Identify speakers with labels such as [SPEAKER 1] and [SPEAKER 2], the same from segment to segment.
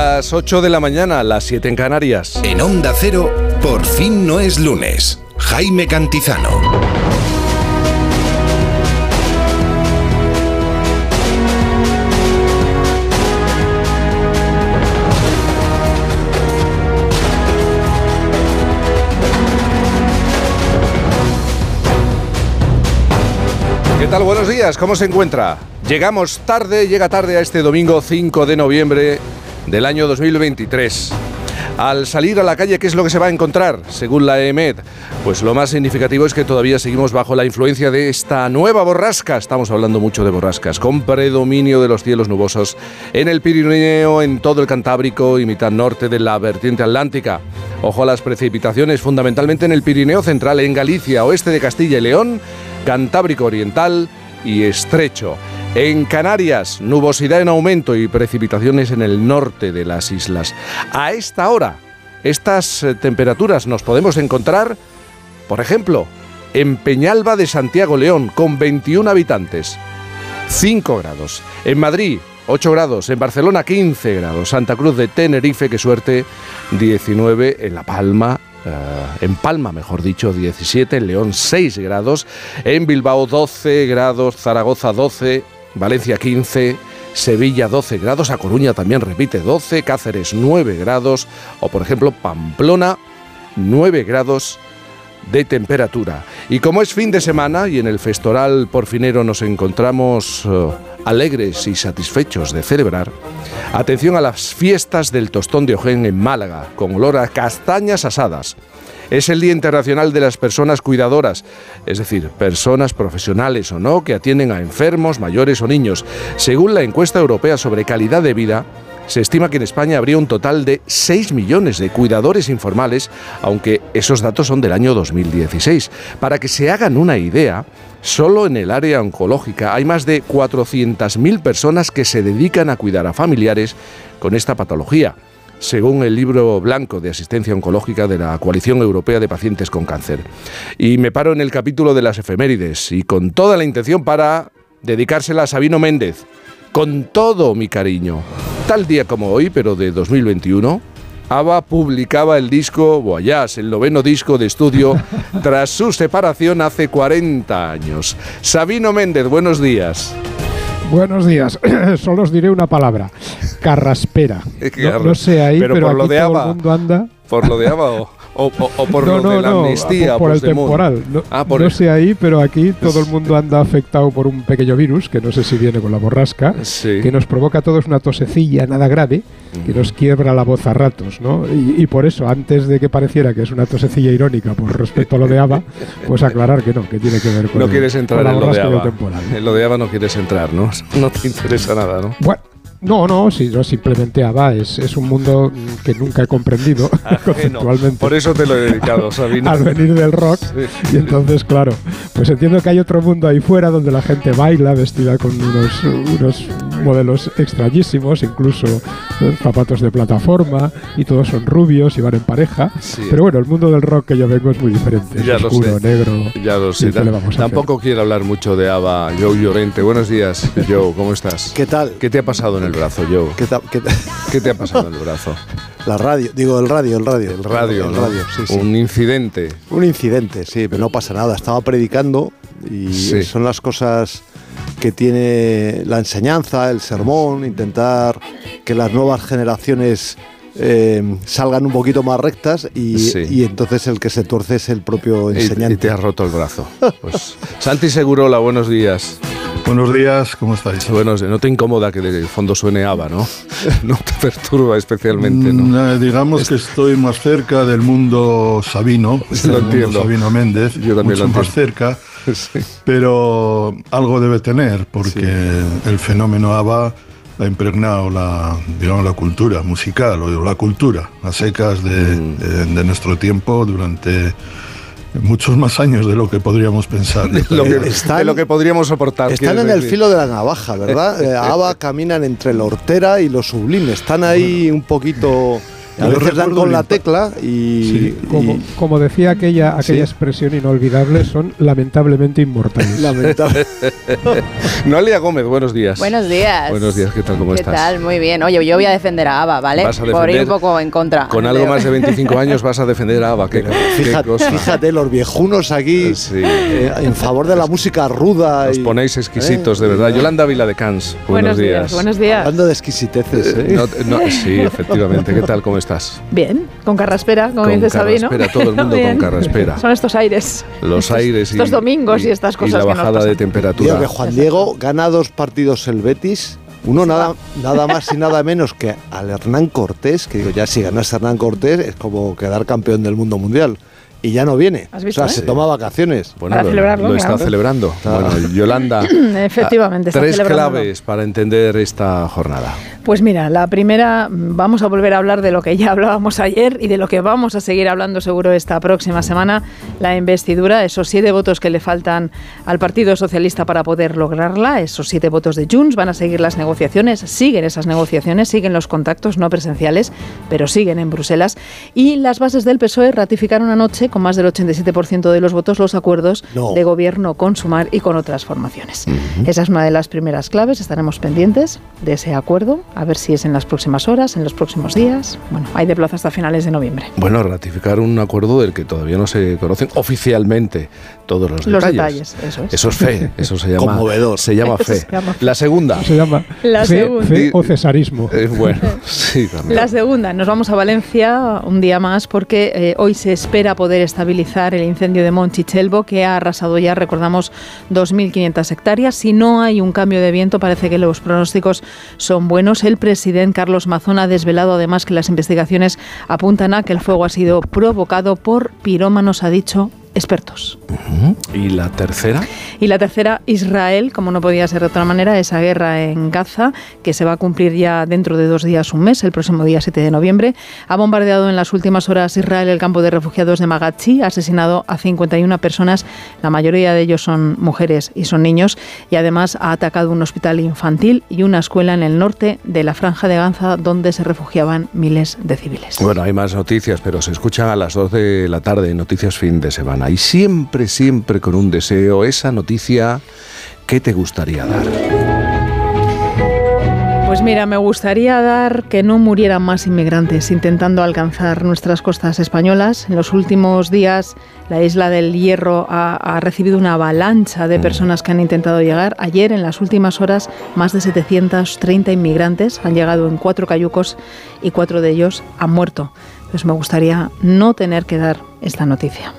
[SPEAKER 1] Las 8 de la mañana, las 7 en Canarias.
[SPEAKER 2] En Onda Cero, por fin no es lunes. Jaime Cantizano.
[SPEAKER 1] ¿Qué tal? Buenos días, ¿cómo se encuentra? Llegamos tarde, llega tarde a este domingo 5 de noviembre del año 2023. Al salir a la calle, ¿qué es lo que se va a encontrar, según la EMED? Pues lo más significativo es que todavía seguimos bajo la influencia de esta nueva borrasca. Estamos hablando mucho de borrascas, con predominio de los cielos nubosos en el Pirineo, en todo el Cantábrico y mitad norte de la vertiente atlántica. Ojo a las precipitaciones, fundamentalmente en el Pirineo central, en Galicia, oeste de Castilla y León, Cantábrico Oriental y Estrecho. En Canarias, nubosidad en aumento y precipitaciones en el norte de las islas. A esta hora, estas eh, temperaturas nos podemos encontrar, por ejemplo, en Peñalba de Santiago León, con 21 habitantes, 5 grados. En Madrid, 8 grados. En Barcelona, 15 grados. Santa Cruz de Tenerife, qué suerte, 19. En La Palma, Uh, en Palma, mejor dicho, 17, en León 6 grados, en Bilbao 12 grados, Zaragoza 12, Valencia 15, Sevilla 12 grados, A Coruña también repite 12, Cáceres 9 grados o por ejemplo Pamplona 9 grados de temperatura. Y como es fin de semana y en el Festoral Porfinero nos encontramos uh, alegres y satisfechos de celebrar, atención a las fiestas del tostón de Ojén en Málaga, con olor a castañas asadas. Es el Día Internacional de las Personas Cuidadoras, es decir, personas profesionales o no que atienden a enfermos, mayores o niños. Según la encuesta europea sobre calidad de vida, se estima que en España habría un total de 6 millones de cuidadores informales, aunque esos datos son del año 2016. Para que se hagan una idea, solo en el área oncológica hay más de 400.000 personas que se dedican a cuidar a familiares con esta patología según el libro blanco de asistencia oncológica de la Coalición Europea de Pacientes con Cáncer. Y me paro en el capítulo de las efemérides y con toda la intención para dedicársela a Sabino Méndez, con todo mi cariño. Tal día como hoy, pero de 2021, ABBA publicaba el disco Voyage, el noveno disco de estudio, tras su separación hace 40 años. Sabino Méndez, buenos días.
[SPEAKER 3] Buenos días. Solo os diré una palabra. Carraspera. No, no sé ahí, pero,
[SPEAKER 1] por
[SPEAKER 3] aquí
[SPEAKER 1] lo de
[SPEAKER 3] todo el mundo anda.
[SPEAKER 1] ¿Por lo de ABBA o, o- o- o por
[SPEAKER 3] no,
[SPEAKER 1] lo
[SPEAKER 3] no,
[SPEAKER 1] de la
[SPEAKER 3] no,
[SPEAKER 1] amnistía?
[SPEAKER 3] por, por el
[SPEAKER 1] Puigdemont?
[SPEAKER 3] temporal. No,
[SPEAKER 1] Ah, por
[SPEAKER 3] no
[SPEAKER 1] el-
[SPEAKER 3] sé ahí, pero aquí todo el mundo anda afectado por un pequeño virus, que no sé si viene con la borrasca,
[SPEAKER 1] Sí.
[SPEAKER 3] que nos provoca a todos una tosecilla nada grave, que nos quiebra la voz a ratos, ¿no? Y, y por eso, antes de que pareciera que es una tosecilla irónica por respecto a lo de ABBA, pues aclarar que no, que tiene que ver con,
[SPEAKER 1] No
[SPEAKER 3] el-
[SPEAKER 1] quieres entrar en lo de ABBA.
[SPEAKER 3] temporal.
[SPEAKER 1] En lo de ABBA no quieres entrar, ¿no? No te interesa nada, ¿no?
[SPEAKER 3] Bueno, no, no, si no simplemente ABBA es, es un mundo mm, que nunca he comprendido conceptualmente.
[SPEAKER 1] Por eso te lo he dedicado, Sabino.
[SPEAKER 3] al venir del rock.
[SPEAKER 1] Sí.
[SPEAKER 3] Y entonces, claro, pues entiendo que hay otro mundo ahí fuera donde la gente baila vestida con unos, unos modelos extrañísimos, incluso eh, zapatos de plataforma, y todos son rubios y van en pareja.
[SPEAKER 1] Sí.
[SPEAKER 3] Pero bueno, el mundo del rock que yo vengo es muy diferente. Es
[SPEAKER 1] Ya lo
[SPEAKER 3] oscuro,
[SPEAKER 1] sé.
[SPEAKER 3] negro.
[SPEAKER 1] Ya lo sé.
[SPEAKER 3] ¿Y qué le vamos a
[SPEAKER 1] Tampoco quiero hablar mucho de ABBA. Joe Llorente. Buenos días, Joe. ¿Cómo estás?
[SPEAKER 4] ¿Qué tal?
[SPEAKER 1] ¿Qué te ha pasado en el brazo, Joe?
[SPEAKER 4] ¿Qué
[SPEAKER 1] te ha pasado en el brazo?
[SPEAKER 4] La radio, digo el radio, el radio.
[SPEAKER 1] El radio,
[SPEAKER 4] el
[SPEAKER 1] ¿no?
[SPEAKER 4] radio, sí, sí.
[SPEAKER 1] Un incidente.
[SPEAKER 4] Un incidente, sí, pero no pasa nada. Estaba predicando y
[SPEAKER 1] Sí.
[SPEAKER 4] son las cosas que tiene la enseñanza, el sermón, intentar que las nuevas generaciones eh, salgan un poquito más rectas y,
[SPEAKER 1] Sí.
[SPEAKER 4] y entonces el que se tuerce es el propio
[SPEAKER 1] Y,
[SPEAKER 4] enseñante.
[SPEAKER 1] y te has roto el brazo. Pues, Santi Segurola, buenos días.
[SPEAKER 5] Buenos días, ¿cómo estáis?
[SPEAKER 1] Bueno, no te incomoda que de fondo suene ABBA, ¿no? No te perturba especialmente, ¿no?
[SPEAKER 5] Mm, eh, digamos que estoy más cerca del mundo Sabino,
[SPEAKER 1] Sí,
[SPEAKER 5] del
[SPEAKER 1] lo
[SPEAKER 5] mundo
[SPEAKER 1] entiendo.
[SPEAKER 5] Sabino Méndez,
[SPEAKER 1] Yo también
[SPEAKER 5] mucho
[SPEAKER 1] lo
[SPEAKER 5] más
[SPEAKER 1] entiendo.
[SPEAKER 5] cerca,
[SPEAKER 1] Sí.
[SPEAKER 5] pero algo debe tener, porque el fenómeno ABBA ha impregnado la, digamos, la cultura musical o la cultura a secas de,
[SPEAKER 1] Mm.
[SPEAKER 5] de- de nuestro tiempo durante muchos más años de lo que podríamos pensar.
[SPEAKER 1] De lo, que,
[SPEAKER 4] Están-
[SPEAKER 1] de lo que podríamos soportar.
[SPEAKER 4] Están en el filo de la navaja, ¿verdad? Eh, ABBA caminan entre la hortera y lo sublime. Están ahí un poquito A
[SPEAKER 5] Yo
[SPEAKER 4] veces dan con la tecla y,
[SPEAKER 6] Como,
[SPEAKER 4] y-
[SPEAKER 6] como decía aquella, aquella
[SPEAKER 4] Sí.
[SPEAKER 6] expresión inolvidable, son lamentablemente inmortales.
[SPEAKER 4] lamentable.
[SPEAKER 1] Noelia Gómez, buenos días.
[SPEAKER 7] Buenos días.
[SPEAKER 1] Buenos días, ¿qué tal? ¿Cómo
[SPEAKER 7] ¿Qué
[SPEAKER 1] estás?
[SPEAKER 7] tal? Muy bien. Oye, yo voy a defender a Ava, ¿vale?
[SPEAKER 1] Vas a
[SPEAKER 7] Por ir un poco en contra.
[SPEAKER 1] Con algo más de 25 años vas a defender a Ava. ¿Qué, qué
[SPEAKER 4] Fíjate,
[SPEAKER 1] cosa?
[SPEAKER 4] fíjate, los viejunos aquí
[SPEAKER 1] Sí.
[SPEAKER 4] eh, en favor de la música ruda.
[SPEAKER 1] Os
[SPEAKER 4] y-
[SPEAKER 1] ponéis exquisitos,
[SPEAKER 4] ¿eh?
[SPEAKER 1] de verdad. Yolanda Vila de Cans, buenos, días.
[SPEAKER 8] Buenos días.
[SPEAKER 4] Hablando de exquisiteces,
[SPEAKER 1] Eh,
[SPEAKER 4] ¿eh?
[SPEAKER 1] no- no, sí, efectivamente. ¿Qué tal? ¿Cómo estás?
[SPEAKER 8] Bien, con carraspera, como
[SPEAKER 1] Con
[SPEAKER 8] dice Sabino.
[SPEAKER 1] carraspera, todo el mundo con carraspera.
[SPEAKER 8] Son estos aires.
[SPEAKER 1] Los
[SPEAKER 8] Estos-
[SPEAKER 1] aires y,
[SPEAKER 8] Estos domingos y, estas cosas
[SPEAKER 1] y la
[SPEAKER 8] que nos
[SPEAKER 1] bajada
[SPEAKER 8] pasan.
[SPEAKER 1] de
[SPEAKER 4] Digo
[SPEAKER 1] temperatura.
[SPEAKER 4] que Juan Diego gana dos partidos el Betis. Uno nada, nada más y nada menos que al Hernán Cortés, que digo, ya si ganas a Hernán Cortés es como quedar campeón del mundo mundial. Y ya no viene.
[SPEAKER 8] ¿Has visto,
[SPEAKER 4] o sea,
[SPEAKER 8] eh?
[SPEAKER 4] se toma vacaciones.
[SPEAKER 1] Bueno,
[SPEAKER 8] Para
[SPEAKER 1] lo,
[SPEAKER 8] celebrarlo,
[SPEAKER 1] lo está
[SPEAKER 8] claro.
[SPEAKER 1] celebrando.
[SPEAKER 4] Claro.
[SPEAKER 1] Bueno, Yolanda.
[SPEAKER 8] Efectivamente, está
[SPEAKER 1] Tres claves para entender esta jornada.
[SPEAKER 8] Pues mira, la primera, vamos a volver a hablar de lo que ya hablábamos ayer y de lo que vamos a seguir hablando seguro esta próxima semana, la investidura, esos siete votos que le faltan al Partido Socialista para poder lograrla, esos siete votos de Junts, van a seguir las negociaciones, siguen esas negociaciones, siguen los contactos no presenciales, pero siguen en Bruselas, y las bases del PSOE ratificaron anoche, con más del 87% de los votos, los acuerdos
[SPEAKER 4] No.
[SPEAKER 8] de gobierno con Sumar y con otras formaciones. Esa es una de las primeras claves, estaremos pendientes de ese acuerdo, a ver si es en las próximas horas, en los próximos días. Bueno, hay de plazo hasta finales de noviembre.
[SPEAKER 1] Bueno, ratificar un acuerdo del que todavía no se conocen oficialmente todos los,
[SPEAKER 8] Los
[SPEAKER 1] detalles.
[SPEAKER 8] detalles, eso es.
[SPEAKER 1] Eso es fe, eso se llama,
[SPEAKER 4] Conmovedor.
[SPEAKER 1] Se llama
[SPEAKER 8] Eso
[SPEAKER 1] fe.
[SPEAKER 8] se llama fe.
[SPEAKER 1] La segunda.
[SPEAKER 6] Se llama
[SPEAKER 8] La
[SPEAKER 6] fe,
[SPEAKER 8] segunda.
[SPEAKER 6] fe o cesarismo.
[SPEAKER 1] Eh, bueno, sí, también.
[SPEAKER 8] La segunda, nos vamos a Valencia un día más porque eh, hoy se espera poder estabilizar el incendio de Monchichelvo que ha arrasado ya, recordamos, 2.500 hectáreas. Si no hay un cambio de viento, parece que los pronósticos son buenos. El presidente Carlos Mazón ha desvelado además que las investigaciones apuntan a que el fuego ha sido provocado por pirómanos, ha dicho expertos.
[SPEAKER 1] ¿Y la tercera?
[SPEAKER 8] Y la tercera, Israel, como no podía ser de otra manera, esa guerra en Gaza, que se va a cumplir ya dentro de dos días, un mes, el próximo día 7 de noviembre. Ha bombardeado en las últimas horas Israel el campo de refugiados de Magachi, ha asesinado a 51 personas, la mayoría de ellos son mujeres y son niños, y además ha atacado un hospital infantil y una escuela en el norte de la franja de Gaza, donde se refugiaban miles de civiles.
[SPEAKER 1] Bueno, hay más noticias, pero se escuchan a las 2 de la tarde, noticias fin de semana. Y siempre, siempre con un deseo, esa noticia que te gustaría dar.
[SPEAKER 8] Pues mira, me gustaría dar que no murieran más inmigrantes intentando alcanzar nuestras costas españolas. En los últimos días la isla del Hierro ha, ha recibido una avalancha de personas que han intentado llegar. Ayer, en las últimas horas, más de 730 inmigrantes han llegado en cuatro cayucos y cuatro de ellos han muerto. Pues me gustaría no tener que dar esta noticia.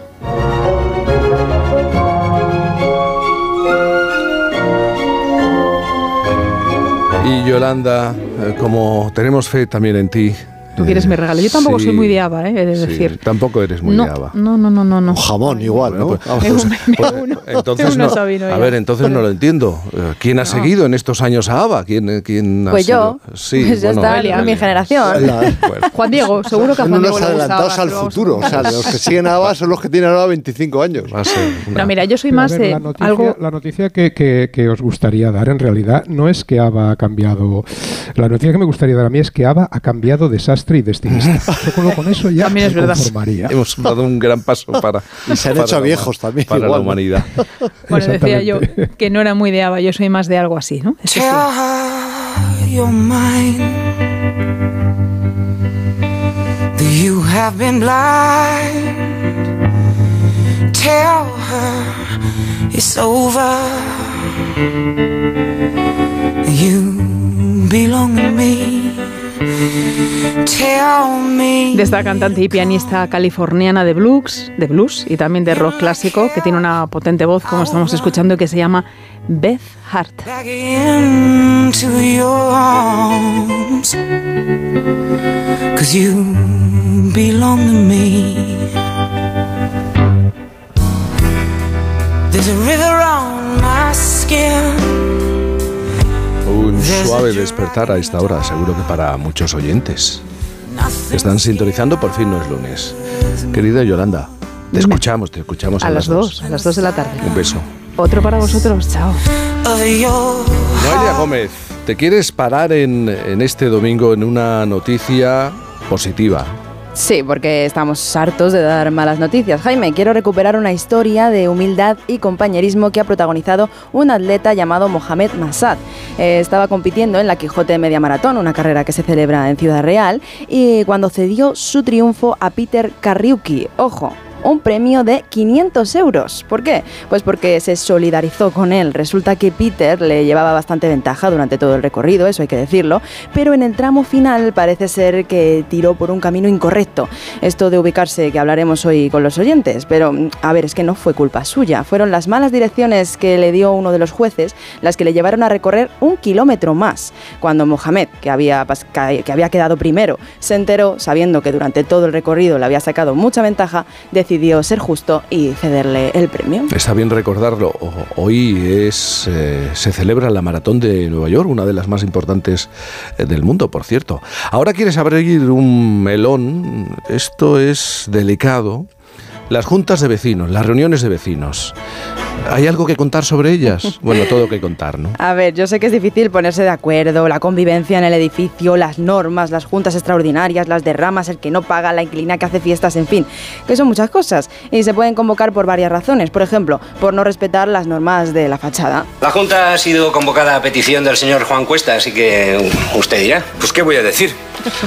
[SPEAKER 1] Y Yolanda, eh, como tenemos fe también en ti.
[SPEAKER 8] Tú quieres mi regalo. Yo tampoco soy muy de Ava, ¿eh? he de
[SPEAKER 1] sí,
[SPEAKER 8] decir.
[SPEAKER 1] Tampoco eres muy
[SPEAKER 8] no,
[SPEAKER 1] de Ava.
[SPEAKER 8] no, no, no, no, no.
[SPEAKER 4] Un jamón igual, ¿no?
[SPEAKER 1] pues- Pues,
[SPEAKER 8] uno.
[SPEAKER 1] entonces no, a ver, entonces no lo entiendo. Eh, ¿Quién ha seguido en estos años a Ava? ¿Quién, quién ha
[SPEAKER 7] Pues
[SPEAKER 1] sido?
[SPEAKER 7] yo.
[SPEAKER 1] Sí,
[SPEAKER 7] Pues ya
[SPEAKER 1] bueno,
[SPEAKER 7] está,
[SPEAKER 1] vale,
[SPEAKER 7] mi generación.
[SPEAKER 4] La-
[SPEAKER 1] Bueno,
[SPEAKER 8] Juan Diego, seguro que a Juan Diego
[SPEAKER 4] adelantados
[SPEAKER 8] Ava,
[SPEAKER 4] al futuro. O sea, los que siguen a Ava son los que tienen ahora 25 años.
[SPEAKER 1] va a ser una-
[SPEAKER 8] No, mira, yo soy
[SPEAKER 6] Pero,
[SPEAKER 8] más
[SPEAKER 6] ver,
[SPEAKER 8] de
[SPEAKER 6] la noticia,
[SPEAKER 8] algo.
[SPEAKER 6] la noticia que, que- que os gustaría dar en realidad no es que ABA ha cambiado. La noticia que me gustaría dar a mí es que ABA ha cambiado desastre y destinista. Yo con, con eso ya
[SPEAKER 8] También es
[SPEAKER 6] me
[SPEAKER 8] verdad.
[SPEAKER 6] conformaría.
[SPEAKER 1] Hemos dado un gran paso para.
[SPEAKER 4] Y se han hecho
[SPEAKER 1] la
[SPEAKER 4] viejos también,
[SPEAKER 1] Para la humanidad.
[SPEAKER 8] Bueno, decía yo que no era muy de Ava, yo soy más de algo así, ¿no? De esta cantante y pianista californiana de blues, de blues y también de rock clásico, que tiene una potente voz, como estamos escuchando, que se llama Beth Hart.
[SPEAKER 9] There's a river on my skin.
[SPEAKER 1] Un suave despertar a esta hora, seguro que para muchos oyentes. Están sintonizando, por fin no es lunes. Querida Yolanda, te escuchamos, te escuchamos
[SPEAKER 8] A las dos, a las dos de la tarde.
[SPEAKER 1] Un beso.
[SPEAKER 8] Otro para vosotros, chao.
[SPEAKER 1] Noelia Gómez, ¿te quieres parar en, en este domingo en una noticia positiva.
[SPEAKER 7] Sí, porque estamos hartos de dar malas noticias. Jaime, quiero recuperar una historia de humildad y compañerismo que ha protagonizado un atleta llamado Mohamed Massad. Eh, estaba compitiendo en la Quijote Media Maratón, una carrera que se celebra en Ciudad Real, y cuando cedió su triunfo a Peter Carriuki. Ojo, un premio de 500 euros. ¿Por qué? Pues porque se solidarizó con él. Resulta que Peter le llevaba bastante ventaja durante todo el recorrido, eso hay que decirlo, pero en el tramo final parece ser que tiró por un camino incorrecto. Esto de ubicarse que hablaremos hoy con los oyentes, pero a ver, es que no fue culpa suya. Fueron las malas direcciones que le dio uno de los jueces las que le llevaron a recorrer un kilómetro más. Cuando Mohamed, que había, que había quedado primero, se enteró, sabiendo que durante todo el recorrido le había sacado mucha ventaja, decidió ser justo y cederle el premio.
[SPEAKER 1] Está bien recordarlo. Hoy es, eh, se celebra la maratón de Nueva York, una de las más importantes eh, del mundo, por cierto. Ahora quieres abrir un melón. Esto es delicado. Las juntas de vecinos, las reuniones de vecinos. ¿Hay algo que contar sobre ellas? Bueno, todo que contar, ¿no?
[SPEAKER 7] A ver, yo sé que es difícil ponerse de acuerdo, la convivencia en el edificio, las normas, las juntas extraordinarias, las derramas, el que no paga, la inquilina que hace fiestas, en fin, que son muchas cosas y se pueden convocar por varias razones. Por ejemplo, por no respetar las normas de la fachada.
[SPEAKER 10] La junta ha sido convocada a petición del señor Juan Cuesta, así que usted dirá.
[SPEAKER 11] Pues qué voy a decir,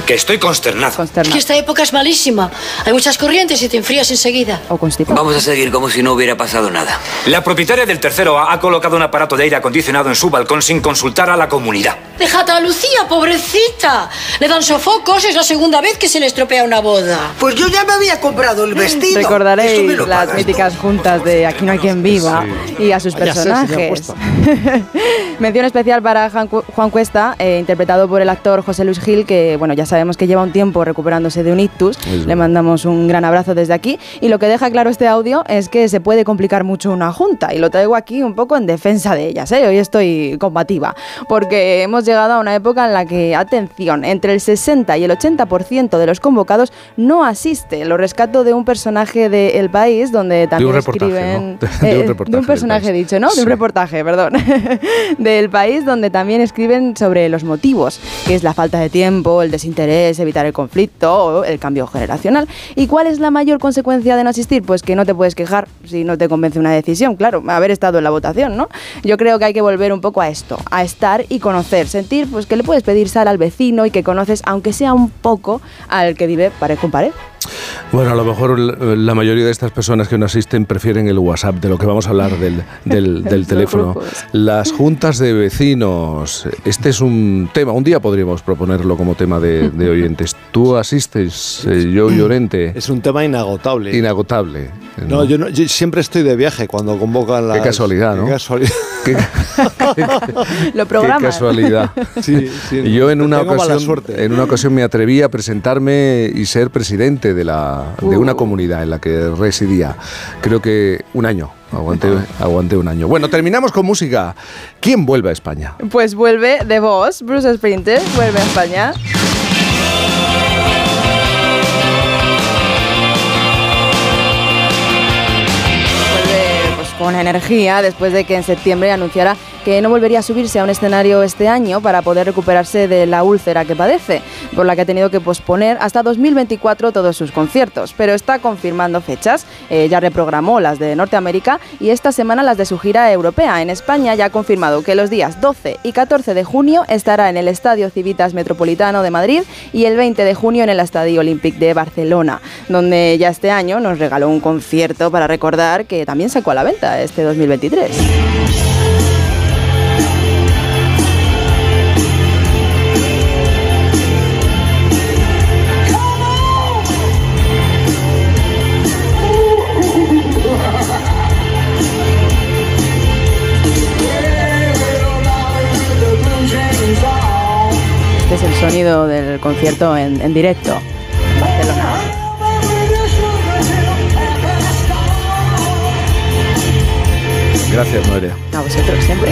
[SPEAKER 11] que estoy consternado.
[SPEAKER 7] Consternado.
[SPEAKER 12] Que esta época es malísima. Hay muchas corrientes y te enfrías enseguida.
[SPEAKER 7] O constipado.
[SPEAKER 11] Vamos a seguir como si no hubiera pasado nada.
[SPEAKER 13] La propietaria del tercero ha colocado un aparato de aire acondicionado en su balcón sin consultar a la comunidad.
[SPEAKER 12] Déjate a Lucía, pobrecita. Le dan sofocos, es la segunda vez que se le estropea una boda.
[SPEAKER 14] Pues yo ya me había comprado el vestido.
[SPEAKER 7] Recordaréis las
[SPEAKER 14] pagas
[SPEAKER 7] míticas juntas de Aquí no hay quien viva y a sus
[SPEAKER 4] Vaya ser, señor
[SPEAKER 7] personajes. Mención especial para Juan Cuesta, eh, interpretado por el actor José Luis Gil, que bueno, ya sabemos que lleva un tiempo recuperándose de un ictus. Le mandamos un gran abrazo desde aquí. Y lo que deja claro este audio es que se puede complicar mucho una junta. Y lo traigo aquí un poco en defensa de ellas. ¿eh? Hoy estoy combativa. Porque hemos llegado a una época en la que, atención, entre el 60 y el 80% de los convocados no asiste. Lo rescato de un personaje de El País, donde también escriben...
[SPEAKER 1] ¿no? De- de un
[SPEAKER 7] eh, de un
[SPEAKER 1] del
[SPEAKER 7] personaje dicho, ¿no? De un reportaje, perdón. del País, donde también escriben sobre los motivos, que es la falta de tiempo, el desinterés, evitar el conflicto el cambio generacional. ¿Y cuál es la mayor consecuencia de no asistir? Pues que no te puedes quejar si no te convence una decisión, claro, haber estado en la votación, ¿no? Yo creo que hay que volver un poco a esto, a estar y conocer, sentir pues que le puedes pedir sal al vecino y que conoces, aunque sea un poco, al que vive pared con pared.
[SPEAKER 1] Bueno, a lo mejor la la mayoría de estas personas que no asisten prefieren el WhatsApp, de lo que vamos a hablar del, del, teléfono. Las juntas de vecinos. Este es un tema, un día podríamos proponerlo como tema de, de oyentes. Tú asistes, eh, yo Llorente,
[SPEAKER 4] Es un tema inagotable.
[SPEAKER 1] inagotable.
[SPEAKER 4] no, yo, no- yo siempre estoy de viaje cuando convocan las...
[SPEAKER 1] casualidad, ¿no?
[SPEAKER 4] Qué casualidad.
[SPEAKER 1] Qué,
[SPEAKER 7] Lo
[SPEAKER 1] qué casualidad.
[SPEAKER 4] Sí, sí.
[SPEAKER 1] Y Yo en una ocasión, en una ocasión me atreví a presentarme y ser presidente de la de una
[SPEAKER 7] Uh.
[SPEAKER 1] comunidad en la que residía. Creo que un año. Aguanté, aguanté un año. Bueno, terminamos con música. ¿Quién vuelve a España?
[SPEAKER 7] Pues vuelve de voz, Bruce Sprinter, vuelve a España. Vuelve pues, con energía después de que en septiembre anunciara que no volvería a subirse a un escenario este año para poder recuperarse de la úlcera que padece, por la que ha tenido que posponer hasta 2024 todos sus conciertos. Pero está confirmando fechas, eh, ya reprogramó las de Norteamérica y esta semana las de su gira europea. En España ya ha confirmado que los días 12 y 14 de junio estará en el Estadio Civitas Metropolitano de Madrid y el 20 de junio en el Estadio Olímpic de Barcelona, donde ya este año nos regaló un concierto para recordar que también sacó a la venta este 2023. Sonido del concierto en, en directo en Barcelona.
[SPEAKER 1] Gracias, Noelia.
[SPEAKER 7] A vosotros siempre.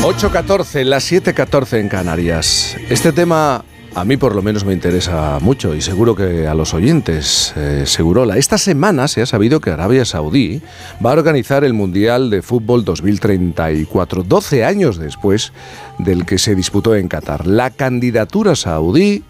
[SPEAKER 1] 8.14, las 7.14 en Canarias. Este tema a mí por lo menos me interesa mucho y seguro que a los oyentes, eh, Segurola. Esta semana se ha sabido que Arabia Saudí va a organizar el Mundial de Fútbol 2034, 12 años después del que se disputó en Qatar. La candidatura saudí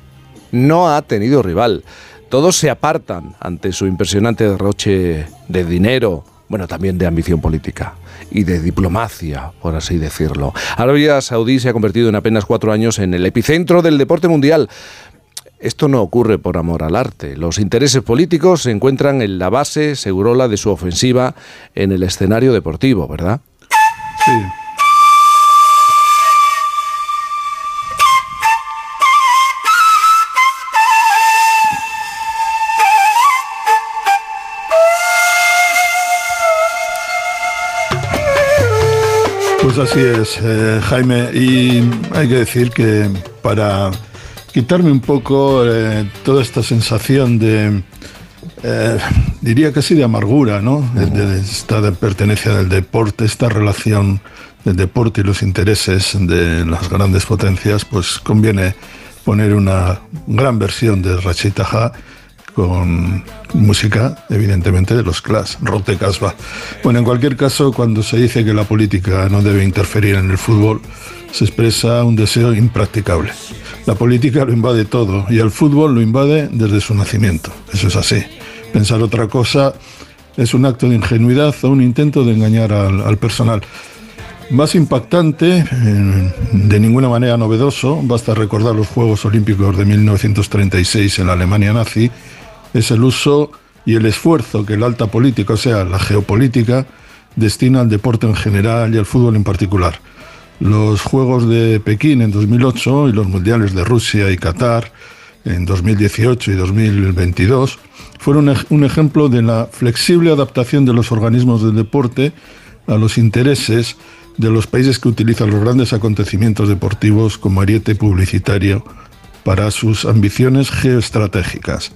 [SPEAKER 1] no ha tenido rival. Todos se apartan ante su impresionante derroche de dinero, bueno, también de ambición política y de diplomacia, por así decirlo. Arabia Saudí se ha convertido en apenas cuatro años en el epicentro del deporte mundial. Esto no ocurre por amor al arte. Los intereses políticos se encuentran en la base, segurola, de su ofensiva en el escenario deportivo, ¿verdad?
[SPEAKER 5] Sí. Pues así es, eh, Jaime, y hay que decir que para quitarme un poco eh, toda esta sensación de, eh, diría casi de amargura, ¿no? De, esta de pertenencia del deporte, esta relación del deporte y los intereses de las grandes potencias, pues conviene poner una gran versión de Rachid Taha con música, evidentemente, de los Clash, Rote Casbah. Bueno, en cualquier caso, cuando se dice que la política no debe interferir en el fútbol, se expresa un deseo impracticable. La política lo invade todo y el fútbol lo invade desde su nacimiento. Eso es así. Pensar otra cosa es un acto de ingenuidad o un intento de engañar al, personal. Más impactante, de ninguna manera novedoso, basta recordar los Juegos Olímpicos de 1936 en la Alemania nazi, es el uso y el esfuerzo que la alta política, o sea, la geopolítica, destina al deporte en general y al fútbol en particular. Los Juegos de Pekín en 2008 y los Mundiales de Rusia y Qatar en 2018 y 2022 fueron un ejemplo de la flexible adaptación de los organismos del deporte a los intereses de los países que utilizan los grandes acontecimientos deportivos como ariete publicitario para sus ambiciones geoestratégicas.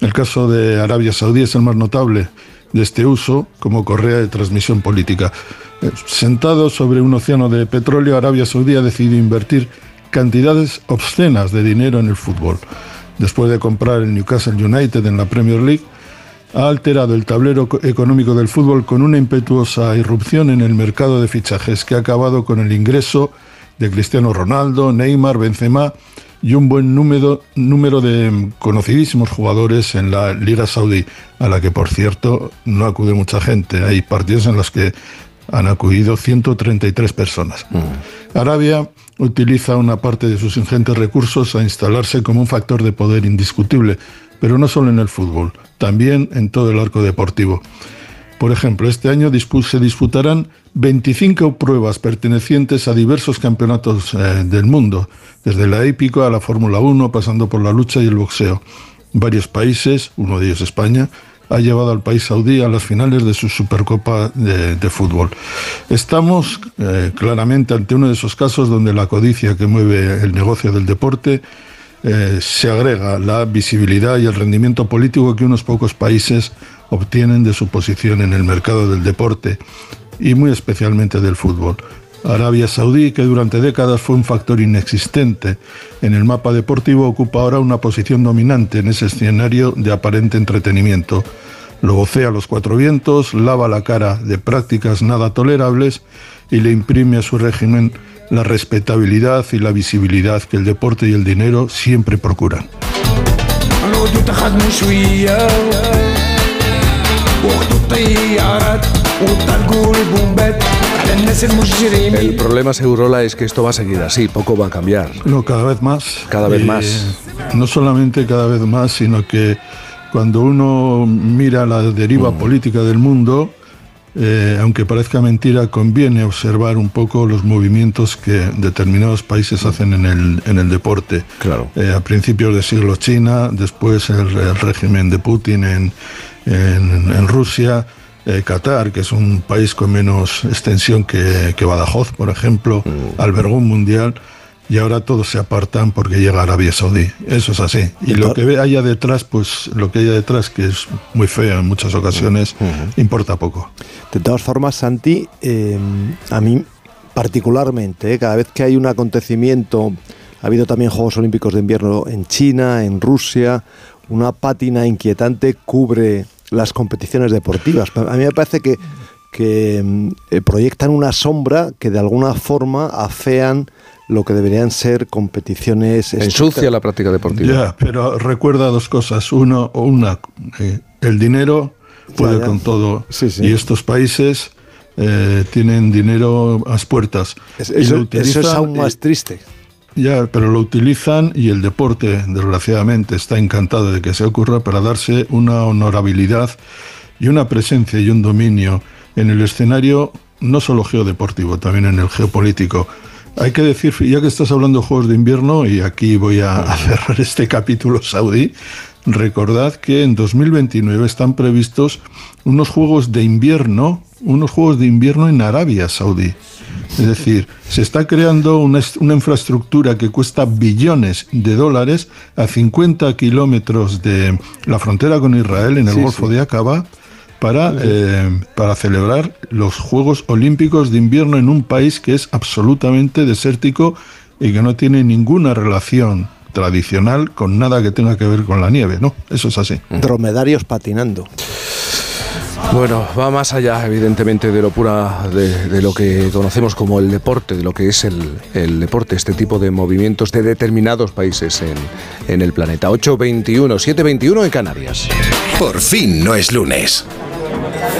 [SPEAKER 5] El caso de Arabia Saudí es el más notable de este uso como correa de transmisión política. Eh, sentado sobre un océano de petróleo, Arabia Saudí ha decidido invertir cantidades obscenas de dinero en el fútbol. Después de comprar el Newcastle United en la Premier League, ha alterado el tablero económico del fútbol con una impetuosa irrupción en el mercado de fichajes que ha acabado con el ingreso de Cristiano Ronaldo, Neymar, Benzema y un buen número, número de conocidísimos jugadores en la Liga Saudí, a la que por cierto no acude mucha gente. Hay partidos en los que han acudido 133 personas. Mm. Arabia utiliza una parte de sus ingentes recursos a instalarse como un factor de poder indiscutible, pero no solo en el fútbol, también en todo el arco deportivo. Por ejemplo, este año se disputarán 25 pruebas pertenecientes a diversos campeonatos eh, del mundo, desde la épica a la Fórmula 1, pasando por la lucha y el boxeo. Varios países, uno de ellos España, ha llevado al país saudí a las finales de su Supercopa de, fútbol. Estamos eh, claramente ante uno de esos casos donde la codicia que mueve el negocio del deporte eh, se agrega la visibilidad y el rendimiento político que unos pocos países obtienen de su posición en el mercado del deporte y muy especialmente del fútbol. Arabia Saudí, que durante décadas fue un factor inexistente en el mapa deportivo, ocupa ahora una posición dominante en ese escenario de aparente entretenimiento. Lo vocea a los cuatro vientos, lava la cara de prácticas nada tolerables y le imprime a su régimen la respetabilidad y la visibilidad que el deporte y el dinero siempre procuran.
[SPEAKER 1] El problema, Segurola, es que esto va a seguir así, poco va a cambiar.
[SPEAKER 5] No, cada vez más.
[SPEAKER 1] Cada vez más.
[SPEAKER 5] No solamente cada vez más, sino que cuando uno mira la deriva mm. política del mundo, eh, aunque parezca mentira, conviene observar un poco los movimientos que determinados países hacen en el, en el deporte.
[SPEAKER 1] Claro.
[SPEAKER 5] Eh, a principios del siglo China, después el, régimen de Putin en, en, Rusia, eh, Qatar, que es un país con menos extensión que, que Badajoz, por ejemplo, mm. albergó un mundial y ahora todos se apartan porque llega Arabia Saudí. Eso es así. Y lo que haya detrás, pues lo que haya detrás, que es muy feo en muchas ocasiones, importa poco.
[SPEAKER 4] De todas formas, Santi, em, a mí particularmente, eh, cada vez que hay un acontecimiento, ha habido también Juegos Olímpicos de Invierno en China, en Rusia, una pátina inquietante cubre las competiciones deportivas. A mí me parece que que mm, eh, proyectan una sombra que de alguna forma afean lo que deberían ser competiciones.
[SPEAKER 1] Ensucia la práctica deportiva.
[SPEAKER 5] Ya, pero recuerda dos cosas. Uno, o una, eh, el dinero puede con todo. Y estos países eh, tienen dinero a las puertas.
[SPEAKER 4] eso, eso es aún más triste.
[SPEAKER 5] Ya, pero lo utilizan y el deporte, desgraciadamente, está encantado de que se ocurra para darse una honorabilidad y una presencia y un dominio en el escenario no solo geodeportivo, también en el geopolítico. Hay que decir, ya que estás hablando de Juegos de Invierno, y aquí voy a, cerrar este capítulo saudí, recordad que en 2029 están previstos unos Juegos de Invierno, unos Juegos de Invierno en Arabia Saudí. Es decir, se está creando una, infraestructura que cuesta billones de dólares a 50 kilómetros de la frontera con Israel en el Golfo de Aqaba para, eh, para celebrar los Juegos Olímpicos de Invierno en un país que es absolutamente desértico y que no tiene ninguna relación tradicional con nada que tenga que ver con la nieve, ¿no? Eso es así.
[SPEAKER 4] Dromedarios patinando.
[SPEAKER 1] Bueno, va más allá, evidentemente, de lo pura, de, lo que conocemos como el deporte, de lo que es el, deporte, este tipo de movimientos de determinados países en, en el planeta. 8.21, 7.21 en Canarias.
[SPEAKER 2] Por fin no es lunes.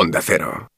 [SPEAKER 2] Onda Cero.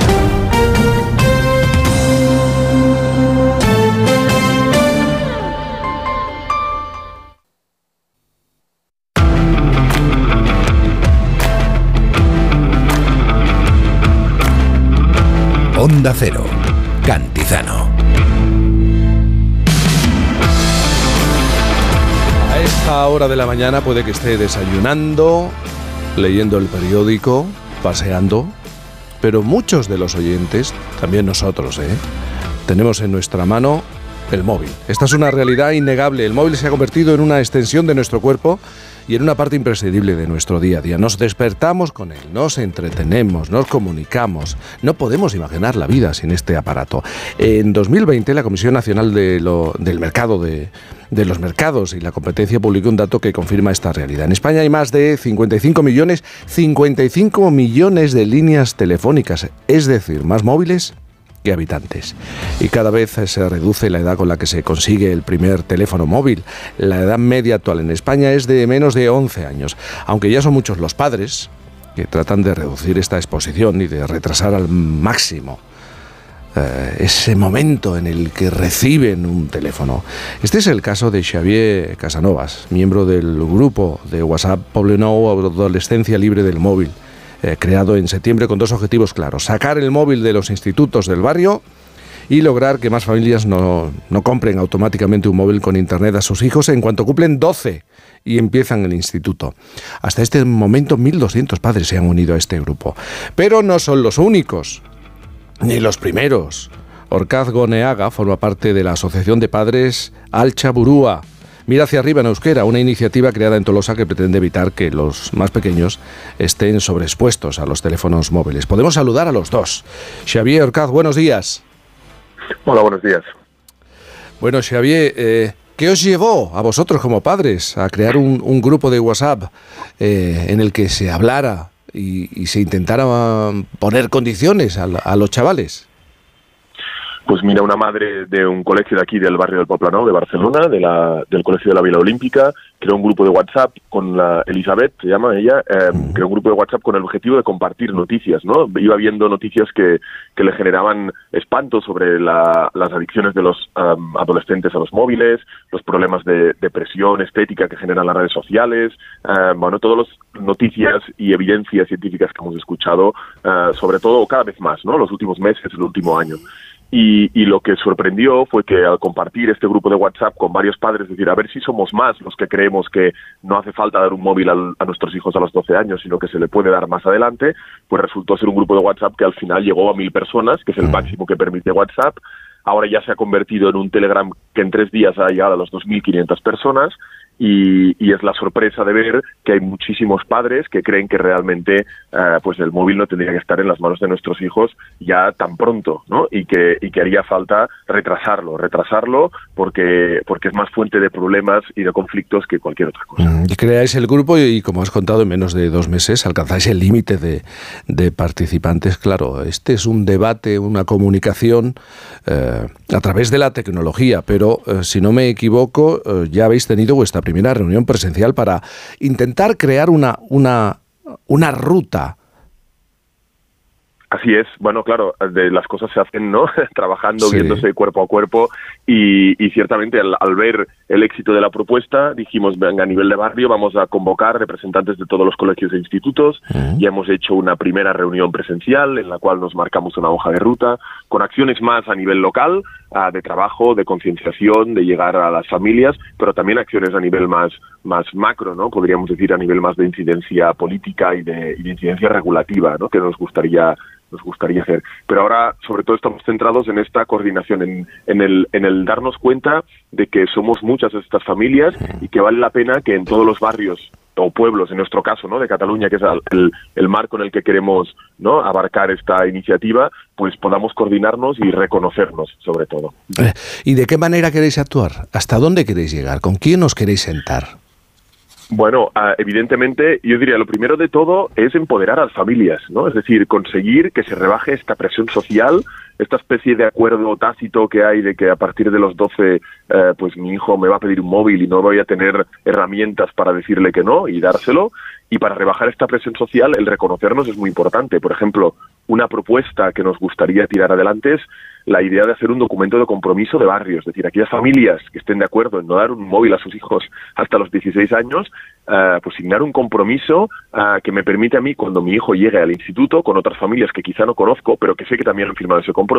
[SPEAKER 2] Onda Cero, Cantizano.
[SPEAKER 1] A esta hora de la mañana puede que esté desayunando, leyendo el periódico, paseando, pero muchos de los oyentes, también nosotros, ¿eh? tenemos en nuestra mano el móvil. Esta es una realidad innegable. El móvil se ha convertido en una extensión de nuestro cuerpo y en una parte imprescindible de nuestro día a día. Nos despertamos con él, nos entretenemos, nos comunicamos. No podemos imaginar la vida sin este aparato. En 2020 la Comisión Nacional del Mercado de, de los Mercados y la Competencia publicó un dato que confirma esta realidad. En España hay más de 55 millones, 55 millones de líneas telefónicas, es decir, más móviles habitantes. Y cada vez se reduce la edad con la que se consigue el primer teléfono móvil. La edad media actual en España es de menos de 11 años, aunque ya son muchos los padres que tratan de reducir esta exposición y de retrasar al máximo eh, ese momento en el que reciben un teléfono. Este es el caso de Xavier Casanovas, miembro del grupo de WhatsApp Poblenou Adolescencia Libre del Móvil eh, creado en septiembre con dos objetivos claros. Sacar el móvil de los institutos del barrio y lograr que más familias no, no, compren automáticamente un móvil con internet a sus hijos en cuanto cumplen 12 y empiezan el instituto. Hasta este momento 1.200 padres se han unido a este grupo. Pero no son los únicos, ni los primeros. Orcaz Goneaga forma parte de la Asociación de Padres Alcha Burúa Mira hacia arriba en euskera, una iniciativa creada en Tolosa que pretende evitar que los más pequeños estén sobreexpuestos a los teléfonos móviles. Podemos saludar a los dos. Xavier Orcaz, buenos días.
[SPEAKER 15] Hola, buenos días.
[SPEAKER 1] Bueno, Xavier, eh, ¿qué os llevó a vosotros como padres a crear un, grupo de WhatsApp eh, en el que se hablara y, se intentara poner condiciones a los chavales?
[SPEAKER 15] Pues mira, una madre de un colegio de aquí del barrio del Poplano, de Barcelona, de la, del Colegio de la Vila Olímpica, creó un grupo de WhatsApp con la Elizabeth, se llama ella, em, creó un grupo de WhatsApp con el objetivo de compartir noticias, ¿no? Iba viendo noticias que, que le generaban espanto sobre las adicciones de los em, adolescentes a los móviles, los problemas de depresión estética que generan las redes sociales, em, bueno, todas las noticias y evidencias científicas que hemos escuchado, eh, sobre todo cada vez más, ¿no? Los últimos meses, el último año. Y, lo que sorprendió fue que al compartir este grupo de WhatsApp con varios padres, decir, a ver si somos más los que creemos que no hace falta dar un móvil a nuestros hijos a los 12 años, sino que se le puede dar más adelante, pues resultó ser un grupo de WhatsApp que al final llegó a mil personas, que es el mm. máximo que permite WhatsApp. Ahora ya se ha convertido en un Telegram que en tres días ha llegado a las 2.500 personas y, es la sorpresa de ver que hay muchísimos padres que creen que realmente eh, pues el móvil no tendría que estar en las manos de nuestros hijos ya tan pronto, ¿no? Y que, y que haría falta retrasarlo, retrasarlo porque, porque es más fuente de problemas y de conflictos que cualquier otra cosa.
[SPEAKER 1] Mm, y creáis el grupo y, como has contado, en menos de dos meses alcanzáis el límite de, de, participantes. Claro, este es un debate, una comunicación eh, a través de la tecnología, pero eh, si no me equivoco, ya habéis tenido vuestra reunión presencial para intentar crear una, una, una ruta
[SPEAKER 15] Así es, bueno, claro, de las cosas se hacen, ¿no? Trabajando, viéndose cuerpo a cuerpo y, ciertamente al, ver el éxito de la propuesta dijimos, venga, a nivel de barrio vamos a convocar representantes de todos los colegios e institutos. y hemos hecho una primera reunión presencial en la cual nos marcamos una hoja de ruta con acciones más a nivel local, de trabajo, de concienciación, de llegar a las familias, pero también acciones a nivel más, más macro, ¿no? Podríamos decir a nivel más de incidencia política y de, y de incidencia regulativa, ¿no? Que nos gustaría nos gustaría hacer. Pero ahora, sobre todo, estamos centrados en esta coordinación, en, en, el, en el darnos cuenta de que somos muchas de estas familias y que vale la pena que en todos los barrios o pueblos, en nuestro caso, ¿no? De Cataluña, que es el, el marco en el que queremos, ¿no? Abarcar esta iniciativa, pues podamos coordinarnos y reconocernos, sobre todo.
[SPEAKER 1] Eh, ¿Y de qué manera queréis actuar? ¿Hasta dónde queréis llegar? ¿Con quién os queréis sentar?
[SPEAKER 15] Bueno, ah, evidentemente, yo diría, lo primero de todo es empoderar a las familias, ¿no? Es decir, conseguir que se rebaje esta presión social, esta especie de acuerdo tácito que hay de que a partir de los 12, eh, pues mi hijo me va a pedir un móvil y no voy a tener herramientas para decirle que no y dárselo. Y para rebajar esta presión social, el reconocernos es muy importante. Por ejemplo, una propuesta que nos gustaría tirar adelante es la idea de hacer un documento de compromiso de barrio, es decir, aquellas familias que estén de acuerdo en no dar un móvil a sus hijos hasta los 16 años, eh, pues signar un compromiso eh, que me permite a mí, cuando mi hijo llegue al instituto, con otras familias que quizá no conozco, pero que sé que también han firmado ese compromiso,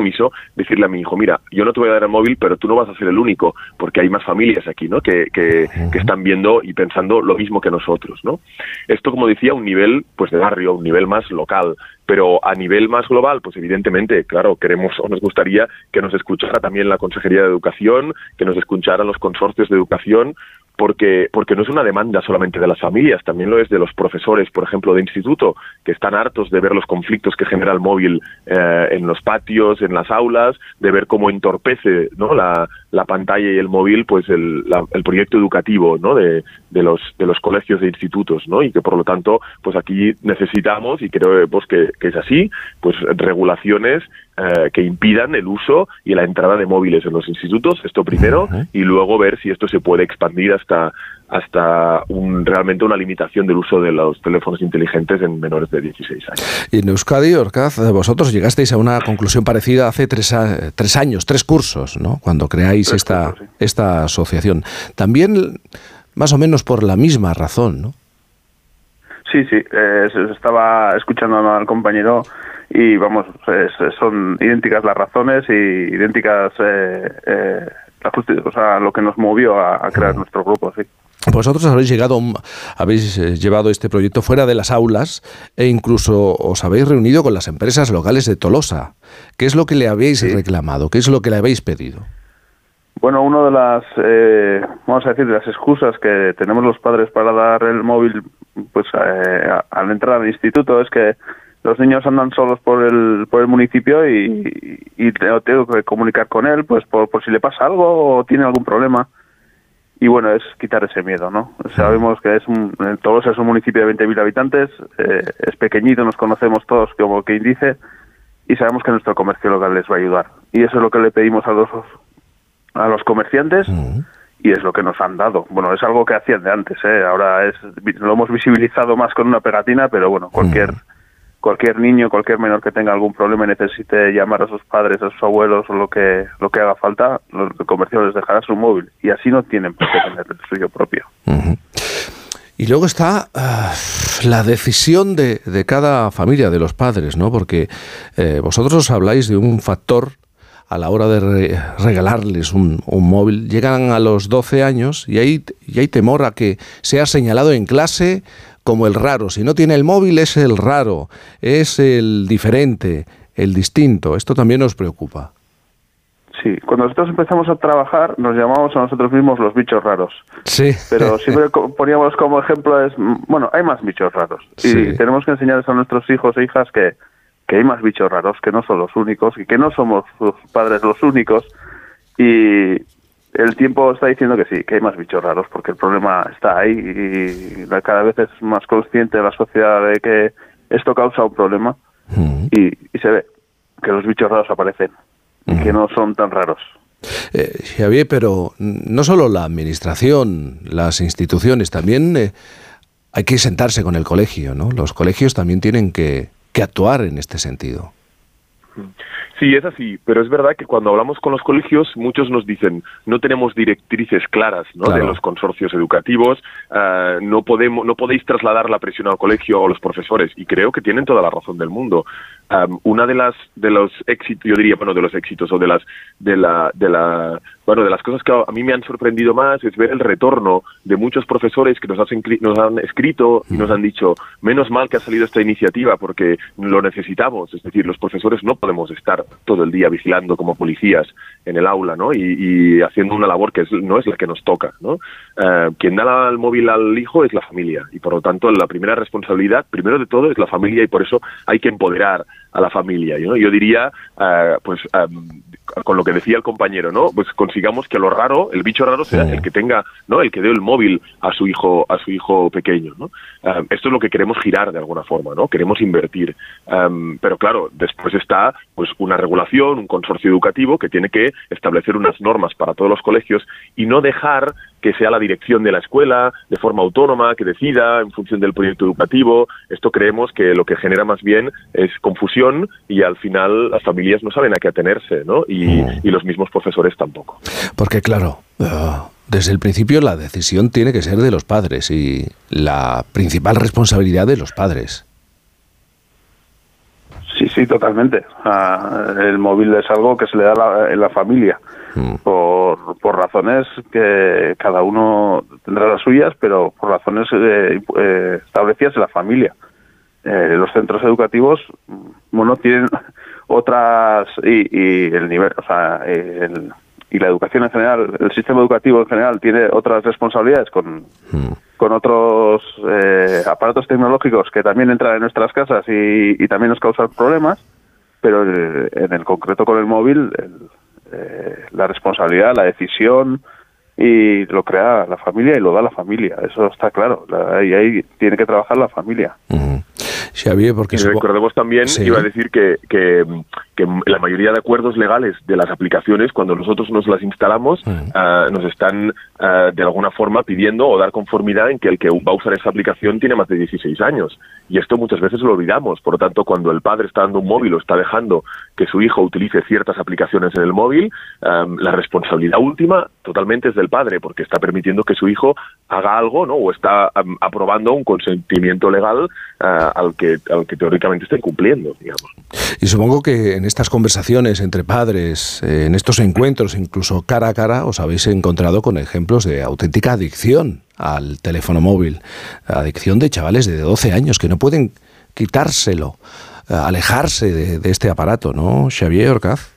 [SPEAKER 15] decirle a mi hijo, mira, yo no te voy a dar el móvil, pero tú no vas a ser el único, porque hay más familias aquí, ¿no? Que, que, que están viendo y pensando lo mismo que nosotros, ¿no? Esto, como decía, un nivel, pues de barrio, un nivel más local, pero a nivel más global, pues evidentemente, claro, queremos o nos gustaría que nos escuchara también la Consejería de Educación, que nos escucharan los consorcios de educación, porque, porque no es una demanda solamente de las familias, también lo es de los profesores, por ejemplo, de instituto, que están hartos de ver los conflictos que genera el móvil eh, en los patios, en las aulas, de ver cómo entorpece ¿no? la, la pantalla y el móvil, pues el, la- el proyecto educativo ¿no? de, de, los, de los colegios e institutos, ¿no? y que por lo tanto, pues aquí necesitamos, y creo pues, que, que es así, pues regulaciones eh, que impidan el uso y la entrada de móviles en los institutos, esto primero, y luego ver si esto se puede expandir hasta hasta un, realmente una limitación del uso de los teléfonos inteligentes en menores de 16 años.
[SPEAKER 1] Y en Euskadi, Orcaz, vosotros llegasteis a una conclusión parecida hace tres, a- tres años, tres cursos, ¿no? Cuando creáis esta, esta asociación. También, más o menos por la misma razón, ¿no?
[SPEAKER 16] Sí, sí, eh, estaba escuchando al compañero y vamos, es- son idénticas las razones y idénticas eh, eh, la o sea, lo que nos movió a, a crear nuestro grupo, sí.
[SPEAKER 1] Vosotros habéis llegado, habéis eh, llevado este proyecto fuera de las aulas e incluso os habéis reunido con las empresas locales de Tolosa. ¿Qué es lo que le habéis reclamado? ¿Qué es lo que le habéis pedido?
[SPEAKER 16] Bueno, una de las, eh, vamos a decir, de las excusas que tenemos los padres para dar el móvil, pues eh, al entrar al instituto es que los niños andan solos por el, por el municipio y, y tengo, tengo que comunicar con él, pues por, por si le pasa algo o tiene algún problema. Y bueno, es quitar ese miedo, ¿no? Sabemos que es un, eh, Tolosa es un municipio de 20.000 habitantes, eh, es pequeñito, nos conocemos todos como quien dice, y sabemos que nuestro comercio local les va a ayudar. Y eso es lo que le pedimos a los a los comerciantes y es lo que nos han dado. Bueno, es algo que hacían de antes, ¿eh? ahora es lo hemos visibilizado más con una pegatina, pero bueno, cualquier cualquier niño, cualquier menor que tenga algún problema y necesite llamar a sus padres, a sus abuelos o lo que lo que haga falta, los- el comercio les dejará su móvil y así no tienen por qué tener el suyo propio.
[SPEAKER 1] Y luego está ah, la decisión de, de cada familia, de los padres, ¿no? Porque eh, vosotros habláis de un factor a la hora de re- regalarles un, un móvil. Llegan a los 12 años y hay, y hay temor a que sea señalado en clase como el raro. Si no tiene el móvil es el raro, es el diferente, el distinto. Esto también nos preocupa.
[SPEAKER 16] Sí, cuando nosotros empezamos a trabajar nos llamamos a nosotros mismos los bichos raros.
[SPEAKER 1] Sí.
[SPEAKER 16] Pero siempre poníamos como ejemplo es, bueno, hay más bichos raros. Y
[SPEAKER 1] Sí.
[SPEAKER 16] tenemos que enseñarles a nuestros hijos e hijas que, que hay más bichos raros, que no son los únicos y que no somos sus padres los únicos. Y el tiempo está diciendo que sí, que hay más bichos raros, porque el problema está ahí y cada vez es más consciente la sociedad de que esto causa un problema y, y se ve que los bichos raros aparecen y que no son tan raros.
[SPEAKER 1] Eh, Javier, pero no solo la administración, las instituciones, también eh, hay que sentarse con el colegio, ¿no? Los colegios también tienen que, que actuar en este sentido.
[SPEAKER 15] Sí, es así, pero es verdad que cuando hablamos con los colegios, muchos nos dicen no tenemos directrices claras ¿no?
[SPEAKER 1] Claro.
[SPEAKER 15] de los consorcios educativos, ah, no podemos, no podéis trasladar la presión al colegio o a los profesores, y creo que tienen toda la razón del mundo. Am, una de las de los éxitos, yo diría, bueno, de los éxitos o de las de la de la bueno, de las cosas que a mí me han sorprendido más es ver el retorno de muchos profesores que nos, hacen, nos han escrito y nos han dicho, menos mal que ha salido esta iniciativa porque lo necesitamos. Es decir, los profesores no podemos estar todo el día vigilando como policías en el aula ¿no? y, y haciendo una labor que es- no es la que nos toca. ¿no? Eh, quien da la- el móvil al hijo es la familia y por lo tanto la primera responsabilidad, primero de todo, es la familia y por eso hay que empoderar a la familia. ¿no? Yo diría, eh, pues con lo que decía el compañero, ¿no? Pues consigamos que lo raro, el bicho raro sea el que tenga, ¿no? El que dé el móvil a su hijo, a su hijo pequeño, ¿no? Um, esto es lo que queremos girar de alguna forma, ¿no? Queremos invertir. Um, pero claro, después está pues una regulación, un consorcio educativo que tiene que establecer unas normas para todos los colegios y no dejar que sea la dirección de la escuela de forma autónoma, que decida en función del proyecto educativo. Esto creemos que lo que genera más bien es confusión y al final las familias no saben a qué atenerse, ¿no? Y, y los mismos profesores tampoco.
[SPEAKER 1] Porque claro, ah, desde el principio la decisión tiene que ser de los padres y la principal responsabilidad de los padres.
[SPEAKER 16] Sí, sí, totalmente. el móvil es algo que se le da en la familia por, por razones que cada uno tendrá las suyas, pero por razones eh, eh, establecidas en la familia. Eh, los centros educativos, bueno, tienen otras y, y el nivel, o sea, el, y la educación en general, el sistema educativo en general tiene otras responsabilidades con, con otros eh, aparatos tecnológicos que también entran en nuestras casas y, también nos causan problemas, pero en el concreto con el móvil, eh, la responsabilidad, la decisión y lo crea la familia y lo da la familia, eso está claro, y ahí tiene que trabajar la familia.
[SPEAKER 1] Hmm. Xavier, porque...
[SPEAKER 15] Y recordemos también, iba a decir que, que, la mayoría de acuerdos legales de las aplicaciones, cuando nosotros nos las instalamos, ah, nos están ah, de alguna forma pidiendo o dar conformidad en que el que va a usar esa aplicación tiene más de 16 años. Y esto muchas veces lo olvidamos. Por lo tanto, cuando el padre está dando un móvil o está dejando que su hijo utilice ciertas aplicaciones en el móvil, la responsabilidad última totalmente es del padre, porque está permitiendo que su hijo haga algo, ¿no? O está aprobando un consentimiento legal al que, al que teóricamente está incumpliendo, digamos.
[SPEAKER 1] Y supongo que en estas conversaciones entre padres, eh, en estos encuentros, incluso cara a cara, os habéis encontrado con ejemplos de auténtica adicción al teléfono móvil, adicción de chavales de 12 años que no pueden quitárselo, eh, alejarse de, de este aparato, ¿no, Xavier Orcaz?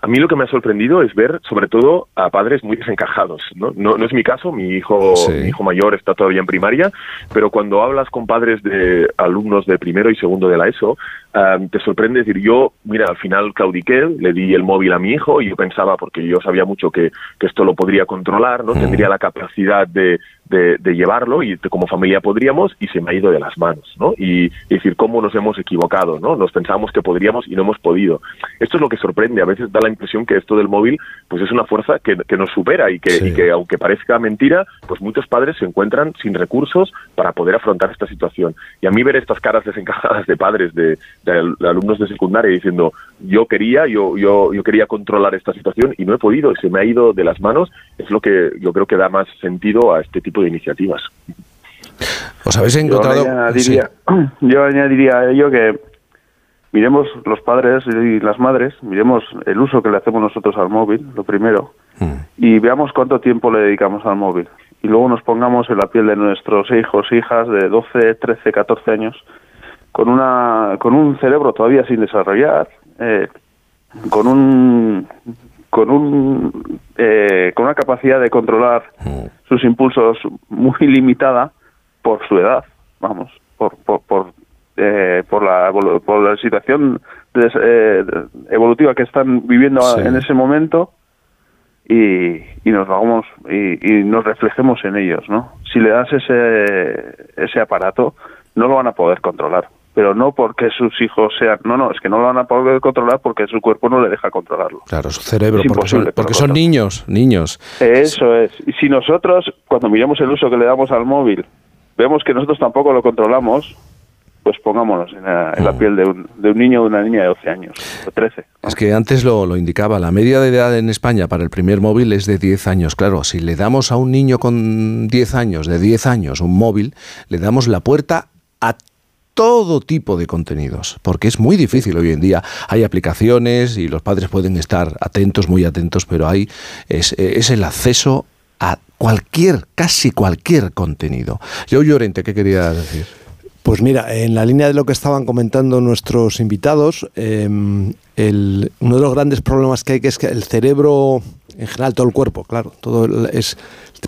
[SPEAKER 15] A mí lo que me ha sorprendido es ver, sobre todo, a padres muy desencajados. No, no, es mi caso, mi hijo, mi hijo mayor está todavía en primaria, pero cuando hablas con padres de alumnos de primero y segundo de la ESO, te sorprende decir, yo, mira, al final claudiqué, le di el móvil a mi hijo y yo pensaba, porque yo sabía mucho que, que esto lo podría controlar, no tendría la capacidad de, de, llevarlo y como familia podríamos y se me ha ido de las manos, ¿no? Y, decir, ¿cómo nos hemos equivocado, ¿no? Nos pensábamos que podríamos y no hemos podido. Esto es lo que sorprende, a veces da la impresión que esto del móvil pues es una fuerza que, que nos supera y que, y que, aunque parezca mentira, pues muchos padres se encuentran sin recursos para poder afrontar esta situación. Y a mí ver estas caras desencajadas de padres, de, de, alumnos de secundaria diciendo yo quería, yo, yo, yo quería controlar esta situación y no he podido y se me ha ido de las manos, es lo que yo creo que da más sentido a este tipo de iniciativas.
[SPEAKER 1] ¿Os habéis encontrado?
[SPEAKER 16] Yo añadiría, yo añadiría a ello que miremos los padres y las madres, miremos el uso que le hacemos nosotros al móvil, lo primero, mm. y veamos cuánto tiempo le dedicamos al móvil. Y luego nos pongamos en la piel de nuestros hijos, hijas de 12, 13, 14 años con, una, con un cerebro todavía sin desarrollar, eh, con un con un eh, con una capacidad de controlar sus impulsos muy limitada por su edad, vamos, por por por, eh, por la por la situación evolutiva que están viviendo en ese momento y, y nos hagamos y, y, nos reflejemos en ellos, ¿no? Si le das ese ese aparato, no lo van a poder controlar pero no porque sus hijos sean, no, no, es que no lo van a poder controlar porque su cuerpo no le deja controlarlo.
[SPEAKER 1] Claro, su cerebro, porque son, porque son niños, niños.
[SPEAKER 16] Eso es. Y si nosotros, cuando miramos el uso que le damos al móvil, vemos que nosotros tampoco lo controlamos, pues pongámonos en la, mm. piel de un, de un, niño o de una niña de 12 años, o 13.
[SPEAKER 1] Es que antes lo, lo, indicaba, la media de edad en España para el primer móvil es de 10 años. Claro, si le damos a un niño con 10 años, de 10 años, un móvil, le damos la puerta a todo tipo de contenidos, porque es muy difícil hoy en día. Hay aplicaciones y los padres pueden estar atentos, muy atentos, pero hay es, el acceso a cualquier, casi cualquier contenido. Yo Llorente, ¿qué quería decir?
[SPEAKER 4] Pues mira, en la línea de lo que estaban comentando nuestros invitados, em, uno de los grandes problemas que hay que es que el cerebro, en general todo el cuerpo, claro, todo es,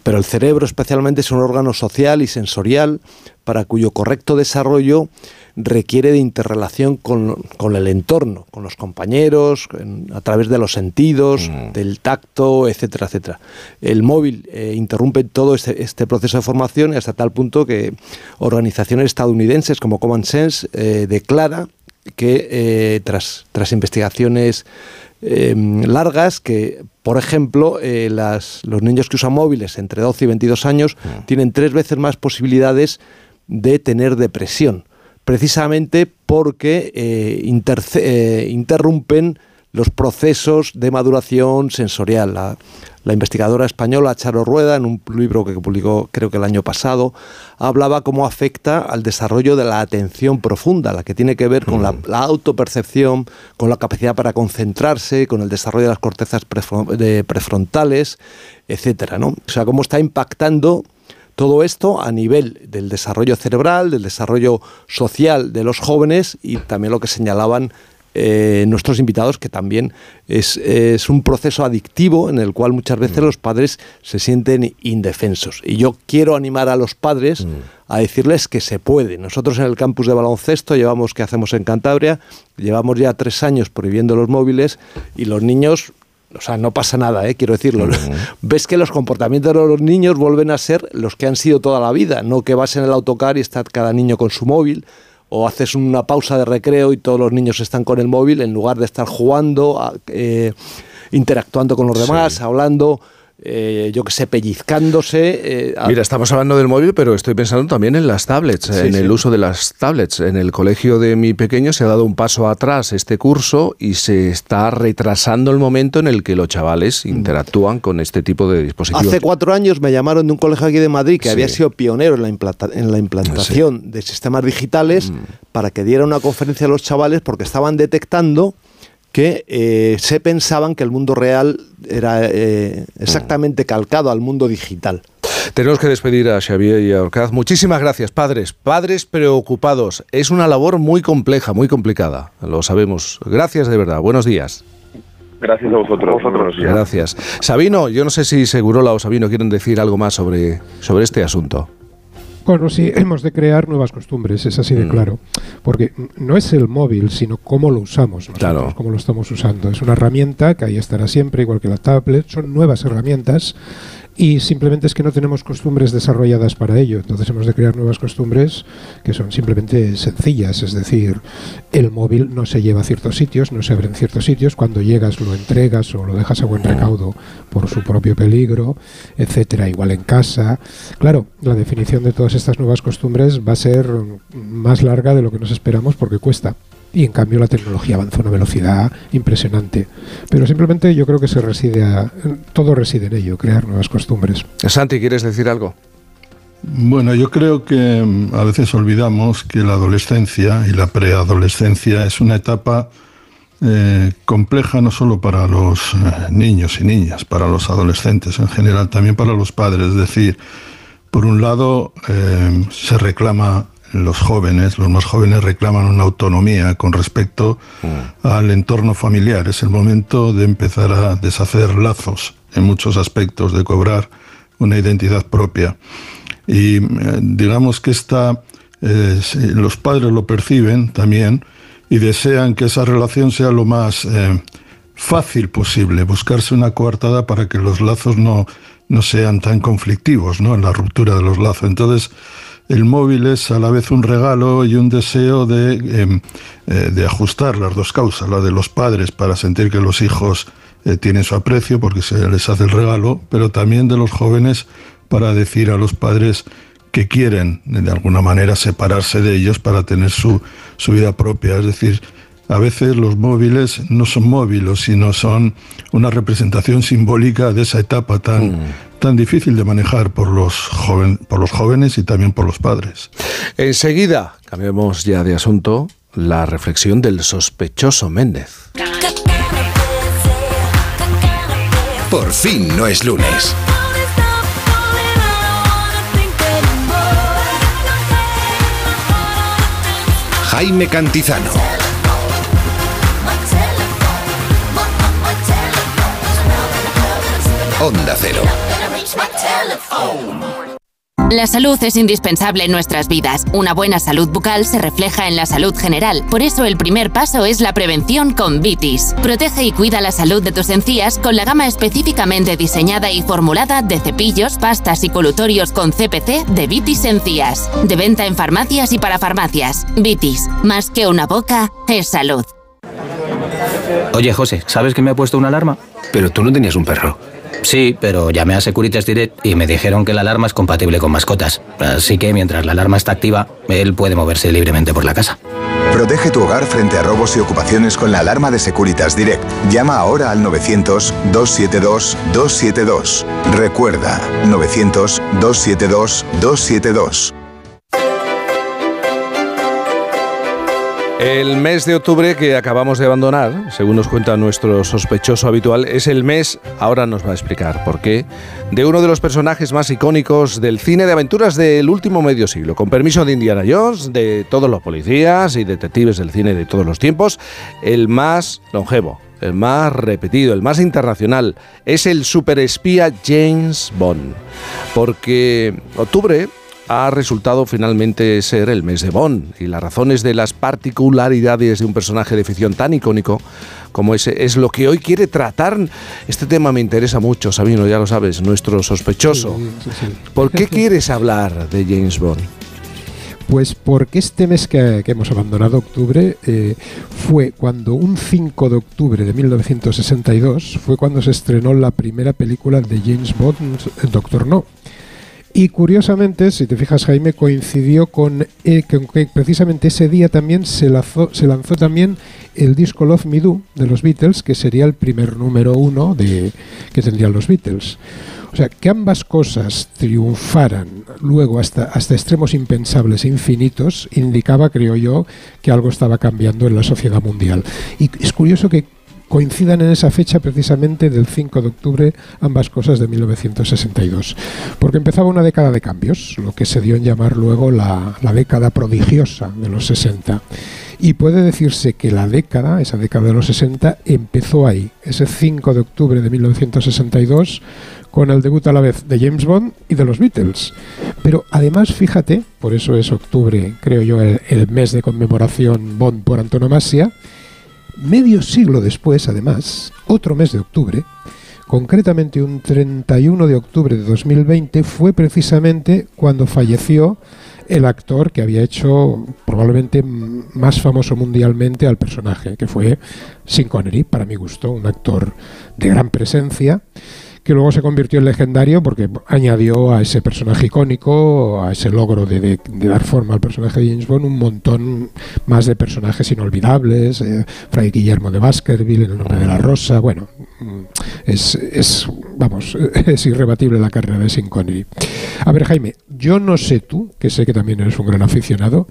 [SPEAKER 4] pero el cerebro especialmente es un órgano social y sensorial para cuyo correcto desarrollo requiere de interrelación con, el entorno, con los compañeros, a través de los sentidos, mm. del tacto, etcétera, etcétera. El móvil eh, interrumpe todo este, este, proceso de formación hasta tal punto que organizaciones estadounidenses como Common Sense eh, declara que eh, tras, tras investigaciones largas que, por ejemplo, las, los niños que usan móviles entre 12 y 22 años mm. tienen tres veces más posibilidades de tener depresión, precisamente porque eh, eh, interrumpen los procesos de maduración sensorial. La, la investigadora española Charo Rueda, en un libro que publicó creo que el año pasado, hablaba cómo afecta al desarrollo de la atención profunda, la que tiene que ver con la, autopercepción, con la capacidad para concentrarse, con el desarrollo de las cortezas prefrontales, etcétera, ¿no? O sea, cómo está impactando todo esto a nivel del desarrollo cerebral, del desarrollo social de los jóvenes y también lo que señalaban eh, nuestros invitados, que también es, un proceso adictivo en el cual muchas veces mm. los padres se sienten indefensos. Y yo quiero animar a los padres mm. a decirles que se puede. Nosotros en el campus de baloncesto llevamos, que hacemos en Cantabria? Llevamos ya tres años prohibiendo los móviles y los niños o sea, no pasa nada, ¿eh? quiero decirlo. Mm. Ves que los comportamientos de los niños vuelven a ser los que han sido toda la vida, no que vas en el autocar y está cada niño con su móvil, o haces una pausa de recreo y todos los niños están con el móvil en lugar de estar jugando, eh, interactuando con los demás, hablando. Eh, yo que sé, pellizcándose.
[SPEAKER 1] Eh, Mira, estamos hablando del móvil, pero estoy pensando también en las tablets, en el uso de las tablets. En el colegio de mi pequeño se ha dado un paso atrás este curso y se está retrasando el momento en el que los chavales mm. interactúan con este tipo de dispositivos.
[SPEAKER 4] Hace cuatro años me llamaron de un colegio aquí de Madrid que había sido pionero en la, en la implantación de sistemas digitales mm. para que diera una conferencia a los chavales porque estaban detectando que eh, se pensaban que el mundo real era eh, exactamente calcado al mundo digital.
[SPEAKER 1] Tenemos que despedir a Xavier y a Orcaz. Muchísimas gracias, padres. Padres preocupados. Es una labor muy compleja, muy complicada. Lo sabemos. Gracias de verdad. Buenos días.
[SPEAKER 15] Gracias a vosotros.
[SPEAKER 1] Gracias. Sabino, yo no sé si Segurola o Sabino quieren decir algo más sobre, sobre este asunto.
[SPEAKER 3] Bueno, sí, hemos de crear nuevas costumbres, es así de mm. claro. Porque no es el móvil, sino cómo lo usamos nosotros, cómo lo estamos usando. Es una herramienta que ahí estará siempre, igual que la tablet. Son nuevas herramientas y simplemente es que no tenemos costumbres desarrolladas para ello. Entonces hemos de crear nuevas costumbres que son simplemente sencillas, es decir, el móvil no se lleva a ciertos sitios, no se abre en ciertos sitios, cuando llegas lo entregas o lo dejas a buen recaudo por su propio peligro, etcétera, igual en casa. Claro, la definición de todas estas nuevas costumbres va a ser más larga de lo que nos esperamos porque cuesta y en cambio la tecnología avanza a una velocidad impresionante. Pero simplemente yo creo que se reside a, todo reside en ello, crear nuevas costumbres.
[SPEAKER 1] Santi, ¿quieres decir algo?
[SPEAKER 5] Bueno, yo creo que mm, a veces olvidamos que la adolescencia y la preadolescencia es una etapa eh, compleja no solo para los eh, niños y niñas, para los adolescentes en general, también para los padres. Es decir, por un lado eh, se reclama los jóvenes, los más jóvenes reclaman una autonomía con respecto mm. al entorno familiar. Es el momento de empezar a deshacer lazos en muchos aspectos, de cobrar una identidad propia. Y eh, digamos que esta, eh, los padres lo perciben también y desean que esa relación sea lo más eh, fácil posible, buscarse una coartada para que los lazos no, no sean tan conflictivos, ¿no? En la ruptura de los lazos. Entonces, el móvil es a la vez un regalo y un deseo de, em, eh, de ajustar las dos causas, la de los padres para sentir que los hijos eh, tienen su aprecio porque se les hace el regalo, pero también de los jóvenes para decir a los padres que quieren de alguna manera separarse de ellos para tener su, su vida propia. Es decir, a veces los móviles no son móviles, sino son una representación simbólica de esa etapa tan, mm. tan difícil de manejar por los, joven, por los jóvenes y también por los padres.
[SPEAKER 1] Enseguida, cambiamos ya de asunto, la reflexión del sospechoso Méndez.
[SPEAKER 2] Por fin no es lunes. Jaime Cantizano. Onda Cero.
[SPEAKER 17] La salud es indispensable en nuestras vidas. Una buena salud bucal se refleja en la salud general. Por eso el primer paso es la prevención con Vitis. Protege y cuida la salud de tus encías con la gama específicamente diseñada y formulada de cepillos, pastas y colutorios con CPC de Vitis Encías. De venta en farmacias y para farmacias. Vitis, más que una boca, es salud.
[SPEAKER 18] Oye, José, ¿sabes que me ha puesto una alarma?
[SPEAKER 11] Pero tú no tenías un perro.
[SPEAKER 18] Sí, pero llamé a Securitas Direct y me dijeron que la alarma es compatible con mascotas. Así que mientras la alarma está activa, él puede moverse libremente por la casa.
[SPEAKER 19] Protege tu hogar frente a robos y ocupaciones con la alarma de Securitas Direct. Llama ahora al 900-272-272. Recuerda, 900-272-272.
[SPEAKER 1] El mes de octubre que acabamos de abandonar, según nos cuenta nuestro sospechoso habitual, es el mes, ahora nos va a explicar por qué, de uno de los personajes más icónicos del cine de aventuras del último medio siglo. Con permiso de Indiana Jones, de todos los policías y detectives del cine de todos los tiempos, el más longevo, el más repetido, el más internacional, es el superespía James Bond. Porque octubre ha resultado finalmente ser el mes de Bond y las razones de las particularidades de un personaje de ficción tan icónico como ese es lo que hoy quiere tratar. Este tema me interesa mucho, Sabino, ya lo sabes, nuestro sospechoso. ¿Por qué quieres hablar de James Bond?
[SPEAKER 3] Pues porque este mes que, hemos abandonado, octubre, eh, fue cuando un 5 de octubre de 1962 fue cuando se estrenó la primera película de James Bond, Doctor No. Y curiosamente, si te fijas, Jaime, coincidió con, eh, que, precisamente ese día también se lanzó, se lanzó también el disco Love Me Do de los Beatles, que sería el primer número uno de, que tendrían los Beatles. O sea, que ambas cosas triunfaran luego hasta, hasta extremos impensables e infinitos, indicaba, creo yo, que algo estaba cambiando en la sociedad mundial. Y es curioso que coincidan en esa fecha precisamente del 5 de octubre ambas cosas de 1962, porque empezaba una década de cambios, lo que se dio en llamar luego la, década prodigiosa de los 60. Y puede decirse que la década, esa década de los 60, empezó ahí, ese 5 de octubre de 1962, con el debut a la vez de James Bond y de los Beatles. Pero además, fíjate, por eso es octubre, creo yo, el mes de conmemoración Bond por antonomasia, Medio siglo después, además, otro mes de octubre, concretamente un 31 de octubre de 2020, fue precisamente cuando falleció el actor que había hecho probablemente más famoso mundialmente al personaje, que fue Sin Connery, para mi gusto, un actor de gran presencia que luego se convirtió en legendario porque añadió a ese personaje icónico, a ese logro de, dar forma al personaje de James Bond, un montón más de personajes inolvidables, eh, Fray Guillermo de Baskerville, el nombre de la rosa, bueno, mm, es, es, vamos, es irrebatible la carrera de Sin Connery. A ver, Jaime, yo no sé tú, que sé que también eres un gran aficionado,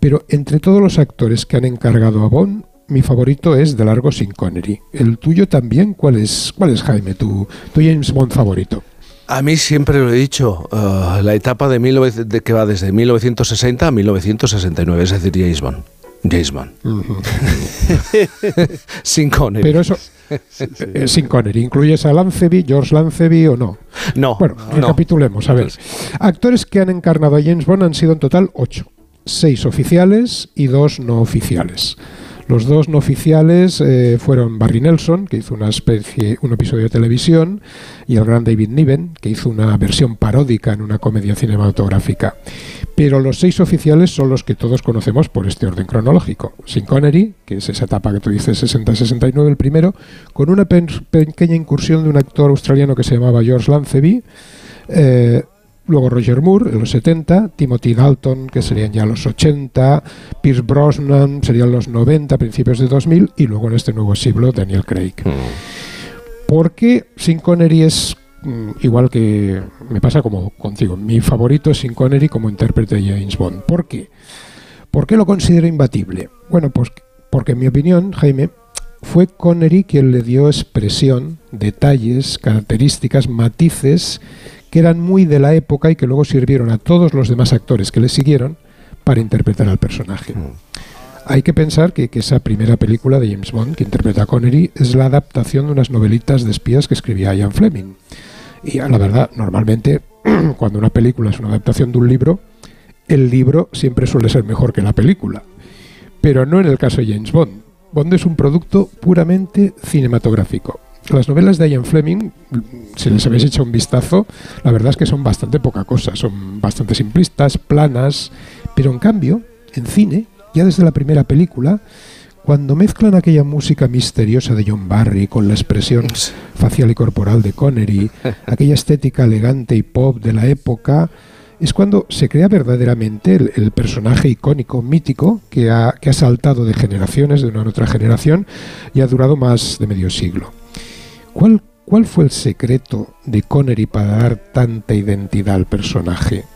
[SPEAKER 3] pero entre todos los actores que han encargado a Bond, mi favorito es de largo sin Connery. ¿El tuyo también? ¿Cuál es, cuál es Jaime, tu, tu James Bond favorito?
[SPEAKER 1] A mí siempre lo he dicho, uh, la etapa de, de, que va desde 1960 a 1969, es decir, James Bond. James Bond. sin Connery.
[SPEAKER 3] Pero eso, eh, sin Connery. ¿Incluyes a Lanceby, George Lanceby o no?
[SPEAKER 1] No.
[SPEAKER 3] Bueno, recapitulemos. A ver, actores que han encarnado a James Bond han sido en total ocho. Seis oficiales y dos no oficiales. Los dos no oficiales eh, fueron Barry Nelson, que hizo una especie, un episodio de televisión, y el gran David Niven, que hizo una versión paródica en una comedia cinematográfica. Pero los seis oficiales son los que todos conocemos por este orden cronológico. Sin Connery, que es esa etapa que tú dices 60-69, el primero, con una pequeña incursión de un actor australiano que se llamaba George Lanceby, eh, Luego Roger Moore en los 70, Timothy Dalton, que serían ya los 80, Pierce Brosnan serían los 90, principios de 2000, y luego en este nuevo siglo Daniel Craig. Mm. Porque Sin Connery es mm, igual que me pasa como contigo. Mi favorito es Sin Connery como intérprete de James Bond. ¿Por qué? ¿Por qué lo considero imbatible? Bueno, pues porque en mi opinión, Jaime, fue Connery quien le dio expresión, detalles, características, matices que eran muy de la época y que luego sirvieron a todos los demás actores que le siguieron para interpretar al personaje. Mm. Hay que pensar que, esa primera película de James Bond que interpreta a Connery es la adaptación de unas novelitas de espías que escribía Ian Fleming. Y la verdad, normalmente, cuando una película es una adaptación de un libro, el libro siempre suele ser mejor que la película. Pero no en el caso de James Bond. Bond es un producto puramente cinematográfico. Las novelas de Ian Fleming, si les habéis hecho un vistazo, la verdad es que son bastante poca cosa, son bastante simplistas, planas, pero en cambio, en cine, ya desde la primera película, cuando mezclan aquella música misteriosa de John Barry con la expresión facial y corporal de Connery, aquella estética elegante y pop de la época, es cuando se crea verdaderamente el, personaje icónico, mítico, que ha, que ha saltado de generaciones, de una a otra generación, y ha durado más de medio siglo. ¿Cuál, ¿Cuál fue el secreto de Connery para dar tanta identidad al personaje?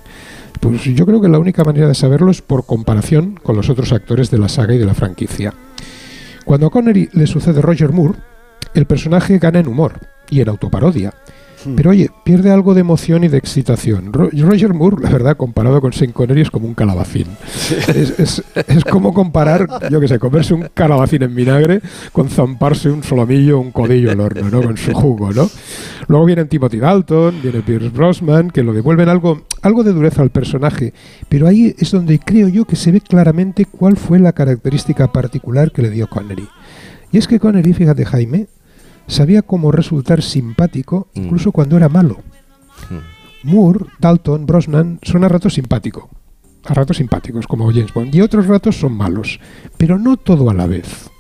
[SPEAKER 3] Pues yo creo que la única manera de saberlo es por comparación con los otros actores de la saga y de la franquicia. Cuando a Connery le sucede Roger Moore, el personaje gana en humor y en autoparodia. Hmm. Pero oye, pierde algo de emoción y de excitación. Roger Moore, la verdad, comparado con Sean Connery, es como un calabacín. Es, como comparar, yo que sé, comerse un calabacín en vinagre con zamparse un solomillo un codillo al horno, ¿no? Con su jugo, ¿no? Luego viene Timothy Dalton, viene Pierce Brosnan, que lo devuelven algo, algo de dureza al personaje. Pero ahí es donde creo yo que se ve claramente cuál fue la característica particular que le dio Connery. Y es que Connery, fíjate Jaime, sabía cómo resultar simpático mm. incluso cuando era malo. Mm. Moore, Dalton, Brosnan son a ratos simpáticos, a ratos simpáticos como James Bond, y otros ratos son malos, pero no todo a la vez.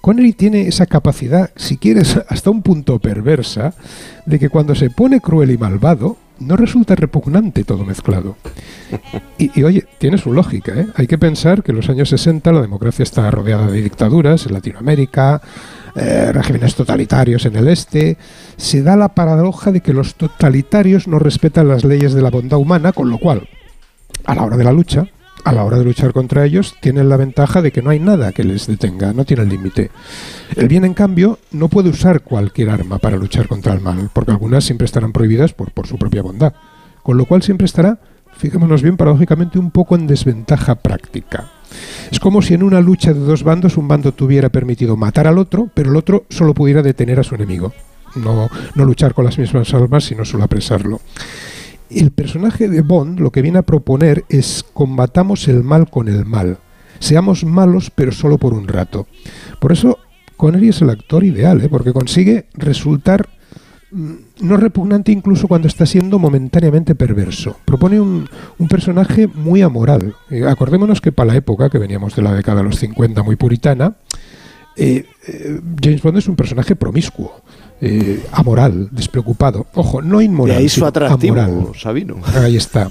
[SPEAKER 3] Connery tiene esa capacidad, si quieres, hasta un punto perversa, de que cuando se pone cruel y malvado, no resulta repugnante todo mezclado. Y, oye, tiene su lógica, ¿eh? Hay que pensar que en los años 60 la democracia está rodeada de dictaduras, en Latinoamérica, eh, regímenes totalitarios en el este, se da la paradoja de que los totalitarios no respetan las leyes de la bondad humana, con lo cual, a la hora de la lucha, a la hora de luchar contra ellos, tienen la ventaja de que no hay nada que les detenga, no tiene límite. El bien, en cambio, no puede usar cualquier arma para luchar contra el mal, porque algunas siempre estarán prohibidas por, por su propia bondad, con lo cual siempre estará, fijémonos bien, paradójicamente, un poco en desventaja práctica. Es como si en una lucha de dos bandos un bando tuviera permitido matar al otro, pero el otro solo pudiera detener a su enemigo. No, no luchar con las mismas armas, sino solo apresarlo. El personaje de Bond lo que viene a proponer es combatamos el mal con el mal. Seamos malos, pero solo por un rato. Por eso Connery es el actor ideal, ¿eh? porque consigue resultar no repugnante incluso cuando está siendo momentáneamente perverso. Propone un, personaje muy amoral. Eh, acordémonos que para la época, que veníamos de la década de los 50 muy puritana, eh, eh, James Bond es un personaje promiscuo. Amoral, despreocupado. Ojo, no inmoral.
[SPEAKER 4] De ahí su atractivo, Sabino.
[SPEAKER 3] Ahí está.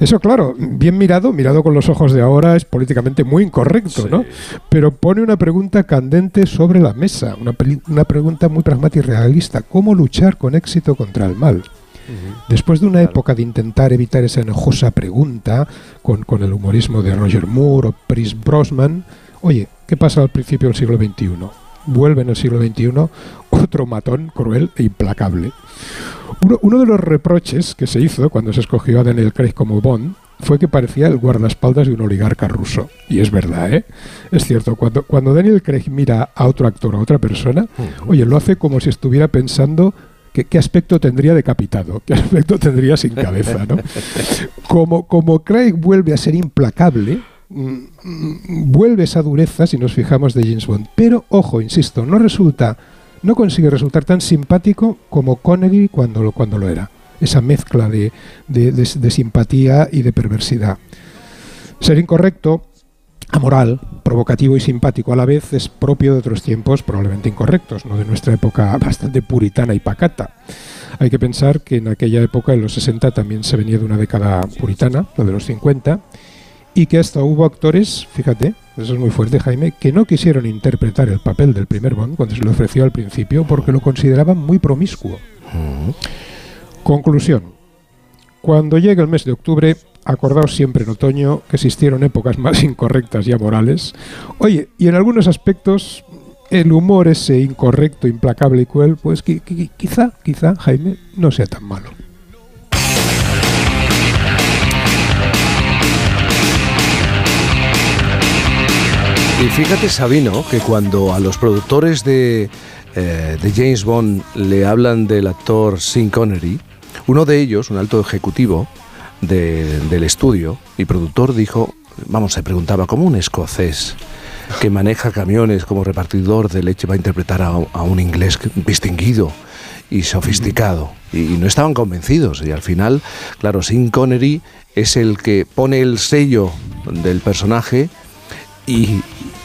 [SPEAKER 3] Eso, claro, bien mirado, mirado con los ojos de ahora, es políticamente muy incorrecto, ¿no? Pero pone una pregunta candente sobre la mesa, una, una pregunta muy pragmática y realista. ¿Cómo luchar con éxito contra el mal? Después de una época de intentar evitar esa enojosa pregunta con, con el humorismo de Roger Moore o Chris Brosnan, oye, ¿qué pasa al principio del siglo XXI? Vuelve en el siglo XXI otro matón cruel e implacable. Uno, de los reproches que se hizo cuando se escogió a Daniel Craig como Bond fue que parecía el guardaespaldas de un oligarca ruso. Y es verdad, ¿eh? Es cierto, cuando, cuando Daniel Craig mira a otro actor, a otra persona, oye, lo hace como si estuviera pensando qué aspecto tendría decapitado, qué aspecto tendría sin cabeza, ¿no? Como, como Craig vuelve a ser implacable, vuelve esa dureza si nos fijamos de James Bond. Pero, ojo, insisto, no resulta, no consigue resultar tan simpático como Connery cuando lo, cuando lo era. Esa mezcla de, de, simpatía y de perversidad. Ser incorrecto, amoral, provocativo y simpático a la vez es propio de otros tiempos probablemente incorrectos, no de nuestra época bastante puritana y pacata. Hay que pensar que en aquella época, en los 60, también se venía de una década puritana, la de los 50, y que hasta hubo actores, fíjate, eso es muy fuerte Jaime, que no quisieron interpretar el papel del primer Bond cuando se lo ofreció al principio porque lo consideraban muy promiscuo. Conclusión. Cuando llegue el mes de octubre, acordaos siempre en otoño que existieron épocas más incorrectas y amorales. Oye, y en algunos aspectos el humor ese incorrecto, implacable y cruel, pues quizá, quizá, Jaime, no sea tan malo.
[SPEAKER 1] Y fíjate, Sabino, que cuando a los productores de, eh, de James Bond le hablan del actor Sean Connery, uno de ellos, un alto ejecutivo del estudio y productor, dijo, vamos, se preguntaba, ¿cómo un escocés que maneja camiones como repartidor de leche va a interpretar a, un inglés distinguido y sofisticado? Y, y, no estaban convencidos. Y al final, claro, Sean Connery es el que pone el sello del personaje y,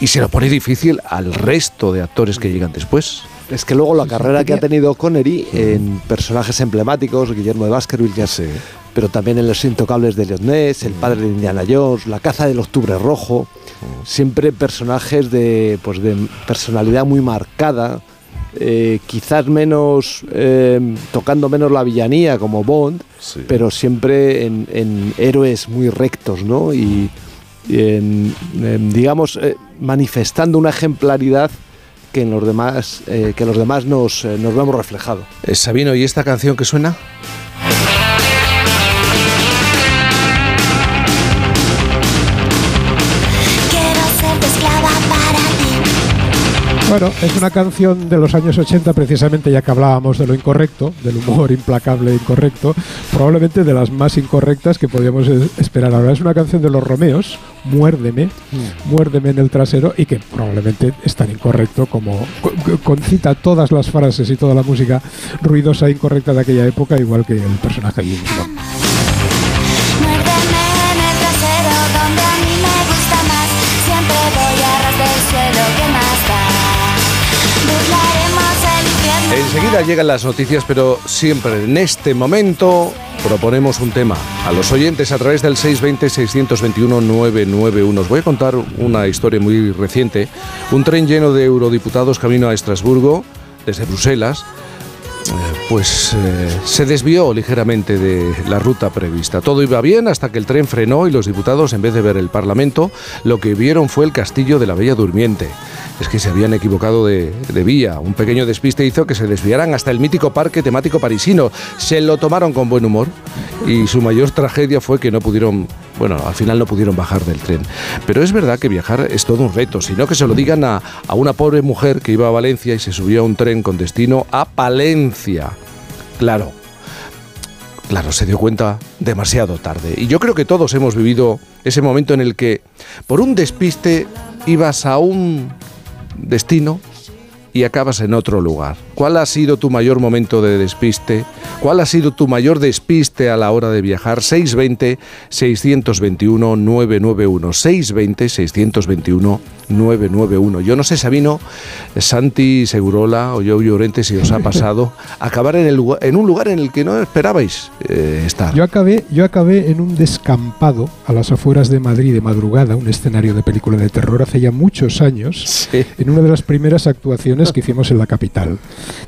[SPEAKER 1] se lo pone difícil al resto de actores que llegan después.
[SPEAKER 4] Es que luego la carrera que ha tenido Connery en personajes emblemáticos, Guillermo de Baskerville, ya sé, pero también en Los Intocables de Leonés, El padre de Indiana Jones, La caza del Octubre Rojo, siempre personajes de, pues de personalidad muy marcada, eh, quizás menos, eh, tocando menos la villanía como Bond, pero siempre en, héroes muy rectos, ¿no? Y, digamos, eh, manifestando una ejemplaridad que en los demás, que los demás nos, nos vemos reflejado.
[SPEAKER 1] Sabino, ¿y esta canción que suena?
[SPEAKER 3] Bueno, es una canción de los años 80, precisamente ya que hablábamos de lo incorrecto, del humor implacable e incorrecto, probablemente de las más incorrectas que podíamos esperar ahora. Es una canción de los Romeos, Muérdeme, mm. Muérdeme en el trasero, y que probablemente es tan incorrecto como concita todas las frases y toda la música ruidosa e incorrecta de aquella época, igual que el personaje de
[SPEAKER 1] Enseguida llegan las noticias, pero siempre en este momento proponemos un tema a los oyentes a través del 620-621-991. Os voy a contar una historia muy reciente. Un tren lleno de eurodiputados camino a Estrasburgo desde Bruselas pues eh, se desvió ligeramente de la ruta prevista. Todo iba bien hasta que el tren frenó y los diputados, en vez de ver el Parlamento, lo que vieron fue el castillo de la Bella Durmiente es que se habían equivocado de, vía. Un pequeño despiste hizo que se desviaran hasta el mítico parque temático parisino. Se lo tomaron con buen humor y su mayor tragedia fue que no pudieron, bueno, al final no pudieron bajar del tren. Pero es verdad que viajar es todo un reto, sino que se lo digan a, a una pobre mujer que iba a Valencia y se subió a un tren con destino a Palencia. Claro, claro, se dio cuenta demasiado tarde. Y yo creo que todos hemos vivido ese momento en el que, por un despiste, ibas a un destino y acabas en otro lugar. ¿Cuál ha sido tu mayor momento de despiste? ¿Cuál ha sido tu mayor despiste a la hora de viajar? 620-621-991. 620-621-991. Yo no sé, Sabino, Santi Segurola o yo Llorente, si os ha pasado acabar en, el, en un lugar en el que no esperabais eh, estar.
[SPEAKER 3] Yo acabé, yo acabé en un descampado a las afueras de Madrid de madrugada, un escenario de película de terror hace ya muchos años, en una de las primeras actuaciones que hicimos en la capital.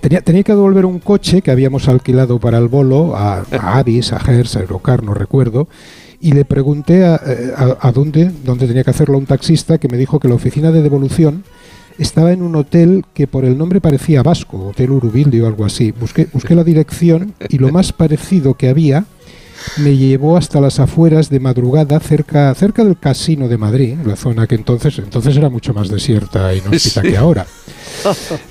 [SPEAKER 3] Tenía, tenía que devolver un coche que habíamos alquilado para el bolo a, a Avis, a Gers, a Eurocar, no recuerdo, y le pregunté a, a, dónde, dónde tenía que hacerlo un taxista que me dijo que la oficina de devolución estaba en un hotel que por el nombre parecía vasco, Hotel Urubildi o algo así. Busqué, busqué la dirección y lo más parecido que había me llevó hasta las afueras de madrugada, cerca, cerca del casino de Madrid, la zona que entonces, entonces era mucho más desierta y no sí. que ahora.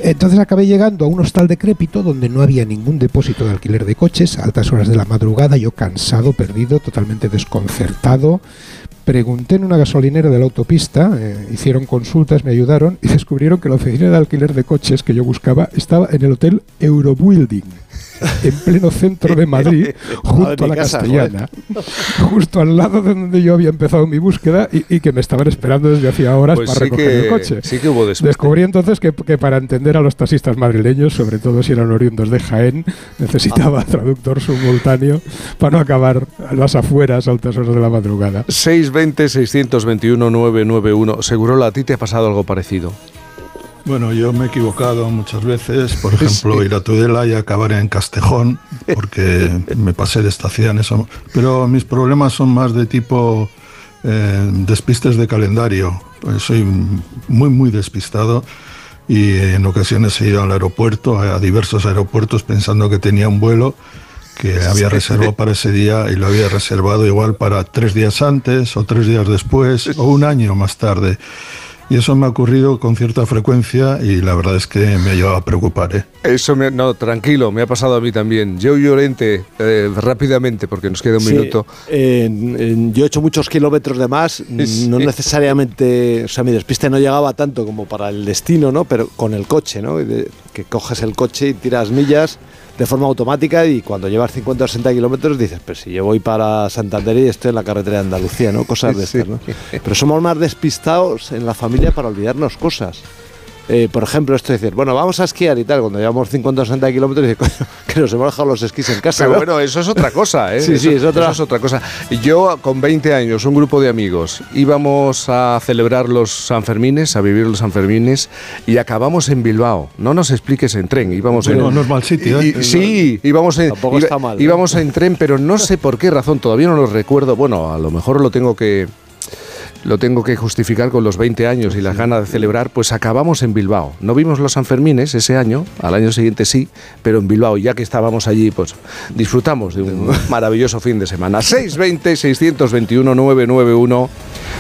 [SPEAKER 3] Entonces acabé llegando a un hostal decrépito donde no había ningún depósito de alquiler de coches, a altas horas de la madrugada, yo cansado, perdido, totalmente desconcertado. Pregunté en una gasolinera de la autopista, eh, hicieron consultas, me ayudaron y descubrieron que la oficina de alquiler de coches que yo buscaba estaba en el hotel Eurobuilding en pleno centro de Madrid, junto a la Castellana, justo al lado de donde yo había empezado mi búsqueda y, que me estaban esperando desde hacía horas pues para recoger el coche.
[SPEAKER 1] Sí que hubo
[SPEAKER 3] Descubrí entonces que, para entender a los taxistas madrileños, sobre todo si eran oriundos de Jaén, necesitaba ah. traductor simultáneo para no acabar a las afueras a altas horas de la madrugada.
[SPEAKER 1] 620-621-991. Seguro a ti te ha pasado algo parecido.
[SPEAKER 5] Bueno, yo me he equivocado muchas veces, por ejemplo, ir a Tudela y acabar en Castejón, porque me pasé de estaciones. Pero mis problemas son más de tipo eh, despistes de calendario. Pues soy muy, muy despistado y en ocasiones he ido al aeropuerto, a diversos aeropuertos, pensando que tenía un vuelo que había reservado para ese día y lo había reservado igual para tres días antes o tres días después o un año más tarde. Y eso me ha ocurrido con cierta frecuencia y la verdad es que me ha llevado a preocupar. ¿eh?
[SPEAKER 1] Eso, me, no, tranquilo, me ha pasado a mí también. Yo Llorente, eh, rápidamente, porque nos queda un minuto.
[SPEAKER 4] yo he hecho muchos kilómetros de más, no necesariamente, o sea, mi despiste no llegaba tanto como para el destino, ¿no? Pero con el coche, ¿no? que coges el coche y tiras millas de forma automática y cuando llevas 50 o 60 kilómetros dices, pero si yo voy para Santander y estoy en la carretera de Andalucía, ¿no? Cosas de estas, ¿no? Pero somos más despistados en la familia para olvidarnos cosas. Eh, por ejemplo, esto de decir, bueno, vamos a esquiar y tal, cuando llevamos 50 o 60 kilómetros, y que nos hemos dejado los esquís en casa.
[SPEAKER 1] Pero bueno, eso es otra cosa, ¿eh?
[SPEAKER 4] Sí, sí, es otra,
[SPEAKER 1] es otra cosa. Yo, con 20 años, un grupo de amigos, íbamos a celebrar los Sanfermines, a vivir los Sanfermines, y acabamos en Bilbao. No nos expliques en tren, íbamos
[SPEAKER 5] en...
[SPEAKER 1] No,
[SPEAKER 5] no es mal sitio, ¿eh?
[SPEAKER 1] sí, íbamos en,
[SPEAKER 4] está mal,
[SPEAKER 1] íbamos en tren, pero no sé por qué razón, todavía no lo recuerdo. Bueno, a lo mejor lo tengo que lo tengo que justificar con los 20 años y las ganas de celebrar, pues acabamos en Bilbao. No vimos los Sanfermines ese año, al año siguiente sí, pero en Bilbao, ya que estábamos allí, pues disfrutamos de un maravilloso fin de semana. 620-621-991.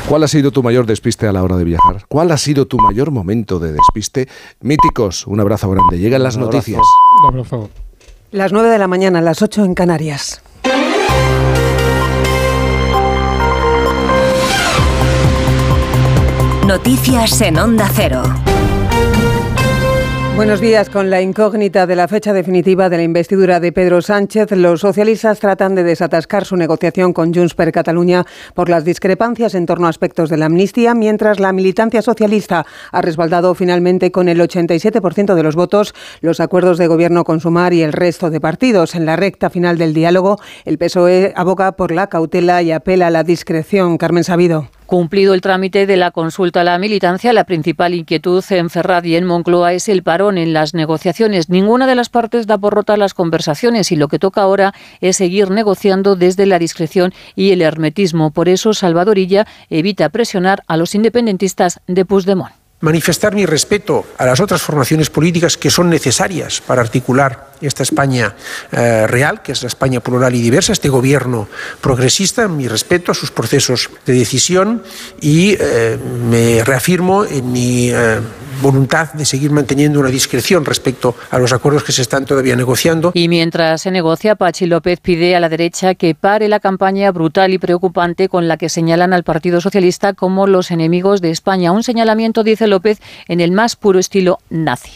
[SPEAKER 1] ¿Cuál ha sido tu mayor despiste a la hora de viajar? ¿Cuál ha sido tu mayor momento de despiste? Míticos, un abrazo grande. Llegan las noticias.
[SPEAKER 3] Un abrazo.
[SPEAKER 20] Las 9 de la mañana, las 8 en Canarias.
[SPEAKER 17] Noticias en Onda Cero.
[SPEAKER 20] Buenos días. Con la incógnita de la fecha definitiva de la investidura de Pedro Sánchez, los socialistas tratan de desatascar su negociación con Junts per Catalunya por las discrepancias en torno a aspectos de la amnistía, mientras la militancia socialista ha respaldado finalmente con el 87% de los votos los acuerdos de gobierno con Sumar y el resto de partidos. En la recta final del diálogo, el PSOE aboga por la cautela y apela a la discreción. Carmen Sabido.
[SPEAKER 21] Cumplido el trámite de la consulta a la militancia, la principal inquietud en Ferraz y en Moncloa es el parón en las negociaciones. Ninguna de las partes da por rota las conversaciones y lo que toca ahora es seguir negociando desde la discreción y el hermetismo. Por eso, Salvadorilla evita presionar a los independentistas de Puigdemont
[SPEAKER 22] manifestar mi respeto a las otras formaciones políticas que son necesarias para articular esta España eh, real, que es la España plural y diversa, este gobierno progresista, mi respeto a sus procesos de decisión y eh, me reafirmo en mi eh, voluntad de seguir manteniendo una discreción respecto a los acuerdos que se están todavía negociando.
[SPEAKER 21] Y mientras se negocia, Pachi López pide a la derecha que pare la campaña brutal y preocupante con la que señalan al Partido Socialista como los enemigos de España. Un señalamiento, dice López, en el más puro estilo nazi.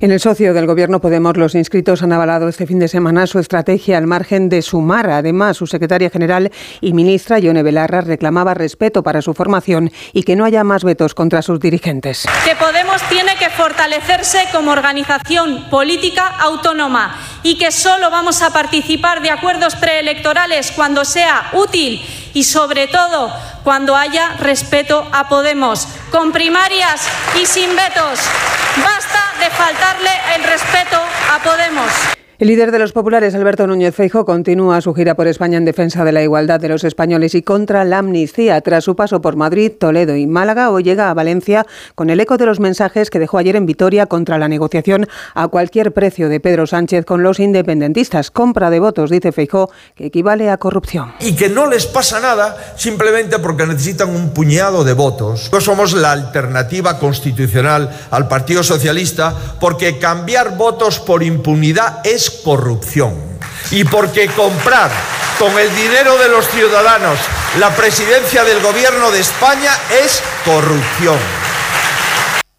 [SPEAKER 20] En el socio del Gobierno Podemos, los inscritos han avalado este fin de semana su estrategia al margen de sumar. Además, su secretaria general y ministra, Yone Belarra, reclamaba respeto para su formación y que no haya más vetos contra sus dirigentes.
[SPEAKER 23] Que Podemos tiene que fortalecerse como organización política autónoma y que solo vamos a participar de acuerdos preelectorales cuando sea útil y sobre todo cuando haya respeto a Podemos, con primarias y sin vetos. Basta de faltarle el respeto a Podemos.
[SPEAKER 20] El líder de los populares, Alberto Núñez Feijo, continúa su gira por España en defensa de la igualdad de los españoles y contra la amnistía. Tras su paso por Madrid, Toledo y Málaga, hoy llega a Valencia con el eco de los mensajes que dejó ayer en Vitoria contra la negociación a cualquier precio de Pedro Sánchez con los independentistas. Compra de votos, dice Feijo, que equivale a corrupción.
[SPEAKER 24] Y que no les pasa nada simplemente porque necesitan un puñado de votos. No somos la alternativa constitucional al Partido Socialista porque cambiar votos por impunidad es corrupción. Y porque comprar con el dinero de los ciudadanos la presidencia del gobierno de España es corrupción.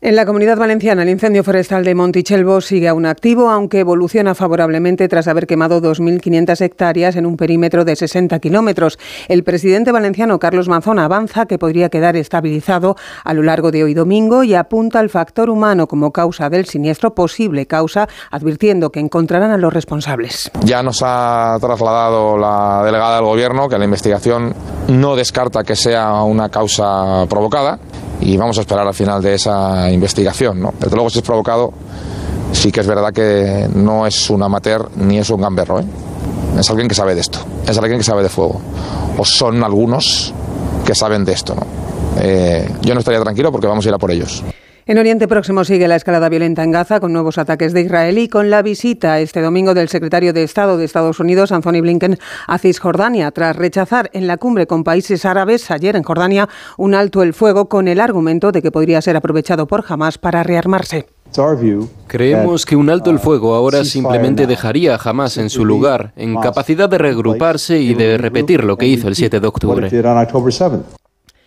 [SPEAKER 20] En la comunidad valenciana, el incendio forestal de Montichelvo sigue aún activo, aunque evoluciona favorablemente tras haber quemado 2.500 hectáreas en un perímetro de 60 kilómetros. El presidente valenciano Carlos Manzón avanza que podría quedar estabilizado a lo largo de hoy domingo y apunta al factor humano como causa del siniestro, posible causa, advirtiendo que encontrarán a los responsables.
[SPEAKER 25] Ya nos ha trasladado la delegada del Gobierno que la investigación no descarta que sea una causa provocada y vamos a esperar al final de esa investigación. ¿no? Desde luego, si es provocado, sí que es verdad que no es un amateur ni es un gamberro. ¿eh? Es alguien que sabe de esto, es alguien que sabe de fuego. O son algunos que saben de esto. Eh, yo no estaría tranquilo porque vamos a ir a por ellos.
[SPEAKER 20] En Oriente Próximo sigue la escalada violenta en Gaza con nuevos ataques de Israel y con la visita este domingo del secretario de Estado de Estados Unidos, Anthony Blinken, a Cisjordania, tras rechazar en la cumbre con países árabes ayer en Jordania un alto el fuego con el argumento de que podría ser aprovechado por Hamas para rearmarse.
[SPEAKER 26] Creemos que un alto el fuego ahora simplemente dejaría a Hamas en su lugar, en capacidad de reagruparse y de repetir lo que hizo el 7 de octubre.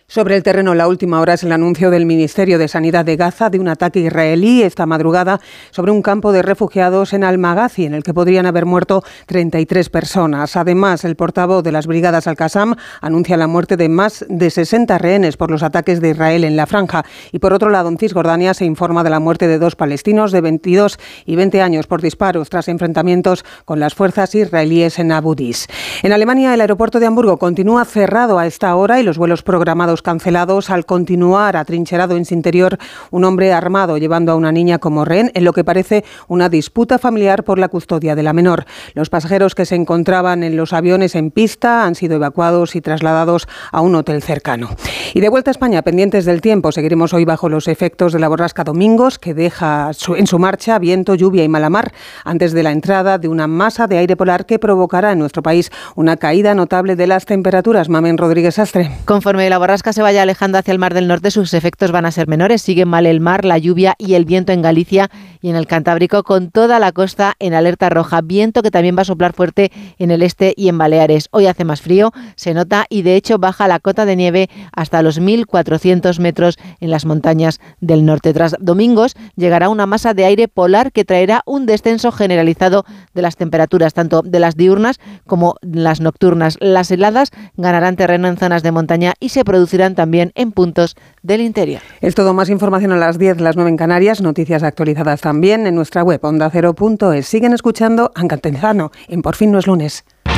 [SPEAKER 20] Sobre el terreno, la última hora es el anuncio del Ministerio de Sanidad de Gaza de un ataque israelí esta madrugada sobre un campo de refugiados en Al-Maghazi, en el que podrían haber muerto 33 personas. Además, el portavoz de las brigadas Al-Qassam anuncia la muerte de más de 60 rehenes por los ataques de Israel en la franja. Y por otro lado, en Cisjordania se informa de la muerte de dos palestinos de 22 y 20 años por disparos tras enfrentamientos con las fuerzas israelíes en Abu Dis. En Alemania, el aeropuerto de Hamburgo continúa cerrado a esta hora y los vuelos programados cancelados al continuar atrincherado en su interior un hombre armado llevando a una niña como rehén en lo que parece una disputa familiar por la custodia de la menor. Los pasajeros que se encontraban en los aviones en pista han sido evacuados y trasladados a un hotel cercano. Y de vuelta a España, pendientes del tiempo, seguiremos hoy bajo los efectos de la borrasca Domingos, que deja en su marcha viento, lluvia y malamar antes de la entrada de una masa de aire polar que provocará en nuestro país una caída notable de las temperaturas. Mamen Rodríguez Astre.
[SPEAKER 27] Conforme la borrasca se vaya alejando hacia el Mar del Norte, sus efectos van a ser menores. Siguen mal el mar, la lluvia y el viento en Galicia y en el Cantábrico, con toda la costa en alerta roja. Viento que también va a soplar fuerte en el este y en Baleares. Hoy hace más frío, se nota y de hecho baja la cota de nieve hasta los 1.400 metros en las montañas del norte. Tras domingos llegará una masa de aire polar que traerá un descenso generalizado de las temperaturas, tanto de las diurnas como las nocturnas. Las heladas ganarán terreno en zonas de montaña y se producirán también en puntos del interior.
[SPEAKER 20] Es todo más información a las 10, las 9 en Canarias, noticias actualizadas también en nuestra web ondacero.es. Siguen escuchando Ancantenzano en Por fin no es lunes.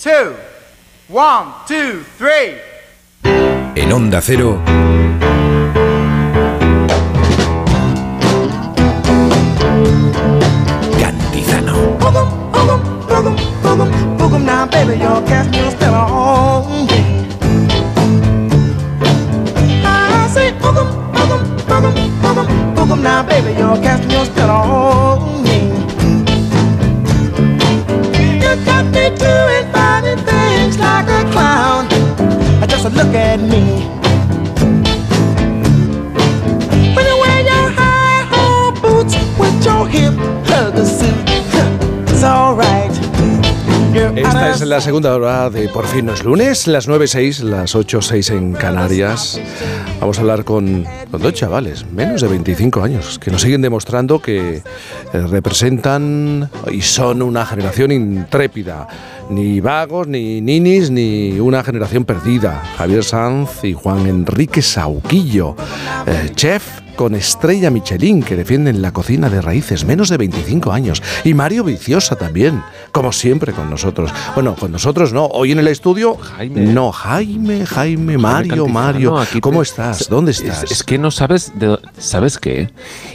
[SPEAKER 28] two, one, two, three.
[SPEAKER 2] En Onda Cero. Cantizano.
[SPEAKER 28] now, baby, your cast your spell on me. I say, boogum, boogum, boogum, boogum, boogum now, baby, you're casting your spell on me. You got me doing things like a clown. Just look at me. When you wear your high hole boots with your hip hugger suit, it's alright.
[SPEAKER 1] Esta es la segunda hora de Por fin no es lunes, las 9.06, las 8.06 en Canarias. Vamos a hablar con, con, dos chavales, menos de 25 años, que nos siguen demostrando que eh, representan y son una generación intrépida. Ni vagos, ni ninis, ni una generación perdida. Javier Sanz y Juan Enrique Sauquillo, eh, chef con estrella Michelin que defienden la cocina de raíces, menos de 25 años. Y Mario Viciosa también, como siempre con nosotros. Bueno, con nosotros no, hoy en el estudio.
[SPEAKER 29] Jaime.
[SPEAKER 1] No, Jaime, Jaime, Mario, Mario. ¿Cómo estás? ¿Dónde estás?
[SPEAKER 29] Es, es, que no sabes, de, ¿sabes qué?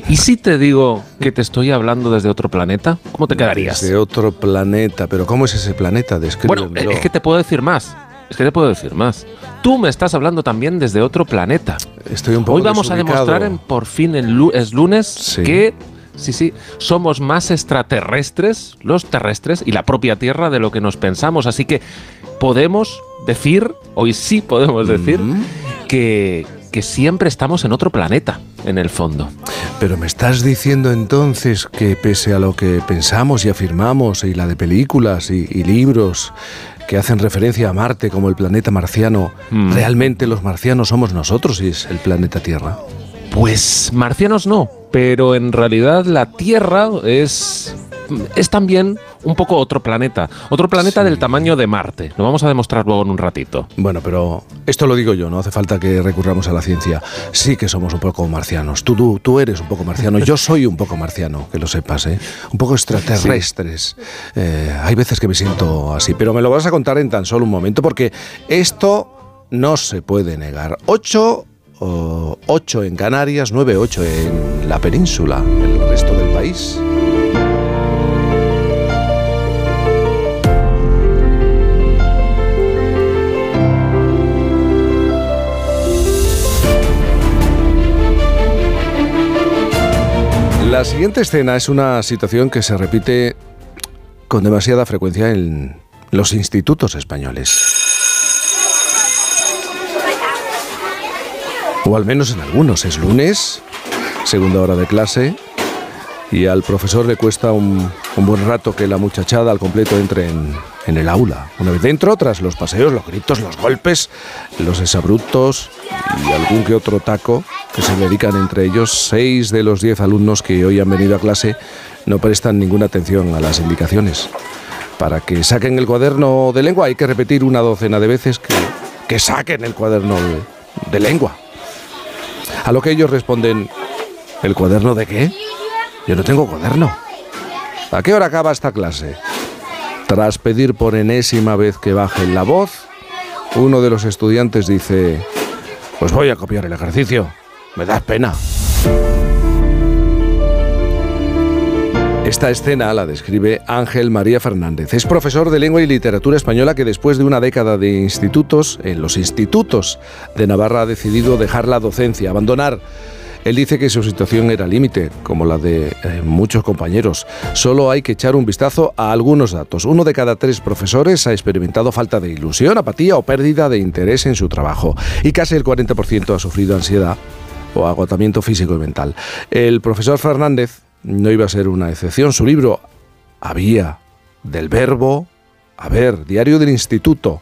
[SPEAKER 29] ¿Y si te digo que te estoy hablando desde otro planeta? ¿Cómo te quedarías?
[SPEAKER 1] Desde otro planeta, pero ¿cómo es ese planeta? Descríbemelo.
[SPEAKER 29] Bueno, es que te puedo decir más. Es que te puedo decir más. Tú me estás hablando también desde otro planeta.
[SPEAKER 1] Estoy un poco
[SPEAKER 29] Hoy vamos
[SPEAKER 1] desubicado.
[SPEAKER 29] a demostrar en por fin en es lunes
[SPEAKER 1] Sí.
[SPEAKER 29] que sí, sí, somos más extraterrestres, los terrestres y la propia Tierra de lo que nos pensamos. Así que podemos decir, hoy sí podemos decir, que, que siempre estamos en otro planeta, en el fondo.
[SPEAKER 1] Pero me estás diciendo entonces que pese a lo que pensamos y afirmamos, y la de películas y, y libros que hacen referencia a Marte como el planeta marciano,
[SPEAKER 29] Mm.
[SPEAKER 1] realmente los marcianos somos nosotros y es el planeta Tierra.
[SPEAKER 29] Pues marcianos no, pero en realidad la Tierra es es también un poco otro planeta, otro planeta del tamaño de Marte. Lo vamos a demostrar luego en un ratito.
[SPEAKER 1] Bueno, pero esto lo digo yo, no hace falta que recurramos a la ciencia. Sí que somos un poco marcianos. Tú, tú, tú eres un poco marciano, yo soy un poco marciano, que lo sepas, ¿eh? Un poco extraterrestres. Eh, hay veces que me siento así, pero me lo vas a contar en tan solo un momento porque esto no se puede negar. 8 o 8 en Canarias, 9, 8 en la península, en el resto del país. La siguiente escena es una situación que se repite con demasiada frecuencia en los institutos españoles. O al menos en algunos. Es lunes, segunda hora de clase, y al profesor le cuesta un, buen rato que la muchachada al completo entre en, en el aula. Una vez dentro, tras los paseos, los gritos, los golpes, los exabruptos y algún que otro taco que se dedican entre ellos, seis de los diez alumnos que hoy han venido a clase no prestan ninguna atención a las indicaciones. Para que saquen el cuaderno de lengua hay que repetir una docena de veces que, que saquen el cuaderno de, de lengua. A lo que ellos responden, ¿el cuaderno de qué? Yo no tengo cuaderno. ¿A qué hora acaba esta clase? Tras pedir por enésima vez que bajen la voz, uno de los estudiantes dice, pues voy a copiar el ejercicio. Me da pena. Esta escena la describe Ángel María Fernández. Es profesor de lengua y literatura española que después de una década de institutos, en los institutos de Navarra ha decidido dejar la docencia, abandonar. Él dice que su situación era límite, como la de eh, muchos compañeros. Solo hay que echar un vistazo a algunos datos. Uno de cada tres profesores ha experimentado falta de ilusión, apatía o pérdida de interés en su trabajo. Y casi el 40% ha sufrido ansiedad o agotamiento físico y mental. El profesor Fernández no iba a ser una excepción. Su libro Había del verbo a ver, Diario del Instituto,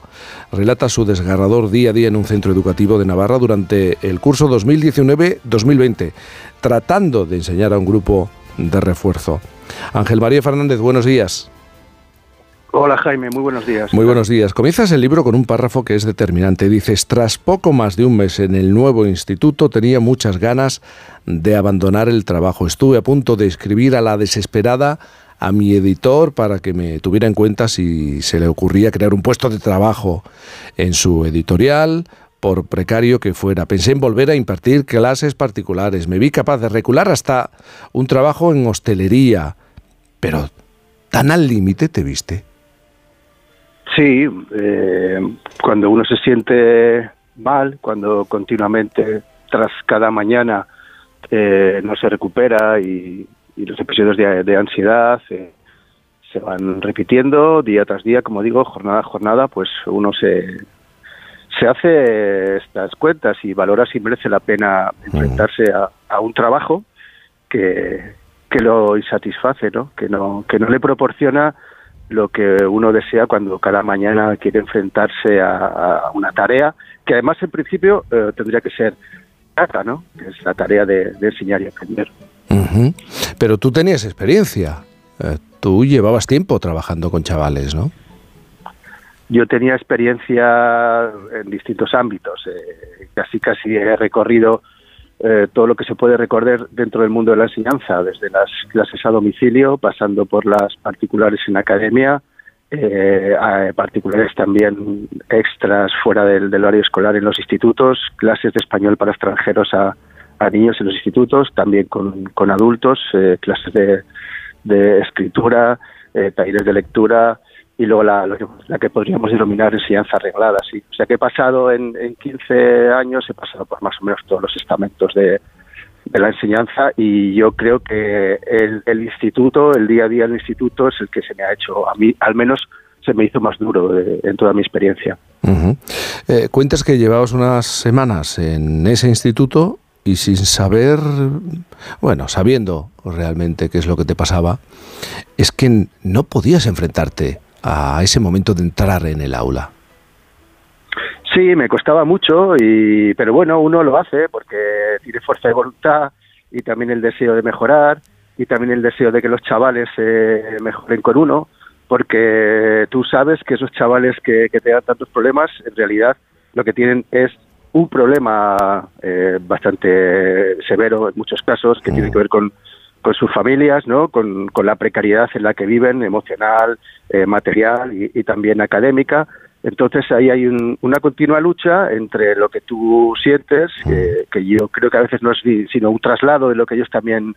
[SPEAKER 1] relata su desgarrador día a día en un centro educativo de Navarra durante el curso 2019-2020, tratando de enseñar a un grupo de refuerzo. Ángel María Fernández, buenos días.
[SPEAKER 30] Hola Jaime, muy buenos días.
[SPEAKER 1] Muy buenos días. Comienzas el libro con un párrafo que es determinante. Dices, tras poco más de un mes en el nuevo instituto tenía muchas ganas de abandonar el trabajo. Estuve a punto de escribir a la desesperada a mi editor para que me tuviera en cuenta si se le ocurría crear un puesto de trabajo en su editorial, por precario que fuera. Pensé en volver a impartir clases particulares. Me vi capaz de recular hasta un trabajo en hostelería. Pero, ¿tan al límite te viste?
[SPEAKER 30] Sí, eh, cuando uno se siente mal, cuando continuamente, tras cada mañana, eh, no se recupera y, y los episodios de, ansiedad eh, se van repitiendo día tras día, como digo, jornada a jornada, pues uno se, se hace estas cuentas y valora si merece la pena enfrentarse a, a un trabajo que, que lo insatisface, ¿no? Que no que no le proporciona lo que uno desea cuando cada mañana quiere enfrentarse a, una tarea que además en principio eh, tendría que ser ¿no? Que es la tarea de enseñar y aprender.
[SPEAKER 1] Pero tú tenías experiencia. Eh, tú llevabas tiempo trabajando con chavales, ¿no?
[SPEAKER 30] Yo tenía experiencia en distintos ámbitos. eh, casi casi he recorrido eh, todo lo que se puede recorrer dentro del mundo de la enseñanza, desde las clases a domicilio, pasando por las particulares en academia, eh, a particulares también extras fuera del, del horario escolar en los institutos, clases de español para extranjeros a, a niños en los institutos, también con, con adultos, eh, clases de, de escritura, eh, talleres de lectura y luego la, la que podríamos denominar enseñanza arreglada. Sí. O sea que he pasado en, en 15 años, he pasado por más o menos todos los estamentos de, de la enseñanza y yo creo que el, el instituto, el día a día del instituto es el que se me ha hecho, a mí al menos se me hizo más duro eh, en toda mi experiencia.
[SPEAKER 1] Eh, cuentas que llevabas unas semanas en ese instituto y sin saber, bueno, sabiendo realmente qué es lo que te pasaba, es que no podías enfrentarte a ese momento de entrar en el aula.
[SPEAKER 30] Sí, me costaba mucho, y, pero bueno, uno lo hace porque tiene fuerza de voluntad y también el deseo de mejorar y también el deseo de que los chavales eh, mejoren con uno, porque tú sabes que esos chavales que, que te dan tantos problemas, en realidad lo que tienen es un problema eh, bastante severo en muchos casos que tiene que ver con, con sus familias, ¿no? con, con la precariedad en la que viven, emocional, eh, material y, y también académica. Entonces ahí hay un- una continua lucha entre lo que tú sientes, que, que yo creo que a veces no es sino un traslado de lo que ellos también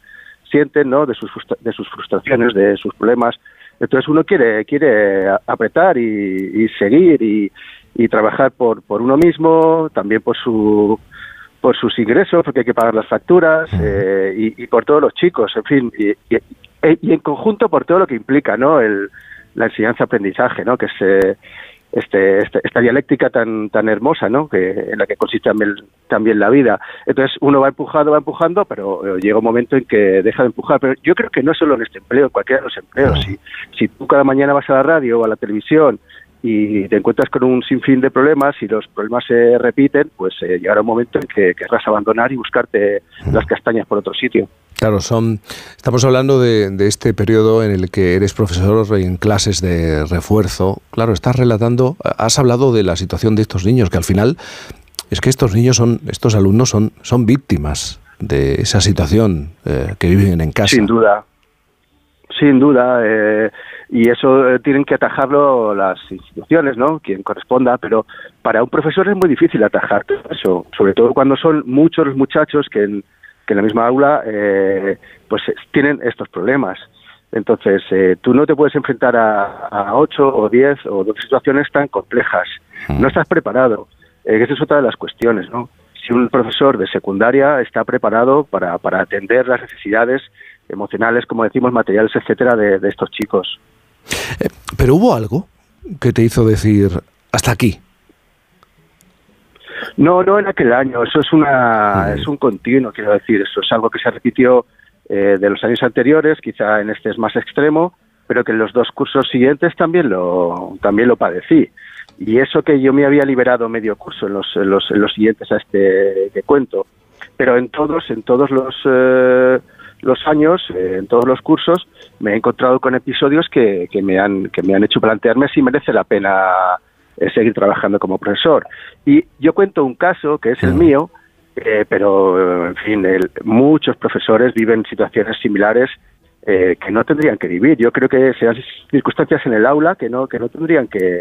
[SPEAKER 30] sienten, ¿no? de, sus, de sus frustraciones, de sus problemas. Entonces uno quiere, quiere apretar y, y seguir y, y trabajar por, por uno mismo, también por su por sus ingresos, porque hay que pagar las facturas eh, y, y por todos los chicos, en fin, y, y- y en conjunto por todo lo que implica, ¿no? El, la enseñanza-aprendizaje, ¿no? Que es eh, este, este- esta dialéctica tan tan hermosa, ¿no? Que en la que consiste también, también la vida. Entonces uno va empujando, va empujando, pero eh, llega un momento en que deja de empujar. Pero yo creo que no solo en este empleo, en cualquiera de los empleos. Si, si tú cada mañana vas a la radio o a la televisión y te encuentras con un sinfín de problemas y los problemas se repiten, pues eh, llegará un momento en que querrás abandonar y buscarte las castañas por otro sitio.
[SPEAKER 1] Claro, son, estamos hablando de, de este periodo en el que eres profesor en clases de refuerzo. Claro, estás relatando, has hablado de la situación de estos niños, que al final es que estos niños son, estos alumnos son, son víctimas de esa situación eh, que viven en casa.
[SPEAKER 30] Sin duda, sin duda, eh, y eso eh, tienen que atajarlo las instituciones, ¿no? Quien corresponda, pero para un profesor es muy difícil atajar todo eso, sobre todo cuando son muchos los muchachos que en, que en la misma aula eh, pues eh, tienen estos problemas. Entonces, eh, tú no te puedes enfrentar a, a 8 o 10 o 12 situaciones tan complejas. No estás preparado. Esa es otra de las cuestiones, ¿no? Si un profesor de secundaria está preparado para, para atender las necesidades emocionales, como decimos, materiales, etcétera, de, de estos chicos.
[SPEAKER 1] Pero hubo algo que te hizo decir hasta aquí.
[SPEAKER 30] No, no en aquel año. Eso es una, es un continuo, quiero decir. Eso es algo que se repitió eh, de los años anteriores. Quizá en este es más extremo, pero que en los dos cursos siguientes también lo, también lo padecí. Y eso que yo me había liberado medio curso en los, en los, en los siguientes a este que cuento. Pero en todos, en todos los eh, los años, eh, en todos los cursos, me he encontrado con episodios que, que me han que me han hecho plantearme si merece la pena eh, seguir trabajando como profesor. Y yo cuento un caso que es el mío, eh, pero en fin, el- muchos profesores viven situaciones similares eh, que no tendrían que vivir. Yo creo que sean circunstancias en el aula que no que no tendrían que,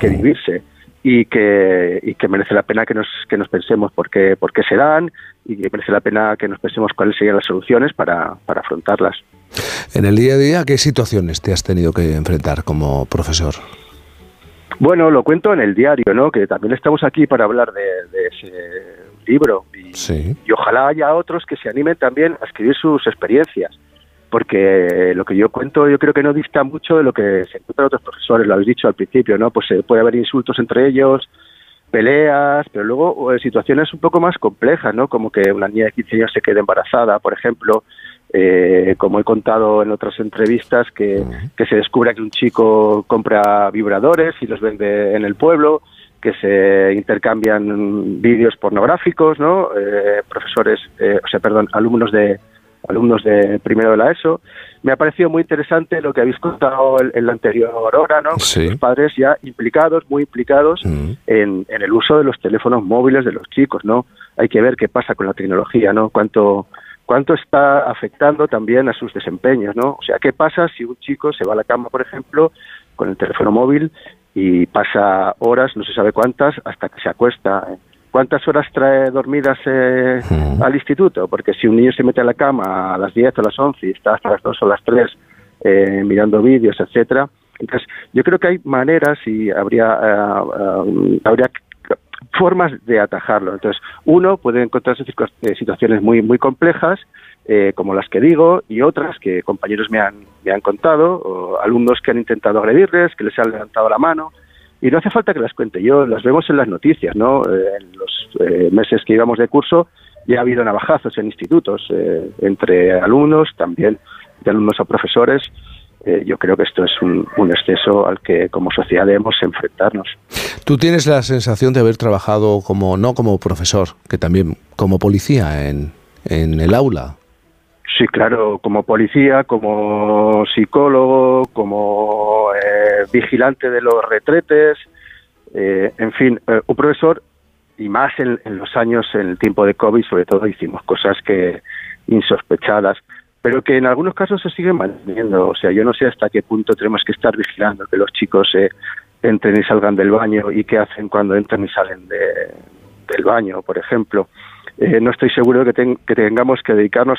[SPEAKER 30] que vivirse y que, y que merece la pena que nos, que nos pensemos por qué, por qué se dan y que merece la pena que nos pensemos cuáles serían las soluciones para, para afrontarlas.
[SPEAKER 1] En el día a día, ¿qué situaciones te has tenido que enfrentar como profesor?
[SPEAKER 30] Bueno, lo cuento en el diario, ¿no? Que también estamos aquí para hablar de, de ese libro y,
[SPEAKER 1] Sí.
[SPEAKER 30] y ojalá haya otros que se animen también a escribir sus experiencias, porque lo que yo cuento yo creo que no dista mucho de lo que se encuentran otros profesores, lo habéis dicho al principio, ¿no? Pues eh, puede haber insultos entre ellos, peleas, pero luego eh, situaciones un poco más complejas, ¿no? Como que una niña de 15 años se quede embarazada, por ejemplo, eh, como he contado en otras entrevistas, que, que se descubra que un chico compra vibradores y los vende en el pueblo, que se intercambian vídeos pornográficos, ¿no? Eh, profesores, eh, o sea, perdón, alumnos de alumnos de primero de la ESO. Me ha parecido muy interesante lo que habéis contado en, en la anterior hora, ¿no?
[SPEAKER 1] Sí.
[SPEAKER 30] Los padres ya implicados, muy implicados en, en el uso de los teléfonos móviles de los chicos, ¿no? Hay que ver qué pasa con la tecnología, ¿no? Cuánto cuánto está afectando también a sus desempeños, ¿no? O sea, ¿qué pasa si un chico se va a la cama, por ejemplo, con el teléfono móvil y pasa horas, no se sabe cuántas, hasta que se acuesta? ¿Cuántas horas trae dormidas eh, al instituto? Porque si un niño se mete a la cama a las 10 o a las 11 y está hasta las 2 o las 3 eh, mirando vídeos, etcétera, entonces yo creo que hay maneras y habría, eh, eh, habría formas de atajarlo. Entonces, uno puede encontrarse eh, situaciones muy muy complejas, eh, como las que digo, y otras que compañeros me han, me han contado, o alumnos que han intentado agredirles, que les han levantado la mano, y no hace falta que las cuente yo, las vemos en las noticias, ¿no? Eh, en los eh, meses que íbamos de curso ya ha habido navajazos en institutos, eh, entre alumnos, también de alumnos a profesores. Eh, yo creo que esto es un, un exceso al que como sociedad debemos enfrentarnos.
[SPEAKER 1] Tú tienes la sensación de haber trabajado como, no como profesor, que también como policía en, en el aula.
[SPEAKER 30] Sí, claro, como policía, como psicólogo, como eh, vigilante de los retretes, eh, en fin, eh, un profesor y más en, los años, en el tiempo de COVID, sobre todo, hicimos cosas que insospechadas, pero que en algunos casos se siguen manteniendo. O sea, yo no sé hasta qué punto tenemos que estar vigilando que los chicos eh, entren y salgan del baño y qué hacen cuando entran y salen de- del baño, por ejemplo. No estoy seguro de que, ten- que tengamos que dedicarnos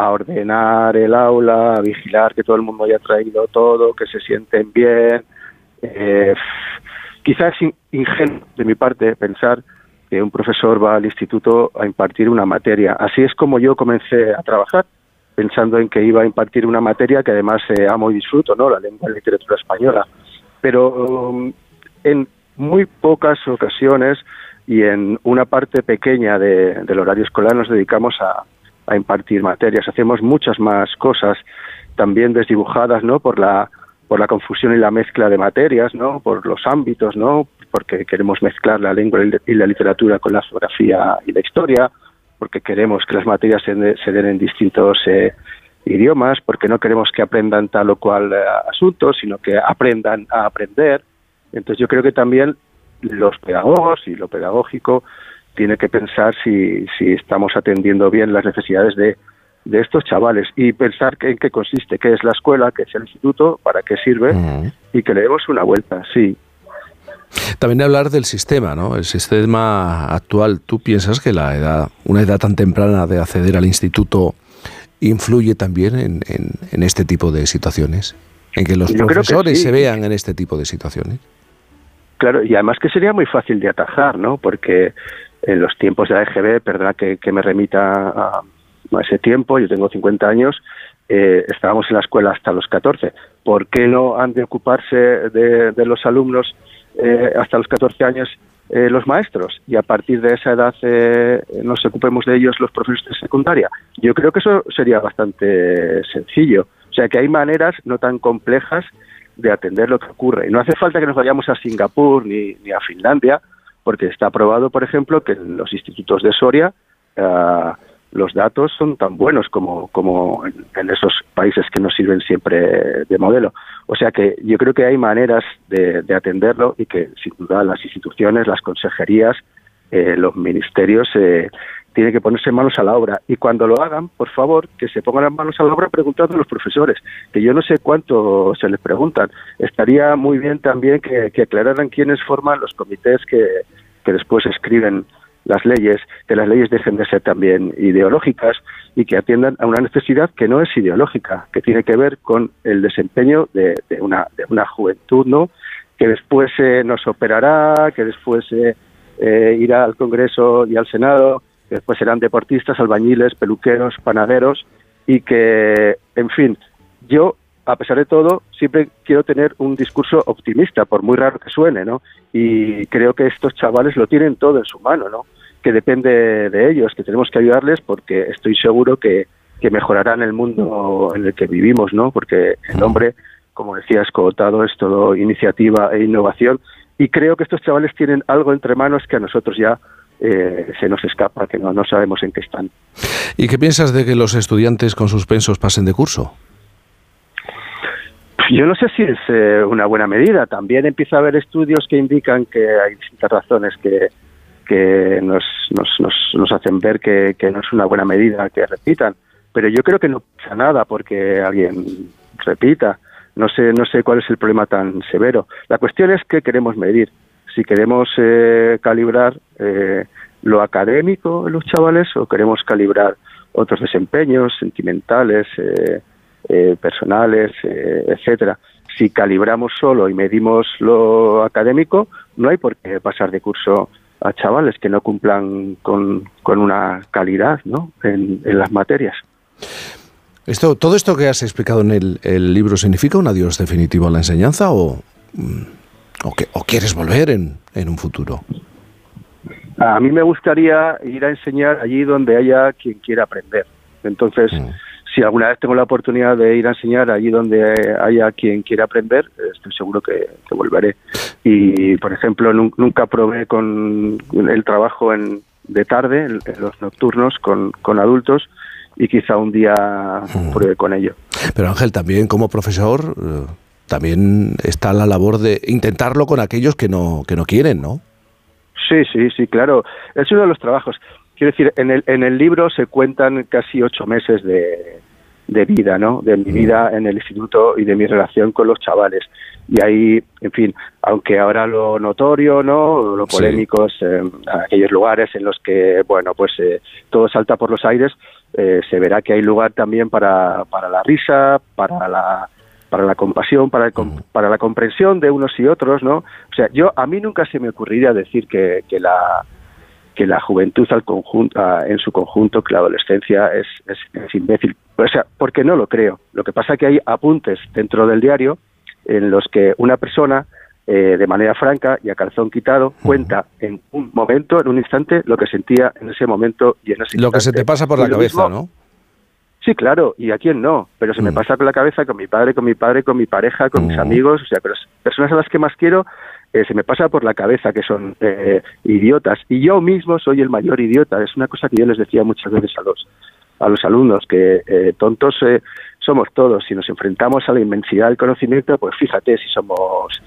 [SPEAKER 30] a ordenar el aula, a vigilar que todo el mundo haya traído todo, que se sienten bien. Eh, quizás es in- ingenuo de mi parte pensar que un profesor va al instituto a impartir una materia. Así es como yo comencé a trabajar, pensando en que iba a impartir una materia que además eh, amo y disfruto, ¿no? La lengua y literatura española. Pero um, en muy pocas ocasiones y en una parte pequeña del horario escolar nos dedicamos a, a impartir materias. Hacemos muchas más cosas, también desdibujadas, ¿no? Por la por la confusión y la mezcla de materias, ¿no? Por los ámbitos, ¿no? Porque queremos mezclar la lengua y la literatura con la geografía y la historia, porque queremos que las materias se, den en distintos eh, idiomas, porque no queremos que aprendan tal o cual eh, asunto, sino que aprendan a aprender. Entonces yo creo que también los pedagogos y lo pedagógico tiene que pensar si, si estamos atendiendo bien las necesidades de, de estos chavales y pensar que, en qué consiste, qué es la escuela, qué es el instituto, para qué sirve y que le demos una vuelta, sí.
[SPEAKER 1] También hablar del sistema, ¿no? El sistema actual. ¿Tú piensas que la edad, una edad tan temprana de acceder al instituto influye también en, en, este tipo de situaciones? En que los profesores se vean en este tipo de situaciones.
[SPEAKER 30] Claro, y además que sería muy fácil de atajar, ¿no? Porque en los tiempos de la EGB, perdona que, me remita a, ese tiempo, yo tengo 50 años, eh, estábamos en la escuela hasta los 14. ¿Por qué no han de ocuparse de, los alumnos eh, hasta los 14 años eh, los maestros y a partir de esa edad nos ocupemos de ellos los profesores de secundaria? Yo creo que eso sería bastante sencillo. O sea que hay maneras no tan complejas de atender lo que ocurre. Y no hace falta que nos vayamos a Singapur ni, ni a Finlandia, porque está aprobado, por ejemplo, que en los institutos de Soria los datos son tan buenos como, como en, esos países que nos sirven siempre de modelo. O sea que yo creo que hay maneras de, atenderlo y que sin duda las instituciones, las consejerías, eh, los ministerios eh, tienen que ponerse manos a la obra. Y cuando lo hagan, por favor, que se pongan las manos a la obra preguntando a los profesores, que yo no sé cuánto se les preguntan. Estaría muy bien también que, que aclararan quiénes forman los comités que, que después escriben las leyes, que las leyes dejen de ser también ideológicas y que atiendan a una necesidad que no es ideológica, que tiene que ver con el desempeño de, una, de una juventud, ¿no? que después eh, nos operará, que después eh, eh, irá al Congreso y al Senado, que después serán deportistas, albañiles, peluqueros, panaderos y que, en fin, yo a pesar de todo, siempre quiero tener un discurso optimista, por muy raro que suene, ¿no? Y creo que estos chavales lo tienen todo en su mano, ¿no? Que depende de ellos, que tenemos que ayudarles porque estoy seguro que, que mejorarán el mundo en el que vivimos, ¿no? Porque el hombre, como decía Escotado, es todo iniciativa e innovación y creo que estos chavales tienen algo entre manos que a nosotros ya eh, se nos escapa, que no, no sabemos en qué están.
[SPEAKER 1] ¿Y qué piensas de que los estudiantes con suspensos pasen de curso?
[SPEAKER 30] Yo no sé si es eh, una buena medida. También empieza a haber estudios que indican que hay distintas razones que, que nos, nos, nos, hacen ver que, que, no es una buena medida que repitan. Pero yo creo que no pasa nada porque alguien repita. No sé, no sé cuál es el problema tan severo. La cuestión es que queremos medir. Si queremos eh, calibrar eh, lo académico en los chavales o queremos calibrar otros desempeños sentimentales, eh, eh, personales, eh, etcétera. Si calibramos solo y medimos lo académico, no hay por qué pasar de curso a chavales que no cumplan con, una calidad ¿no? en, las materias.
[SPEAKER 1] Esto, ¿Todo esto que has explicado en el, libro significa un adiós definitivo a la enseñanza o, mm, o, que, o quieres volver en, en un futuro?
[SPEAKER 30] A mí me gustaría ir a enseñar allí donde haya quien quiera aprender. Entonces, mm si alguna vez tengo la oportunidad de ir a enseñar allí donde haya quien quiera aprender, estoy seguro que, volveré. Y, por ejemplo, nunca probé con el trabajo en, de tarde, en, los nocturnos, con, con adultos, y quizá un día pruebe con ello.
[SPEAKER 1] Pero Ángel, también como profesor, eh, también está la labor de intentarlo con aquellos que no, que no quieren, ¿no?
[SPEAKER 30] Sí, sí, sí, claro. Es uno de los trabajos. Quiero decir, en el, en el libro se cuentan casi ocho meses de, de vida, ¿no? De mi vida en el instituto y de mi relación con los chavales. Y ahí, en fin, aunque ahora lo notorio, ¿no? Lo polémico es eh, aquellos lugares en los que, bueno, pues eh, todo salta por los aires, eh, se verá que hay lugar también para, para la risa, para la para la compasión, para, para la comprensión de unos y otros, ¿no? O sea, yo a mí nunca se me ocurriría decir que, que la que la juventud al conjunto, en su conjunto, que la adolescencia es, es, imbécil. O sea, porque no lo creo. Lo que pasa es que hay apuntes dentro del diario en los que una persona, eh, de manera franca y a calzón quitado, cuenta en un momento, en un instante, lo que sentía en ese momento y en ese
[SPEAKER 1] Lo que se te pasa por la cabeza, ¿no?
[SPEAKER 30] Sí, claro, y a quién no, pero se me mm. pasa por la cabeza con mi padre, con mi padre, con mi pareja, con mis mm. amigos, o sea, pero personas a las que más quiero, eh, se me pasa por la cabeza que son eh, idiotas, y yo mismo soy el mayor idiota, es una cosa que yo les decía muchas veces a los, a los alumnos, que eh, tontos somos todos, si nos enfrentamos a la inmensidad del conocimiento, pues fíjate si somos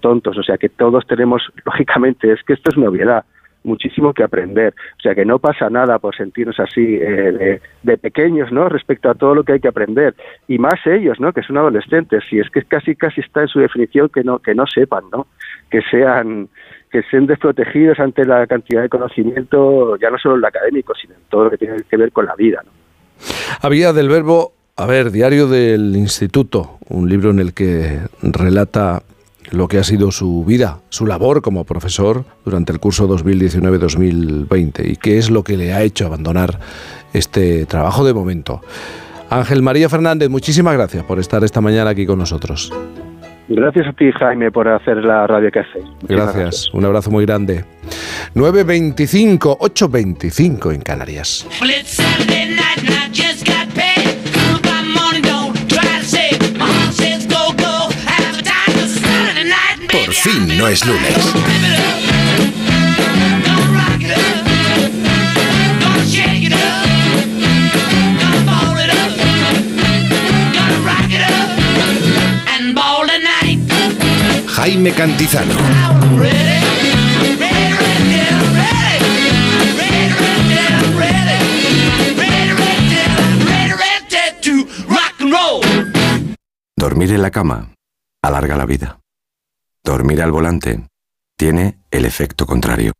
[SPEAKER 30] tontos, o sea que todos tenemos, lógicamente, es que esto es una obviedad, muchísimo que aprender. O sea que no pasa nada por sentirnos así eh, de, pequeños, ¿no? Respecto a todo lo que hay que aprender. Y más ellos, ¿no? Que son adolescentes. Si es que casi casi está en su definición que no que no sepan, ¿no? Que sean que sean desprotegidos ante la cantidad de conocimiento, ya no solo en lo académico, sino en todo lo que tiene que ver con la vida.
[SPEAKER 1] Había del verbo, a ver, Diario del Instituto, un libro en el que relata lo que ha sido su vida, su labor como profesor durante el curso 2019-2020 y qué es lo que le ha hecho abandonar este trabajo de momento. Ángel María Fernández, muchísimas gracias por estar esta mañana aquí con nosotros.
[SPEAKER 30] Gracias a ti, Jaime, por hacer la radio que haces.
[SPEAKER 1] Gracias. un abrazo muy grande. 9.25, 8.25 en Canarias.
[SPEAKER 2] Fin no es lunes. Jaime Cantizano. Dormir en la cama alarga la vida. Dormir al volante tiene el efecto contrario.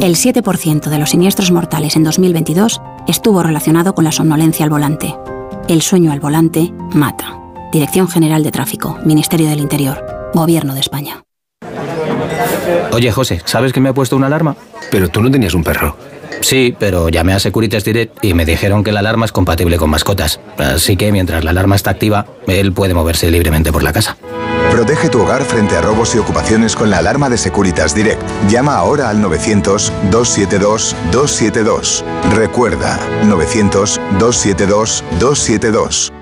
[SPEAKER 31] El 7% de los siniestros mortales en 2022 estuvo relacionado con la somnolencia al volante. El sueño al volante mata. Dirección General de Tráfico, Ministerio del Interior, Gobierno de España.
[SPEAKER 18] Oye, José, ¿sabes que me ha puesto una alarma?
[SPEAKER 32] Pero tú no tenías un perro.
[SPEAKER 18] Sí, pero llamé a Securitas Direct y me dijeron que la alarma es compatible con mascotas. Así que mientras la alarma está activa, él puede moverse libremente por la casa.
[SPEAKER 19] Protege tu hogar frente a robos y ocupaciones con la alarma de Securitas Direct. Llama ahora al 900-272-272. Recuerda, 900-272-272.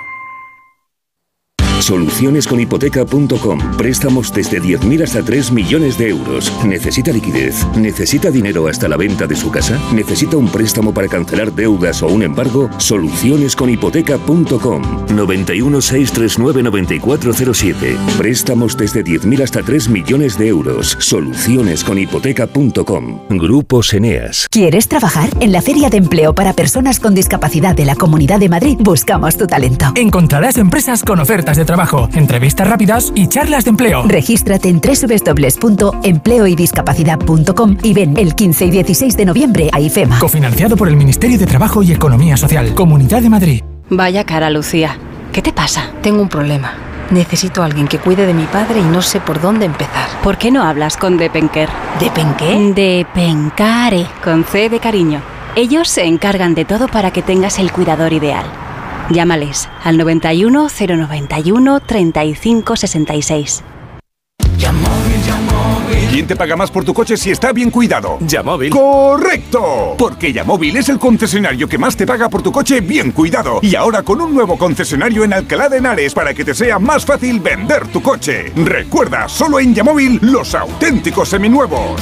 [SPEAKER 2] Solucionesconhipoteca.com. Préstamos desde 10.000 hasta 3 millones de euros. ¿Necesita liquidez? ¿Necesita dinero hasta la venta de su casa? ¿Necesita un préstamo para cancelar deudas o un embargo? Solucionesconhipoteca.com. 91 639 9407. Préstamos desde 10.000 hasta 3 millones de euros. Solucionesconhipoteca.com. Grupo Eneas.
[SPEAKER 33] ¿Quieres trabajar? En la Feria de Empleo para Personas con Discapacidad de la Comunidad de Madrid buscamos tu talento.
[SPEAKER 34] Encontrarás empresas con ofertas de trabajo, entrevistas rápidas y charlas de empleo.
[SPEAKER 33] Regístrate en www.empleoydiscapacidad.com y ven el 15 y 16 de noviembre a IFEMA.
[SPEAKER 34] Cofinanciado por el Ministerio de Trabajo y Economía Social, Comunidad de Madrid.
[SPEAKER 35] Vaya cara, Lucía. ¿Qué te pasa? Tengo un problema. Necesito a alguien que cuide de mi padre y no sé por dónde empezar. ¿Por qué no hablas con Depenker? ¿Depenqué? Depencare, con C de cariño. Ellos se encargan de todo para que tengas el cuidador ideal Llámales al 91 091 35 66.
[SPEAKER 36] ¿Quién te paga más por tu coche si está bien cuidado? Yamóvil. ¡Correcto! Porque Yamóvil es el concesionario que más te paga por tu coche bien cuidado. Y ahora con un nuevo concesionario en Alcalá de Henares para que te sea más fácil vender tu coche. Recuerda, solo en Yamóvil los auténticos seminuevos.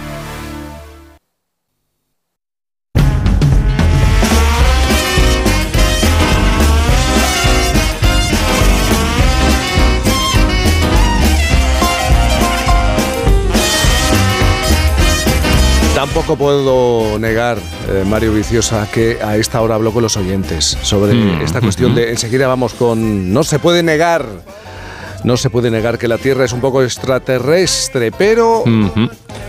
[SPEAKER 1] Tampoco puedo negar, eh, Mario Viciosa, que a esta hora hablo con los oyentes sobre
[SPEAKER 29] Mm,
[SPEAKER 1] esta cuestión de. Enseguida vamos con. No se puede negar. No se puede negar que la Tierra es un poco extraterrestre, pero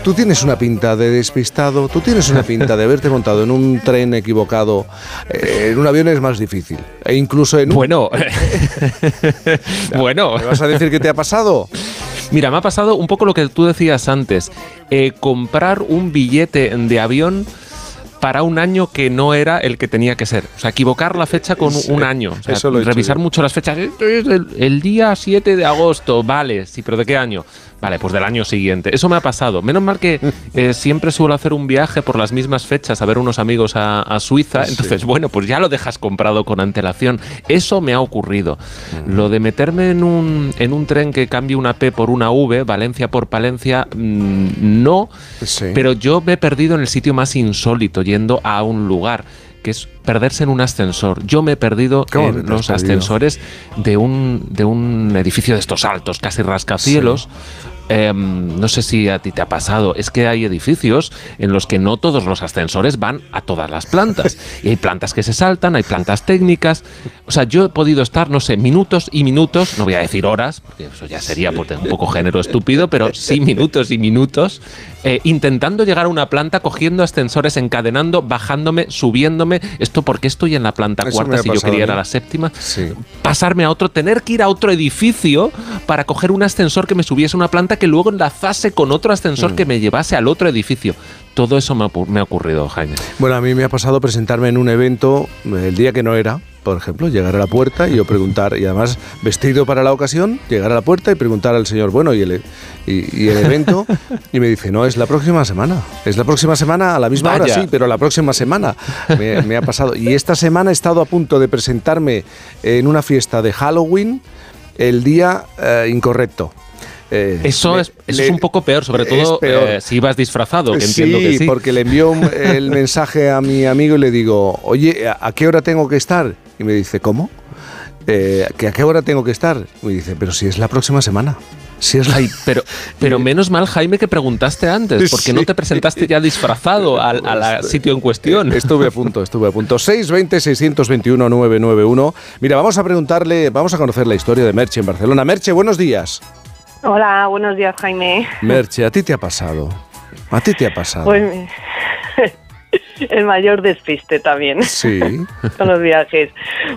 [SPEAKER 1] tú tienes una pinta de despistado, tú tienes una pinta de haberte montado en un tren equivocado. Eh, en un avión es más difícil. E incluso en un...
[SPEAKER 29] Bueno, bueno.
[SPEAKER 1] ¿Me vas a decir qué te ha pasado?
[SPEAKER 29] Mira, me ha pasado un poco lo que tú decías antes. Eh, comprar un billete de avión para un año que no era el que tenía que ser. O sea, equivocar la fecha con
[SPEAKER 1] Sí,
[SPEAKER 29] un año. O sea,
[SPEAKER 1] eso lo
[SPEAKER 29] revisar mucho las fechas. Esto es el, el día 7 de agosto. Vale, sí, pero ¿de qué año? Vale, pues del año siguiente. Eso me ha pasado. Menos mal que eh, siempre suelo hacer un viaje por las mismas fechas a ver unos amigos a, a Suiza.
[SPEAKER 1] Sí.
[SPEAKER 29] Entonces, bueno, pues ya lo dejas comprado con antelación. Eso me ha ocurrido. Lo de meterme en un, en un tren que cambie una P por una V, Valencia por Palencia, mm, no. Pero yo me he perdido en el sitio más insólito, yendo a un lugar que es perderse en un ascensor. Yo me he perdido
[SPEAKER 1] ¿Cómo
[SPEAKER 29] en los
[SPEAKER 1] perdido?
[SPEAKER 29] ascensores de un, de un edificio de estos altos, casi rascacielos. Em, no sé si a ti te ha pasado, es que hay edificios en los que no todos los ascensores van a todas las plantas. Y hay plantas que se saltan, hay plantas técnicas. O sea, yo he podido estar, no sé, minutos y minutos, no voy a decir horas, porque eso ya sería un poco género estúpido, pero sí minutos y minutos, eh, intentando llegar a una planta, cogiendo ascensores, encadenando, bajándome, subiéndome. Esto porque estoy en la planta
[SPEAKER 1] Eso
[SPEAKER 29] cuarta si yo quería ir
[SPEAKER 1] a
[SPEAKER 29] la séptima pasarme a otro, tener que ir a otro edificio para coger un ascensor que me subiese a una planta que luego enlazase con otro ascensor
[SPEAKER 1] Mm.
[SPEAKER 29] que me llevase al otro edificio. Todo eso me ha, pu- me ha ocurrido, Jaime.
[SPEAKER 1] Bueno, a mí me ha pasado presentarme en un evento eh, el día que no era, por ejemplo, llegar a la puerta y yo preguntar, y además vestido para la ocasión, llegar a la puerta y preguntar al señor, bueno, ¿y el, y, y el evento? Y me dice, no, es la próxima semana. Es la próxima semana a la misma hora, sí, pero la próxima semana me, me ha pasado. Y esta semana he estado a punto de presentarme en una fiesta de Halloween el día eh, incorrecto. Eh,
[SPEAKER 29] Eso,
[SPEAKER 1] le-
[SPEAKER 29] es, eso
[SPEAKER 1] le-
[SPEAKER 29] es un poco peor, sobre todo
[SPEAKER 1] peor.
[SPEAKER 29] eh, si ibas disfrazado, que entiendo que sí.
[SPEAKER 1] porque le envió un- el mensaje a mi amigo y le digo, oye, ¿a qué hora tengo que estar? Y me dice, ¿cómo? Eh, ¿que ¿A qué hora tengo que estar? Y me dice, pero si es la próxima semana. Si es la...
[SPEAKER 29] Ay, pero, pero menos mal, Jaime, que preguntaste antes, porque no te presentaste ya disfrazado al, al- al sitio en cuestión.
[SPEAKER 1] Estuve a punto, estuve a punto. 620-621-991. Mira, vamos a preguntarle, vamos a conocer la historia de Merche en Barcelona. Merche, buenos días.
[SPEAKER 37] Hola, buenos días, Jaime.
[SPEAKER 1] Merche, ¿a ti te ha pasado? ¿A ti te ha pasado?
[SPEAKER 37] Pues el mayor despiste también
[SPEAKER 1] Sí.
[SPEAKER 37] con los viajes.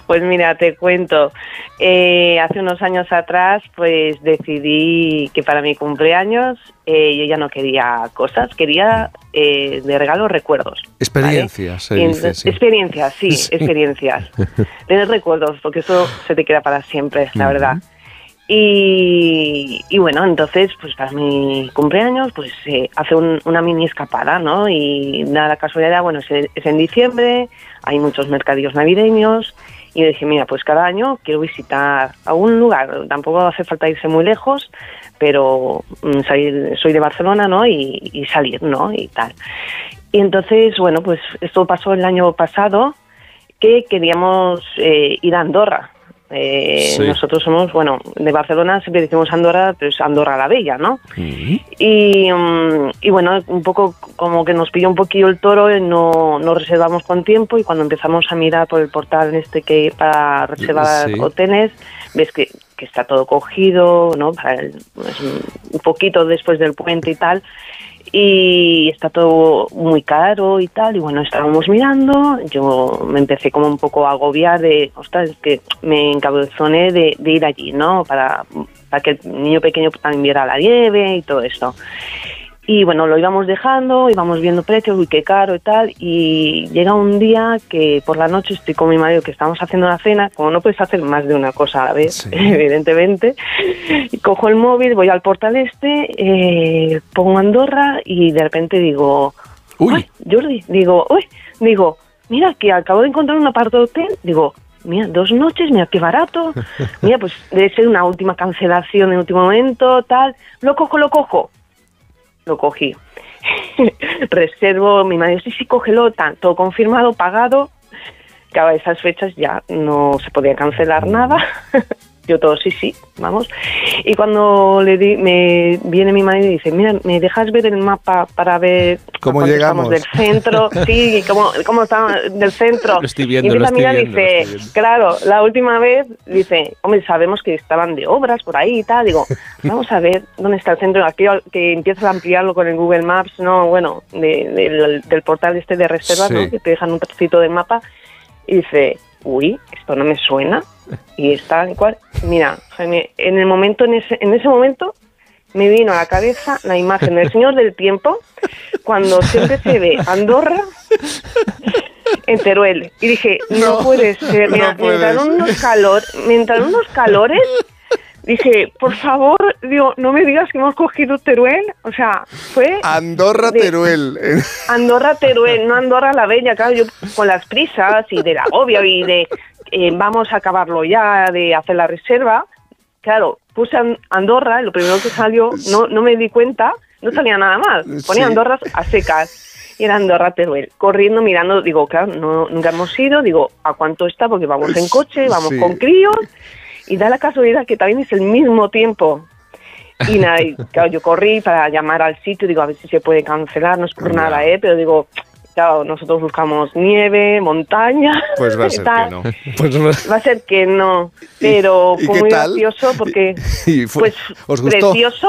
[SPEAKER 37] Pues mira, te cuento. Eh, hace unos años atrás, pues decidí que para mi cumpleaños eh, yo ya no quería cosas, quería eh, de regalo recuerdos.
[SPEAKER 1] Experiencias, dice,
[SPEAKER 37] entonces-
[SPEAKER 1] sí.
[SPEAKER 37] Experiencias, sí,
[SPEAKER 1] Sí.
[SPEAKER 37] experiencias. Tener recuerdos, porque eso se te queda para siempre, la verdad. Y, bueno, entonces, pues para mi cumpleaños, pues eh, hace un- una mini escapada, ¿no? Y nada, la casualidad, bueno, es, es en diciembre, hay muchos mercadillos navideños, y yo dije, mira, pues cada año quiero visitar algún lugar, tampoco hace falta irse muy lejos, pero mm, salir, soy de Barcelona, ¿no? Y, y salir, ¿no? Y tal. Y entonces, bueno, pues esto pasó el año pasado, que queríamos eh, ir a Andorra. Eh,
[SPEAKER 1] Sí.
[SPEAKER 37] Nosotros somos, bueno, de Barcelona siempre decimos Andorra, pero es Andorra la Bella, ¿no? Y, mm, y bueno, un poco como que nos pilló un poquillo el toro, y no, no reservamos con tiempo y cuando empezamos a mirar por el portal este que para reservar
[SPEAKER 38] Sí.
[SPEAKER 37] hoteles, ves que, que está todo cogido, ¿no? Para el- pues, un poquito después del puente y tal. Y está todo muy caro y tal. Y bueno, estábamos mirando. Yo me empecé como un poco a agobiar de, ostras, es que me encabezoné de, de ir allí, ¿no? Para, para que el niño pequeño también viera la nieve y todo esto. Y bueno, lo íbamos dejando, íbamos viendo precios, uy, qué caro y tal. Y llega un día que por la noche estoy con mi marido que estamos haciendo una cena, como no puedes hacer más de una cosa a la vez, evidentemente. Y cojo el móvil, voy al portal este, eh, pongo Andorra y de repente digo, uy, Jordi, digo, uy, digo, mira que acabo de encontrar un aparto hotel, digo, mira, dos noches, mira qué barato, mira, pues debe ser una última cancelación en último momento, tal, lo cojo, lo cojo, lo cogí. Reservo, mi marido, sí, sí, cógelo, todo confirmado, pagado. Claro, a esas fechas ya no se podía cancelar nada. Yo todo, sí, sí, vamos. Y cuando le di, me viene mi marido y dice, mira, ¿me dejas ver el mapa para ver
[SPEAKER 1] ¿Cómo llegamos?
[SPEAKER 37] estamos del centro? Sí, cómo, cómo estamos del centro.
[SPEAKER 1] Lo estoy viendo,
[SPEAKER 37] y empieza
[SPEAKER 1] lo
[SPEAKER 37] a mirar y dice,
[SPEAKER 1] viendo.
[SPEAKER 37] claro, la última vez dice, hombre, sabemos que estaban de obras por ahí y tal. Digo, vamos a ver dónde está el centro. Aquí que empiezas a ampliarlo con el Google Maps, no, bueno, de- del, del portal este de reservas,
[SPEAKER 38] Sí.
[SPEAKER 37] ¿no? Que te dejan un trocito del mapa. Y dice, uy, esto no me suena. Y está igual. Mira, Jaime, en el momento, en ese, en ese momento, me vino a la cabeza la imagen del Señor del Tiempo cuando siempre se ve Andorra en Teruel. Y dije, no,
[SPEAKER 38] No,
[SPEAKER 37] puede ser. Mira,
[SPEAKER 38] no
[SPEAKER 37] me entraron unos calor, me entraron unos calores. Dije, por favor, digo, no me digas que hemos cogido Teruel. O sea, fue
[SPEAKER 1] Andorra
[SPEAKER 37] de-
[SPEAKER 1] Teruel.
[SPEAKER 37] Andorra Teruel, no Andorra la Bella, claro, yo con las prisas y del agobio y de eh, vamos a acabarlo ya, de hacer la reserva, claro, puse An- Andorra, lo primero que salió, no, no me di cuenta, no salía nada mal, ponía
[SPEAKER 38] Sí.
[SPEAKER 37] Andorra a secas y era Andorra Teruel, corriendo, mirando, digo, claro, no, nunca hemos ido, digo, ¿a cuánto está? Porque vamos en coche, vamos
[SPEAKER 38] Sí.
[SPEAKER 37] con críos, y da la casualidad que también es el mismo tiempo. Y nada, y, claro, yo corrí para llamar al sitio, digo, a ver si se puede cancelar, no es por nada, ¿eh? Pero digo, claro, nosotros buscamos nieve, montaña.
[SPEAKER 1] Pues va a ser
[SPEAKER 37] tal.
[SPEAKER 1] que no. Pues va-
[SPEAKER 37] a ser que no, pero
[SPEAKER 1] ¿Y
[SPEAKER 37] fue muy
[SPEAKER 1] tal?
[SPEAKER 37] gracioso porque,
[SPEAKER 1] Y fue-
[SPEAKER 37] pues,
[SPEAKER 1] ¿Os gustó?
[SPEAKER 37] precioso,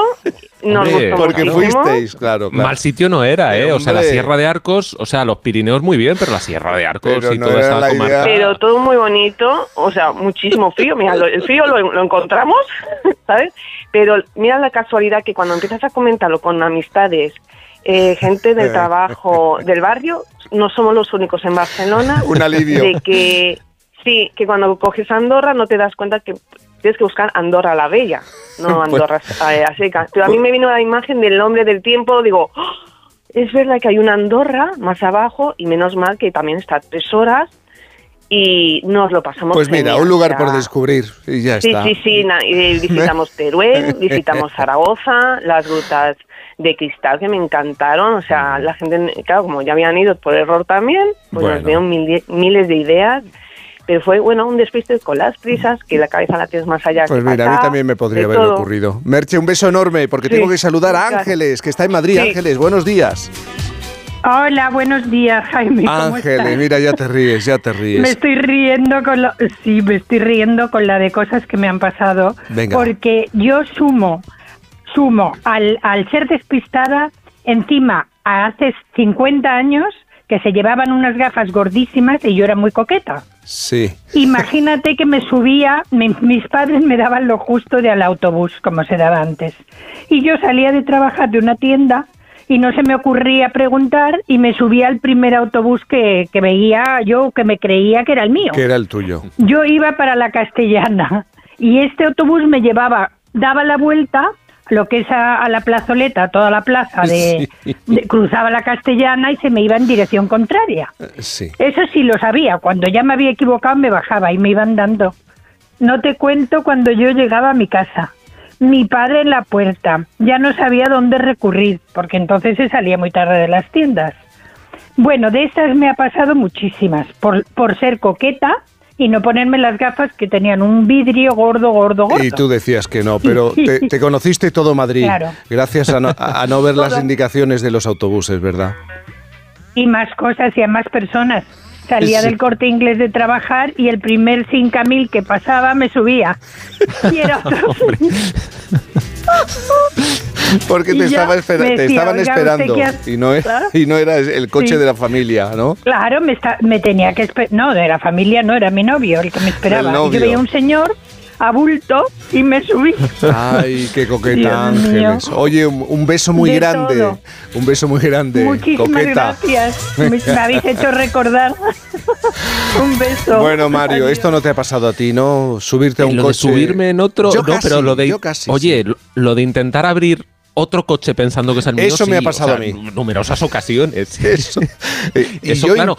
[SPEAKER 37] nos
[SPEAKER 29] Hombre,
[SPEAKER 37] gustó
[SPEAKER 1] Porque
[SPEAKER 37] muchísimo.
[SPEAKER 1] fuisteis, claro, claro.
[SPEAKER 29] Mal sitio no era, ¿eh? O sea, la. Sierra de Arcos, o sea, los Pirineos muy bien, pero la Sierra de Arcos
[SPEAKER 1] Pero
[SPEAKER 29] y
[SPEAKER 1] no
[SPEAKER 29] toda esa comarca.
[SPEAKER 37] Pero todo muy bonito, o sea, muchísimo frío. Mira, lo- el frío lo, lo encontramos, ¿sabes? Pero mira la casualidad que cuando empiezas a comentarlo con amistades, eh, gente del trabajo, del barrio, no somos los únicos en Barcelona.
[SPEAKER 1] Un alivio.
[SPEAKER 37] De que, sí, que cuando coges Andorra no te das cuenta que tienes que buscar Andorra la Bella, no
[SPEAKER 1] Pues-
[SPEAKER 37] Andorra eh, a seca. Pero a mí me vino la imagen del hombre del tiempo, digo, ¡oh! es verdad que hay una Andorra más abajo y menos mal que también está a tres horas y nos lo pasamos
[SPEAKER 1] Pues mira,
[SPEAKER 37] genial,
[SPEAKER 1] un lugar por descubrir y ya
[SPEAKER 37] Sí,
[SPEAKER 1] está.
[SPEAKER 37] sí, sí, y visitamos Teruel, visitamos Zaragoza, las rutas de cristal que me encantaron, o sea, la gente, claro, como ya habían ido por error también, pues
[SPEAKER 1] Bueno.
[SPEAKER 37] nos dieron mil- miles de ideas, pero fue, bueno, un despiste con las prisas, que la cabeza la tienes más allá
[SPEAKER 1] Pues
[SPEAKER 37] que
[SPEAKER 1] mira, a mí
[SPEAKER 37] acá,
[SPEAKER 1] también me podría haber
[SPEAKER 37] todo.
[SPEAKER 1] ocurrido. Merche, un beso enorme porque
[SPEAKER 37] Sí.
[SPEAKER 1] tengo que saludar a. Ángeles, que está en Madrid.
[SPEAKER 37] Sí.
[SPEAKER 1] Ángeles, buenos días.
[SPEAKER 39] Hola, buenos días, Jaime. ¿cómo
[SPEAKER 1] Ángeles,
[SPEAKER 39] estás?
[SPEAKER 1] mira, ya te ríes, ya te
[SPEAKER 39] Me
[SPEAKER 1] ríes.
[SPEAKER 39] estoy riendo con lo, sí, me estoy riendo con la de cosas que me han pasado.
[SPEAKER 1] Venga.
[SPEAKER 39] Porque yo sumo, sumo al, al ser despistada, encima a hace 50 años que se llevaban unas gafas gordísimas y yo era muy coqueta.
[SPEAKER 1] Sí.
[SPEAKER 39] Imagínate que me subía, mi- mis padres me daban lo justo de al autobús, como se daba antes. Y yo salía de trabajar de una tienda y no se me ocurría preguntar y me subía al primer autobús que, que veía yo, que me creía que era el mío.
[SPEAKER 1] Que era el tuyo.
[SPEAKER 39] Yo iba para la castellana y este autobús me llevaba, daba la vuelta, lo que es a, a la plazoleta, toda la plaza, de,
[SPEAKER 1] Sí.
[SPEAKER 39] de- cruzaba la castellana y se me iba en dirección contraria.
[SPEAKER 1] Sí.
[SPEAKER 39] Eso sí lo sabía. Cuando ya me había equivocado me bajaba y me iban dando. No te cuento cuando yo llegaba a mi casa. Mi padre en la puerta. Ya no sabía dónde recurrir, porque entonces se salía muy tarde de las tiendas. Bueno, de estas me ha pasado muchísimas. Por, por ser coqueta, y no ponerme las gafas que tenían un vidrio gordo, gordo, gordo.
[SPEAKER 1] Y tú decías que no, pero te, te conociste todo Madrid
[SPEAKER 39] Claro.
[SPEAKER 1] gracias a no, a no ver las indicaciones de los autobuses, ¿verdad?
[SPEAKER 39] Y más cosas y a más personas. Salía
[SPEAKER 1] Sí.
[SPEAKER 39] del corte inglés de trabajar y el primer 5000 que pasaba me subía. Y era otro.
[SPEAKER 1] Porque te, estaba espera-
[SPEAKER 39] me
[SPEAKER 1] te
[SPEAKER 39] decía,
[SPEAKER 1] estaban
[SPEAKER 39] "Oiga,
[SPEAKER 1] esperando
[SPEAKER 39] ¿usted qué hace?".
[SPEAKER 1] y no, era,
[SPEAKER 39] Claro.
[SPEAKER 1] y no era el coche
[SPEAKER 39] Sí.
[SPEAKER 1] de la familia, ¿no?
[SPEAKER 39] Claro, me, está- me tenía que esperar. No, de la familia no, era mi novio el que me esperaba. Yo veía un señor a bulto y me subí.
[SPEAKER 1] Ay, qué coqueta,
[SPEAKER 39] Dios
[SPEAKER 1] Ángeles.
[SPEAKER 39] mío.
[SPEAKER 1] Oye, un, un beso muy
[SPEAKER 39] De
[SPEAKER 1] grande.
[SPEAKER 39] todo.
[SPEAKER 1] Un beso muy grande.
[SPEAKER 39] Muchísimas
[SPEAKER 1] coqueta.
[SPEAKER 39] gracias. Me, me habéis hecho recordar. un beso.
[SPEAKER 1] Bueno, Mario,
[SPEAKER 39] Adiós.
[SPEAKER 1] esto no te ha pasado a ti, ¿no? Subirte a un
[SPEAKER 29] lo
[SPEAKER 1] coche.
[SPEAKER 29] de subirme en otro,
[SPEAKER 1] Yo
[SPEAKER 29] no,
[SPEAKER 1] casi,
[SPEAKER 29] pero lo de
[SPEAKER 1] yo casi,
[SPEAKER 29] oye, lo, lo de intentar abrir otro coche pensando que es el mío.
[SPEAKER 1] Eso me ha pasado
[SPEAKER 29] o sea,
[SPEAKER 1] a mí.
[SPEAKER 29] nu- Numerosas ocasiones.
[SPEAKER 1] Eso. Y
[SPEAKER 29] Eso,
[SPEAKER 1] yo-
[SPEAKER 29] claro,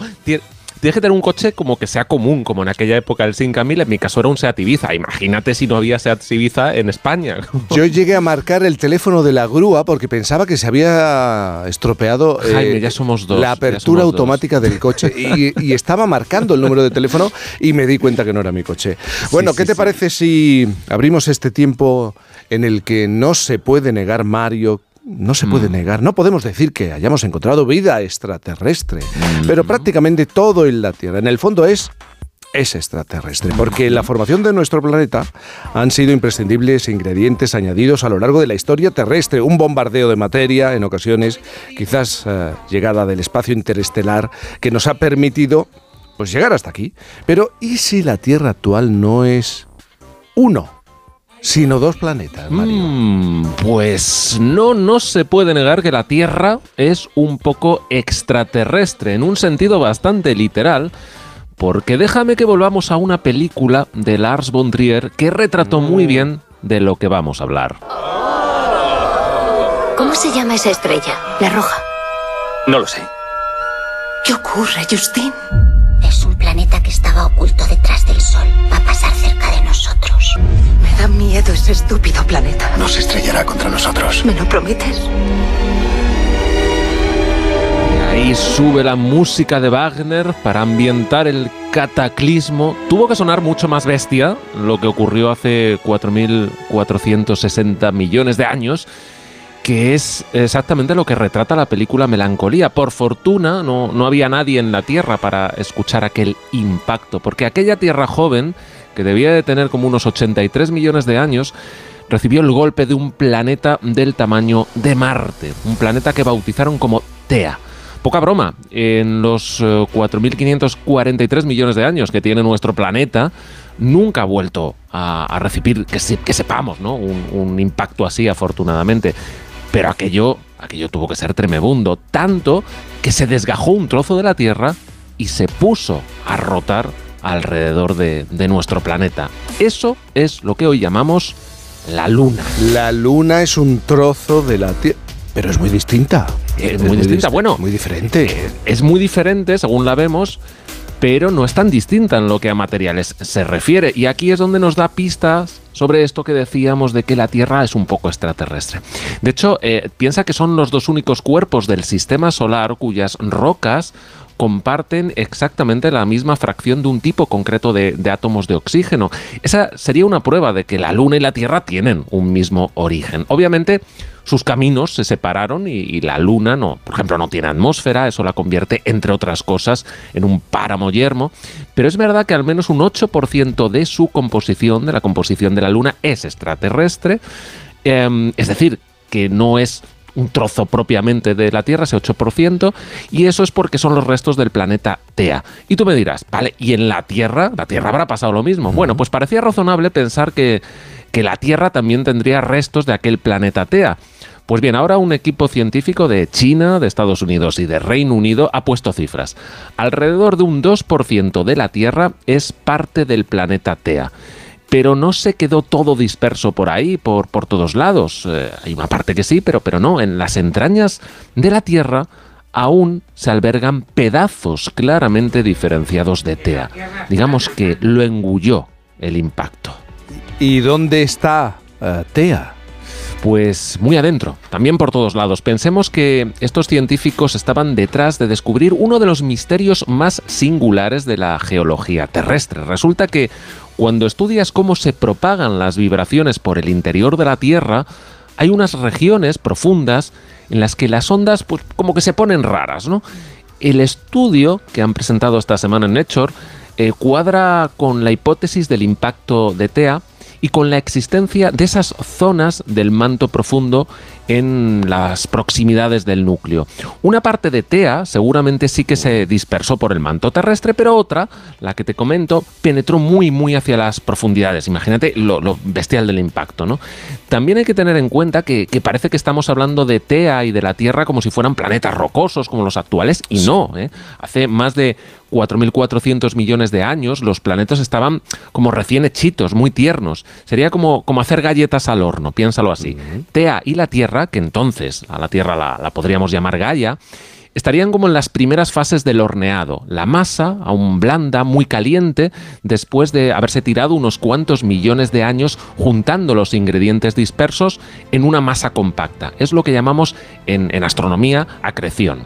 [SPEAKER 29] tienes que tener un coche como que sea común, como en aquella época el 5000. En mi caso era un Seat Ibiza. Imagínate si no había Seat Ibiza en España.
[SPEAKER 1] Yo llegué a marcar el teléfono de la grúa porque pensaba que se había estropeado eh,
[SPEAKER 29] Jaime, ya somos dos,
[SPEAKER 1] la apertura
[SPEAKER 29] dos.
[SPEAKER 1] automática del coche y, y estaba marcando el número de teléfono y me di cuenta que no era mi coche. Bueno, ¿qué te parece si abrimos este tiempo en el que no se puede negar, Mario? No se
[SPEAKER 29] Mm.
[SPEAKER 1] puede negar, no podemos decir que hayamos encontrado vida extraterrestre,
[SPEAKER 29] Mm.
[SPEAKER 1] pero prácticamente todo en la Tierra, en el fondo es es extraterrestre, porque en la formación de nuestro planeta han sido imprescindibles ingredientes añadidos a lo largo de la historia terrestre, un bombardeo de materia, en ocasiones quizás eh, llegada del espacio interestelar, que nos ha permitido pues llegar hasta aquí. Pero ¿y si la Tierra actual no es uno, sino dos planetas, Mario?
[SPEAKER 29] Mm, pues no, no se puede negar que la Tierra es un poco extraterrestre, en un sentido bastante literal, porque déjame que volvamos a una película de Lars von Trier que retrató muy bien de lo que vamos a hablar.
[SPEAKER 38] ¿Cómo se llama esa estrella? La roja.
[SPEAKER 40] No lo sé.
[SPEAKER 38] ¿Qué ocurre, Justin? Es un planeta que estaba oculto detrás del Sol. Va a pasar cerca de nosotros. Da miedo ese estúpido planeta.
[SPEAKER 19] No se estrellará contra nosotros.
[SPEAKER 38] ¿Me lo prometes?
[SPEAKER 29] Ahí sube la música de Wagner para ambientar el cataclismo. Tuvo que sonar mucho más bestia lo que ocurrió hace 4.460 millones de años, que es exactamente lo que retrata la película Melancolía. Por fortuna no, no había nadie en la Tierra para escuchar aquel impacto, porque aquella Tierra joven, que debía de tener como unos 83 millones de años, recibió el golpe de un planeta del tamaño de Marte, un planeta que bautizaron como Tea. Poca broma, en los eh, 4.543 millones de años que tiene nuestro planeta, nunca ha vuelto a, recibir, que sepamos, ¿no? Un, un impacto así, afortunadamente. Pero aquello, aquello tuvo que ser tremebundo, tanto que se desgajó un trozo de la Tierra y se puso a rotar alrededor de, de nuestro planeta. Eso es lo que hoy llamamos la Luna.
[SPEAKER 1] La Luna es un trozo de la Tierra, pero es muy distinta.
[SPEAKER 29] Es muy distinta,
[SPEAKER 1] dist-
[SPEAKER 29] bueno.
[SPEAKER 1] Muy diferente.
[SPEAKER 29] Es muy diferente según la vemos, pero no es tan distinta en lo que a materiales se refiere. Y aquí es donde nos da pistas sobre esto que decíamos de que la Tierra es un poco extraterrestre. De hecho, eh, piensa que son los dos únicos cuerpos del sistema solar cuyas rocas comparten exactamente la misma fracción de un tipo concreto de, átomos de oxígeno. Esa sería una prueba de que la Luna y la Tierra tienen un mismo origen. Obviamente, sus caminos se separaron y, y la Luna, no, por ejemplo, no tiene atmósfera, eso la convierte, entre otras cosas, en un páramo yermo. Pero es verdad que al menos un 8% de su composición, de la composición de la Luna, es extraterrestre. Em, es decir, que no es un trozo propiamente de la Tierra, ese 8%, y eso es porque son los restos del planeta Tea. Y tú me dirás, vale, ¿y en la Tierra? ¿La Tierra habrá pasado lo mismo? Bueno, pues parecía razonable pensar que, que la Tierra también tendría restos de aquel planeta Tea. Pues bien, ahora un equipo científico de China, de Estados Unidos y de Reino Unido ha puesto cifras. Alrededor de un 2% de la Tierra es parte del planeta Tea pero no se quedó todo disperso por ahí, por, por todos lados. Eh, hay una parte que sí, pero, pero no. En las entrañas de la Tierra aún se albergan pedazos claramente diferenciados de Tea. Digamos que lo engulló el impacto.
[SPEAKER 1] ¿Y dónde está eh, Tea?
[SPEAKER 29] Pues muy adentro, también por todos lados. Pensemos que estos científicos estaban detrás de descubrir uno de los misterios más singulares de la geología terrestre. Resulta que cuando estudias cómo se propagan las vibraciones por el interior de la Tierra, hay unas regiones profundas en las que las ondas pues como que se ponen raras, ¿no? El estudio que han presentado esta semana en Nature eh, cuadra con la hipótesis del impacto de TEA y con la existencia de esas zonas del manto profundo en las proximidades del núcleo. Una parte de TEA seguramente sí que se dispersó por el manto terrestre, pero otra, la que te comento, penetró muy muy hacia las profundidades. Imagínate lo, bestial del impacto, ¿no? También hay que tener en cuenta que, parece que estamos hablando de TEA y de la Tierra como si fueran planetas rocosos como los actuales, y no, ¿eh? Hace más de 4.400 millones de años, los planetas estaban como recién hechitos, muy tiernos. Sería como, como hacer galletas al horno, piénsalo así. TEA y la Tierra, que entonces a la Tierra la, la podríamos llamar Gaia, estarían como en las primeras fases del horneado. La masa, aún blanda, muy caliente, después de haberse tirado unos cuantos millones de años juntando los ingredientes dispersos en una masa compacta. Es lo que llamamos en, en astronomía acreción.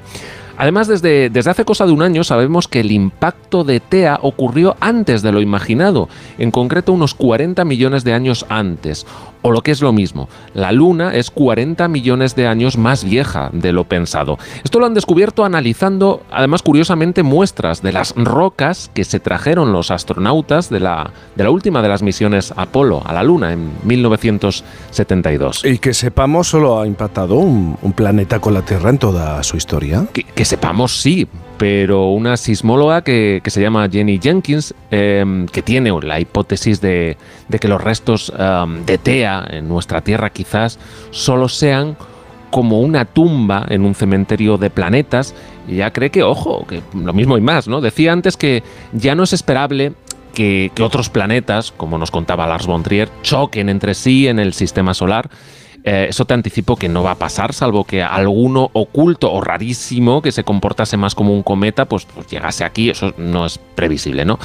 [SPEAKER 29] Además, desde, desde, hace cosa de un año sabemos que el impacto de TEA ocurrió antes de lo imaginado, en concreto unos 40 millones de años antes. O lo que es lo mismo, la Luna es 40 millones de años más vieja de lo pensado. Esto lo han descubierto analizando, además curiosamente, muestras de las rocas que se trajeron los astronautas de la, de la última de las misiones Apolo a la Luna en 1972.
[SPEAKER 1] Y que sepamos, solo ha impactado un, planeta con la Tierra en toda su historia.
[SPEAKER 29] que sepamos, sí, pero una sismóloga que, se llama Jenny Jenkins, em, que tiene la hipótesis de, que los restos em, de TEA en nuestra Tierra quizás solo sean como una tumba en un cementerio de planetas, y ya cree que, ojo, que lo mismo y más, ¿no? Decía antes que ya no es esperable que, que otros planetas, como nos contaba Lars von choquen entre sí en el sistema solar, eh, eso te anticipo que no va a pasar, salvo que alguno oculto o rarísimo que se comportase más como un cometa, pues, pues llegase aquí, eso no es previsible, ¿no?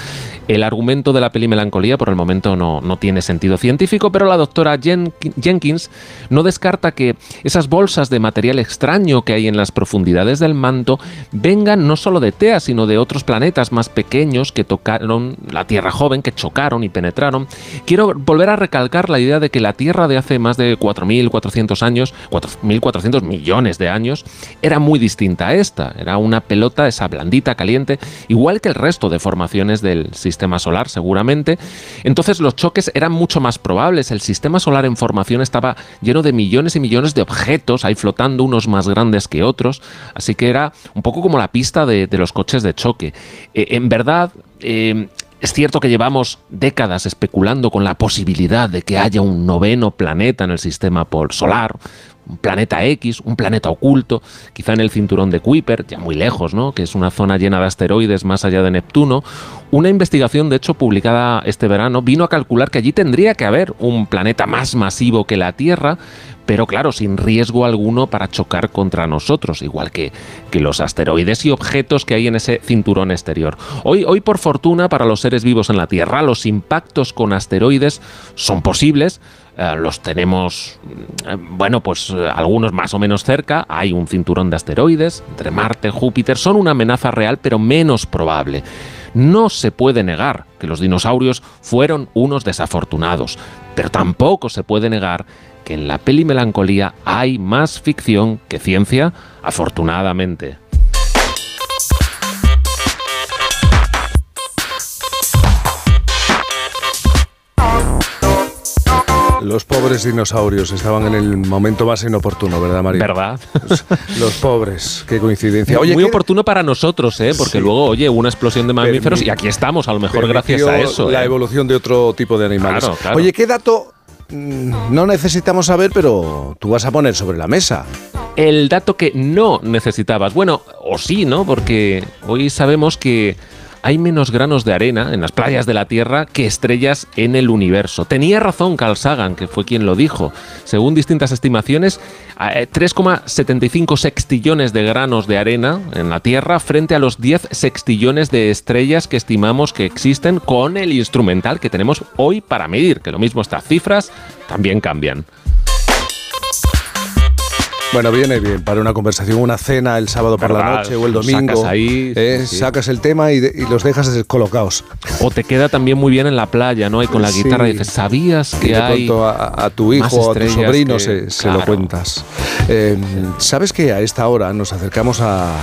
[SPEAKER 29] El argumento de la peli Melancolía por el momento no, no tiene sentido científico, pero la doctora Jenkins no descarta que esas bolsas de material extraño que hay en las profundidades del manto vengan no solo de TEA, sino de otros planetas más pequeños que tocaron la Tierra joven, que chocaron y penetraron. Quiero volver a recalcar la idea de que la Tierra de hace más de 4.000 1.400 años, 1.400 millones de años, era muy distinta a esta. Era una pelota, esa blandita, caliente, igual que el resto de formaciones del sistema solar, seguramente. Entonces los choques eran mucho más probables. El sistema solar en formación estaba lleno de millones y millones de objetos, ahí flotando unos más grandes que otros. Así que era un poco como la pista de, los coches de choque. Eh, en verdad, eh, es cierto que llevamos décadas especulando con la posibilidad de que haya un noveno planeta en el sistema solar, un planeta X, un planeta oculto, quizá en el cinturón de Kuiper, ya muy lejos, ¿no? que es una zona llena de asteroides más allá de Neptuno. Una investigación, de hecho, publicada este verano, vino a calcular que allí tendría que haber un planeta más masivo que la Tierra, pero claro, sin riesgo alguno para chocar contra nosotros, igual que, los asteroides y objetos que hay en ese cinturón exterior. Hoy, hoy, por fortuna, para los seres vivos en la Tierra, los impactos con asteroides son posibles, eh, los tenemos, eh, bueno, pues eh, algunos más o menos cerca. Hay un cinturón de asteroides entre Marte, Júpiter. Son una amenaza real, pero menos probable. No se puede negar que los dinosaurios fueron unos desafortunados, pero tampoco se puede negar que en la peli Melancolía hay más ficción que ciencia, afortunadamente.
[SPEAKER 1] Los pobres dinosaurios estaban en el momento más inoportuno, ¿verdad, María?
[SPEAKER 29] ¿Verdad?
[SPEAKER 1] Los, pobres, qué coincidencia.
[SPEAKER 29] Oye, Muy oportuno para nosotros, ¿eh? Porque luego, oye, una explosión de mamíferos y aquí estamos, a lo mejor gracias a eso.
[SPEAKER 1] La
[SPEAKER 29] ¿eh?
[SPEAKER 1] evolución de otro tipo de animales. Oye, ¿qué dato no necesitamos saber, pero tú vas a poner sobre la mesa.
[SPEAKER 29] El dato que no necesitabas. Bueno, o sí, ¿no? Porque hoy sabemos que hay menos granos de arena en las playas de la Tierra que estrellas en el universo. Tenía razón Carl Sagan, que fue quien lo dijo. Según distintas estimaciones, 3,75 sextillones de granos de arena en la Tierra frente a los 10 sextillones de estrellas que estimamos que existen con el instrumental que tenemos hoy para medir, que lo mismo estas cifras también cambian.
[SPEAKER 1] Bueno, viene bien para una conversación, una cena el sábado por la noche o el domingo.
[SPEAKER 29] sacas ahí,
[SPEAKER 1] ¿eh?
[SPEAKER 29] sí.
[SPEAKER 1] Sacas el tema y, de- y los dejas descolocados.
[SPEAKER 29] O te queda también muy bien en la playa, ¿no? Y con la
[SPEAKER 1] Sí.
[SPEAKER 29] guitarra dices, ¿sabías
[SPEAKER 1] Y
[SPEAKER 29] que
[SPEAKER 1] de
[SPEAKER 29] hay
[SPEAKER 1] pronto a, a tu hijo o a tu sobrino
[SPEAKER 29] que-
[SPEAKER 1] se, se lo cuentas. Eh, ¿Sabes que a esta hora nos acercamos a,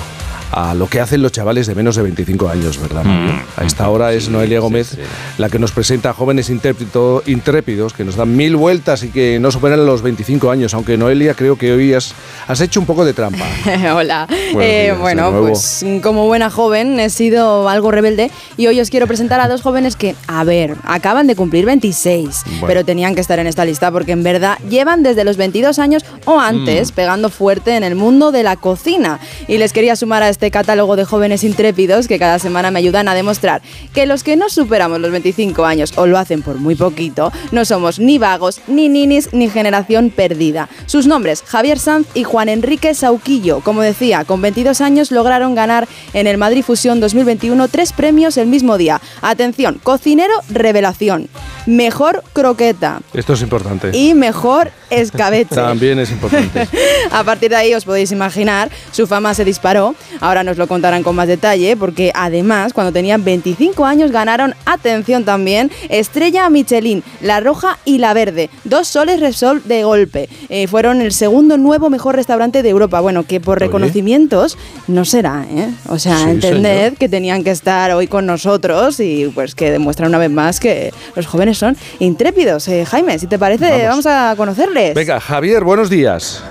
[SPEAKER 1] a lo que hacen los chavales de menos de 25 años, verdad?
[SPEAKER 29] Mm.
[SPEAKER 1] A esta hora es Noelia Gómez la que nos presenta a jóvenes intrépidos que nos dan mil vueltas y que no superan los 25 años, aunque Noelia creo que hoy has, has hecho un poco de trampa.
[SPEAKER 7] Hola. Eh,
[SPEAKER 1] días,
[SPEAKER 7] bueno, pues como buena joven he sido algo rebelde y hoy os quiero presentar a dos jóvenes que, a ver, acaban de cumplir 26,
[SPEAKER 41] Bueno.
[SPEAKER 7] pero tenían que estar en esta lista porque en verdad llevan desde los 22 años o antes
[SPEAKER 41] Mm.
[SPEAKER 7] pegando fuerte en el mundo de la cocina. Y les quería sumar a este catálogo de jóvenes intrépidos que cada semana me ayudan a demostrar que los que no superamos los 25 años o lo hacen por muy poquito, no somos ni vagos, ni ninis, ni generación perdida. Sus nombres, Javier Sanz y Juan Enrique Sauquillo. Como decía, con 22 años lograron ganar en el Madrid Fusión 2021 tres premios el mismo día. Atención, cocinero revelación, mejor croqueta
[SPEAKER 1] Esto es importante.
[SPEAKER 7] y mejor escabeche.
[SPEAKER 1] También es importante.
[SPEAKER 7] A partir de ahí os podéis imaginar, su fama se disparó. Ahora nos lo contarán con más detalle, porque además, cuando tenían 25 años, ganaron, atención también, Estrella Michelin, la roja y la verde. Dos soles Repsol de golpe. Eh, fueron el segundo nuevo mejor restaurante de Europa. Bueno, que por reconocimientos no será, ¿eh? O sea,
[SPEAKER 41] Sí,
[SPEAKER 7] entended
[SPEAKER 41] señor.
[SPEAKER 7] que tenían que estar hoy con nosotros y pues que demuestran una vez más que los jóvenes son intrépidos. Eh, Jaime, si te parece,
[SPEAKER 1] Vamos.
[SPEAKER 7] vamos a conocerles.
[SPEAKER 1] Venga, Javier, buenos días.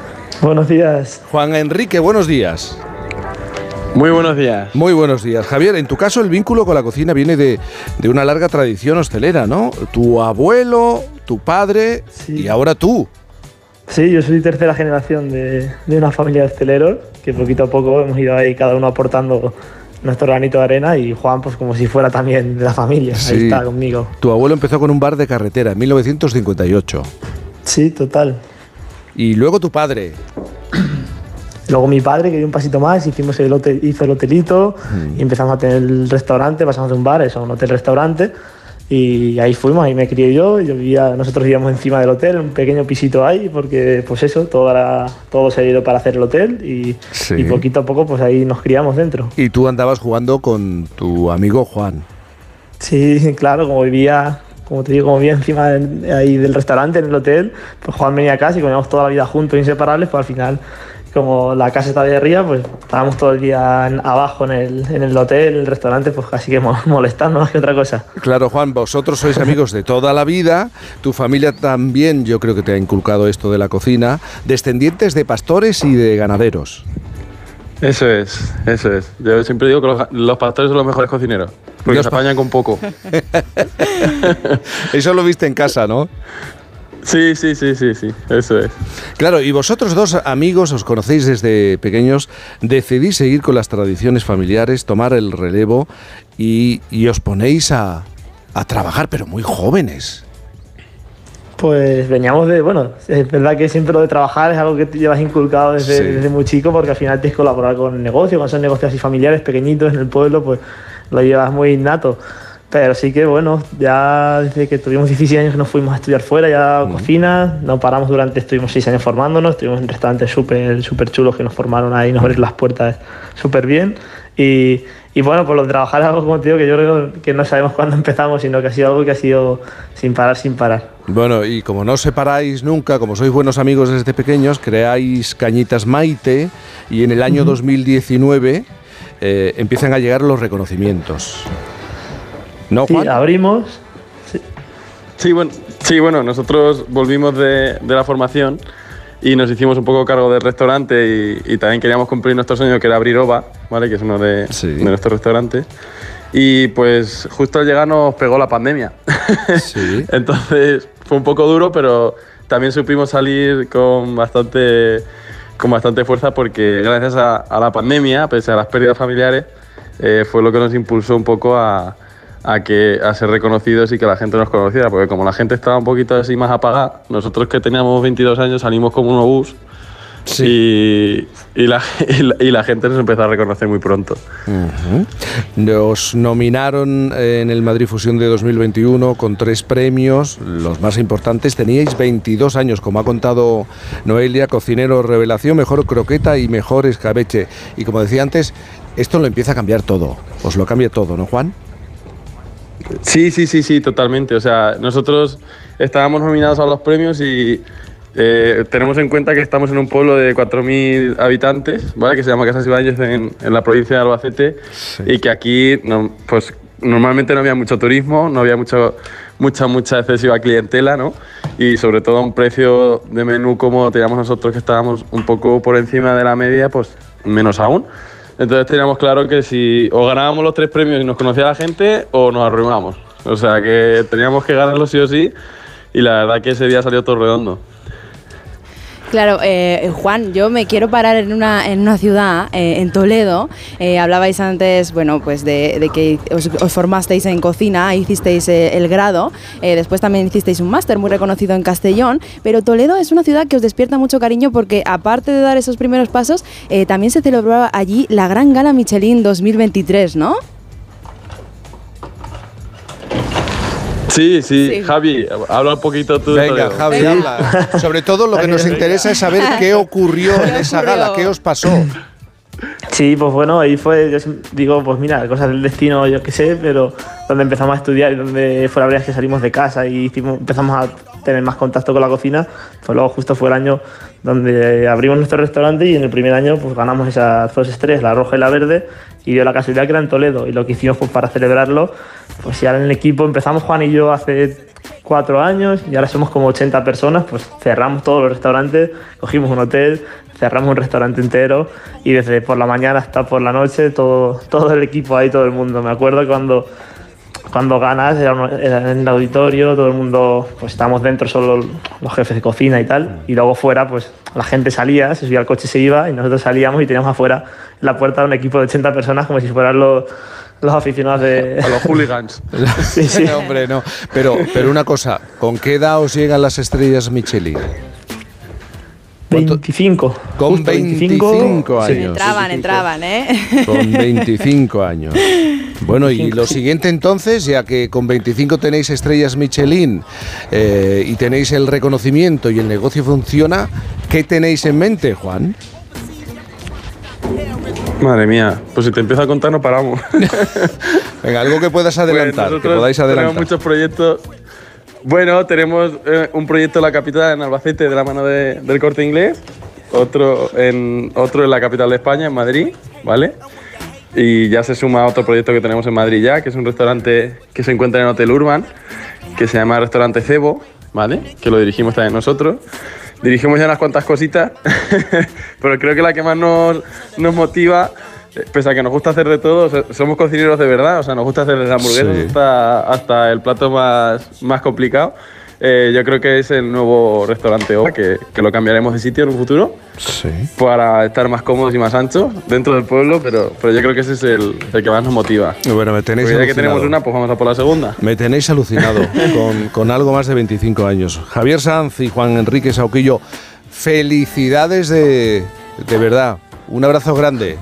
[SPEAKER 42] Buenos días.
[SPEAKER 1] Juan Enrique, buenos días.
[SPEAKER 42] Muy buenos días.
[SPEAKER 1] Muy buenos días. Javier, en tu caso el vínculo con la cocina viene de, de una larga tradición hostelera, ¿no? Tu abuelo, tu padre y ahora tú.
[SPEAKER 42] Sí, yo soy tercera generación de, de una familia de hosteleros que poquito a poco hemos ido ahí cada uno aportando nuestro granito de arena y Juan pues como si fuera también de la familia,
[SPEAKER 1] Sí.
[SPEAKER 42] ahí está conmigo.
[SPEAKER 1] Tu abuelo empezó con un bar de carretera en 1958.
[SPEAKER 42] Sí, total.
[SPEAKER 1] Y luego tu padre.
[SPEAKER 42] Luego mi padre que dio un pasito más, hicimos el hotel, hizo el hotelito
[SPEAKER 1] Mm.
[SPEAKER 42] y empezamos a tener el restaurante, pasamos de un bar eso, a un hotel-restaurante y ahí fuimos, ahí me crié yo, yo vivía, nosotros vivíamos encima del hotel, un pequeño pisito ahí porque pues eso, todo, era- todo se ha ido para hacer el hotel y,
[SPEAKER 1] Sí.
[SPEAKER 42] y poquito a poco pues ahí nos criamos dentro.
[SPEAKER 1] Y tú andabas jugando con tu amigo Juan.
[SPEAKER 42] Sí, claro, como vivía, como te digo, como vivía encima del- ahí del restaurante, en el hotel, pues Juan venía a casa y comíamos toda la vida juntos, inseparables, pues al final, como la casa estaba de arriba, pues estábamos todo el día en- abajo en el, en el hotel, en el restaurante, pues casi que mo- molestando más que otra cosa.
[SPEAKER 1] Claro, Juan, vosotros sois amigos de toda la vida. Tu familia también, yo creo que te ha inculcado esto de la cocina. Descendientes de pastores y de ganaderos.
[SPEAKER 32] Eso es, eso es. Yo siempre digo que los, los pastores son los mejores cocineros, porque
[SPEAKER 1] Los
[SPEAKER 32] se
[SPEAKER 1] pa-
[SPEAKER 32] apañan con poco.
[SPEAKER 1] Eso lo viste en casa, ¿no?
[SPEAKER 32] Sí, sí, sí, sí, sí, eso es.
[SPEAKER 1] Claro, y vosotros dos amigos os conocéis desde pequeños, decidís seguir con las tradiciones familiares, tomar el relevo y, y os ponéis a, a trabajar, pero muy jóvenes.
[SPEAKER 42] Pues veníamos de, bueno, es verdad que siempre lo de trabajar es algo que te llevas inculcado desde,
[SPEAKER 1] Sí.
[SPEAKER 42] desde muy chico porque al final tienes que colaborar con el negocio, cuando son negocios así familiares, pequeñitos en el pueblo, pues lo llevas muy innato. Pero sí que bueno, ya desde que tuvimos 16 años que nos fuimos a estudiar fuera, ya cocina, no paramos durante, estuvimos 6 años formándonos, estuvimos en restaurantes súper súper chulos que nos formaron ahí, nos abrieron las puertas súper bien. Y, y bueno, por lo de trabajar algo, como te digo, que yo creo que no sabemos cuándo empezamos, sino que ha sido algo que ha sido sin parar, sin parar.
[SPEAKER 1] Bueno, y como no os separáis nunca, como sois buenos amigos desde pequeños, creáis Cañitas Maite y en el año
[SPEAKER 42] Ujú.
[SPEAKER 1] 2019 eh, empiezan a llegar los reconocimientos. ¿No, Juan?
[SPEAKER 42] abrimos.
[SPEAKER 32] Sí, bueno, sí, bueno, nosotros volvimos de, de la formación y nos hicimos un poco cargo del restaurante y, y también queríamos cumplir nuestro sueño que era abrir OVA, ¿vale? Que es uno de, de nuestros restaurantes. Y pues justo al llegar nos pegó la pandemia. Entonces fue un poco duro, pero también supimos salir con bastante, con bastante fuerza porque gracias a, a la pandemia, pese a las pérdidas familiares, eh, fue lo que nos impulsó un poco a, a que, a ser reconocidos y que la gente nos conociera. Porque como la gente estaba un poquito así más apagada, nosotros que teníamos 22 años salimos como un obús Y, y la, y, la, y la gente nos empezó a reconocer muy pronto.
[SPEAKER 1] Ujú. Nos nominaron en el Madrid Fusión de 2021 con tres premios, los más importantes. Teníais 22 años, como ha contado Noelia, cocinero revelación, mejor croqueta y mejor escabeche. Y como decía antes, esto lo empieza a cambiar todo. Os lo cambia todo, ¿no, Juan?
[SPEAKER 32] Sí, sí, sí, sí, totalmente. O sea, nosotros estábamos nominados a los premios y eh, tenemos en cuenta que estamos en un pueblo de 4.000 habitantes, ¿vale? Que se llama Casas Ibáñez en, en la provincia de Albacete y que aquí, no, pues normalmente no había mucho turismo, no había mucho, mucha, mucha excesiva clientela, ¿no? Y sobre todo a un precio de menú como teníamos nosotros que estábamos un poco por encima de la media, pues menos aún. Entonces teníamos claro que si o ganábamos los tres premios y nos conocía la gente o nos arruinamos. O sea que teníamos que ganarlo sí o sí y la verdad que ese día salió todo redondo.
[SPEAKER 43] Claro, eh, Juan, yo me quiero parar en una, en una ciudad, eh, en Toledo. Eh, hablabais antes, bueno, pues de, que os, os formasteis en cocina, hicisteis el grado, después también hicisteis un máster muy reconocido en Castellón, pero Toledo es una ciudad que os despierta mucho cariño porque aparte de dar esos primeros pasos, también se celebró allí la Gran Gala Michelin 2023, ¿no?
[SPEAKER 32] Sí, sí, Javi, habla un poquito tú.
[SPEAKER 1] Venga. Javi, habla. Sobre todo lo que nos interesa es saber qué ocurrió en esa gala, qué os pasó.
[SPEAKER 42] Sí, pues bueno, ahí fue, yo digo, pues mira, cosas del destino, yo qué sé, pero donde empezamos a estudiar y donde fue la verdad que salimos de casa y hicimos, empezamos a tener más contacto con la cocina, pues luego justo fue el año donde abrimos nuestro restaurante y en el primer año pues ganamos esas dos estrellas, la roja y la verde, y dio la casualidad que era en Toledo, y lo que hicimos pues para celebrarlo, pues ya en el equipo empezamos Juan y yo hace cuatro años y ahora somos como 80 personas, pues cerramos todos los restaurantes, cogimos un hotel, cerramos un restaurante entero y desde por la mañana hasta por la noche todo, todo el equipo ahí, todo el mundo. Me acuerdo cuando, cuando ganas, era, en el auditorio, todo el mundo, pues estábamos dentro solo los jefes de cocina y tal, y luego fuera pues la gente salía, se subía al coche se iba y nosotros salíamos y teníamos afuera la puerta un equipo de 80 personas como si fueran los, los aficionados de...
[SPEAKER 32] A los hooligans.
[SPEAKER 42] sí, sí.
[SPEAKER 1] No, hombre, no. Pero, pero una cosa, ¿con qué edad os llegan las estrellas Michelin?
[SPEAKER 42] 25.
[SPEAKER 1] Con
[SPEAKER 42] Justo
[SPEAKER 1] 25
[SPEAKER 42] sí.
[SPEAKER 1] años.
[SPEAKER 43] Entraban, entraban, ¿eh?
[SPEAKER 1] Con 25 años. Bueno, y lo siguiente entonces, ya que con 25 tenéis estrellas Michelin eh, y tenéis el reconocimiento y el negocio funciona, ¿qué tenéis en mente, Juan?
[SPEAKER 32] Madre mía, pues si te empiezo a contar no paramos.
[SPEAKER 1] Venga, algo que puedas adelantar, que
[SPEAKER 32] nosotros
[SPEAKER 1] podáis
[SPEAKER 32] Tenemos
[SPEAKER 1] adelantar.
[SPEAKER 32] muchos proyectos. Bueno, tenemos eh, un proyecto en la capital, en Albacete, de la mano de- del Corte Inglés. Otro en, otro en la capital de España, en Madrid, ¿vale? Y ya se suma otro proyecto que tenemos en Madrid ya, que es un restaurante que se encuentra en Hotel Urban, que se llama Restaurante Cebo, ¿vale? Que lo dirigimos también nosotros. Dirigimos ya unas cuantas cositas, pero creo que la que más nos, nos motiva, eh, pese a que nos gusta hacer de todo, somos cocineros de verdad, o sea, nos gusta hacer desde hamburguesas
[SPEAKER 1] Sí.
[SPEAKER 32] hasta, hasta el plato más, más complicado. Eh, yo creo que es el nuevo restaurante OVA, que, que lo cambiaremos de sitio en un futuro
[SPEAKER 1] Sí.
[SPEAKER 32] para estar más cómodos y más anchos dentro del pueblo, pero, pero yo creo que ese es el, el que más nos motiva.
[SPEAKER 1] Bueno, me tenéis
[SPEAKER 32] Porque ya que tenemos una, pues vamos a por la segunda.
[SPEAKER 1] Me tenéis alucinado con, con algo más de 25 años. Javier Sanz y Juan Enrique Sauquillo, felicidades de, de verdad. Un abrazo grande.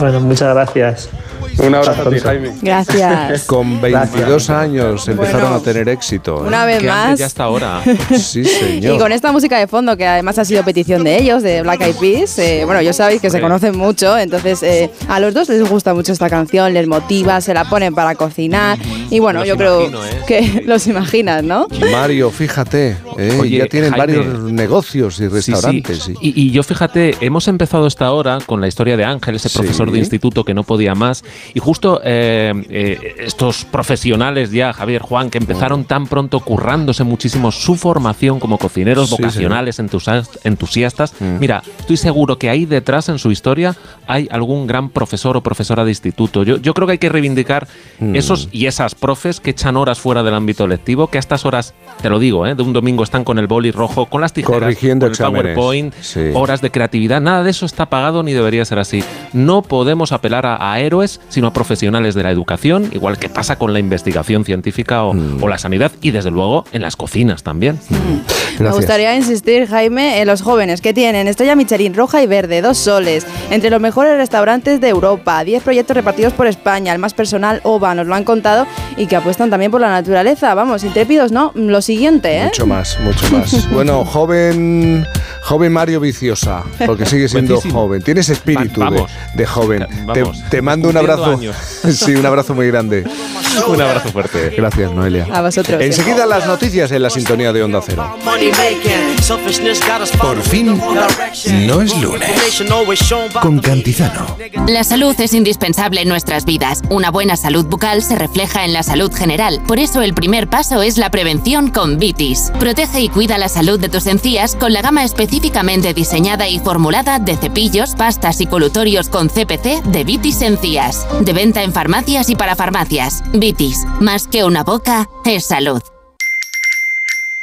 [SPEAKER 42] Bueno, muchas graas.
[SPEAKER 32] Un abrazo a ti, Jaime.
[SPEAKER 43] Gracias.
[SPEAKER 1] Con 22 años empezaron
[SPEAKER 43] Bueno,
[SPEAKER 1] a tener éxito. ¿eh?
[SPEAKER 43] Una vez más.
[SPEAKER 29] ya hasta ahora.
[SPEAKER 1] Sí, señor.
[SPEAKER 43] Y con esta música de fondo, que además ha sido petición de ellos, de Black Eyed Peas, eh, bueno, ya sabéis que se conocen mucho, entonces eh, a los dos les gusta mucho esta canción, les motiva, se la ponen para cocinar y bueno,
[SPEAKER 29] Los
[SPEAKER 43] yo creo
[SPEAKER 29] imagino, ¿eh?
[SPEAKER 43] que los imaginas, ¿no?
[SPEAKER 1] Mario, fíjate, ¿eh?
[SPEAKER 29] Oye,
[SPEAKER 1] ya tienen
[SPEAKER 29] Jaime.
[SPEAKER 1] varios negocios y
[SPEAKER 29] sí.
[SPEAKER 1] restaurantes. sí.
[SPEAKER 29] Y, y yo fíjate, hemos empezado esta hora con la historia de Ángel, ese
[SPEAKER 1] Sí.
[SPEAKER 29] profesor de instituto que no podía más. Y justo eh, eh, estos profesionales ya, Javier, Juan, que empezaron tan pronto currándose muchísimo su formación como cocineros
[SPEAKER 1] Sí,
[SPEAKER 29] vocacionales, entusias- entusiastas.
[SPEAKER 1] Mm.
[SPEAKER 29] Mira, estoy seguro que ahí detrás en su historia hay algún gran profesor o profesora de instituto. Yo, yo creo que hay que reivindicar
[SPEAKER 1] Mm.
[SPEAKER 29] esos y esas profes que echan horas fuera del ámbito lectivo, que a estas horas, te lo digo, ¿eh? de un domingo están con el boli rojo, con las tijeras,
[SPEAKER 1] Corrigiendo
[SPEAKER 29] con el. PowerPoint,
[SPEAKER 1] Sí.
[SPEAKER 29] horas de creatividad, nada de eso está pagado ni debería ser así. No podemos apelar a, a héroes sino a profesionales de la educación, igual que pasa con la investigación científica o,
[SPEAKER 1] Mm.
[SPEAKER 29] o la sanidad, y desde luego en las cocinas también.
[SPEAKER 7] Me gustaría insistir, Jaime, en los jóvenes que tienen estrella Michelin roja y verde, dos soles, entre los mejores restaurantes de Europa, 10 proyectos repartidos por España, el más personal OVA, nos lo han contado, y que apuestan también por la naturaleza. Vamos, intrépidos, ¿no? Lo siguiente, ¿eh?
[SPEAKER 1] Mucho más, mucho más. Bueno, joven, joven Mario Viciosa, porque sigue siendo
[SPEAKER 29] Buenísimo.
[SPEAKER 1] joven. Tienes espíritu
[SPEAKER 29] Va-
[SPEAKER 1] de,
[SPEAKER 29] vamos.
[SPEAKER 1] de joven. Te,
[SPEAKER 29] vamos,
[SPEAKER 1] te mando un
[SPEAKER 29] cumpliendo
[SPEAKER 1] abrazo.
[SPEAKER 29] años.
[SPEAKER 1] Sí, un abrazo muy grande.
[SPEAKER 29] Un abrazo fuerte.
[SPEAKER 1] Gracias, Noelia.
[SPEAKER 7] A vosotros.
[SPEAKER 1] Enseguida las noticias en la sintonía de Onda Cero.
[SPEAKER 2] Por fin, no es lunes. Con Cantizano.
[SPEAKER 44] La salud es indispensable en nuestras vidas. Una buena salud bucal se refleja en la salud general. Por eso el primer paso es la prevención con Vitis. Protege y cuida la salud de tus encías con la gama específicamente diseñada y formulada de cepillos, pastas y colutorios con CPC de Vitis Encías. De venta en farmacias y para farmacias. Vitis, más que una boca, es salud.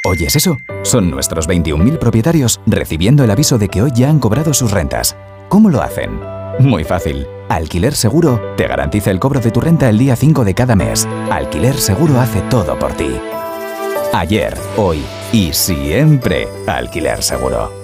[SPEAKER 45] ¿Oyes eso? Son nuestros 21.000 propietarios recibiendo el aviso de que hoy ya han cobrado sus rentas. ¿Cómo lo hacen? Muy fácil. Alquiler Seguro te garantiza el cobro de tu renta el día 5 de cada mes. Alquiler Seguro hace todo por ti. Ayer, hoy y siempre Alquiler Seguro.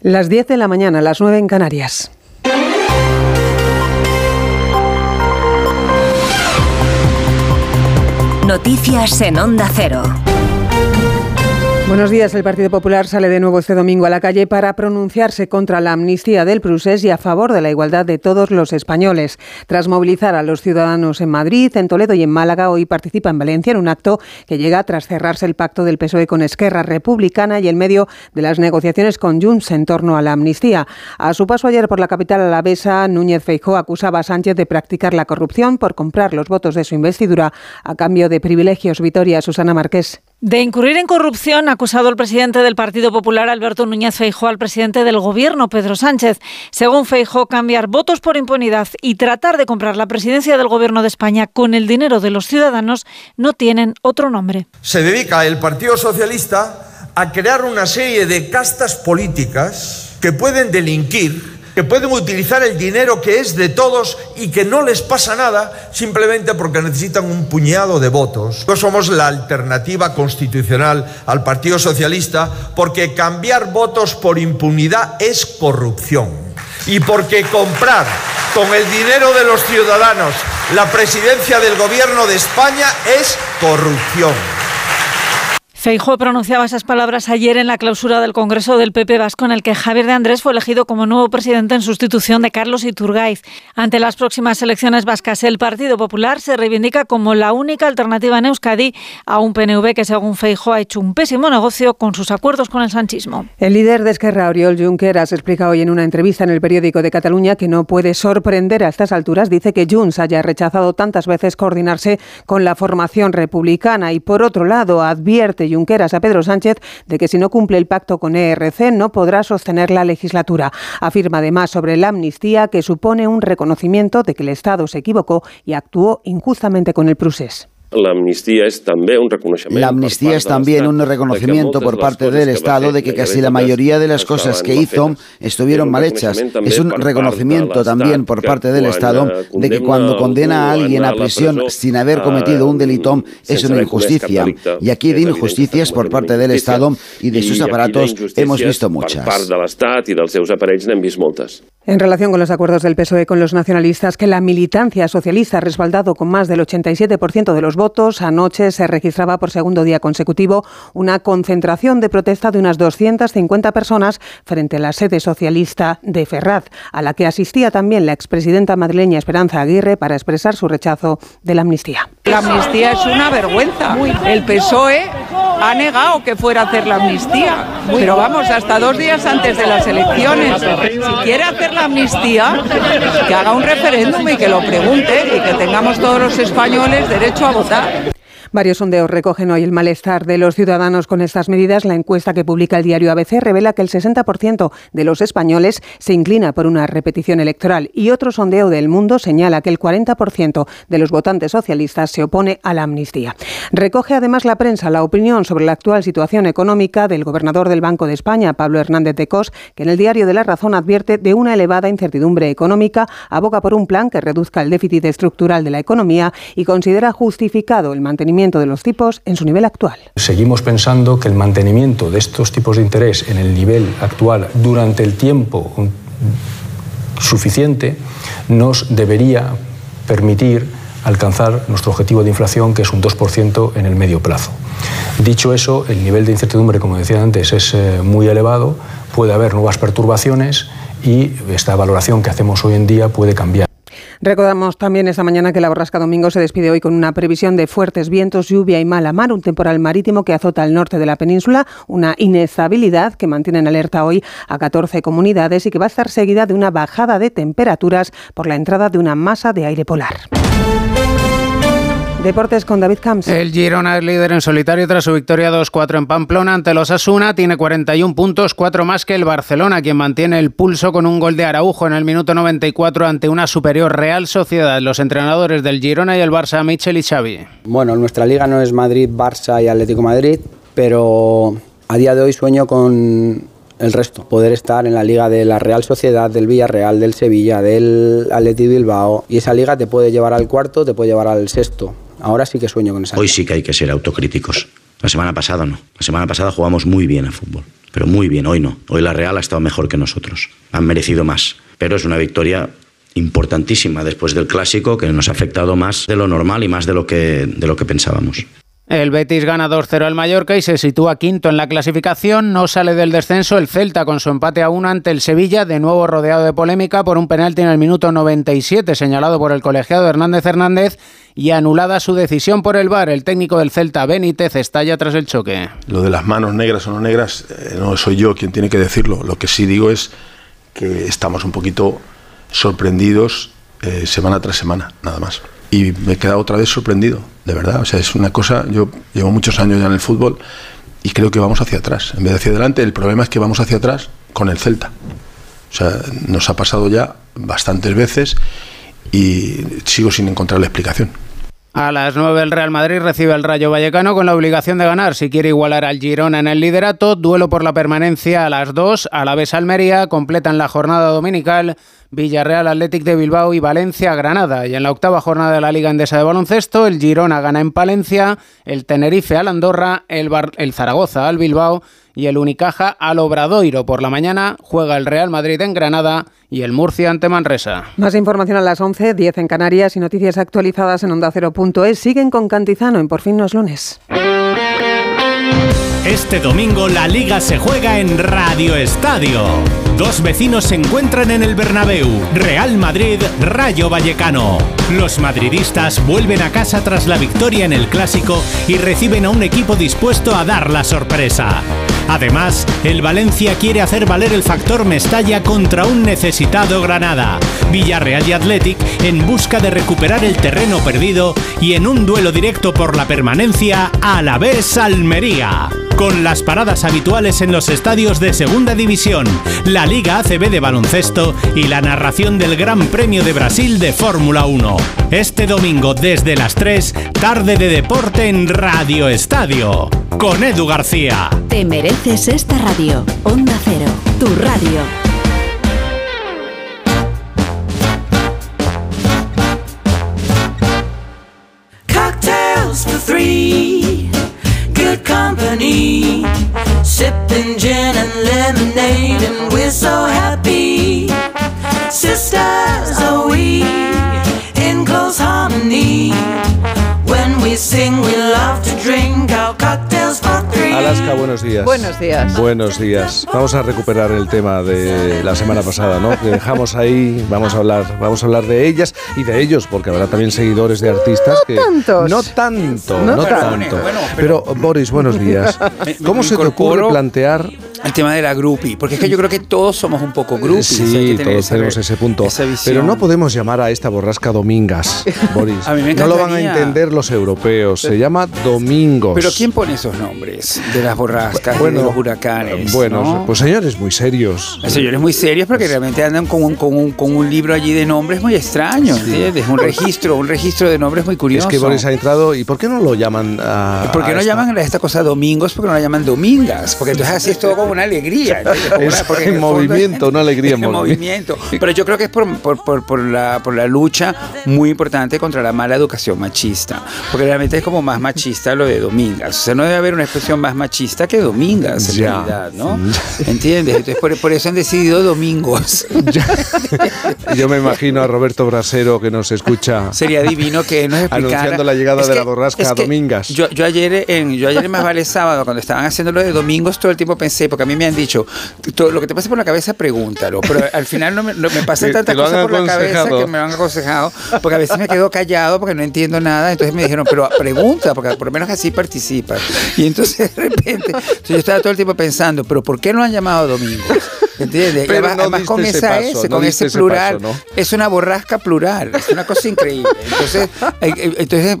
[SPEAKER 20] Las 10 de la mañana, las 9 en Canarias.
[SPEAKER 46] Noticias en Onda Cero.
[SPEAKER 20] Buenos días. El Partido Popular sale de nuevo este domingo a la calle para pronunciarse contra la amnistía del Prusés y a favor de la igualdad de todos los españoles. Tras movilizar a los ciudadanos en Madrid, en Toledo y en Málaga, hoy participa en Valencia en un acto que llega tras cerrarse el pacto del PSOE con Esquerra Republicana y en medio de las negociaciones con Junts en torno a la amnistía. A su paso ayer por la capital alavesa, Núñez Feijóo acusaba a Sánchez de practicar la corrupción por comprar los votos de su investidura a cambio de privilegios. Vitoria, Susana Marqués.
[SPEAKER 47] De incurrir en corrupción, acusado el presidente del Partido Popular, Alberto Núñez Feijóo, al presidente del Gobierno, Pedro Sánchez. Según Feijóo, cambiar votos por impunidad y tratar de comprar la presidencia del Gobierno de España con el dinero de los ciudadanos no tienen otro nombre.
[SPEAKER 48] Se dedica el Partido Socialista a crear una serie de castas políticas que pueden delinquir, que pueden utilizar el dinero que es de todos y que no les pasa nada simplemente porque necesitan un puñado de votos. Nosotros somos la alternativa constitucional al Partido Socialista porque cambiar votos por impunidad es corrupción. Y porque comprar con el dinero de los ciudadanos la presidencia del gobierno de España es corrupción.
[SPEAKER 47] Feijóo pronunciaba esas palabras ayer en la clausura del Congreso del PP Vasco, en el que Javier de Andrés fue elegido como nuevo presidente en sustitución de Carlos Iturgaiz. Ante las próximas elecciones vascas, el Partido Popular se reivindica como la única alternativa en Euskadi a un PNV que, según Feijóo, ha hecho un pésimo negocio con sus acuerdos con el sanchismo.
[SPEAKER 20] El líder de Esquerra, Oriol Junqueras, explica hoy en una entrevista en el periódico de Cataluña que no puede sorprender a estas alturas. Dice que Junts haya rechazado tantas veces coordinarse con la formación republicana y, por otro lado, advierte Junqueras a Pedro Sánchez de que si no cumple el pacto con ERC no podrá sostener la legislatura. Afirma además sobre la amnistía que supone un reconocimiento de que el Estado se equivocó y actuó injustamente con el Prusés.
[SPEAKER 49] La amnistía es también un
[SPEAKER 50] un reconocimiento por parte del Estado de que casi la mayoría de las cosas que hizo estuvieron mal hechas. Es un reconocimiento también por parte del Estado de que cuando condena a alguien a prisión sin haber cometido un delito es una injusticia. Y aquí de injusticias por parte del Estado y de sus aparatos hemos visto muchas.
[SPEAKER 20] En relación con los acuerdos del PSOE con los nacionalistas, que la militancia socialista ha respaldado con más del 87% de los votos, anoche se registraba por segundo día consecutivo una concentración de protesta de unas 250 personas frente a la sede socialista de Ferraz, a la que asistía también la expresidenta madrileña Esperanza Aguirre para expresar su rechazo de la amnistía.
[SPEAKER 51] La amnistía es una vergüenza. El PSOE ha negado que fuera a hacer la amnistía. Pero vamos, hasta dos días antes de las elecciones. Si quiere hacer la amnistía, que haga un referéndum y que lo pregunte y que tengamos todos los españoles derecho a votar.
[SPEAKER 20] Varios sondeos recogen hoy el malestar de los ciudadanos con estas medidas. La encuesta que publica el diario ABC revela que el 60% de los españoles se inclina por una repetición electoral y otro sondeo del mundo señala que el 40% de los votantes socialistas se opone a la amnistía. Recoge además la prensa la opinión sobre la actual situación económica del gobernador del Banco de España, Pablo Hernández de Cos, que en el diario de La Razón advierte de una elevada incertidumbre económica, aboga por un plan que reduzca el déficit estructural de la economía y considera justificado el mantenimiento de los tipos en su nivel actual.
[SPEAKER 52] Seguimos pensando que el mantenimiento de estos tipos de interés en el nivel actual durante el tiempo suficiente nos debería permitir alcanzar nuestro objetivo de inflación, que es un 2% en el medio plazo. Dicho eso, el nivel de incertidumbre, como decía antes, es eh, muy elevado, puede haber nuevas perturbaciones y esta valoración que hacemos hoy en día puede cambiar.
[SPEAKER 20] Recordamos también esta mañana que la borrasca Domingo se despide hoy con una previsión de fuertes vientos, lluvia y mala mar, un temporal marítimo que azota al norte de la península, una inestabilidad que mantiene en alerta hoy a 14 comunidades y que va a estar seguida de una bajada de temperaturas por la entrada de una masa de aire polar. Deportes con David Camps.
[SPEAKER 47] El Girona es líder en solitario tras su victoria 2-4 en Pamplona ante los Asuna. Tiene 41 puntos, 4 más que el Barcelona, quien mantiene el pulso con un gol de Araujo en el minuto 94 ante una superior Real Sociedad. Los entrenadores del Girona y el Barça, Michel y Xavi.
[SPEAKER 53] Bueno, nuestra liga no es Madrid, Barça y Atlético Madrid, pero a día de hoy sueño con el resto. Poder estar en la liga de la Real Sociedad, del Villarreal, del Sevilla, del Atleti Bilbao. Y esa liga te puede llevar al cuarto, te puede llevar al sexto. Ahora sí que sueño con esa.
[SPEAKER 45] Hoy sí que hay que ser autocríticos. La semana pasada no. La semana pasada jugamos muy bien a fútbol. Pero muy bien, hoy no. Hoy la Real ha estado mejor que nosotros. Han merecido más. Pero es una victoria importantísima después del clásico que nos ha afectado más de lo normal y más de lo que, de lo que pensábamos.
[SPEAKER 47] El Betis gana 2-0 al Mallorca y se sitúa quinto en la clasificación. No sale del descenso el Celta con su empate a 1 ante el Sevilla, de nuevo rodeado de polémica por un penalti en el minuto 97 señalado por el colegiado Hernández Hernández y anulada su decisión por el VAR. El técnico del Celta, Benítez, estalla tras el choque.
[SPEAKER 50] Lo de las manos negras o no negras, eh, no soy yo quien tiene que decirlo. Lo que sí digo es que estamos un poquito sorprendidos eh, semana tras semana, nada más y me he quedado otra vez sorprendido, de verdad. O sea, es una cosa, yo llevo muchos años ya en el fútbol y creo que vamos hacia atrás. En vez de hacia adelante, el problema es que vamos hacia atrás con el Celta. O sea, nos ha pasado ya bastantes veces y sigo sin encontrar la explicación.
[SPEAKER 47] A las 9 el Real Madrid recibe al Rayo Vallecano con la obligación de ganar si quiere igualar al Girona en el liderato. Duelo por la permanencia a las 2. A la vez Almería completan la jornada dominical Villarreal Athletic de Bilbao y Valencia Granada. Y en la octava jornada de la Liga Endesa de Baloncesto, el Girona gana en Palencia, el Tenerife al Andorra, el, el Zaragoza al Bilbao y el Unicaja al Obradoiro. Por la mañana juega el Real Madrid en Granada y el Murcia ante Manresa.
[SPEAKER 20] Más información a las 11, 10 en Canarias y noticias actualizadas en onda ondacero.es. Siguen con Cantizano en Por fin no es lunes.
[SPEAKER 54] Este domingo la liga se juega en Radio Estadio. Dos vecinos se encuentran en el Bernabéu, Real Madrid, Rayo Vallecano. Los madridistas vuelven a casa tras la victoria en el clásico y reciben a un equipo dispuesto a dar la sorpresa. Además, el Valencia quiere hacer valer el factor Mestalla contra un necesitado Granada. Villarreal y Athletic en busca de recuperar el terreno perdido y en un duelo directo por la permanencia a la vez Almería. Con las paradas habituales en los estadios de Segunda División, la Liga ACB de baloncesto y la narración del Gran Premio de Brasil de Fórmula 1. Este domingo desde las 3, tarde de deporte en Radio Estadio. Con Edu García.
[SPEAKER 46] Te mereces esta radio. Onda Cero, tu radio.
[SPEAKER 1] Cocktails for three. Good company. Sipping gin and lemonade, and we're so happy. Buenos días.
[SPEAKER 55] Buenos días.
[SPEAKER 1] Buenos días. Vamos a recuperar el tema de la semana pasada, ¿no? Que dejamos ahí, vamos a hablar, vamos a hablar de ellas y de ellos, porque habrá también seguidores de artistas que
[SPEAKER 55] tantos.
[SPEAKER 1] no tanto,
[SPEAKER 55] No
[SPEAKER 1] no,
[SPEAKER 55] tanto.
[SPEAKER 1] tanto. pero, Boris, buenos días. ¿Cómo se te ocurre plantear
[SPEAKER 56] El tema de la groupie, porque es que yo creo que todos somos un poco groupies. hay
[SPEAKER 1] Sí,
[SPEAKER 56] que tener
[SPEAKER 1] todos
[SPEAKER 56] esa-
[SPEAKER 1] tenemos ese punto.
[SPEAKER 56] esa visión.
[SPEAKER 1] Pero no podemos llamar a esta borrasca Domingas, Boris.
[SPEAKER 56] A mí me
[SPEAKER 1] no lo van a
[SPEAKER 56] encantaría.
[SPEAKER 1] entender los europeos. Se llama Domingos.
[SPEAKER 56] Pero ¿quién pone esos nombres de las borrascas,
[SPEAKER 1] Bueno,
[SPEAKER 56] de los huracanes?
[SPEAKER 1] Bueno,
[SPEAKER 56] ¿no?
[SPEAKER 1] pues señores muy serios.
[SPEAKER 56] Hay señores muy serios porque realmente andan con un, con un, con un libro allí de nombres muy extraños, ¿entiendes? Un registro, un registro de nombres muy
[SPEAKER 1] Es
[SPEAKER 56] curioso.
[SPEAKER 1] que Boris ha entrado. ¿Y por qué no lo llaman a.?
[SPEAKER 56] ¿Por qué
[SPEAKER 1] a
[SPEAKER 56] no
[SPEAKER 1] esta-
[SPEAKER 56] llaman a esta cosa domingos? ¿Por qué no la llaman domingas? Porque entonces así es todo como una alegría.
[SPEAKER 1] Es
[SPEAKER 56] porque
[SPEAKER 1] en
[SPEAKER 56] el fondo
[SPEAKER 1] movimiento, una alegría en
[SPEAKER 56] en
[SPEAKER 1] movimiento.
[SPEAKER 56] movimiento. Pero yo creo que es por, por, por, por la, por la lucha muy importante contra la mala educación machista. Porque realmente es como más machista lo de domingas. O sea, no debe haber una expresión más machista que domingas, en
[SPEAKER 1] Ya.
[SPEAKER 56] realidad, ¿no? ¿Entiendes? Entonces por, por eso han decidido domingos.
[SPEAKER 1] Yo me imagino a Roberto Brasero que nos escucha.
[SPEAKER 56] Sería divino que nos explicara.
[SPEAKER 1] Anunciando la llegada
[SPEAKER 56] Es
[SPEAKER 1] de
[SPEAKER 56] que-
[SPEAKER 1] la borrasca
[SPEAKER 56] que
[SPEAKER 1] Domingas.
[SPEAKER 56] Yo, yo ayer en yo ayer Más Vale Sábado, cuando estaban haciendo lo de domingos, todo el tiempo pensé, porque a mí me han dicho, todo lo que te pase por la cabeza, pregúntalo. Pero al final no me, no- me pasan tantas cosas por la cabeza que me han aconsejado, porque a veces me quedo callado porque no entiendo nada. Entonces me dijeron, pero pregunta, porque por lo menos así participas. Y entonces de repente, yo estaba todo el tiempo pensando, pero ¿por qué no han llamado domingos? ¿Entiendes?
[SPEAKER 1] Pero
[SPEAKER 56] además,
[SPEAKER 1] no
[SPEAKER 56] además con
[SPEAKER 1] ese
[SPEAKER 56] esa
[SPEAKER 1] paso,
[SPEAKER 56] S,
[SPEAKER 1] no
[SPEAKER 56] con ese
[SPEAKER 1] ese
[SPEAKER 56] plural,
[SPEAKER 1] paso, ¿no?
[SPEAKER 56] es una borrasca plural, es una cosa increíble. Entonces, eh, entonces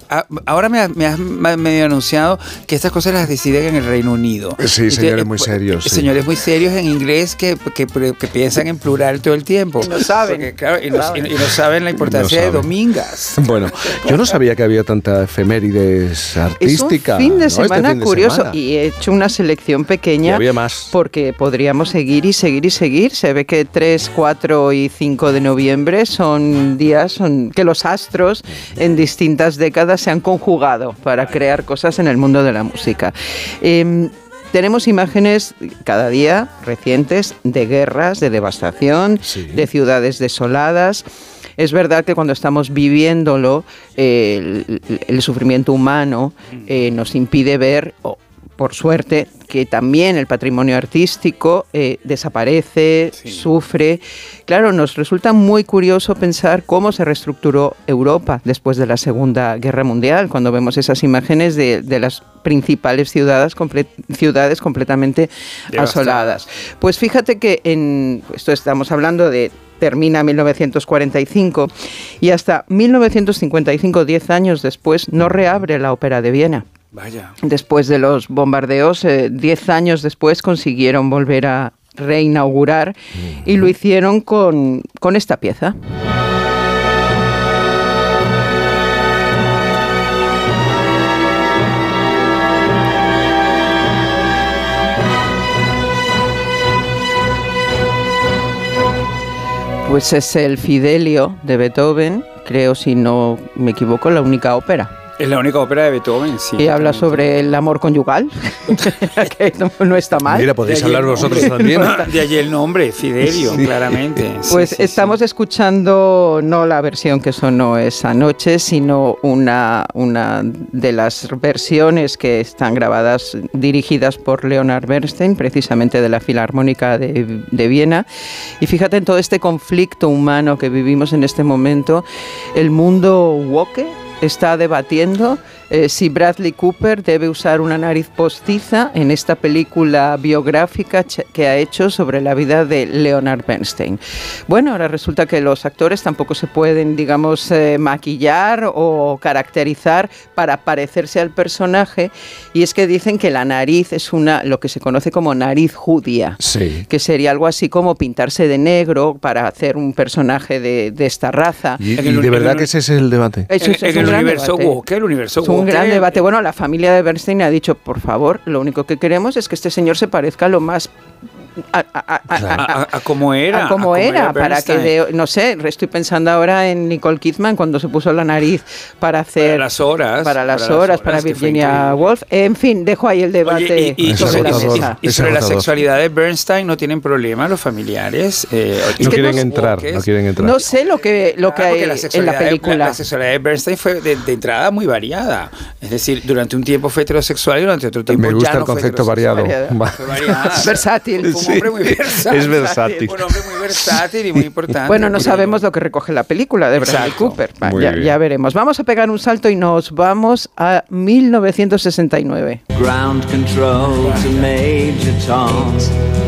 [SPEAKER 56] ahora me, has- medio anunciado que estas cosas las deciden en el Reino Unido.
[SPEAKER 1] Sí, señores
[SPEAKER 56] eh,
[SPEAKER 1] muy
[SPEAKER 56] pues,
[SPEAKER 1] serios, sí.
[SPEAKER 56] Señores muy serios en inglés que, que, que piensan en plural todo el tiempo.
[SPEAKER 55] no saben.
[SPEAKER 56] Porque, claro, y, no, y no- y no saben la importancia de
[SPEAKER 1] saben.
[SPEAKER 56] domingas.
[SPEAKER 1] Bueno, yo no sabía que había tanta efemérides
[SPEAKER 55] Es un
[SPEAKER 1] artística.
[SPEAKER 55] fin
[SPEAKER 1] ¿no?
[SPEAKER 55] de
[SPEAKER 1] Este
[SPEAKER 55] semana
[SPEAKER 1] fin de
[SPEAKER 55] curioso
[SPEAKER 1] semana.
[SPEAKER 55] y he hecho una selección
[SPEAKER 1] Y
[SPEAKER 55] pequeña
[SPEAKER 1] había más.
[SPEAKER 55] porque podríamos seguir y seguir y seguir. Se ve que 3, 4 y 5 de noviembre son días son, que los astros en distintas décadas se han conjugado para crear cosas en el mundo de la música. Em, tenemos imágenes cada día recientes de guerras, de devastación, de ciudades desoladas. Es verdad que cuando estamos viviéndolo, eh, el, el sufrimiento humano eh, nos impide ver, o, por suerte, que también el patrimonio artístico eh, desaparece, sufre. Claro, nos resulta muy curioso pensar cómo se reestructuró Europa después de la Segunda Guerra Mundial, cuando vemos esas imágenes de, de las principales ciudades, comple- ciudades completamente asoladas. Pues fíjate que en esto estamos hablando de termina 1945 y hasta 1955, 10 años después, no reabre la ópera de Viena.
[SPEAKER 56] Vaya.
[SPEAKER 55] Después de los bombardeos, eh, 10 años después consiguieron volver a reinaugurar y lo hicieron con, con esta pieza. Pues es el Fidelio de Beethoven, creo si no me equivoco, la única ópera.
[SPEAKER 56] Es la única ópera de Beethoven, sí.
[SPEAKER 55] Y habla sobre el amor conyugal, que no, no está mal.
[SPEAKER 1] Mira, podéis hablar
[SPEAKER 56] el
[SPEAKER 1] vosotros también.
[SPEAKER 56] De allí el nombre, Fidelio,
[SPEAKER 1] Sí.
[SPEAKER 56] claramente. Sí,
[SPEAKER 55] Pues
[SPEAKER 56] sí, sí.
[SPEAKER 55] estamos escuchando no la versión que sonó esa noche, sino una, una de las versiones que están grabadas, dirigidas por Leonard Bernstein, precisamente de la Filarmónica de, de Viena. Y fíjate en todo este conflicto humano que vivimos en este momento, el mundo woke está debatiendo eh, si Bradley Cooper debe usar una nariz postiza en esta película biográfica que ha hecho sobre la vida de Leonard Bernstein. Bueno, ahora resulta que los actores tampoco se pueden, digamos, eh, maquillar o caracterizar para parecerse al personaje y es que dicen que la nariz es una lo que se conoce como nariz judía
[SPEAKER 1] Sí.
[SPEAKER 55] que sería algo así como pintarse de negro para hacer un personaje de, de esta raza.
[SPEAKER 1] Y, de verdad que ese es el debate.
[SPEAKER 55] Eso
[SPEAKER 56] En,
[SPEAKER 55] es-
[SPEAKER 56] en el universo
[SPEAKER 55] debate.
[SPEAKER 56] woke, el universo
[SPEAKER 55] Es un gran debate. Bueno, la familia de Bernstein ha dicho, por favor, lo único que queremos es que este señor se parezca lo más a, a- a- a-
[SPEAKER 56] A,
[SPEAKER 55] a-
[SPEAKER 56] a- a como era.
[SPEAKER 55] a como
[SPEAKER 56] a
[SPEAKER 55] era, para que, de- no sé, estoy pensando ahora en Nicole Kidman cuando se puso la nariz para hacer...
[SPEAKER 56] Para las horas.
[SPEAKER 55] Para las
[SPEAKER 56] para las
[SPEAKER 55] horas, para
[SPEAKER 56] que
[SPEAKER 55] Virginia. Woolf. En fin, dejo ahí el debate
[SPEAKER 56] Oye, y, y
[SPEAKER 1] Es
[SPEAKER 56] sobre, la, y- y sobre la sexualidad de Bernstein no tienen problema los familiares. eh,
[SPEAKER 1] No
[SPEAKER 56] que
[SPEAKER 1] quieren entrar, no quieren entrar.
[SPEAKER 55] No sé lo que, lo que
[SPEAKER 56] Ah,
[SPEAKER 55] hay
[SPEAKER 56] porque
[SPEAKER 55] en la película.
[SPEAKER 56] la sexualidad de Bernstein fue de, de entrada muy variada. Es decir, durante un tiempo fue heterosexual y durante otro tiempo
[SPEAKER 1] Me gusta
[SPEAKER 56] ya no
[SPEAKER 1] el
[SPEAKER 56] fue
[SPEAKER 1] concepto variado. Va.
[SPEAKER 56] Fue variada.
[SPEAKER 55] Versátil.
[SPEAKER 56] Un hombre muy versátil.
[SPEAKER 1] Es versátil.
[SPEAKER 56] Un hombre muy versátil y muy importante.
[SPEAKER 55] Bueno, no sabemos lo que recoge la película de Bradley. Cooper. Va, ya, ya veremos. Vamos a pegar un salto y nos vamos a 1969.
[SPEAKER 50] Ground control to Major Tom.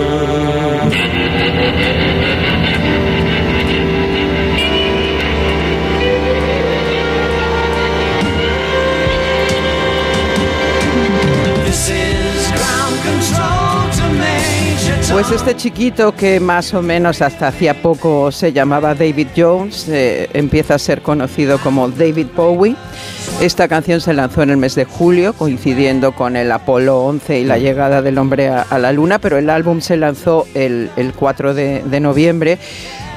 [SPEAKER 55] Pues este chiquito que más o menos hasta hacía poco se llamaba David Jones, eh, empieza a ser conocido como David Bowie. Esta canción se lanzó en el mes de julio, coincidiendo con el Apolo 11 y la llegada del hombre a, a la luna, pero el álbum se lanzó el, el 4 de, de noviembre.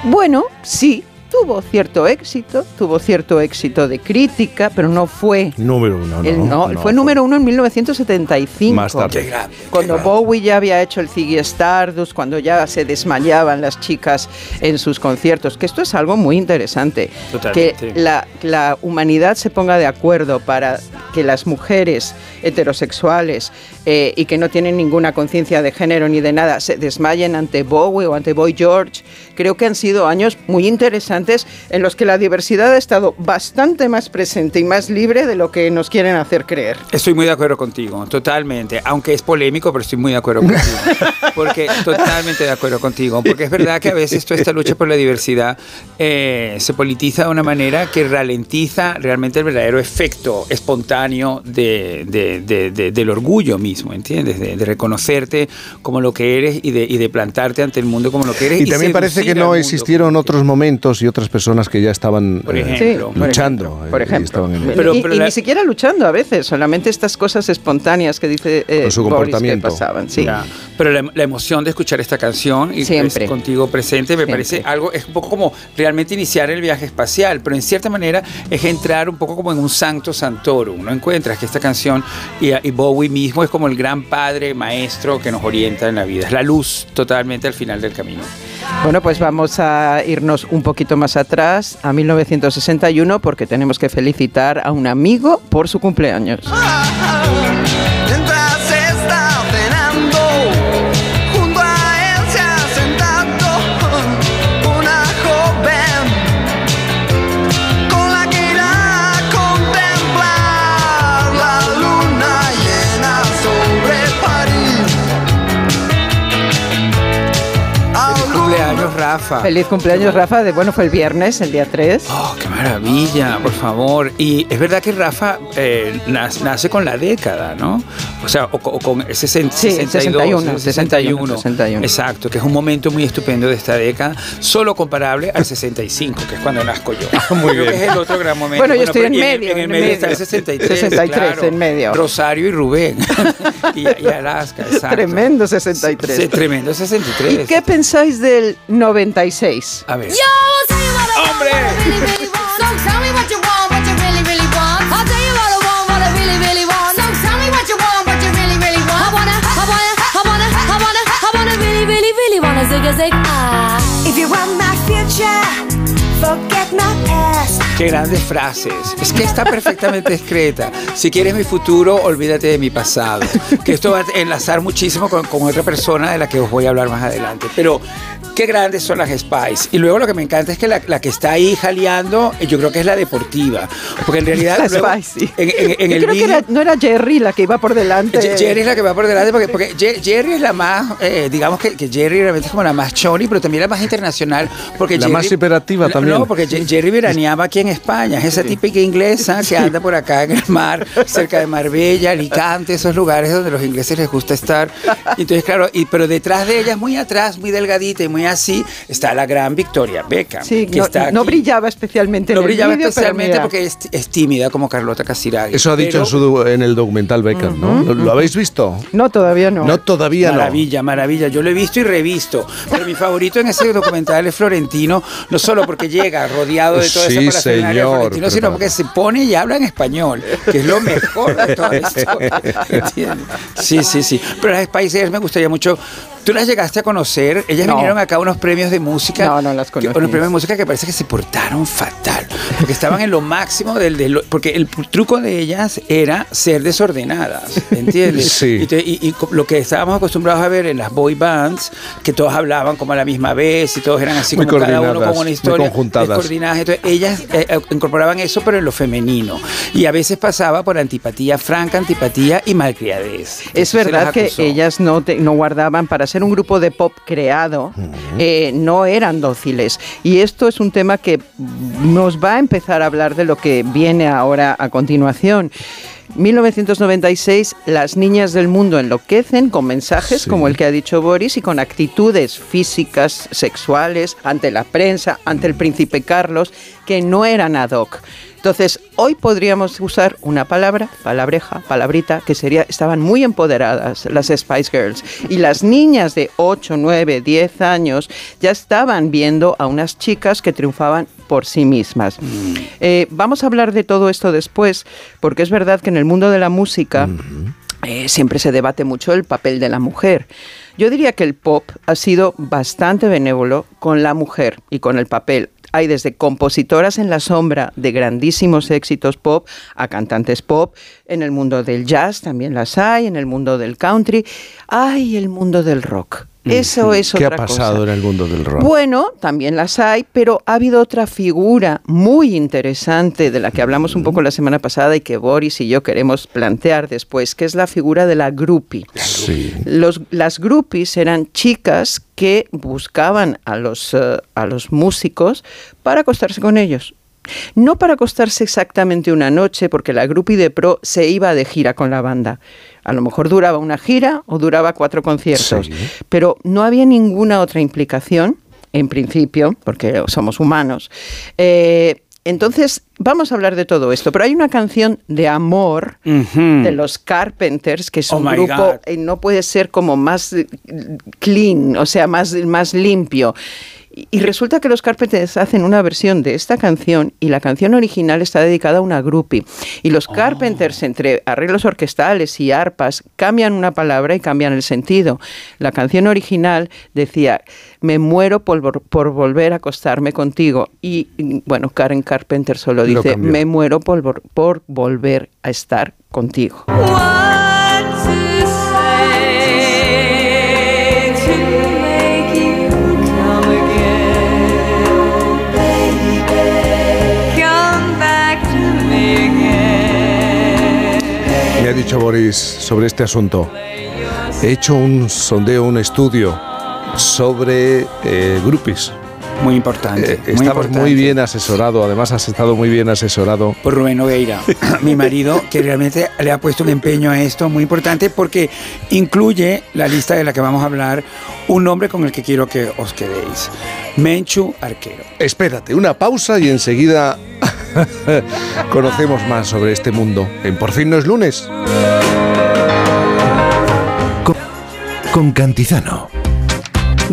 [SPEAKER 55] Bueno, sí, tuvo cierto éxito, tuvo cierto éxito de crítica, pero no fue
[SPEAKER 1] Número uno, ¿no?
[SPEAKER 55] el, no, fue número uno en 1975.
[SPEAKER 1] Más tarde.
[SPEAKER 55] Cuando Bowie ya había hecho el Ziggy Stardust, cuando ya se desmayaban las chicas en sus conciertos, que esto es algo muy interesante.
[SPEAKER 56] Totalmente.
[SPEAKER 55] Que la, la humanidad se ponga de acuerdo para que las mujeres heterosexuales eh, y que no tienen ninguna conciencia de género ni de nada se desmayen ante Bowie o ante Boy George. Creo que han sido años muy interesantes en los que la diversidad ha estado bastante más presente y más libre de lo que nos quieren hacer creer.
[SPEAKER 56] Estoy muy de acuerdo contigo, totalmente. Aunque es polémico, pero estoy muy de acuerdo contigo. Porque totalmente de acuerdo contigo. Porque es verdad que a veces toda esta lucha por la diversidad eh, se politiza de una manera que ralentiza realmente el verdadero efecto espontáneo de, de- de- de- del orgullo mismo, ¿entiendes? De, de reconocerte como lo que eres y de, y de plantarte ante el mundo como lo que eres.
[SPEAKER 1] Y también parece que no existieron otros momentos y otras personas que ya estaban
[SPEAKER 56] Por ejemplo, por
[SPEAKER 1] luchando.
[SPEAKER 55] por
[SPEAKER 1] eh, y
[SPEAKER 55] ejemplo.
[SPEAKER 56] Pero-
[SPEAKER 55] y,
[SPEAKER 56] pero
[SPEAKER 55] y
[SPEAKER 56] la-
[SPEAKER 55] ni siquiera luchando a veces, solamente estas cosas espontáneas que dice eh,
[SPEAKER 1] Con su
[SPEAKER 55] Boris que
[SPEAKER 1] comportamiento.
[SPEAKER 55] pasaban. Sí.
[SPEAKER 56] Ya, Pero la, la emoción de escuchar esta canción y
[SPEAKER 55] Siempre.
[SPEAKER 56] pues, contigo presente me
[SPEAKER 55] Siempre.
[SPEAKER 56] parece algo, es un poco como realmente iniciar el viaje espacial, pero en cierta manera es entrar un poco como en un santo santorum. No encuentras que esta canción y, y Bowie mismo es como el gran padre, maestro que nos orienta en la vida. Es la luz totalmente al final del camino.
[SPEAKER 55] Bueno, pues vamos a irnos un poquito más atrás, a 1961, porque tenemos que felicitar a un amigo por su cumpleaños.
[SPEAKER 56] Rafa.
[SPEAKER 55] Feliz cumpleaños, Rafa. De, bueno, fue el viernes, el día 3.
[SPEAKER 56] Oh, qué maravilla, por favor. Y es verdad que Rafa eh, nace con la década, ¿no? O sea, o, o con ese
[SPEAKER 55] Sí,
[SPEAKER 56] 62,
[SPEAKER 55] 61,
[SPEAKER 56] 61,
[SPEAKER 55] 61.
[SPEAKER 56] Exacto, que es un momento muy estupendo de esta década, solo comparable al 65, que es cuando nazco yo.
[SPEAKER 1] Muy bien.
[SPEAKER 56] es el otro gran momento.
[SPEAKER 55] Bueno, yo estoy en medio,
[SPEAKER 56] En, el
[SPEAKER 55] en
[SPEAKER 56] medio
[SPEAKER 55] medio.
[SPEAKER 56] está el 63.
[SPEAKER 55] 63
[SPEAKER 56] claro.
[SPEAKER 55] en medio.
[SPEAKER 56] Rosario y Rubén. y, y Alaska, exacto.
[SPEAKER 55] Tremendo 63.
[SPEAKER 56] Sí, tremendo 63.
[SPEAKER 55] ¿Y qué pensáis del 96.
[SPEAKER 56] A ver.
[SPEAKER 50] ¡Hombre! If you want my future, forget my past.
[SPEAKER 56] Qué grandes frases. Es que está perfectamente escrita. Si quieres mi futuro, olvídate de mi pasado. Que esto va a enlazar muchísimo con, con otra persona de la que os voy a hablar más adelante. Pero qué grandes son las Spice. Y luego lo que me encanta es que la, la que está ahí jaleando, eh, yo creo que es la deportiva. Porque en realidad.
[SPEAKER 55] La
[SPEAKER 56] luego,
[SPEAKER 55] Spice, sí.
[SPEAKER 56] En, en- en
[SPEAKER 55] Yo
[SPEAKER 56] el
[SPEAKER 55] creo que
[SPEAKER 56] vídeo-
[SPEAKER 55] era- no era Jerry la que iba por delante.
[SPEAKER 56] Jerry es la que va por delante porque, porque Jerry es la más, eh, digamos que, que Jerry realmente es como la más chori, pero también la más internacional. Porque
[SPEAKER 1] La
[SPEAKER 56] Jerry-
[SPEAKER 1] más hiperactiva
[SPEAKER 56] No,
[SPEAKER 1] también.
[SPEAKER 56] No, porque Jerry veraneaba aquí en España, es esa típica inglesa que anda por acá en el mar, cerca de Marbella, Alicante, esos lugares donde los ingleses les gusta estar. Y entonces, claro, y, pero detrás de ella, muy atrás, muy delgadita y muy así, está la gran Victoria Beckham.
[SPEAKER 55] Sí,
[SPEAKER 56] que
[SPEAKER 55] no,
[SPEAKER 56] está
[SPEAKER 55] no
[SPEAKER 56] aquí.
[SPEAKER 55] brillaba especialmente
[SPEAKER 56] No
[SPEAKER 55] en el
[SPEAKER 56] brillaba especialmente porque es, es tímida como Carlota Casiraghi.
[SPEAKER 1] Eso ha dicho
[SPEAKER 56] Pero-
[SPEAKER 1] en, su, du- en el documental Beckham, ¿no? ¿Lo, lo habéis visto?
[SPEAKER 55] No, todavía no.
[SPEAKER 1] No, todavía no.
[SPEAKER 56] Maravilla, maravilla. Yo lo he visto y revisto. Pero mi favorito en ese documental es Florentino, no solo porque llega llega rodeado de toda
[SPEAKER 1] Sí,
[SPEAKER 56] esa
[SPEAKER 1] señor,
[SPEAKER 56] florentino, sino porque se pone y habla en español, que es lo mejor de toda la historia. ¿entiendes? Sí, sí, sí. Pero las Spice Girls me gustaría mucho. ¿Tú las llegaste a conocer? Ellas
[SPEAKER 57] No.
[SPEAKER 56] vinieron acá a unos premios de música.
[SPEAKER 57] No, no las
[SPEAKER 56] que-
[SPEAKER 57] conocí.
[SPEAKER 56] Unos premios de música que parece que se portaron fatal. Porque estaban en lo máximo del... del- porque el truco de ellas era ser desordenadas, ¿entiendes?
[SPEAKER 1] Sí.
[SPEAKER 56] Y, te- y- y lo que estábamos acostumbrados a ver en las boy bands, que todos hablaban como a la misma vez y todos eran así
[SPEAKER 1] Muy
[SPEAKER 56] como cada uno
[SPEAKER 1] coordinadas,
[SPEAKER 56] con una
[SPEAKER 1] muy
[SPEAKER 56] historia
[SPEAKER 1] conjuntadas.
[SPEAKER 56] descoordinadas. Entonces ellas eh, incorporaban eso, pero en lo femenino. Y a veces pasaba por antipatía franca, antipatía y malcriadez.
[SPEAKER 55] Es
[SPEAKER 56] Entonces
[SPEAKER 55] verdad que ellas no, te- no guardaban, para ser un grupo de pop creado, eh, no eran dóciles. Y esto es un tema que nos va a empezar a hablar de lo que viene ahora a continuación. 1996, las niñas del mundo enloquecen con mensajes como el que ha dicho Boris y con actitudes físicas, sexuales, ante la prensa, ante el príncipe Carlos, que no eran ad hoc. Entonces, hoy podríamos usar una palabra, palabreja, palabrita, que sería, estaban muy empoderadas las Spice Girls. Y las niñas de 8, 9, 10 años ya estaban viendo a unas chicas que triunfaban por sí mismas. Eh, vamos a hablar de todo esto después, porque es verdad que en el mundo de la música eh, siempre se debate mucho el papel de la mujer. Yo diría que el pop ha sido bastante benévolo con la mujer y con el papel. Hay desde compositoras en la sombra de grandísimos éxitos pop a cantantes pop. En el mundo del jazz también las hay, en el mundo del country. Hay el mundo del rock. Eso es
[SPEAKER 1] ¿Qué ha
[SPEAKER 55] cosa.
[SPEAKER 1] pasado en el mundo del rock?
[SPEAKER 55] Bueno, también las hay, pero ha habido otra figura muy interesante de la que hablamos un poco la semana pasada y que Boris y yo queremos plantear después, que es la figura de la groupie.
[SPEAKER 1] Sí.
[SPEAKER 55] Los, las groupies eran chicas que buscaban a los, eh, a los músicos para acostarse con ellos. No para acostarse exactamente una noche, porque la groupie de pro se iba de gira con la banda. A lo mejor duraba una gira o duraba cuatro conciertos, pero no había ninguna otra implicación, en principio, porque somos humanos. Eh, entonces, vamos a hablar de todo esto, pero hay una canción de amor de los Carpenters, que es
[SPEAKER 56] Oh
[SPEAKER 55] un grupo, eh, no puede ser como más eh, clean, o sea, más, más limpio. Y- resulta que los Carpenters hacen una versión de esta canción y la canción original está dedicada a una groupie. Y los Carpenters, entre arreglos orquestales y arpas, cambian una palabra y cambian el sentido. La canción original decía, me muero por, por volver a acostarme contigo. Y mm, bueno, Karen Carpenter solo
[SPEAKER 1] Lo
[SPEAKER 55] dice, me muero por, por volver a estar contigo.
[SPEAKER 1] Me ha dicho Boris sobre este asunto. He hecho un sondeo, un estudio sobre eh, groupies.
[SPEAKER 56] Muy importante.
[SPEAKER 1] Eh,
[SPEAKER 56] muy
[SPEAKER 1] estamos
[SPEAKER 56] importante.
[SPEAKER 1] muy bien asesorado, además has estado muy bien asesorado.
[SPEAKER 56] por Rubén Nogueira, mi marido, que realmente le ha puesto un empeño a esto muy importante porque incluye la lista de la que vamos a hablar un nombre con el que quiero que os quedéis. Menchu Arquero.
[SPEAKER 1] Espérate, una pausa y enseguida conocemos más sobre este mundo. En Por fin no es lunes.
[SPEAKER 2] Con Cantizano.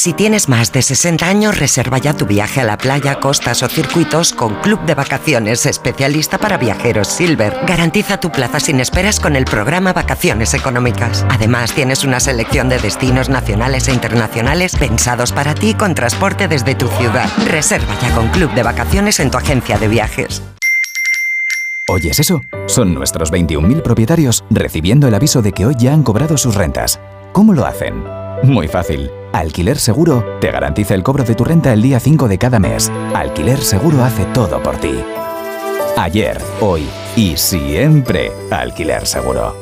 [SPEAKER 58] Si tienes más de 60 años, reserva ya tu viaje a la playa, costas o circuitos con Club de Vacaciones, especialista para viajeros Silver. Garantiza tu plaza sin esperas con el programa Vacaciones Económicas. Además, tienes una selección de destinos nacionales e internacionales pensados para ti con transporte desde tu ciudad. Reserva ya con Club de Vacaciones en tu agencia de viajes.
[SPEAKER 59] ¿Oyes eso? Son nuestros 21.000 propietarios recibiendo el aviso de que hoy ya han cobrado sus rentas. ¿Cómo lo hacen? Muy fácil. Alquiler Seguro te garantiza el cobro de tu renta el día 5 de cada mes. Alquiler Seguro hace todo por ti. Ayer, hoy y siempre. Alquiler Seguro.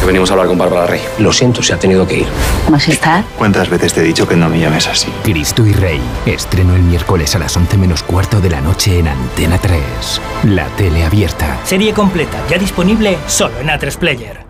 [SPEAKER 60] Que venimos a hablar con Bárbara Rey. Lo siento, se ha tenido que ir.
[SPEAKER 61] Majestad.
[SPEAKER 60] ¿Cuántas veces te he dicho que no me llames así?
[SPEAKER 61] Cristo y Rey. Estreno el miércoles a las 11 menos cuarto de la noche en Antena 3. La tele abierta.
[SPEAKER 62] Serie completa, ya disponible solo en A3 Player.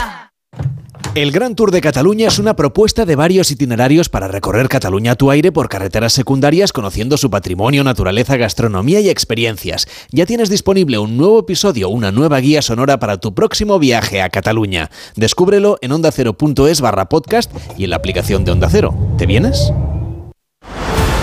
[SPEAKER 61] El Gran Tour de Cataluña es una propuesta de varios itinerarios para recorrer Cataluña a tu aire por carreteras secundarias conociendo su patrimonio, naturaleza, gastronomía y experiencias. Ya tienes disponible un nuevo episodio, una nueva guía sonora para tu próximo viaje a Cataluña. Descúbrelo en ondacero.es barra podcast y en la aplicación de Onda Cero. ¿Te vienes?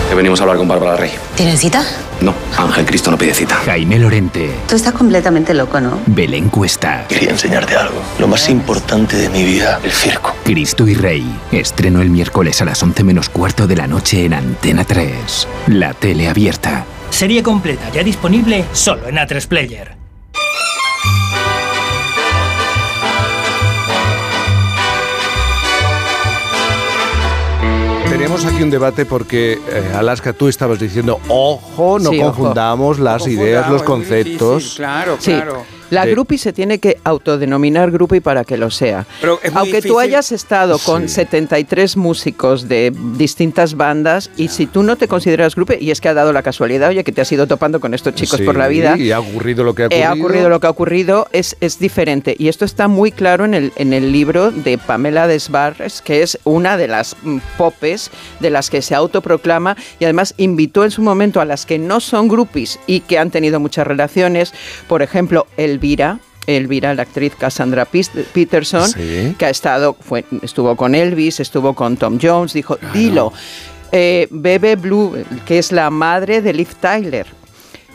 [SPEAKER 60] Que venimos a hablar con Bárbara Rey.
[SPEAKER 63] ¿Tienen cita?
[SPEAKER 60] No, Ángel Cristo no pide cita.
[SPEAKER 61] Jaime Lorente.
[SPEAKER 63] Tú estás completamente loco, ¿no?
[SPEAKER 61] Belén Cuesta.
[SPEAKER 62] Quería enseñarte algo. Lo más importante de mi vida, el circo.
[SPEAKER 61] Cristo y Rey. Estreno el miércoles a las 11 menos cuarto de la noche en Antena 3. La tele abierta.
[SPEAKER 64] Serie completa ya disponible solo en A3 Player.
[SPEAKER 1] Tenemos aquí un debate porque, eh, Alaska, tú estabas diciendo, ojo, no
[SPEAKER 55] Sí, ojo.
[SPEAKER 1] confundamos las
[SPEAKER 55] No
[SPEAKER 1] ideas, los
[SPEAKER 55] confundamos,
[SPEAKER 1] conceptos.
[SPEAKER 55] difícil, claro, Sí. La
[SPEAKER 1] De-
[SPEAKER 55] groupie se tiene que autodenominar groupie para que lo sea.
[SPEAKER 56] Pero es muy
[SPEAKER 55] Aunque tú hayas estado con
[SPEAKER 1] Sí.
[SPEAKER 55] 73 músicos de distintas bandas y si tú no te consideras groupie, y es que ha dado la casualidad, oye, que te has ido topando con estos chicos
[SPEAKER 1] Sí,
[SPEAKER 55] por la vida,
[SPEAKER 1] Y ha ocurrido lo que ha
[SPEAKER 55] eh,
[SPEAKER 1] ocurrido.
[SPEAKER 55] ha ocurrido lo que ha ocurrido, es, es diferente. Y esto está muy claro en el, en el libro de Pamela Desbarres, que es una de las mm, popes de las que se autoproclama y además invitó en su momento a las que no son groupies y que han tenido muchas relaciones, por ejemplo, Elvira. Elvira, la actriz Cassandra Peterson,
[SPEAKER 1] Sí.
[SPEAKER 55] que ha estado, fue, estuvo con Elvis, estuvo con Tom Jones, dijo, dilo. Eh, Bebe Blue, que es la madre de Liv Tyler.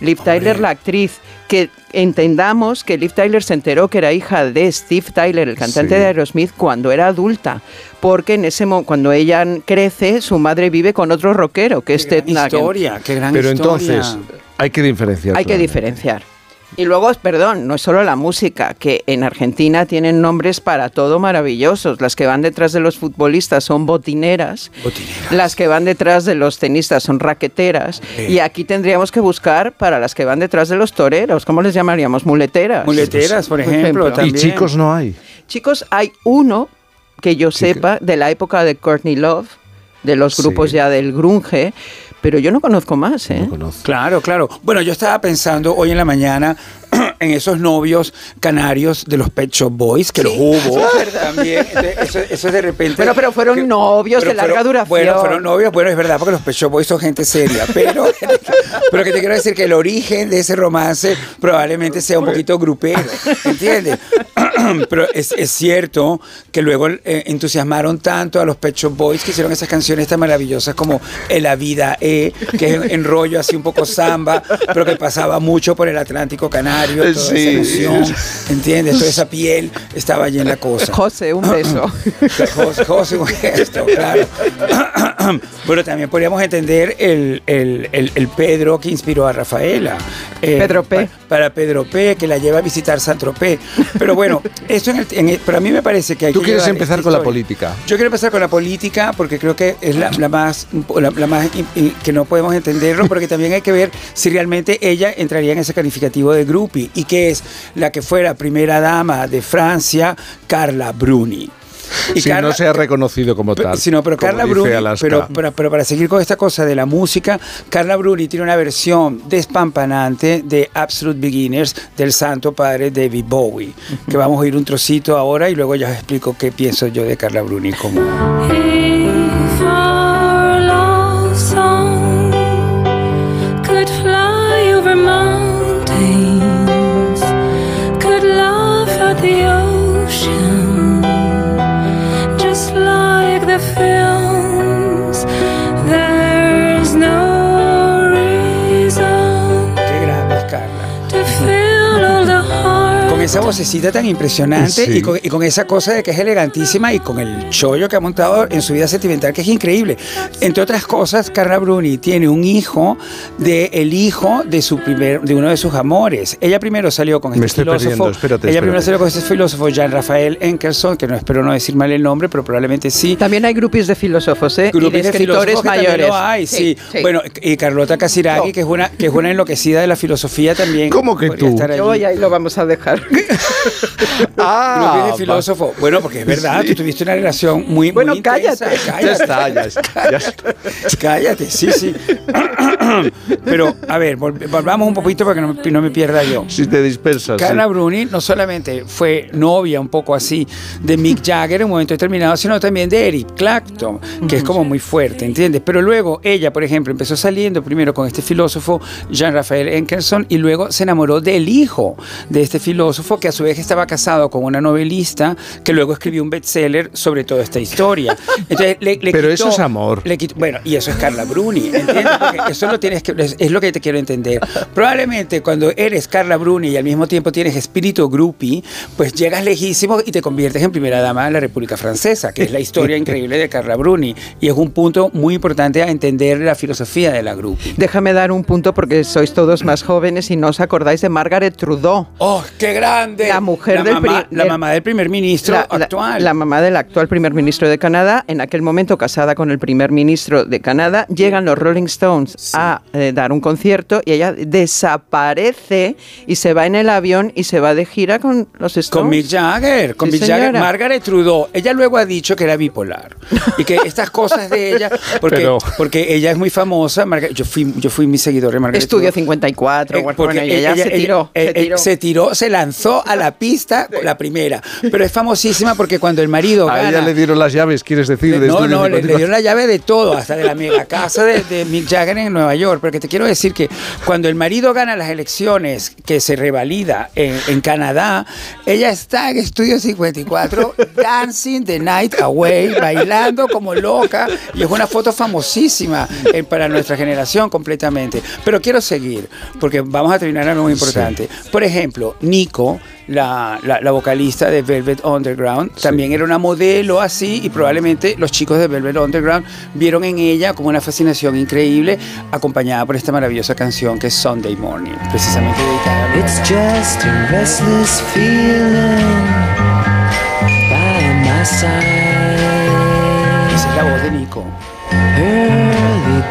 [SPEAKER 55] Liv Tyler, la actriz, que entendamos que Liv Tyler se enteró que era hija de Steve Tyler, el cantante
[SPEAKER 1] Sí.
[SPEAKER 55] de Aerosmith, cuando era adulta, porque en ese mo- cuando ella crece, su madre vive con otro rockero, que es Ted Nugent.
[SPEAKER 56] Historia, qué gran
[SPEAKER 1] Pero
[SPEAKER 56] historia.
[SPEAKER 1] entonces, hay que diferenciar.
[SPEAKER 55] Hay que diferenciar. Y luego, perdón, no es solo la música, que en Argentina tienen nombres para todo maravillosos. Las que van detrás de los futbolistas son botineras, las que van detrás de los tenistas son raqueteras, y aquí tendríamos que buscar para las que van detrás de los toreros, ¿cómo les llamaríamos? Muleteras.
[SPEAKER 56] Muleteras, por ejemplo,
[SPEAKER 1] Y
[SPEAKER 56] también.
[SPEAKER 1] chicos no hay.
[SPEAKER 55] Chicos, hay uno que yo sepa de la época de Courtney Love, de los
[SPEAKER 1] Sí.
[SPEAKER 55] grupos ya del grunge, pero yo no conozco más, ¿eh?
[SPEAKER 56] Claro, claro. Bueno, yo estaba pensando hoy en la mañana en esos novios canarios de los Pet Shop Boys, que los hubo también. Entonces, Eso, eso de repente.
[SPEAKER 55] Pero, pero fueron novios
[SPEAKER 56] pero
[SPEAKER 55] de larga
[SPEAKER 56] fueron-
[SPEAKER 55] duración.
[SPEAKER 56] Bueno, fueron novios, bueno, es verdad, porque los Pet Shop Boys son gente seria. Pero, pero que te quiero decir que el origen de ese romance probablemente sea un poquito grupero, ¿entiendes? pero es, es cierto que luego eh, entusiasmaron tanto a los Pet Shop Boys que hicieron esas canciones tan maravillosas como En la vida E, que es en rollo así un poco samba, pero que pasaba mucho por el Atlántico Canario, toda
[SPEAKER 1] Sí.
[SPEAKER 56] esa emoción, ¿entiendes? Toda esa piel estaba allí en la cosa.
[SPEAKER 55] José, un beso.
[SPEAKER 56] José, José, un gesto, claro. Pero también podríamos entender el, el- el- el Pedro que inspiró a Rafaela. Eh,
[SPEAKER 55] Pedro P.
[SPEAKER 56] pa- Para, Pedro P, que la lleva a visitar San Tropez. Pero bueno, eso en el, en el- pero a mí me parece que hay
[SPEAKER 1] Tú
[SPEAKER 56] que
[SPEAKER 1] quieres
[SPEAKER 56] llevar
[SPEAKER 1] empezar con la política.
[SPEAKER 56] Yo quiero empezar con la política porque creo que es la, la más, la, la más in- in- que no podemos entenderlo, porque también hay que ver si realmente ella entraría en ese calificativo de y que es la que fuera primera dama de Francia, Carla Bruni. Y
[SPEAKER 1] si
[SPEAKER 56] Carla-
[SPEAKER 1] no se ha reconocido como
[SPEAKER 56] pero-
[SPEAKER 1] tal.
[SPEAKER 56] Sí, no, pero
[SPEAKER 1] como
[SPEAKER 56] Carla Bruni, pero, pero, pero para seguir con esta cosa de la música, Carla Bruni tiene una versión despampanante de Absolute Beginners del santo padre David Bowie, que vamos a oír un trocito ahora y luego ya os explico qué pienso yo de Carla Bruni como... esa vocecita tan impresionante
[SPEAKER 1] Sí.
[SPEAKER 56] y, con, y con esa cosa de que es elegantísima y con el chollo que ha montado en su vida sentimental que es increíble. Entre otras cosas, Carla Bruni tiene un hijo de el hijo de su primer de uno de sus amores. Ella primero salió con este filósofo.
[SPEAKER 1] perdiendo, espérate,
[SPEAKER 56] ella primero salió con este filósofo Jean Rafael Enkelson, que no espero no decir mal el nombre, pero probablemente sí.
[SPEAKER 55] También hay grupos de filósofos, ¿eh? y
[SPEAKER 56] Grupos
[SPEAKER 55] de
[SPEAKER 56] de
[SPEAKER 55] escritores
[SPEAKER 56] filósofos
[SPEAKER 55] mayores.
[SPEAKER 56] lo hay, sí.
[SPEAKER 55] sí.
[SPEAKER 56] Bueno, y Carlota Casiraghi, que es una que es una enloquecida de la filosofía también.
[SPEAKER 1] ¿Cómo que tú?
[SPEAKER 55] Yo voy ahí lo vamos a dejar.
[SPEAKER 1] Ah,
[SPEAKER 56] de filósofo. Bueno, porque es verdad, tú tuviste una relación muy,
[SPEAKER 55] Bueno,
[SPEAKER 56] muy intensa.
[SPEAKER 55] cállate.
[SPEAKER 1] Ya está, ya está. ya está.
[SPEAKER 56] Cállate, sí, sí. Pero, a ver, vol- volvamos un poquito para que no, me- no me pierda yo.
[SPEAKER 1] Si te dispersas. sí.
[SPEAKER 56] Carla Bruni no solamente fue novia un poco así de Mick Jagger en un momento determinado, sino también de Eric Clapton, que es como muy fuerte, ¿entiendes? Pero luego ella, por ejemplo, empezó saliendo primero con este filósofo Jean-Raphael Enkelson y luego se enamoró del hijo de este filósofo que a su vez estaba casado con una novelista que luego escribió un bestseller sobre toda esta historia. Entonces, le- le
[SPEAKER 1] Pero
[SPEAKER 56] quitó-
[SPEAKER 1] eso es amor.
[SPEAKER 56] le quitó- bueno, y eso es Carla Bruni, ¿entiendes? Porque eso lo tienes que, es, es lo que te quiero entender. Probablemente cuando eres Carla Bruni y al mismo tiempo tienes espíritu groupie, pues llegas lejísimo y te conviertes en primera dama de la República Francesa, que es la historia increíble de Carla Bruni. Y es un punto muy importante a entender la filosofía de la groupie.
[SPEAKER 55] Déjame dar un punto porque sois todos más jóvenes y no os acordáis de Margaret Trudeau.
[SPEAKER 56] ¡Oh, qué grande!
[SPEAKER 55] La mujer
[SPEAKER 56] la
[SPEAKER 55] del
[SPEAKER 56] mamá, la
[SPEAKER 55] del-
[SPEAKER 56] mamá del primer ministro
[SPEAKER 55] la, la-
[SPEAKER 56] actual.
[SPEAKER 55] la mamá del actual primer ministro de Canadá, en aquel momento casada con el primer ministro de Canadá, llegan los Rolling Stones a eh, dar un concierto y ella desaparece y se va en el avión y se va de gira con los Stones.
[SPEAKER 56] Con Mick Jagger, con
[SPEAKER 55] Sí,
[SPEAKER 56] Mick Jagger. Margaret Trudeau. Ella luego ha dicho que era bipolar y que estas cosas de ella, porque,
[SPEAKER 1] Pero-
[SPEAKER 56] porque ella es muy famosa. Margaret- yo fui, yo fui mi seguidor de Margaret
[SPEAKER 55] Estudio
[SPEAKER 56] Trudeau.
[SPEAKER 55] 54,
[SPEAKER 56] Eh, porque
[SPEAKER 55] y ella, se tiró.
[SPEAKER 56] eh,
[SPEAKER 55] se
[SPEAKER 56] eh,
[SPEAKER 55] tiró.
[SPEAKER 56] se tiró, se lanzó a la pista la primera. Pero es famosísima porque cuando el marido
[SPEAKER 1] A
[SPEAKER 56] gana,
[SPEAKER 1] ella le dieron las llaves, quieres decir. de
[SPEAKER 56] no, no, le, le
[SPEAKER 1] 54.
[SPEAKER 56] dieron la llave de todo, hasta de la mega casa de, de Mick Jagger en Nueva York. Porque te quiero decir que cuando el marido gana las elecciones, que se revalida en, en Canadá, ella está en Estudio 54, dancing the night away, bailando como loca. Y es una foto famosísima eh, para nuestra generación completamente. Pero quiero seguir, porque vamos a terminar algo muy importante. Por ejemplo, Nico, la, la- la vocalista de Velvet Underground, también era una modelo así y probablemente los chicos de Velvet Underground vieron en ella como una fascinación increíble, acompañada por esta maravillosa canción que es Sunday Morning, precisamente dedicada a
[SPEAKER 65] It's just a restless feeling by my side.
[SPEAKER 56] Esa es la voz de Nico.
[SPEAKER 65] Early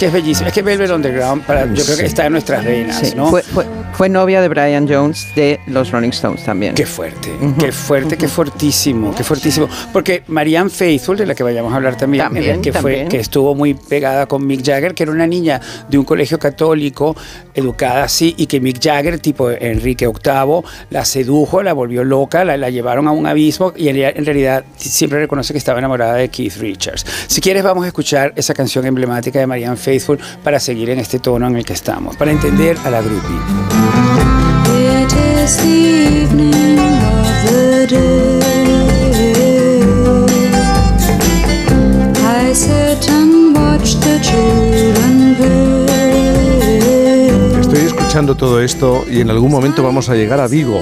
[SPEAKER 56] que es bellísima. Es que Velvet Underground, para, yo creo que está en nuestras venas,
[SPEAKER 55] Sí,
[SPEAKER 56] ¿no?
[SPEAKER 55] fue, fue- fue novia de Brian Jones de los Rolling Stones también.
[SPEAKER 56] Qué fuerte, qué fuerte, qué fortísimo, qué fortísimo. Porque Marianne Faithfull, de la que vayamos a hablar también,
[SPEAKER 55] También,
[SPEAKER 56] que, fue, que estuvo muy pegada con Mick Jagger, que era una niña de un colegio católico, educada así, y que Mick Jagger, tipo Enrique VIII, la sedujo, la volvió loca, la, la llevaron a un abismo y en, rea- en realidad siempre reconoce que estaba enamorada de Keith Richards. Si quieres, vamos a escuchar esa canción emblemática de Marianne Faithfull para seguir en este tono en el que estamos, para entender a la groupie.
[SPEAKER 65] It is the evening of the day. I sit and watch the children play.
[SPEAKER 1] Estoy escuchando todo esto y en algún momento vamos a llegar a Vigo.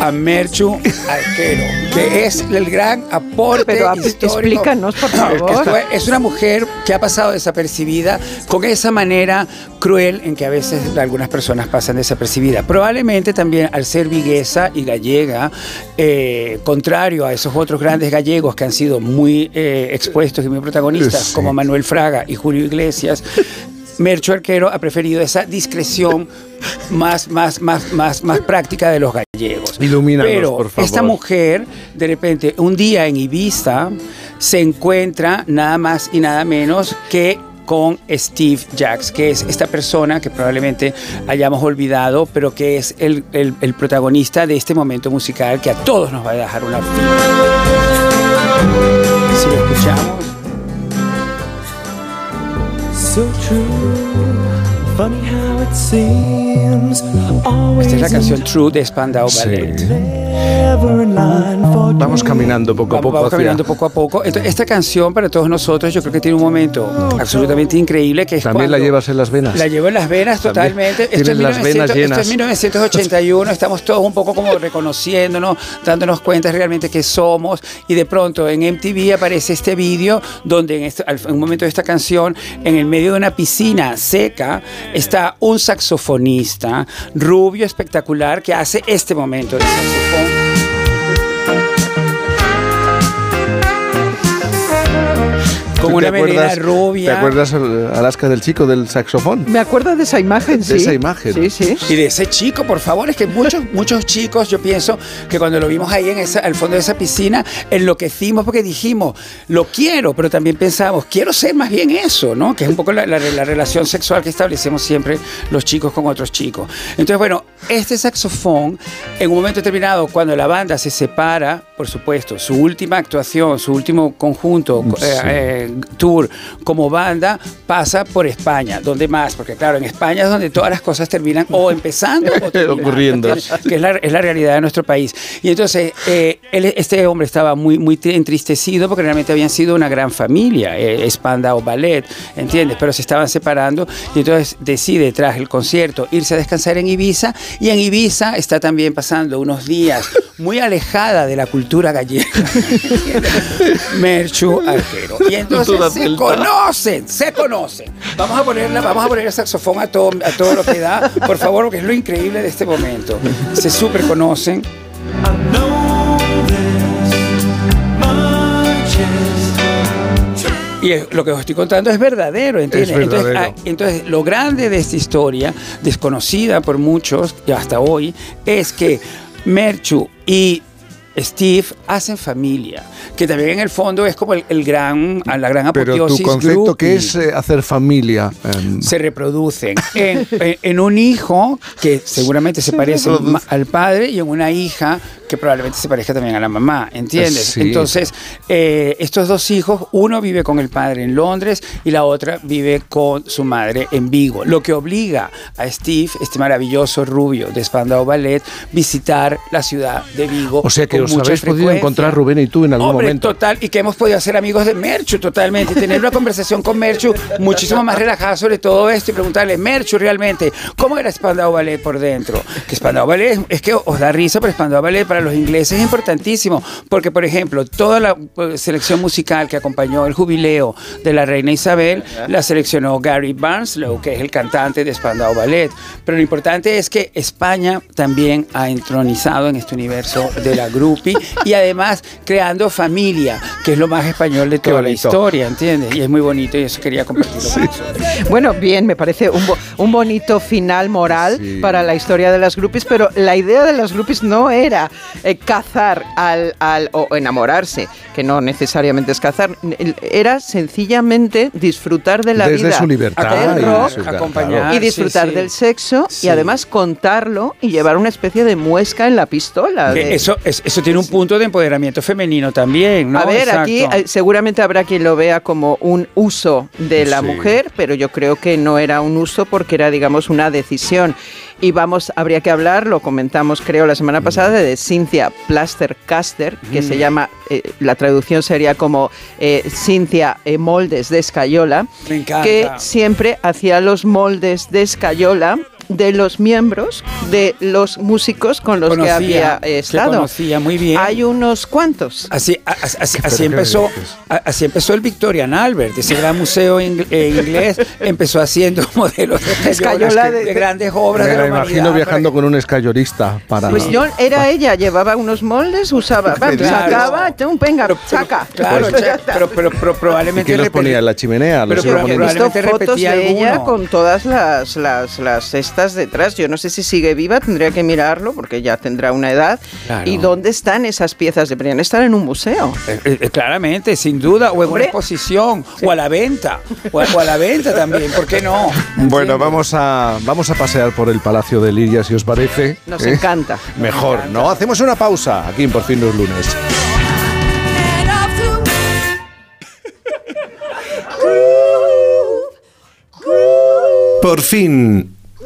[SPEAKER 56] A Merchu Arquero, que es el gran aporte
[SPEAKER 55] Pero ap-
[SPEAKER 56] histórico.
[SPEAKER 55] explícanos, por favor.
[SPEAKER 56] Es una mujer que ha pasado desapercibida con esa manera cruel en que a veces algunas personas pasan desapercibidas. Probablemente también al ser viguesa y gallega, eh, contrario a esos otros grandes gallegos que han sido muy eh, expuestos y muy protagonistas,
[SPEAKER 1] Sí.
[SPEAKER 56] como Manuel Fraga y Julio Iglesias. Mercho Arquero ha preferido esa discreción más, más, más, más, más práctica de los gallegos.
[SPEAKER 1] Ilumínanos,
[SPEAKER 56] Pero
[SPEAKER 1] por favor.
[SPEAKER 56] esta mujer, de repente, un día en Ibiza, se encuentra nada más y nada menos que con Steve Jacks, que es esta persona que probablemente hayamos olvidado, pero que es el, el- el protagonista de este momento musical que a todos nos va a dejar una vida. Si lo escuchamos.
[SPEAKER 65] So true,
[SPEAKER 56] Esta es la canción True de Spandau Ballet.
[SPEAKER 1] Vamos caminando poco a poco.
[SPEAKER 56] vamos
[SPEAKER 1] hacia-
[SPEAKER 56] caminando poco a poco. Entonces, esta canción para todos nosotros yo creo que tiene un momento absolutamente increíble que es
[SPEAKER 1] También la llevas en las venas.
[SPEAKER 56] La llevo en las venas totalmente. Esto es,
[SPEAKER 1] las venas
[SPEAKER 56] 1900 esto es
[SPEAKER 1] llenas.
[SPEAKER 56] 1981, estamos todos un poco como reconociéndonos, dándonos cuenta realmente que somos y de pronto en MTV aparece este vídeo donde en, este- en un momento de esta canción, en el medio de una piscina seca, está un saxofonista rubio espectacular que hace este momento de saxofón. Con
[SPEAKER 1] ¿Tú
[SPEAKER 56] una melena rubia.
[SPEAKER 1] ¿Te acuerdas, Alaska, del chico del saxofón?
[SPEAKER 55] Me acuerdo de esa imagen, sí.
[SPEAKER 1] De esa imagen.
[SPEAKER 55] Sí, sí.
[SPEAKER 56] Y de ese chico, por favor, es que muchos, muchos chicos, yo pienso que cuando lo vimos ahí en esa, al fondo de esa piscina, enloquecimos porque dijimos, lo quiero, pero también pensamos, quiero ser más bien eso, ¿no? Que es un poco la, la- la relación sexual que establecemos siempre los chicos con otros chicos. Entonces, bueno, este saxofón, en un momento determinado, cuando la banda se separa, por supuesto, su última actuación, su último conjunto,
[SPEAKER 1] Sí.
[SPEAKER 56] eh, eh, tour como banda, pasa por España. ¿Dónde más? Porque claro, en España es donde todas las cosas terminan o empezando o terminando,
[SPEAKER 1] Ocurriendo.
[SPEAKER 56] que es la, es la realidad de nuestro país. Y entonces, eh, él- este hombre estaba muy, muy tri- entristecido porque realmente habían sido una gran familia, eh, Spandau Ballet, ¿entiendes? Pero se estaban separando y entonces decide, tras el concierto, irse a descansar en Ibiza y en Ibiza está también pasando unos días muy alejada de la cultura gallega. Merchu Arquero. Y entonces
[SPEAKER 1] Cultura
[SPEAKER 56] se conocen, se conocen. Vamos a ponerla, vamos a poner el saxofón a todo, a todo lo que da, por favor, porque es lo increíble de este momento. Se súper conocen. Y es- lo que os estoy contando es verdadero, ¿entiendes?
[SPEAKER 1] Es
[SPEAKER 56] Entonces,
[SPEAKER 1] verdadero.
[SPEAKER 56] ah, entonces, lo grande de esta historia, desconocida por muchos y hasta hoy, es que Merchu y Steve hacen familia, que también en el fondo es como el, el gran, la gran
[SPEAKER 1] Pero
[SPEAKER 56] apoteosis
[SPEAKER 1] tu concepto,
[SPEAKER 56] groupie
[SPEAKER 1] que es eh, hacer familia? Em,
[SPEAKER 56] se reproducen en, en- en un hijo que seguramente se,
[SPEAKER 1] Se
[SPEAKER 56] parece al padre y en una hija que probablemente se parezca también a la mamá, ¿entiendes?
[SPEAKER 1] Sí.
[SPEAKER 56] Entonces, eh, estos dos hijos, uno vive con el padre en Londres y la otra vive con su madre en Vigo, lo que obliga a Steve, este maravilloso rubio de Spandau Ballet, visitar la ciudad de Vigo.
[SPEAKER 1] o sea que
[SPEAKER 56] con
[SPEAKER 1] os
[SPEAKER 56] mucha
[SPEAKER 1] habéis podido
[SPEAKER 56] frecuencia.
[SPEAKER 1] encontrar Rubén y tú en algún
[SPEAKER 56] Hombre,
[SPEAKER 1] momento.
[SPEAKER 56] total, y que hemos podido hacer amigos de Merchu totalmente, tener una conversación con Merchu muchísimo más relajada sobre todo esto y preguntarle, Merchu, realmente, ¿cómo era Spandau Ballet por dentro? Que Spandau Ballet, es- que os da risa, pero Spandau Ballet para los ingleses es importantísimo, porque por ejemplo, toda la eh, selección musical que acompañó el jubileo de la reina Isabel, la seleccionó Gary Barnslow, que es el cantante de Spandau Ballet, pero lo importante es que España también ha entronizado en este universo de la groupie y además creando familia, que es lo más español de toda la historia, ¿entiendes? Y es muy bonito y eso quería compartirlo con vosotros.
[SPEAKER 55] Bueno, bien, me parece un, bo- un bonito final moral para la historia de las groupies, pero la idea de las groupies no era eh, cazar al, al- o enamorarse, que no necesariamente es cazar, era sencillamente disfrutar de la
[SPEAKER 1] Desde
[SPEAKER 55] vida,
[SPEAKER 1] su libertad
[SPEAKER 55] del
[SPEAKER 1] y
[SPEAKER 55] rock,
[SPEAKER 1] su-
[SPEAKER 56] acompañar.
[SPEAKER 55] y disfrutar
[SPEAKER 56] sí, sí.
[SPEAKER 55] del sexo
[SPEAKER 56] Sí.
[SPEAKER 55] y además contarlo y llevar una especie de muesca en la pistola. De-
[SPEAKER 56] eso, es- eso tiene un punto de empoderamiento femenino también, ¿no?
[SPEAKER 55] a ver,
[SPEAKER 56] Exacto.
[SPEAKER 55] aquí eh, seguramente habrá quien lo vea como un uso de la
[SPEAKER 1] Sí.
[SPEAKER 55] mujer, pero yo creo que no era un uso porque era, digamos, una decisión. Y vamos, habría que hablar, lo comentamos creo la semana pasada, de Cynthia Plaster-Caster, que se llama, eh, la traducción sería como eh, Cynthia eh, Moldes de Escayola,
[SPEAKER 56] Me encanta.
[SPEAKER 55] que siempre hacía los moldes de Escayola de los miembros de los músicos con los que había
[SPEAKER 56] que
[SPEAKER 55] estado.
[SPEAKER 56] conocía muy bien.
[SPEAKER 55] Hay unos cuantos.
[SPEAKER 56] Así, empezó, así empezó el Victorian Albert, ese gran museo ingl- eh, inglés, empezó haciendo modelos de,
[SPEAKER 55] Escayola de-
[SPEAKER 56] de, grandes obras
[SPEAKER 1] Me
[SPEAKER 56] de
[SPEAKER 1] la imagino viajando con un escayolista para...
[SPEAKER 55] Pues yo era ella, llevaba unos moldes, usaba,
[SPEAKER 56] Claro.
[SPEAKER 55] sacaba, tum, venga, saca.
[SPEAKER 56] Claro,
[SPEAKER 55] Pues ya
[SPEAKER 56] cha-
[SPEAKER 55] está.
[SPEAKER 56] pero, pero, pero
[SPEAKER 1] ¿Y
[SPEAKER 56] probablemente
[SPEAKER 1] quién los ponía en la chimenea? Los
[SPEAKER 56] Pero probablemente
[SPEAKER 55] fotos de ella con todas las, las, las detrás. Yo no sé si sigue viva, tendría que mirarlo porque ya tendrá una edad.
[SPEAKER 56] Claro.
[SPEAKER 55] ¿Y dónde están esas piezas? Deberían estar en un museo.
[SPEAKER 56] Eh, eh, claramente, sin duda, o en una exposición, o a la venta, o a, o a la venta también, ¿por qué no?
[SPEAKER 1] Bueno, vamos a, vamos a pasear por el Palacio de Liria, si os parece.
[SPEAKER 55] Nos
[SPEAKER 1] ¿eh?
[SPEAKER 55] encanta.
[SPEAKER 1] Mejor, ¿no? Hacemos una pausa aquí en Por fin los lunes.
[SPEAKER 2] Por fin,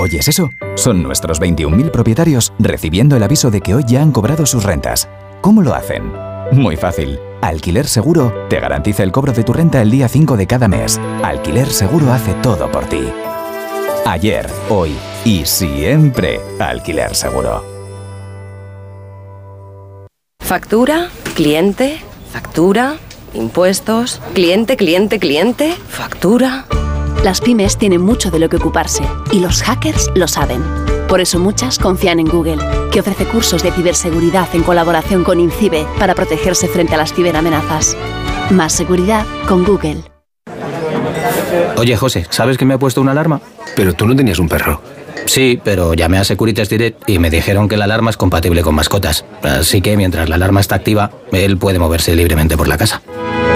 [SPEAKER 59] ¿Oyes eso? Son nuestros 21.000 propietarios recibiendo el aviso de que hoy ya han cobrado sus rentas. ¿Cómo lo hacen? Muy fácil. Alquiler Seguro te garantiza el cobro de tu renta el día 5 de cada mes. Alquiler Seguro hace todo por ti. Ayer, hoy y siempre Alquiler Seguro.
[SPEAKER 66] Factura, cliente, factura, impuestos, cliente, cliente, cliente, factura.
[SPEAKER 67] Las pymes tienen mucho de lo que ocuparse y los hackers lo saben. Por eso muchas confían en Google, que ofrece cursos de ciberseguridad en colaboración con INCIBE para protegerse frente a las ciberamenazas. Más seguridad con Google.
[SPEAKER 68] Oye, José, ¿sabes que me ha puesto una alarma?
[SPEAKER 60] Pero tú no tenías un perro.
[SPEAKER 68] Sí, pero llamé a Securitas Direct y me dijeron que la alarma es compatible con mascotas. Así que mientras la alarma está activa, él puede moverse libremente por la casa.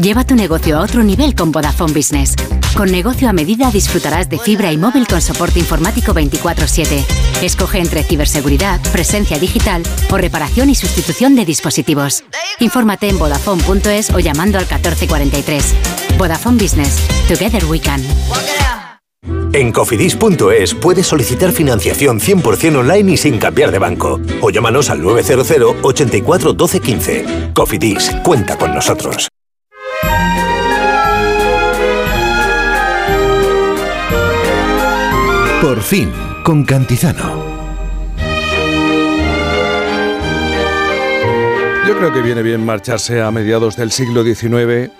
[SPEAKER 46] Lleva tu negocio a otro nivel con Vodafone Business. Con negocio a medida disfrutarás de fibra y móvil con soporte informático 24/7. Escoge entre ciberseguridad, presencia digital o reparación y sustitución de dispositivos. Infórmate en vodafone.es o llamando al 1443. Vodafone Business. Together we can.
[SPEAKER 69] En cofidis.es puedes solicitar financiación 100% online y sin cambiar de banco. O llámanos al 900 84 12 15. Cofidis, cuenta con nosotros.
[SPEAKER 2] Por fin, con Cantizano.
[SPEAKER 1] Yo creo que viene bien marcharse a mediados del siglo XIX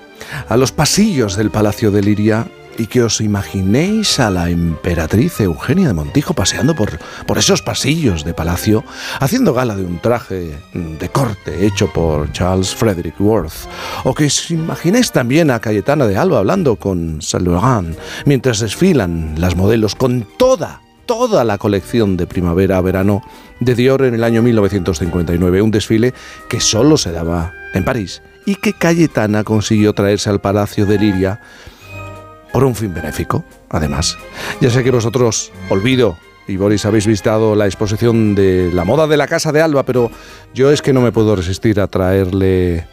[SPEAKER 1] a los pasillos del Palacio de Liria y que os imaginéis a la emperatriz Eugenia de Montijo paseando por, por esos pasillos de palacio, haciendo gala de un traje de corte hecho por Charles Frederick Worth. O que os imaginéis también a Cayetana de Alba hablando con Saint Laurent mientras desfilan las modelos con toda toda la colección de primavera-verano de Dior en el año 1959, un desfile que solo se daba en París y que Cayetana consiguió traerse al Palacio de Liria por un fin benéfico, además. Ya sé que vosotros, Olvido y Boris, habéis visitado la exposición de la moda de la Casa de Alba, pero yo es que no me puedo resistir a traerle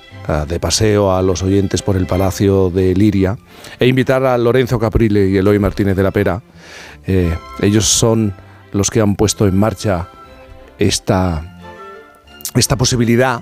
[SPEAKER 1] de paseo a los oyentes por el Palacio de Liria e invitar a Lorenzo Caprile y Eloy Martínez de la Pera. Eh, ellos son los que han puesto en marcha esta, esta posibilidad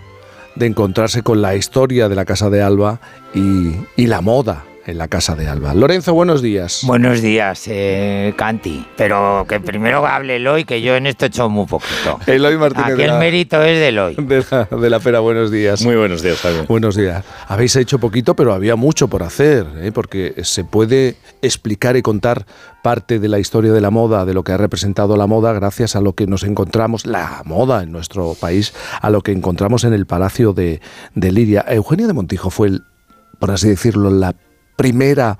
[SPEAKER 1] de encontrarse con la historia de la Casa de Alba y la moda en la Casa de Alba. Lorenzo, buenos días.
[SPEAKER 70] Buenos días, eh, Canti. Pero que primero hable Eloy, que yo en esto he hecho muy poquito.
[SPEAKER 1] Eloy Martínez.
[SPEAKER 70] Aquí el
[SPEAKER 1] la-
[SPEAKER 70] mérito es de Eloy.
[SPEAKER 1] de la, de la Pera, buenos días.
[SPEAKER 71] Muy buenos días, Javier.
[SPEAKER 1] Buenos días. Habéis hecho poquito, pero había mucho por hacer, ¿eh? porque se puede explicar y contar parte de la historia de la moda, de lo que ha representado la moda, gracias a lo que nos encontramos, la moda en nuestro país, a lo que encontramos en el Palacio de, de Liria. Eugenia de Montijo fue, el, por así decirlo, la primera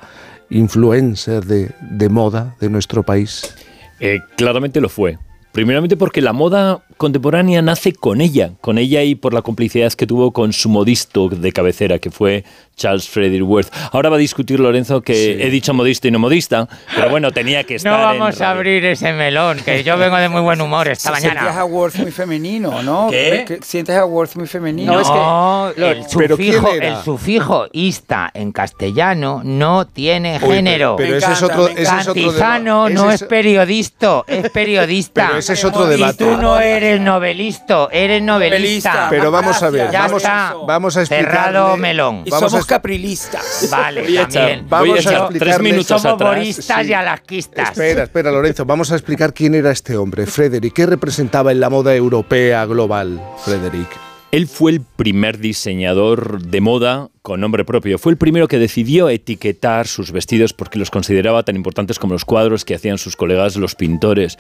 [SPEAKER 1] influencer de, de moda de nuestro país.
[SPEAKER 71] Eh, claramente lo fue. Primeramente porque la moda contemporánea nace con ella, con ella y por la complicidad que tuvo con su modisto de cabecera, que fue Charles Frederick Worth. Ahora va a discutir Lorenzo que he dicho modisto y no modista, pero bueno, tenía que estar
[SPEAKER 70] No
[SPEAKER 71] en
[SPEAKER 70] vamos a
[SPEAKER 71] radio.
[SPEAKER 70] abrir ese melón, que yo vengo de muy buen humor esta
[SPEAKER 56] Sientes
[SPEAKER 70] mañana.
[SPEAKER 56] a Worth muy femenino, ¿no?
[SPEAKER 70] ¿Qué?
[SPEAKER 56] Que Sientes a Worth muy femenino.
[SPEAKER 70] No, el,
[SPEAKER 56] ¿Pero quién
[SPEAKER 70] sufijo, el sufijo ista en castellano no tiene
[SPEAKER 1] Uy,
[SPEAKER 70] género.
[SPEAKER 1] pero- pero ese es otro- ese es otro
[SPEAKER 70] Cantizano
[SPEAKER 1] deba-
[SPEAKER 70] no
[SPEAKER 1] ese
[SPEAKER 70] es
[SPEAKER 1] es-
[SPEAKER 70] periodista, es periodista.
[SPEAKER 1] Pero ese es otro debate.
[SPEAKER 70] Y tú no eres novelista, eres novelista.
[SPEAKER 1] Pero vamos a ver,
[SPEAKER 70] Ya
[SPEAKER 1] vamos,
[SPEAKER 70] está.
[SPEAKER 1] vamos a explicarle-
[SPEAKER 70] Cerrado melón.
[SPEAKER 1] Vamos a-
[SPEAKER 56] caprilistas.
[SPEAKER 70] Vale,
[SPEAKER 71] Voy
[SPEAKER 70] también.
[SPEAKER 1] Vamos
[SPEAKER 71] a
[SPEAKER 1] explicarle-
[SPEAKER 71] tres minutos
[SPEAKER 70] Somos
[SPEAKER 71] atrás.
[SPEAKER 70] boristas y alasquistas.
[SPEAKER 1] Espera, espera, Lorenzo, vamos a explicar quién era este hombre, Frederick. ¿Qué representaba en la moda europea global, Frederick?
[SPEAKER 71] Él fue el primer diseñador de moda con nombre propio. Fue el primero que decidió etiquetar sus vestidos porque los consideraba tan importantes como los cuadros que hacían sus colegas los pintores.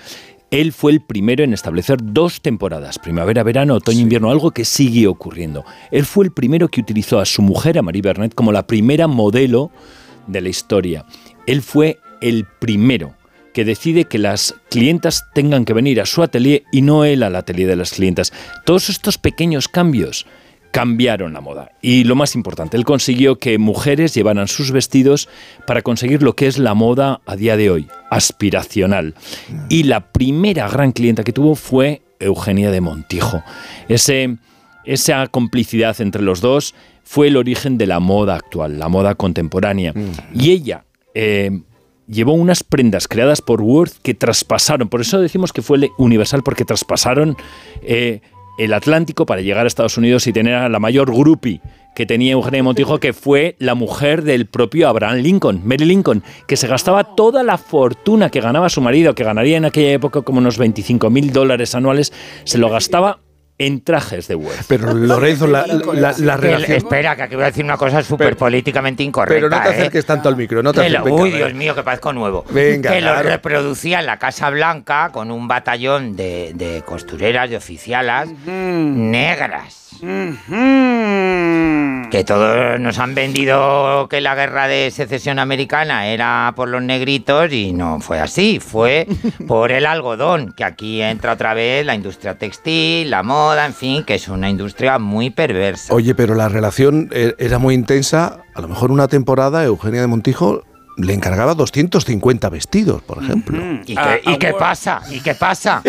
[SPEAKER 71] Él fue el primero en establecer dos temporadas, primavera, verano, otoño, invierno, algo que sigue ocurriendo. Él fue el primero que utilizó a su mujer, a Marie Bernet, como la primera modelo de la historia. Él fue el primero que decide que las clientas tengan que venir a su atelier y no él al atelier de las clientas. Todos estos pequeños cambios cambiaron la moda. Y lo más importante, él consiguió que mujeres llevaran sus vestidos para conseguir lo que es la moda a día de hoy, aspiracional. Y la primera gran clienta que tuvo fue Eugenia de Montijo. Ese, esa complicidad entre los dos fue el origen de la moda actual, la moda contemporánea. Y ella... eh, llevó unas prendas creadas por Worth que traspasaron, por eso decimos que fue universal, porque traspasaron eh, el Atlántico para llegar a Estados Unidos y tener a la mayor groupie que tenía Eugenia Montijo, que fue la mujer del propio Abraham Lincoln, Mary Lincoln, que se gastaba toda la fortuna que ganaba su marido, que ganaría en aquella época como unos 25 mil dólares anuales, se lo gastaba en trajes de Worth.
[SPEAKER 1] Pero Lorenzo, la, la- la relación...
[SPEAKER 70] Espera, que aquí voy a decir una cosa súper políticamente incorrecta.
[SPEAKER 1] Pero no te
[SPEAKER 70] ¿eh?
[SPEAKER 1] acerques tanto al micro, no te
[SPEAKER 70] Que lo-
[SPEAKER 1] acerques.
[SPEAKER 70] uy, Dios mío, que parezco nuevo.
[SPEAKER 1] Venga,
[SPEAKER 70] que lo
[SPEAKER 1] claro.
[SPEAKER 70] reproducía en la Casa Blanca con un batallón de, de costureras, de oficialas negras. Que todos nos han vendido que la guerra de secesión americana era por los negritos y no fue así, fue por el algodón, que aquí entra otra vez la industria textil, la moda, en fin, que es una industria muy perversa.
[SPEAKER 1] Oye, pero la relación eh, era muy intensa. A lo mejor una temporada Eugenia de Montijo le encargaba 250 vestidos, por ejemplo.
[SPEAKER 70] ¿Y, qué, y qué pasa? ¿Y qué pasa?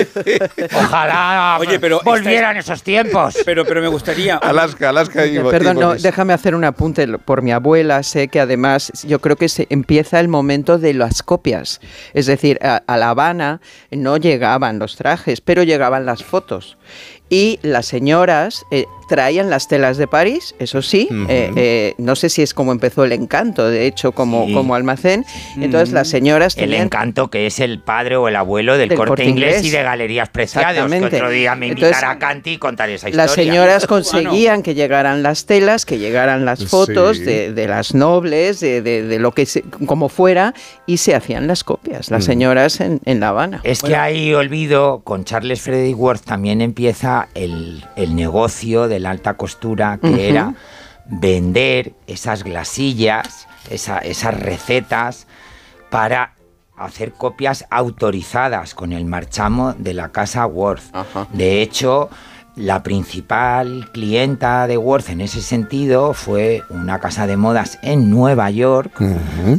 [SPEAKER 70] Ojalá
[SPEAKER 56] Oye, pero
[SPEAKER 70] volvieran esos tiempos.
[SPEAKER 56] Pero, pero me gustaría.
[SPEAKER 1] Alaska, Alaska y
[SPEAKER 55] Perdón,
[SPEAKER 1] y
[SPEAKER 55] no, déjame hacer un apunte por mi abuela. Sé que además yo creo que se empieza el momento de las copias. Es decir, a, a La Habana no llegaban los trajes, pero llegaban las fotos. Y las señoras eh, traían las telas de París, eso sí.
[SPEAKER 72] Ujú.
[SPEAKER 55] eh, eh, no sé si es como empezó el encanto, de hecho, como,
[SPEAKER 70] Sí.
[SPEAKER 55] como almacén. Entonces las señoras
[SPEAKER 70] El
[SPEAKER 55] tenían
[SPEAKER 70] encanto que es el padre o el abuelo del,
[SPEAKER 55] Del
[SPEAKER 70] corte,
[SPEAKER 55] Corte
[SPEAKER 70] inglés, y
[SPEAKER 55] Inglés.
[SPEAKER 70] de galerías preciadas. Que otro día me
[SPEAKER 55] Entonces,
[SPEAKER 70] invitará a Canti y contar esa historia.
[SPEAKER 55] Las señoras conseguían que llegaran las telas, que llegaran las fotos
[SPEAKER 70] Sí.
[SPEAKER 55] de, de las nobles, de, de- de lo que se- como fuera, y se hacían las copias, las
[SPEAKER 70] Mm.
[SPEAKER 55] señoras en, en La Habana.
[SPEAKER 70] Es que ahí olvido, con Charles Frederick Worth también empieza el, el negocio de la alta costura, que era vender esas glasillas, esa- esas recetas, para hacer copias autorizadas con el marchamo de la casa Worth. De hecho, la principal clienta de Worth en ese sentido fue una casa de modas en Nueva York,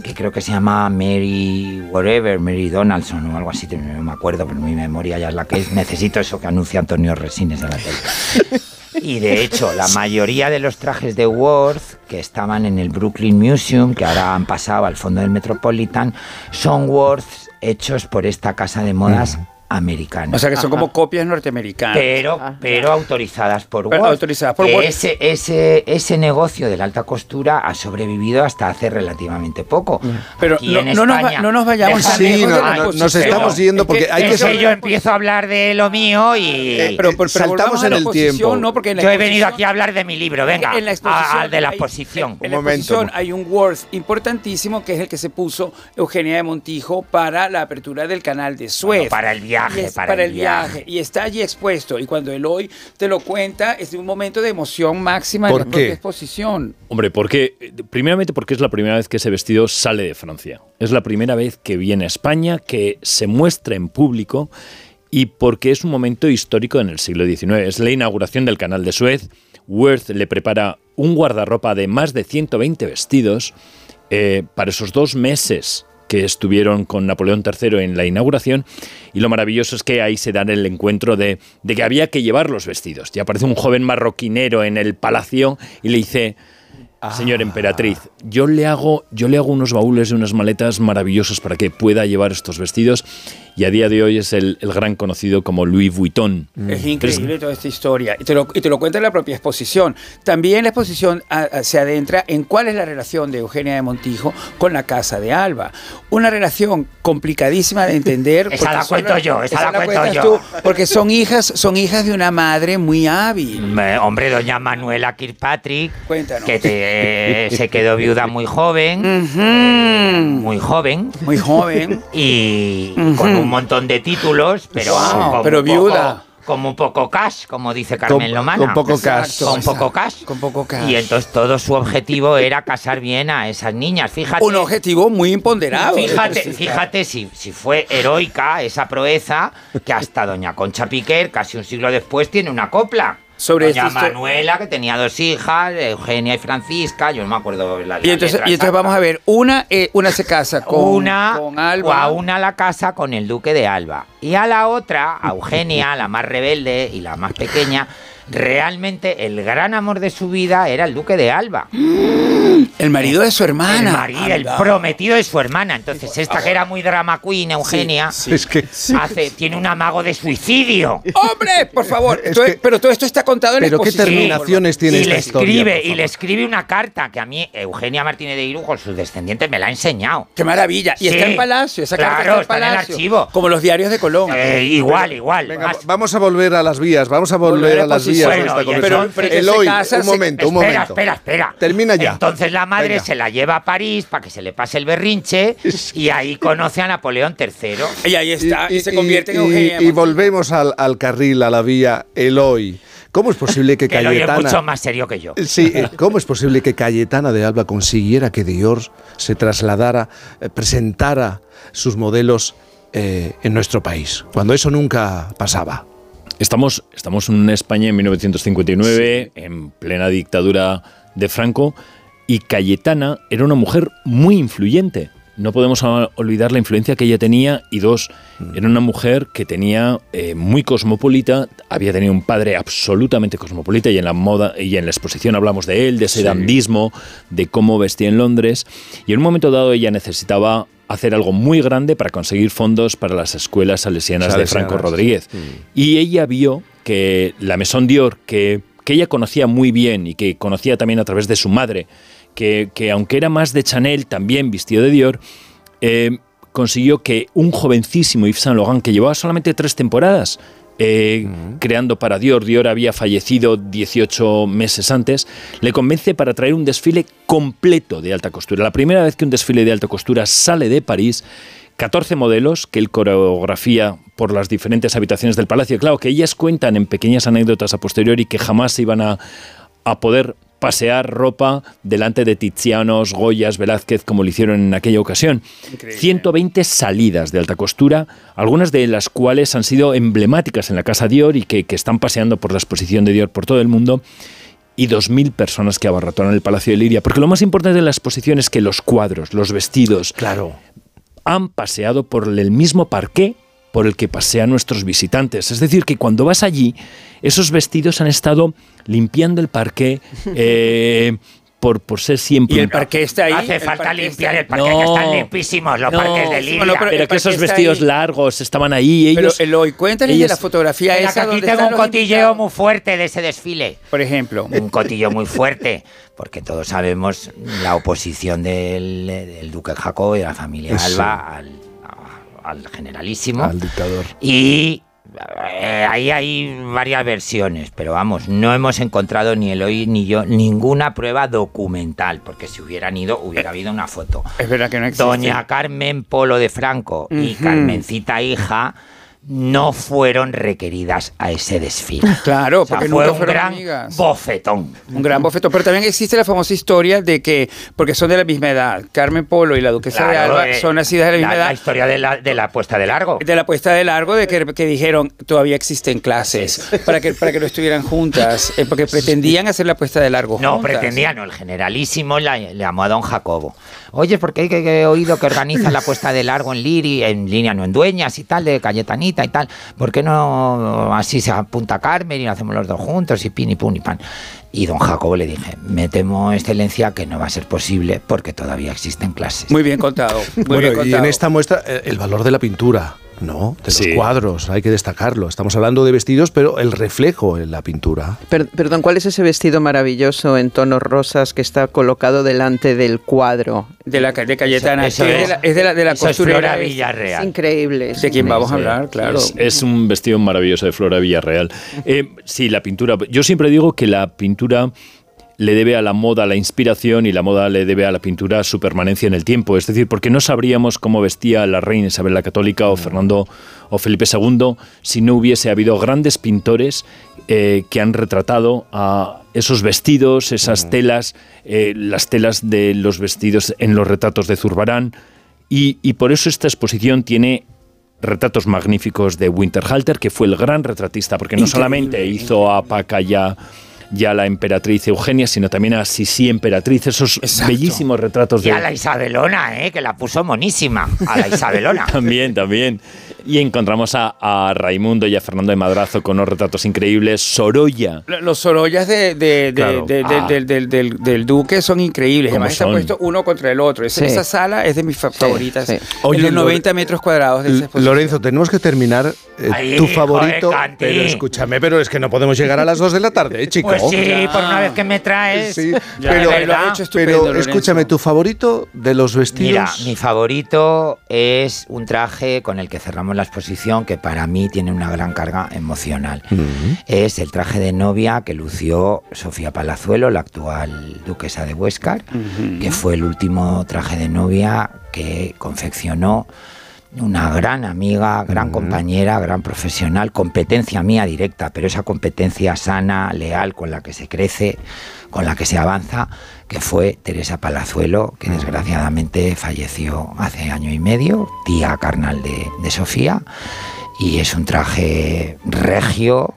[SPEAKER 70] que creo que se llama Mary Whatever, Mary Donaldson o algo así, no me acuerdo, pero mi memoria ya es la que es. Necesito eso que anuncia Antonio Resines en la tele. Y de hecho, la mayoría de los trajes de Worth que estaban en el Brooklyn Museum, que ahora han pasado al fondo del Metropolitan, son Worth hechos por esta casa de modas americana.
[SPEAKER 56] O sea que son como copias norteamericanas.
[SPEAKER 70] Pero, pero autorizadas por
[SPEAKER 56] Pero autorizadas por Worth.
[SPEAKER 70] Ese, ese, ese negocio de la alta costura ha sobrevivido hasta hace relativamente poco.
[SPEAKER 56] Pero
[SPEAKER 70] Aquí
[SPEAKER 56] no-
[SPEAKER 70] en
[SPEAKER 56] no nos va- no nos vayamos la
[SPEAKER 70] Ay,
[SPEAKER 1] nos
[SPEAKER 70] pero
[SPEAKER 1] estamos yendo porque hay que
[SPEAKER 70] es
[SPEAKER 1] saber-
[SPEAKER 70] yo empiezo a hablar de lo mío y
[SPEAKER 1] Eh, pero- pero
[SPEAKER 70] saltamos en el tiempo.
[SPEAKER 1] ¿no? Porque en la
[SPEAKER 70] yo he venido aquí a hablar de mi libro, venga,
[SPEAKER 56] En la exposición
[SPEAKER 70] a- de la
[SPEAKER 56] hay-
[SPEAKER 70] exposición.
[SPEAKER 56] En la exposición hay un Worth importantísimo que es el que se puso Eugenia de Montijo para la apertura del canal de Suez.
[SPEAKER 70] Bueno, para el viaje,
[SPEAKER 56] Y es-
[SPEAKER 70] para el
[SPEAKER 56] el viaje. Y está allí expuesto. Y cuando él hoy te lo cuenta, es un momento de emoción máxima en
[SPEAKER 71] ¿Por
[SPEAKER 56] la propia
[SPEAKER 71] qué?
[SPEAKER 56] exposición.
[SPEAKER 71] Hombre, porque primeramente porque es la primera vez que ese vestido sale de Francia. Es la primera vez que viene a España, que se muestra en público y porque es un momento histórico en el siglo XIX. Es la inauguración del Canal de Suez. Worth le prepara un guardarropa de más de 120 vestidos eh, para esos dos meses que estuvieron con Napoleón III en la inauguración y lo maravilloso es que ahí se dan el encuentro de, de que había que llevar los vestidos. Y aparece un joven marroquinero en el palacio y le dice, señor emperatriz, yo le, hago, yo le hago unos baúles y unas maletas maravillosas para que pueda llevar estos vestidos y a día de hoy es el, el gran conocido como Louis Vuitton.
[SPEAKER 56] Es increíble toda esta historia. Y te, lo, y te lo cuenta en la propia exposición. También la exposición ah, ah, se adentra en cuál es la relación de Eugenia de Montijo con la Casa de Alba. Una relación complicadísima de entender.
[SPEAKER 70] Esa la
[SPEAKER 56] son
[SPEAKER 70] cuento yo, esa la cuento yo.
[SPEAKER 56] tú, porque son hijas, son hijas de una madre muy hábil.
[SPEAKER 70] Me- hombre, doña Manuela Kirkpatrick,
[SPEAKER 56] Cuéntanos.
[SPEAKER 70] que te- se quedó viuda muy joven, eh, muy joven.
[SPEAKER 56] Muy joven.
[SPEAKER 70] Y con un montón de títulos, pero,
[SPEAKER 56] Wow,
[SPEAKER 70] con
[SPEAKER 56] pero
[SPEAKER 70] un poco-
[SPEAKER 56] viuda.
[SPEAKER 70] como un poco cash, como dice Carmen
[SPEAKER 1] Con-
[SPEAKER 70] Lomana.
[SPEAKER 1] con poco cash.
[SPEAKER 70] Con poco cash.
[SPEAKER 56] Con poco cash.
[SPEAKER 70] Y entonces todo su objetivo era casar bien a esas niñas. Fíjate.
[SPEAKER 56] Un objetivo muy imponderado.
[SPEAKER 70] Fíjate, fíjate si, si fue heroica esa proeza que hasta doña Concha Piquer, casi un siglo después, tiene una copla.
[SPEAKER 56] Sobre
[SPEAKER 70] doña Manuela, que tenía dos hijas, Eugenia y Francisca, yo no me acuerdo la,
[SPEAKER 56] Y
[SPEAKER 70] la
[SPEAKER 56] entonces, y entonces vamos a ver, una, eh, una se casa con,
[SPEAKER 70] una
[SPEAKER 56] con
[SPEAKER 70] o
[SPEAKER 56] Alba.
[SPEAKER 70] a una la casa con el duque de Alba y a la otra a Eugenia la más rebelde y la más pequeña realmente el gran amor de su vida era el duque de Alba
[SPEAKER 56] El marido de su hermana.
[SPEAKER 70] el marido el prometido de su hermana entonces esta que era muy drama queen Eugenia
[SPEAKER 1] Es que
[SPEAKER 70] hace tiene un amago de suicidio
[SPEAKER 56] ¡Hombre! Por favor.
[SPEAKER 1] Es que-
[SPEAKER 56] pero todo esto está contado en
[SPEAKER 1] Pero qué terminaciones tiene
[SPEAKER 70] y
[SPEAKER 1] esta
[SPEAKER 70] le
[SPEAKER 1] historia.
[SPEAKER 70] escribe y le escribe una carta que a mí Eugenia Martínez de Irujo sus descendientes me la ha enseñado
[SPEAKER 56] ¡Qué maravilla! Y
[SPEAKER 70] Sí.
[SPEAKER 56] está en Palacio. Esa carta
[SPEAKER 70] Claro,
[SPEAKER 56] está
[SPEAKER 70] está en el archivo.
[SPEAKER 56] Como los diarios de Colón.
[SPEAKER 70] Eh, igual igual
[SPEAKER 1] Venga, vamos a volver a las vías, vamos a volver,
[SPEAKER 56] Volver a
[SPEAKER 1] a las
[SPEAKER 56] posición.
[SPEAKER 1] vías
[SPEAKER 70] Bueno,
[SPEAKER 1] esta
[SPEAKER 70] y
[SPEAKER 1] conversación.
[SPEAKER 70] entonces-
[SPEAKER 56] pero
[SPEAKER 1] Eloy,
[SPEAKER 56] casa,
[SPEAKER 1] un
[SPEAKER 56] se-
[SPEAKER 1] momento, un
[SPEAKER 70] espera,
[SPEAKER 1] momento.
[SPEAKER 70] espera, espera.
[SPEAKER 1] Termina ya.
[SPEAKER 70] Entonces la madre
[SPEAKER 1] Venga.
[SPEAKER 70] se la lleva a París para que se le pase el berrinche y ahí conoce a Napoleón III.
[SPEAKER 56] Y ahí está. Y, se convierte en
[SPEAKER 1] y-
[SPEAKER 56] Eugenia.
[SPEAKER 1] y volvemos al, al carril, a la vía Eloy. ¿Cómo es posible que
[SPEAKER 70] Que lo es
[SPEAKER 1] Cayetana...
[SPEAKER 70] mucho más serio que yo.
[SPEAKER 1] Sí, eh, ¿cómo es posible que Cayetana de Alba consiguiera que Dior se trasladara, eh, presentara sus modelos eh, en nuestro país, cuando eso nunca pasaba?
[SPEAKER 71] Estamos, estamos en España en 1959, en plena dictadura de Franco, y Cayetana era una mujer muy influyente. No podemos olvidar la influencia que ella tenía y dos, era una mujer que tenía eh, muy cosmopolita, había tenido un padre absolutamente cosmopolita y en la moda y en la exposición hablamos de él, de ese
[SPEAKER 1] Sí.
[SPEAKER 71] dandismo, de cómo vestía en Londres y en un momento dado ella necesitaba hacer algo muy grande para conseguir fondos para las escuelas salesianas de. Franco Rodríguez. Y ella vio que la Maison Dior, que, que ella conocía muy bien y que conocía también a través de su madre, que, que aunque era más de Chanel, también vistió de Dior, eh, consiguió que un jovencísimo Yves Saint Laurent, que llevaba solamente tres temporadas eh, creando para Dior, Dior había fallecido 18 meses antes, le convence para traer un desfile completo de alta costura. La primera vez que un desfile de alta costura sale de París, 14 modelos que él coreografía por las diferentes habitaciones del palacio. Claro, que ellas cuentan en pequeñas anécdotas a posteriori que jamás se iban a, a poder pasear ropa delante de Tizianos, Goyas, Velázquez, como lo hicieron en aquella ocasión. 120 salidas de alta costura, algunas de las cuales han sido emblemáticas en la casa Dior y que, que están paseando por la exposición de Dior por todo el mundo y 2.000 personas que abarrotaron el Palacio de Liria. Porque lo más importante de la exposición es que los cuadros, los vestidos,
[SPEAKER 1] Claro.
[SPEAKER 71] han paseado por el mismo parqué por el que pasean nuestros visitantes. Es decir, que cuando vas allí, esos vestidos han estado limpiando el parqué eh, por, por ser siempre...
[SPEAKER 56] Y el parque está ahí.
[SPEAKER 70] Hace falta limpiar
[SPEAKER 56] está-
[SPEAKER 70] el parque, que
[SPEAKER 71] No.
[SPEAKER 70] están limpísimos los
[SPEAKER 71] No.
[SPEAKER 70] parques de Liria.
[SPEAKER 56] Bueno,
[SPEAKER 71] pero,
[SPEAKER 56] el
[SPEAKER 71] que esos vestidos
[SPEAKER 56] ahí.
[SPEAKER 71] largos estaban ahí.
[SPEAKER 56] Pero
[SPEAKER 71] Ellos,
[SPEAKER 56] Eloy, cuéntales de
[SPEAKER 71] ellos-
[SPEAKER 56] la fotografía
[SPEAKER 70] que
[SPEAKER 56] esa
[SPEAKER 70] aquí
[SPEAKER 56] donde
[SPEAKER 70] tengo un cotilleo
[SPEAKER 56] invitados.
[SPEAKER 70] muy fuerte de ese desfile.
[SPEAKER 56] Por ejemplo.
[SPEAKER 70] Un cotillo muy fuerte, porque todos sabemos la oposición del, del duque Jacobo y de la familia
[SPEAKER 1] Sí.
[SPEAKER 70] Alba al, al generalísimo.
[SPEAKER 1] Al dictador.
[SPEAKER 70] Y eh, ahí hay varias versiones, pero vamos, no hemos encontrado ni Eloy ni yo ninguna prueba documental, porque si hubieran ido hubiera habido una foto.
[SPEAKER 56] Es verdad que no existe.
[SPEAKER 70] Doña Carmen Polo de Franco y. Carmencita hija no fueron requeridas a ese desfile.
[SPEAKER 56] Claro,
[SPEAKER 70] O sea,
[SPEAKER 56] porque
[SPEAKER 70] fue
[SPEAKER 56] nunca
[SPEAKER 70] un
[SPEAKER 56] fueron
[SPEAKER 70] gran
[SPEAKER 56] amigas.
[SPEAKER 70] bofetón.
[SPEAKER 56] Un gran bofetón. Pero también existe la famosa historia de que, porque son de la misma edad, Carmen Polo y la duquesa de
[SPEAKER 70] Claro,
[SPEAKER 56] Alba
[SPEAKER 70] eh,
[SPEAKER 56] son nacidas de la misma
[SPEAKER 70] la,
[SPEAKER 56] edad.
[SPEAKER 70] la historia de la, de la puesta de largo.
[SPEAKER 56] de la puesta de largo de que, que dijeron todavía existen clases para que para que no estuvieran juntas eh, porque pretendían hacer la puesta de largo
[SPEAKER 70] No,
[SPEAKER 56] juntas.
[SPEAKER 70] pretendía, no, el generalísimo la- le llamó a don Jacobo. Oye, porque que he oído que organiza la puesta de largo en Liri, en línea, no en Dueñas y tal, de Cayetanita y tal. ¿Por qué no así se apunta Carmen y lo hacemos los dos juntos y pin y pun y pan? Y don Jacobo le dije, me temo, excelencia, que no va a ser posible porque todavía existen clases.
[SPEAKER 56] muy bien contado muy
[SPEAKER 1] Bueno,
[SPEAKER 56] bien
[SPEAKER 1] y
[SPEAKER 56] contado
[SPEAKER 1] en esta muestra eh, el valor de la pintura, ¿no? De
[SPEAKER 71] Sí.
[SPEAKER 1] los cuadros, hay que destacarlo. Estamos hablando de vestidos, pero el reflejo en la pintura.
[SPEAKER 55] Per- perdón, ¿cuál es ese vestido maravilloso en tonos rosas que está colocado delante del cuadro?
[SPEAKER 56] de la de Cayetana
[SPEAKER 70] Eso
[SPEAKER 56] es, de
[SPEAKER 70] es.
[SPEAKER 56] la, es de la, de la
[SPEAKER 70] Eso es Villarreal.
[SPEAKER 55] increíble. es
[SPEAKER 56] de quien vamos a hablar claro
[SPEAKER 71] Es, es un vestido maravilloso de Flora Villarreal. Eh, sí, la pintura. Yo siempre digo que la pintura le debe a la moda la inspiración y la moda le debe a la pintura su permanencia en el tiempo. Es decir, porque no sabríamos cómo vestía la reina Isabel la Católica o Fernando o Felipe II si no hubiese habido grandes pintores eh, que han retratado a esos vestidos, esas telas, eh, las telas de los vestidos en los retratos de Zurbarán. Y, y por eso esta exposición tiene retratos magníficos de Winterhalter, que fue el gran retratista, porque no solamente hizo a Paca ya ya la emperatriz Eugenia, sino también a Sisi emperatriz, esos bellísimos retratos
[SPEAKER 70] Y
[SPEAKER 71] de
[SPEAKER 70] a la Isabelona, ¿eh? que la puso monísima. A la Isabelona.
[SPEAKER 71] también, también. Y encontramos a, a Raimundo y a Fernando de Madrazo con unos retratos increíbles. Sorolla.
[SPEAKER 56] Los Sorollas de, de- de-
[SPEAKER 71] Claro.
[SPEAKER 56] de- de-
[SPEAKER 71] Ah.
[SPEAKER 56] del, del- del- del Duque son increíbles.
[SPEAKER 71] ¿Cómo
[SPEAKER 56] Además está
[SPEAKER 71] son?
[SPEAKER 56] puesto uno contra el otro. Esa,
[SPEAKER 1] Sí.
[SPEAKER 56] esa sala es de mis fa- favoritas.
[SPEAKER 1] Oye,
[SPEAKER 56] en los
[SPEAKER 1] Lore-
[SPEAKER 56] 90 metros cuadrados de esa exposición.
[SPEAKER 1] Lorenzo, tenemos que terminar eh,
[SPEAKER 70] Ay,
[SPEAKER 1] tu favorito. Pero escúchame, pero es que no podemos llegar a las 2 de la tarde, ¿eh, chico?
[SPEAKER 70] Pues sí, por una vez que me traes.
[SPEAKER 1] Sí,
[SPEAKER 70] Ya,
[SPEAKER 1] pero,
[SPEAKER 70] de verdad.
[SPEAKER 1] pero escúchame, tu favorito de los vestidos.
[SPEAKER 70] Mira, mi favorito es un traje con el que cerramos la exposición que para mí tiene una gran carga emocional. Es el traje de novia que lució Sofía Palazuelo, la actual duquesa de Huéscar, que fue el último traje de novia que confeccionó una gran amiga, gran compañera, gran profesional, competencia mía directa, pero esa competencia sana, leal, con la que se crece, con la que se avanza, que fue Teresa Palazuelo, que desgraciadamente falleció hace año y medio, tía carnal de, de Sofía, y es un traje regio,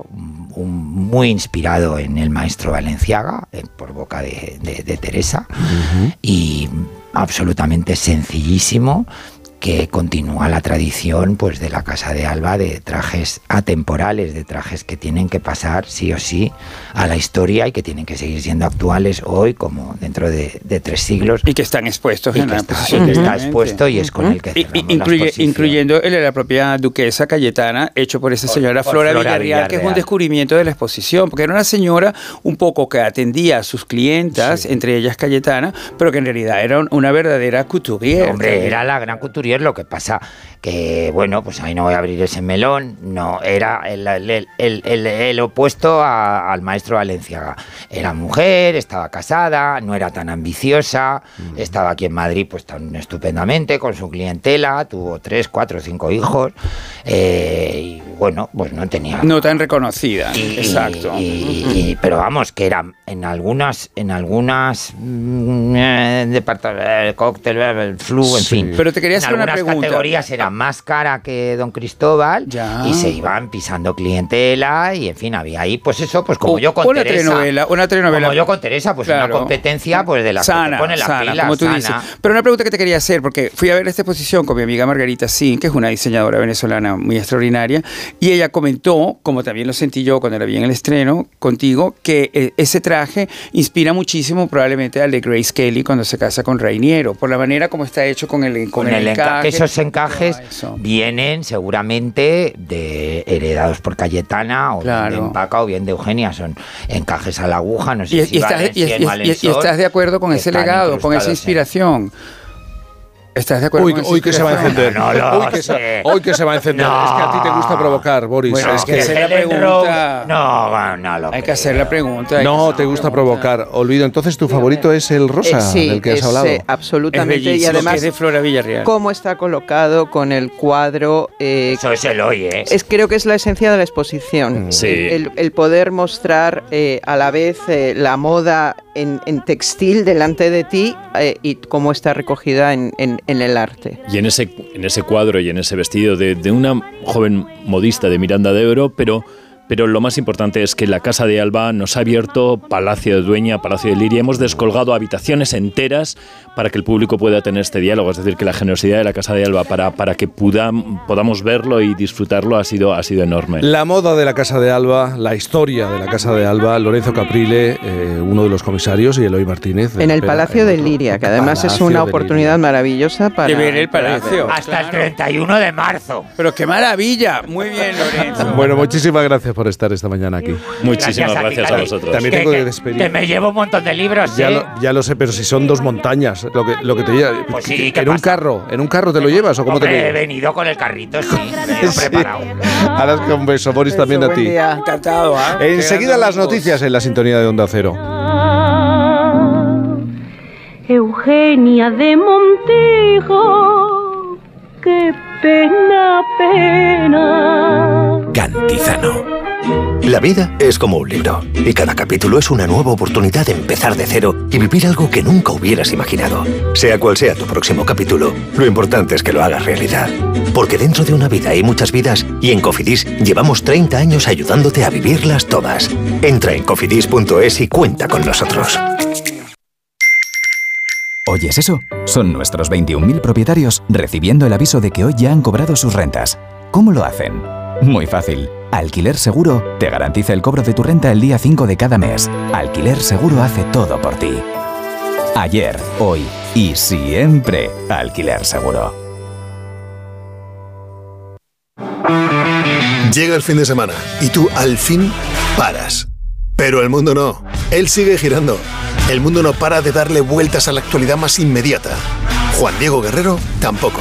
[SPEAKER 70] un- muy inspirado en el maestro Valenciaga, eh, por boca de, de- de Teresa, y absolutamente sencillísimo que continúa la tradición pues de la casa de Alba de trajes atemporales, de trajes que tienen que pasar sí o sí a la historia y que tienen que seguir siendo actuales hoy como dentro de, de tres siglos.
[SPEAKER 56] Y que están expuestos
[SPEAKER 70] Y
[SPEAKER 56] en
[SPEAKER 70] que
[SPEAKER 56] la
[SPEAKER 70] está-
[SPEAKER 56] exposición.
[SPEAKER 70] y que está
[SPEAKER 56] obviamente.
[SPEAKER 70] expuesto y es con el que
[SPEAKER 56] y-
[SPEAKER 70] la
[SPEAKER 56] incluye- incluyendo el de la propia duquesa Cayetana, hecho por esa señora
[SPEAKER 70] por
[SPEAKER 56] Flora,
[SPEAKER 70] Flora
[SPEAKER 56] Villarreal, que es un descubrimiento de la exposición, porque era una señora un poco que atendía a sus clientas, entre ellas Cayetana, pero que en realidad era un- una verdadera couturier.
[SPEAKER 70] Hombre, era la gran couturier, lo que pasa que, bueno, pues ahí no voy a abrir ese melón, no, era el, el- el- el- opuesto a- al maestro Valenciaga. Era mujer, estaba casada, no era tan ambiciosa, estaba aquí en Madrid pues tan estupendamente con su clientela, tuvo tres, cuatro, cinco hijos, eh, y bueno, pues no tenía...
[SPEAKER 56] No tan reconocida,
[SPEAKER 70] Y-
[SPEAKER 56] exacto.
[SPEAKER 70] y- y- pero vamos, que era en algunas, en algunas mm, eh, departa- eh, cóctel, el flu, en
[SPEAKER 56] Sí.
[SPEAKER 70] fin.
[SPEAKER 56] Pero te quería hacer
[SPEAKER 70] en
[SPEAKER 56] una
[SPEAKER 70] algunas
[SPEAKER 56] pregunta.
[SPEAKER 70] categorías era más cara que Don Cristóbal
[SPEAKER 56] Ya.
[SPEAKER 70] y se iban pisando clientela y en fin, había ahí, pues eso, pues como
[SPEAKER 56] O-
[SPEAKER 70] yo con
[SPEAKER 56] una
[SPEAKER 70] Teresa.
[SPEAKER 56] telenovela, una telenovela.
[SPEAKER 70] Como yo con Teresa, pues
[SPEAKER 56] Claro.
[SPEAKER 70] una competencia pues de la que
[SPEAKER 56] sana,
[SPEAKER 70] te pone la
[SPEAKER 56] sana,
[SPEAKER 70] pila,
[SPEAKER 56] como tú
[SPEAKER 70] sana.
[SPEAKER 56] dices. Pero una pregunta que te quería hacer, porque fui a ver esta exposición con mi amiga Margarita Sin, que es una diseñadora venezolana muy extraordinaria, y ella comentó, como también lo sentí yo cuando la vi en el estreno contigo, que eh, ese traje inspira muchísimo probablemente al de Grace Kelly cuando se casa con Rainiero, por la manera como está hecho con el, con
[SPEAKER 70] con
[SPEAKER 56] el,
[SPEAKER 70] el enca-
[SPEAKER 56] encaje.
[SPEAKER 70] que esos encajes vienen seguramente de heredados por Cayetana o bien de Empaca o bien de Eugenia. Son encajes a la aguja no sé
[SPEAKER 56] Y,
[SPEAKER 70] si
[SPEAKER 56] y estás, y- y-
[SPEAKER 70] 100
[SPEAKER 56] y-
[SPEAKER 70] valen
[SPEAKER 56] y- y
[SPEAKER 70] sol,
[SPEAKER 56] estás de acuerdo con ese legado, con esa
[SPEAKER 70] en-
[SPEAKER 56] inspiración. ¿Estás de acuerdo
[SPEAKER 1] Uy,
[SPEAKER 56] con esa
[SPEAKER 1] uy, que se va a encender.
[SPEAKER 70] No, no
[SPEAKER 1] hoy,
[SPEAKER 70] lo
[SPEAKER 1] que se,
[SPEAKER 70] sé.
[SPEAKER 1] hoy que se va a encender.
[SPEAKER 70] No.
[SPEAKER 1] Es que a ti te gusta provocar, Boris.
[SPEAKER 56] Bueno,
[SPEAKER 1] es
[SPEAKER 56] hay que
[SPEAKER 1] que
[SPEAKER 56] hacer la pregunta.
[SPEAKER 70] No, bueno, no lo
[SPEAKER 56] Hay que hacer la pregunta.
[SPEAKER 1] no te gusta provocar. Olvido. Entonces, tu favorito es el rosa
[SPEAKER 55] Eh, sí,
[SPEAKER 1] del que has
[SPEAKER 55] es,
[SPEAKER 1] hablado.
[SPEAKER 55] eh, absolutamente.
[SPEAKER 56] Es
[SPEAKER 55] y además,
[SPEAKER 56] es de Flora Villarreal.
[SPEAKER 55] cómo está colocado con el cuadro. eh,
[SPEAKER 70] Eso es el hoy, ¿eh?
[SPEAKER 55] es, creo que es la esencia de la exposición.
[SPEAKER 71] Sí.
[SPEAKER 55] El, el poder mostrar eh, a la vez eh, la moda en, en textil delante de ti eh, y cómo está recogida en, en- en el arte.
[SPEAKER 71] Y en ese, en ese cuadro y en ese vestido de, de una joven modista de Miranda de Ebro, pero, pero lo más importante es que la Casa de Alba nos ha abierto Palacio de Dueña, Palacio de Liria. Hemos descolgado habitaciones enteras para que el público pueda tener este diálogo. Es decir, que la generosidad de la Casa de Alba para, para que podam- podamos verlo y disfrutarlo ha sido, ha sido enorme.
[SPEAKER 1] La moda de la Casa de Alba, la historia de la Casa de Alba, Lorenzo Caprile, eh, uno de los comisarios, y Eloy Martínez.
[SPEAKER 55] En el
[SPEAKER 1] espera,
[SPEAKER 55] Palacio
[SPEAKER 1] en
[SPEAKER 55] de. Liria, que además es
[SPEAKER 1] Palacio
[SPEAKER 55] una
[SPEAKER 1] de
[SPEAKER 55] oportunidad maravillosa para
[SPEAKER 56] De ver el palacio.
[SPEAKER 70] hasta el 31 de marzo
[SPEAKER 56] Pero qué maravilla. Muy bien, Lorenzo.
[SPEAKER 1] Bueno, muchísimas gracias por estar esta mañana aquí.
[SPEAKER 71] Muchísimas
[SPEAKER 70] Gracias a
[SPEAKER 71] gracias vosotros.
[SPEAKER 1] También
[SPEAKER 70] que,
[SPEAKER 1] tengo que
[SPEAKER 70] que-
[SPEAKER 1] despedir.
[SPEAKER 70] que me llevo un montón de libros
[SPEAKER 1] Ya
[SPEAKER 70] ¿eh?
[SPEAKER 1] lo, ya lo sé, pero si son dos montañas, lo que, lo que te lleva.
[SPEAKER 70] Pues sí, ¿qué
[SPEAKER 1] en un carro, en un carro te lo llevas o cómo te lo
[SPEAKER 70] he venido con el carrito sí, he venido
[SPEAKER 1] Sí.
[SPEAKER 70] preparado
[SPEAKER 1] Alaska, un beso, Boris, también a
[SPEAKER 55] Buen
[SPEAKER 1] ti.
[SPEAKER 55] día.
[SPEAKER 56] Encantado. Qué
[SPEAKER 1] Enseguida las noticias en la sintonía de Onda Cero.
[SPEAKER 73] Eugenia de Montijo, qué pena, pena.
[SPEAKER 69] Cantizano. La vida es como un libro y cada capítulo es una nueva oportunidad de empezar de cero y vivir algo que nunca hubieras imaginado. Sea cual sea tu próximo capítulo, lo importante es que lo hagas realidad. Porque dentro de una vida hay muchas vidas y en Cofidis llevamos 30 años ayudándote a vivirlas todas. Entra en cofidis.es y cuenta con nosotros.
[SPEAKER 74] ¿Oyes eso? Son nuestros 21.000 propietarios recibiendo el aviso de que hoy ya han cobrado sus rentas. ¿Cómo lo hacen? Muy fácil. Alquiler Seguro te garantiza el cobro de tu renta el día 5 de cada mes. Alquiler Seguro hace todo por ti. Ayer, hoy y siempre Alquiler Seguro.
[SPEAKER 75] Llega el fin de semana y tú al fin paras. Pero el mundo no. Él sigue girando. El mundo no para de darle vueltas a la actualidad más inmediata. Juan Diego Guerrero tampoco.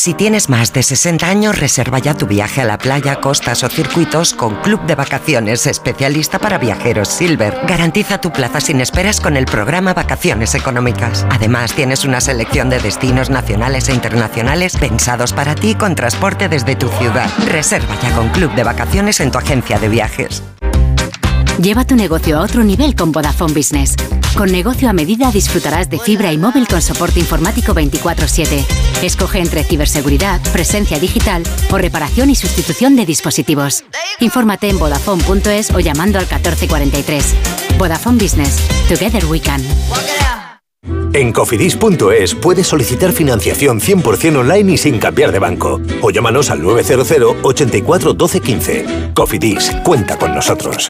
[SPEAKER 76] Si tienes más de 60 años, reserva ya tu viaje a la playa, costas o circuitos con Club de Vacaciones, especialista para viajeros Silver. Garantiza tu plaza sin esperas con el programa Vacaciones Económicas. Además, tienes una selección de destinos nacionales e internacionales pensados para ti con transporte desde tu ciudad. Reserva ya con Club de Vacaciones en tu agencia de viajes.
[SPEAKER 46] Lleva tu negocio a otro nivel con Vodafone Business. Con negocio a medida disfrutarás de fibra y móvil con soporte informático 24/7. Escoge entre ciberseguridad, presencia digital o reparación y sustitución de dispositivos. Infórmate en vodafone.es o llamando al 1443. Vodafone Business. Together we can.
[SPEAKER 69] En cofidis.es puedes solicitar financiación 100% online y sin cambiar de banco. O llámanos al 900 84 12 15. Cofidis, cuenta con nosotros.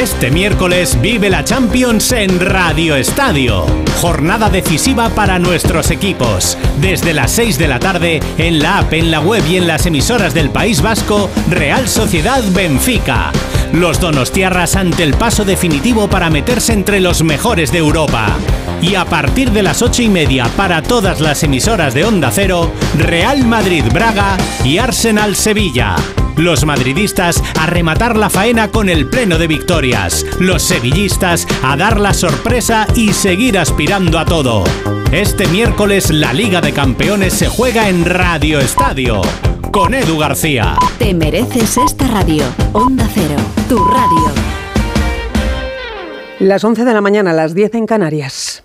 [SPEAKER 54] Este miércoles vive la Champions en Radio Estadio. Jornada decisiva para nuestros equipos. Desde las 6 de la tarde, en la app, en la web y en las emisoras del País Vasco, Real Sociedad Benfica. Los donostiarras ante el paso definitivo para meterse entre los mejores de Europa. Y a partir de las 8 y media para todas las emisoras de Onda Cero, Real Madrid Braga y Arsenal Sevilla. Los madridistas a rematar la faena con el pleno de victorias. Los sevillistas a dar la sorpresa y seguir aspirando a todo. Este miércoles la Liga de Campeones se juega en Radio Estadio. Con Edu García.
[SPEAKER 77] Te mereces esta radio. Onda Cero, tu radio.
[SPEAKER 20] Las 11 de la mañana, las 10 en Canarias.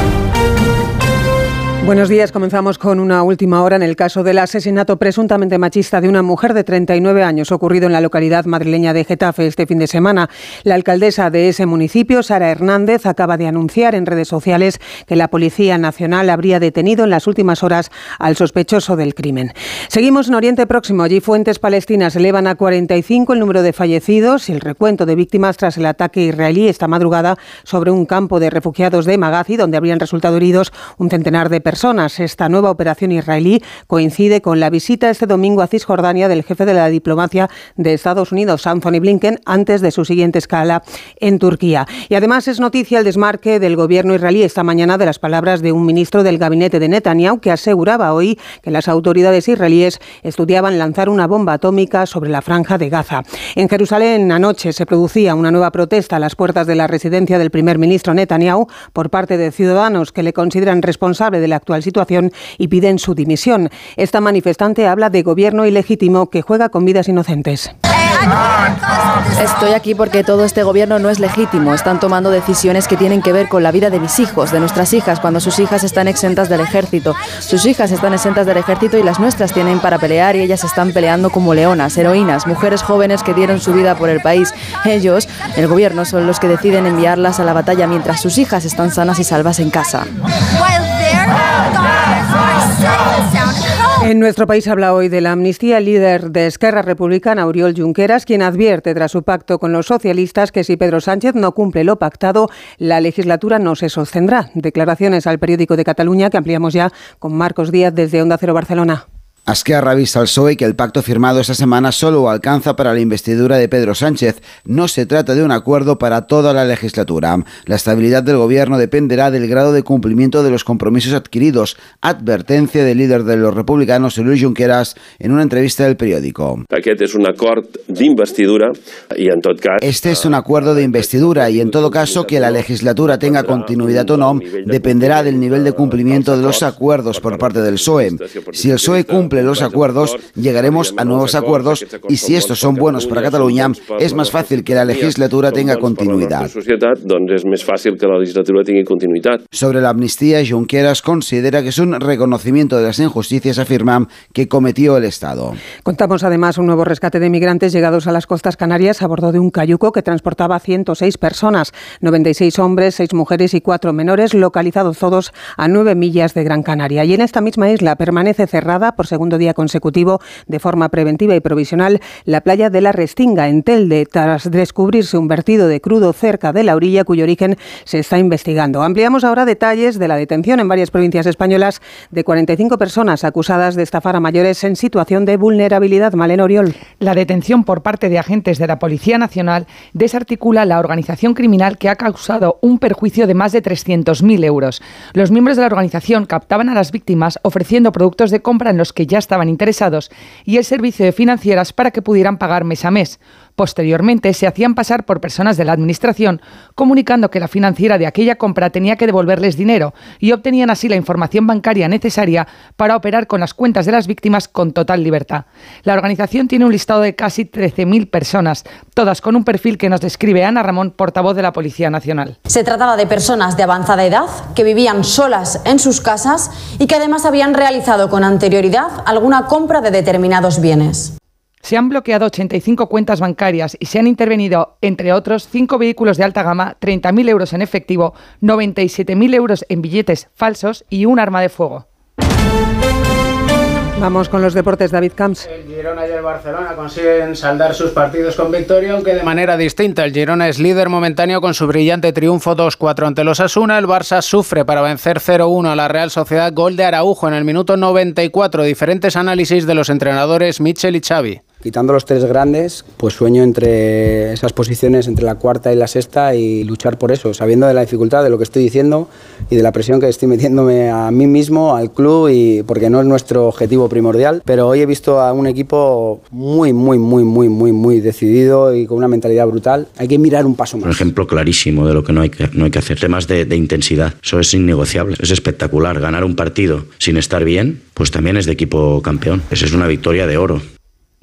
[SPEAKER 20] Buenos días, comenzamos con una última hora en el caso del asesinato presuntamente machista de una mujer de 39 años ocurrido en la localidad madrileña de Getafe este fin de semana. La alcaldesa de ese municipio, Sara Hernández, acaba de anunciar en redes sociales que la Policía Nacional habría detenido en las últimas horas al sospechoso del crimen. Seguimos en Oriente Próximo. Allí fuentes palestinas elevan a 45 el número de fallecidos y el recuento de víctimas tras el ataque israelí esta madrugada sobre un campo de refugiados de Magazi, donde habrían resultado heridos un centenar de personas. Esta nueva operación israelí coincide con la visita este domingo a Cisjordania del jefe de la diplomacia de Estados Unidos, Anthony Blinken, antes de su siguiente escala en Turquía. Y además es noticia el desmarque del gobierno israelí esta mañana de las palabras de un ministro del gabinete de Netanyahu que aseguraba hoy que las autoridades israelíes estudiaban lanzar una bomba atómica sobre la franja de Gaza. En Jerusalén anoche se producía una nueva protesta a las puertas de la residencia del primer ministro Netanyahu por parte de ciudadanos que le consideran responsable de la actual situación y piden su dimisión. Esta manifestante habla de gobierno ilegítimo que juega con vidas inocentes.
[SPEAKER 78] Estoy aquí porque todo este gobierno no es legítimo. Están tomando decisiones que tienen que ver con la vida de mis hijos, de nuestras hijas, cuando sus hijas están exentas del ejército. Sus hijas están exentas del ejército y las nuestras tienen para pelear y ellas están peleando como leonas, heroínas, mujeres jóvenes que dieron su vida por el país. Ellos, el gobierno, son los que deciden enviarlas a la batalla mientras sus hijas están sanas y salvas en casa.
[SPEAKER 20] En nuestro país habla hoy de la amnistía el líder de Esquerra Republicana, Oriol Junqueras, quien advierte tras su pacto con los socialistas que si Pedro Sánchez no cumple lo pactado, la legislatura no se sostendrá. Declaraciones al periódico de Cataluña que ampliamos ya con Marcos Díaz desde Onda Cero Barcelona.
[SPEAKER 79] Esquerra avisa al PSOE que el pacto firmado esta semana solo alcanza para la investidura de Pedro Sánchez. No se trata de un acuerdo para toda la legislatura. La estabilidad del gobierno dependerá del grado de cumplimiento de los compromisos adquiridos. Advertencia del líder de los republicanos, Luis Junqueras, en una entrevista del periódico.
[SPEAKER 80] Aquest és un acord d'investidura i en tot cas...
[SPEAKER 79] Este es un acuerdo de investidura y en todo caso que la legislatura tenga continuidad o no dependerá del nivel de cumplimiento de los acuerdos por parte del PSOE. Si el PSOE cumple los acuerdos, llegaremos a nuevos acuerdos y si estos son buenos para Cataluña, es más fácil que la legislatura tenga continuidad. Sobre la amnistía, Junqueras considera que es un reconocimiento de las injusticias, afirma, que cometió el Estado.
[SPEAKER 20] Contamos además un nuevo rescate de migrantes llegados a las costas canarias a bordo de un cayuco que transportaba 106 personas, 96 hombres, 6 mujeres y 4 menores, localizados todos a 9 millas de Gran Canaria. Y en esta misma isla permanece cerrada por segundo día consecutivo de forma preventiva y provisional la playa de la Restinga en Telde tras descubrirse un vertido de crudo cerca de la orilla cuyo origen se está investigando. Ampliamos ahora detalles de la detención en varias provincias españolas de 45 personas acusadas de estafar a mayores en situación de vulnerabilidad. Malena Oriol.
[SPEAKER 81] La detención por parte de agentes de la Policía Nacional desarticula la organización criminal que ha causado un perjuicio de más de 300.000 euros. Los miembros de la organización captaban a las víctimas ofreciendo productos de compra en los que ya estaban interesados y el servicio de financieras para que pudieran pagar mes a mes. Posteriormente se hacían pasar por personas de la Administración, comunicando que la financiera de aquella compra tenía que devolverles dinero y obtenían así la información bancaria necesaria para operar con las cuentas de las víctimas con total libertad. La organización tiene un listado de casi 13.000 personas, todas con un perfil que nos describe Ana Ramón, portavoz de la Policía Nacional.
[SPEAKER 82] Se trataba de personas de avanzada edad que vivían solas en sus casas y que además habían realizado con anterioridad alguna compra de determinados bienes.
[SPEAKER 81] Se han bloqueado 85 cuentas bancarias y se han intervenido, entre otros, cinco vehículos de alta gama, 30.000 euros en efectivo, 97.000 euros en billetes falsos y un arma de fuego.
[SPEAKER 20] Vamos con los deportes, David Camps.
[SPEAKER 83] El Girona y el Barcelona consiguen saldar sus partidos con victoria, aunque de manera distinta. El Girona es líder momentáneo con su brillante triunfo 2-4 ante los Asuna. El Barça sufre para vencer 0-1 a la Real Sociedad. Gol de Araujo en el minuto 94. Diferentes análisis de los entrenadores Michel y Xavi.
[SPEAKER 84] Quitando los tres grandes, pues sueño entre esas posiciones, entre la cuarta y la sexta y luchar por eso, sabiendo de la dificultad de lo que estoy diciendo y de la presión que estoy metiéndome a mí mismo, al club, y porque no es nuestro objetivo primordial. Pero hoy he visto a un equipo muy, muy, muy, muy, muy, muy decidido y con una mentalidad brutal. Hay que mirar un paso más.
[SPEAKER 53] Un ejemplo clarísimo de lo que no hay que, no hay que hacer. Temas de, de intensidad. Eso es innegociable. Es espectacular. Ganar un partido sin estar bien, pues también es de equipo campeón. Esa es una victoria de oro.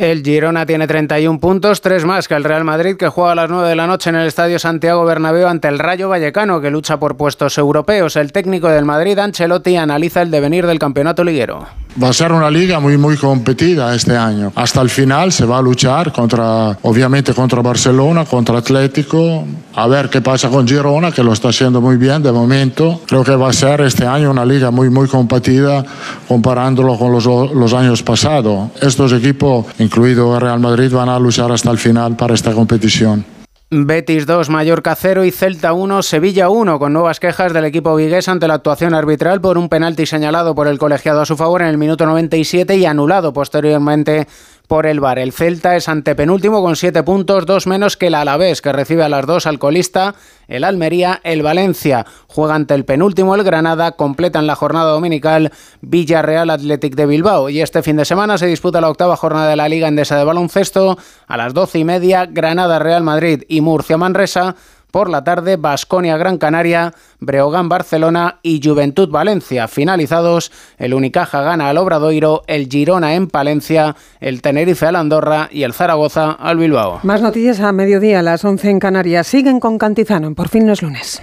[SPEAKER 83] El Girona tiene 31 puntos, tres más que el Real Madrid, que juega a las 9 de la noche en el Estadio Santiago Bernabéu ante el Rayo Vallecano, que lucha por puestos europeos. El técnico del Madrid, Ancelotti, analiza el devenir del campeonato liguero.
[SPEAKER 85] Va a ser una liga muy muy competida este año. Hasta el final se va a luchar contra, obviamente contra Barcelona, contra Atlético. A ver qué pasa con Girona, que lo está haciendo muy bien de momento. Creo que va a ser este año una liga muy muy competida comparándolo con los, los años pasados. Estos equipos, incluido Real Madrid, van a luchar hasta el final para esta competición.
[SPEAKER 83] Betis 2, Mallorca 0 y Celta 1, Sevilla 1, con nuevas quejas del equipo vigués ante la actuación arbitral por un penalti señalado por el colegiado a su favor en el minuto 97 y anulado posteriormente por el VAR. El Celta es antepenúltimo con 7 puntos, dos menos que el Alavés, que recibe a las dos al colista, el Almería, el Valencia. Juega ante el penúltimo, el Granada, completan la jornada dominical Villarreal Athletic de Bilbao. Y este fin de semana se disputa la octava jornada de la Liga Endesa de Baloncesto. A las doce y media, Granada Real Madrid y Murcia Manresa Por la tarde, Basconia Gran Canaria, Breogán Barcelona y Juventud Valencia. Finalizados, el Unicaja gana al Obradoiro, el Girona en Palencia, el Tenerife al Andorra y el Zaragoza al Bilbao.
[SPEAKER 20] Más noticias a mediodía, a las 11 en Canarias. Siguen con Cantizano Por fin no es lunes.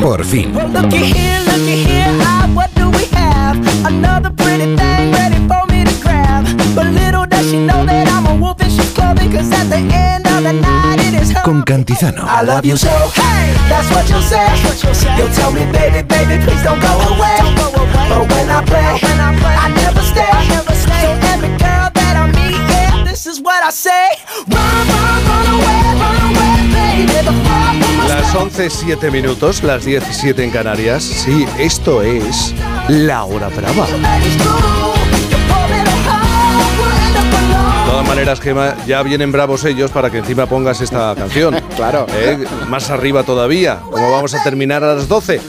[SPEAKER 69] Por fin.
[SPEAKER 86] Well, looky here, looky here. What do we have? Another pretty thing ready for me to grab. But little does she know that I'm a wolf in sheep's clothing. Cause at the end of the night, it is her.
[SPEAKER 69] Con Cantizano.
[SPEAKER 86] I love you so. Hey, that's what you'll say. You'll tell me, baby, baby, please don't go away. But when I play, I never stay. So every girl that I meet, yeah, this is what I say. Run, run, run away, run
[SPEAKER 1] Las 11, 7 minutos, las 17 en Canarias. Sí, esto es La Hora Brava. De todas maneras, Gema, ya vienen bravos ellos para que encima pongas esta canción.
[SPEAKER 87] Claro.
[SPEAKER 1] ¿Eh? Más arriba todavía. ¿Cómo vamos a terminar a las 12?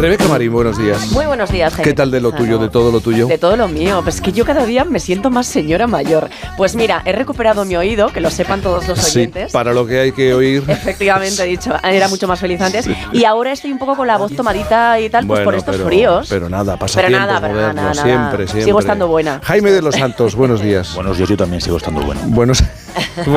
[SPEAKER 1] Rebeca Marín, buenos días.
[SPEAKER 88] Muy buenos días, Jaime
[SPEAKER 1] ¿Qué tal de lo tuyo, de todo lo tuyo?
[SPEAKER 88] De todo lo mío. Pues que yo cada día me siento más señora mayor. Pues mira, he recuperado mi oído, que lo sepan todos los
[SPEAKER 1] Sí,
[SPEAKER 88] oyentes.
[SPEAKER 1] para lo que hay que oír.
[SPEAKER 88] Efectivamente, he dicho, era mucho más feliz antes. Y ahora estoy un poco con la voz tomadita y tal, pues
[SPEAKER 1] Bueno,
[SPEAKER 88] por estos
[SPEAKER 1] pero,
[SPEAKER 88] fríos.
[SPEAKER 1] Pero nada, pasa
[SPEAKER 88] Pero
[SPEAKER 1] tiempo
[SPEAKER 88] nada, pero
[SPEAKER 1] moderno,
[SPEAKER 88] nada, nada.
[SPEAKER 1] siempre, siempre.
[SPEAKER 88] Sigo estando buena.
[SPEAKER 1] Jaime de los Santos, buenos días.
[SPEAKER 89] Buenos días, yo también sigo estando bueno.
[SPEAKER 1] Buenos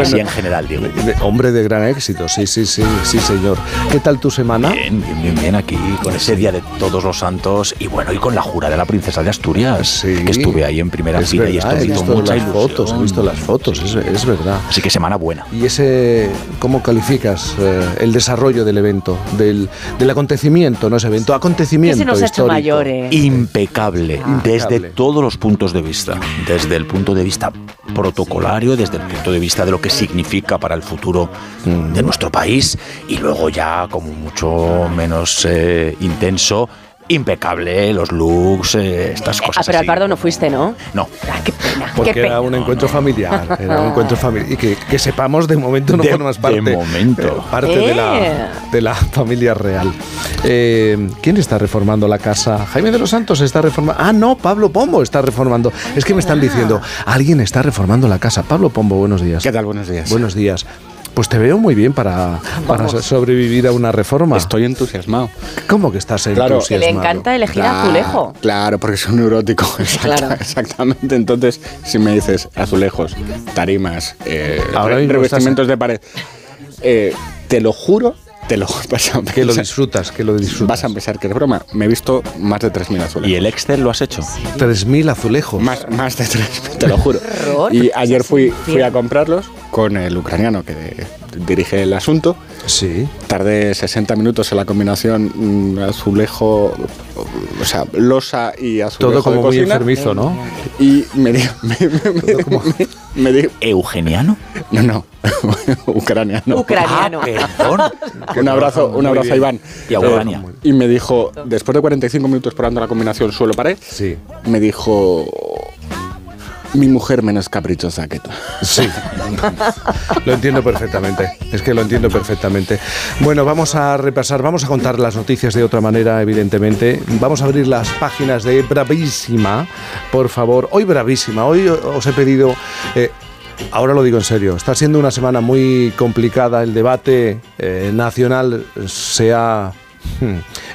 [SPEAKER 89] Así en general, digo.
[SPEAKER 1] Hombre de gran éxito, sí, sí, sí, sí, señor. ¿Qué tal tu semana?
[SPEAKER 89] Bien, bien, bien, bien, aquí con ese día de todos los santos y bueno, y con la jura de la princesa de Asturias, que estuve ahí en primera
[SPEAKER 1] Es
[SPEAKER 89] fila y esto
[SPEAKER 1] verdad, he visto
[SPEAKER 89] mucha
[SPEAKER 1] las
[SPEAKER 89] ilusión.
[SPEAKER 1] fotos, he visto las fotos, es, es verdad.
[SPEAKER 89] Así que semana buena.
[SPEAKER 1] ¿Y ese, cómo calificas eh, el desarrollo del evento, del, del acontecimiento, no es evento, acontecimiento
[SPEAKER 88] se nos ha hecho
[SPEAKER 1] histórico?
[SPEAKER 88] mayores.
[SPEAKER 89] Impecable, desde
[SPEAKER 1] Impecable.
[SPEAKER 89] todos los puntos de vista. Desde el punto de vista protocolario, desde el punto de vista de lo que significa para el futuro mm, de nuestro país y luego ya como mucho menos eh, intenso, impecable, los looks, eh, estas
[SPEAKER 88] Ah,
[SPEAKER 89] cosas
[SPEAKER 88] pero al
[SPEAKER 89] así.
[SPEAKER 88] Pardo no fuiste, ¿no?
[SPEAKER 89] No.
[SPEAKER 88] Ah, qué pena,
[SPEAKER 1] Porque
[SPEAKER 88] qué
[SPEAKER 1] era
[SPEAKER 88] pena.
[SPEAKER 1] un encuentro familiar, era un encuentro familiar. Y que, que sepamos, de momento no
[SPEAKER 89] De-
[SPEAKER 1] formas parte,
[SPEAKER 89] de momento.
[SPEAKER 1] eh, parte de,
[SPEAKER 88] Eh.
[SPEAKER 1] la, de la familia real. Eh, ¿Quién está reformando la casa? Jaime de los Santos está reformando. Ah, no, Pablo Pombo está reformando. Es que me están diciendo, alguien está reformando la casa. Pablo Pombo, buenos días.
[SPEAKER 51] ¿Qué tal? Buenos días.
[SPEAKER 1] Buenos días. Pues te veo muy bien para, sobrevivir a una reforma.
[SPEAKER 51] Estoy entusiasmado.
[SPEAKER 1] ¿Cómo que estás
[SPEAKER 51] Claro.
[SPEAKER 1] entusiasmado?
[SPEAKER 88] Que le encanta elegir azulejo.
[SPEAKER 51] Claro, porque soy un neurótico. Exacta-
[SPEAKER 88] Claro.
[SPEAKER 51] Exactamente. Entonces, si me dices azulejos, tarimas, eh,
[SPEAKER 1] Ahora
[SPEAKER 51] revestimientos de pared, eh, te lo juro, te lo vas a
[SPEAKER 1] Que lo disfrutas, que lo disfrutas.
[SPEAKER 51] Vas a pensar que es broma. Me he visto más de 3.000 azulejos.
[SPEAKER 89] ¿Y el Excel lo has hecho?
[SPEAKER 1] 3.000 azulejos.
[SPEAKER 51] Más, más de 3.000, te lo juro. y
[SPEAKER 88] porque
[SPEAKER 51] ayer fui, fui a comprarlos con el ucraniano que dirige el asunto.
[SPEAKER 1] Sí.
[SPEAKER 51] Tardé 60 minutos en la combinación mm, azulejo, o sea, losa y azulejo
[SPEAKER 1] Todo como
[SPEAKER 51] de
[SPEAKER 1] muy
[SPEAKER 51] cocina.
[SPEAKER 1] enfermizo, ¿no?
[SPEAKER 51] Y me dijo... Me, me- me- me dijo-
[SPEAKER 89] ¿Eugeniano?
[SPEAKER 51] No, no. Ucraniano.
[SPEAKER 88] Ucraniano.
[SPEAKER 51] un abrazo, un abrazo a. Iván.
[SPEAKER 89] Y a Ucrania.
[SPEAKER 51] Y me dijo, después de 45 minutos probando la combinación suelo-pared,
[SPEAKER 1] Sí.
[SPEAKER 51] me dijo... Mi mujer menos caprichosa que tú.
[SPEAKER 1] Sí, lo entiendo perfectamente. Es que lo entiendo perfectamente. Bueno, vamos a repasar, vamos a contar las noticias de otra manera, evidentemente. Vamos a abrir las páginas de Bravísima, por favor. Hoy Bravísima, hoy os he pedido... eh, Ahora lo digo en serio, está siendo una semana muy complicada, el debate eh, nacional se ha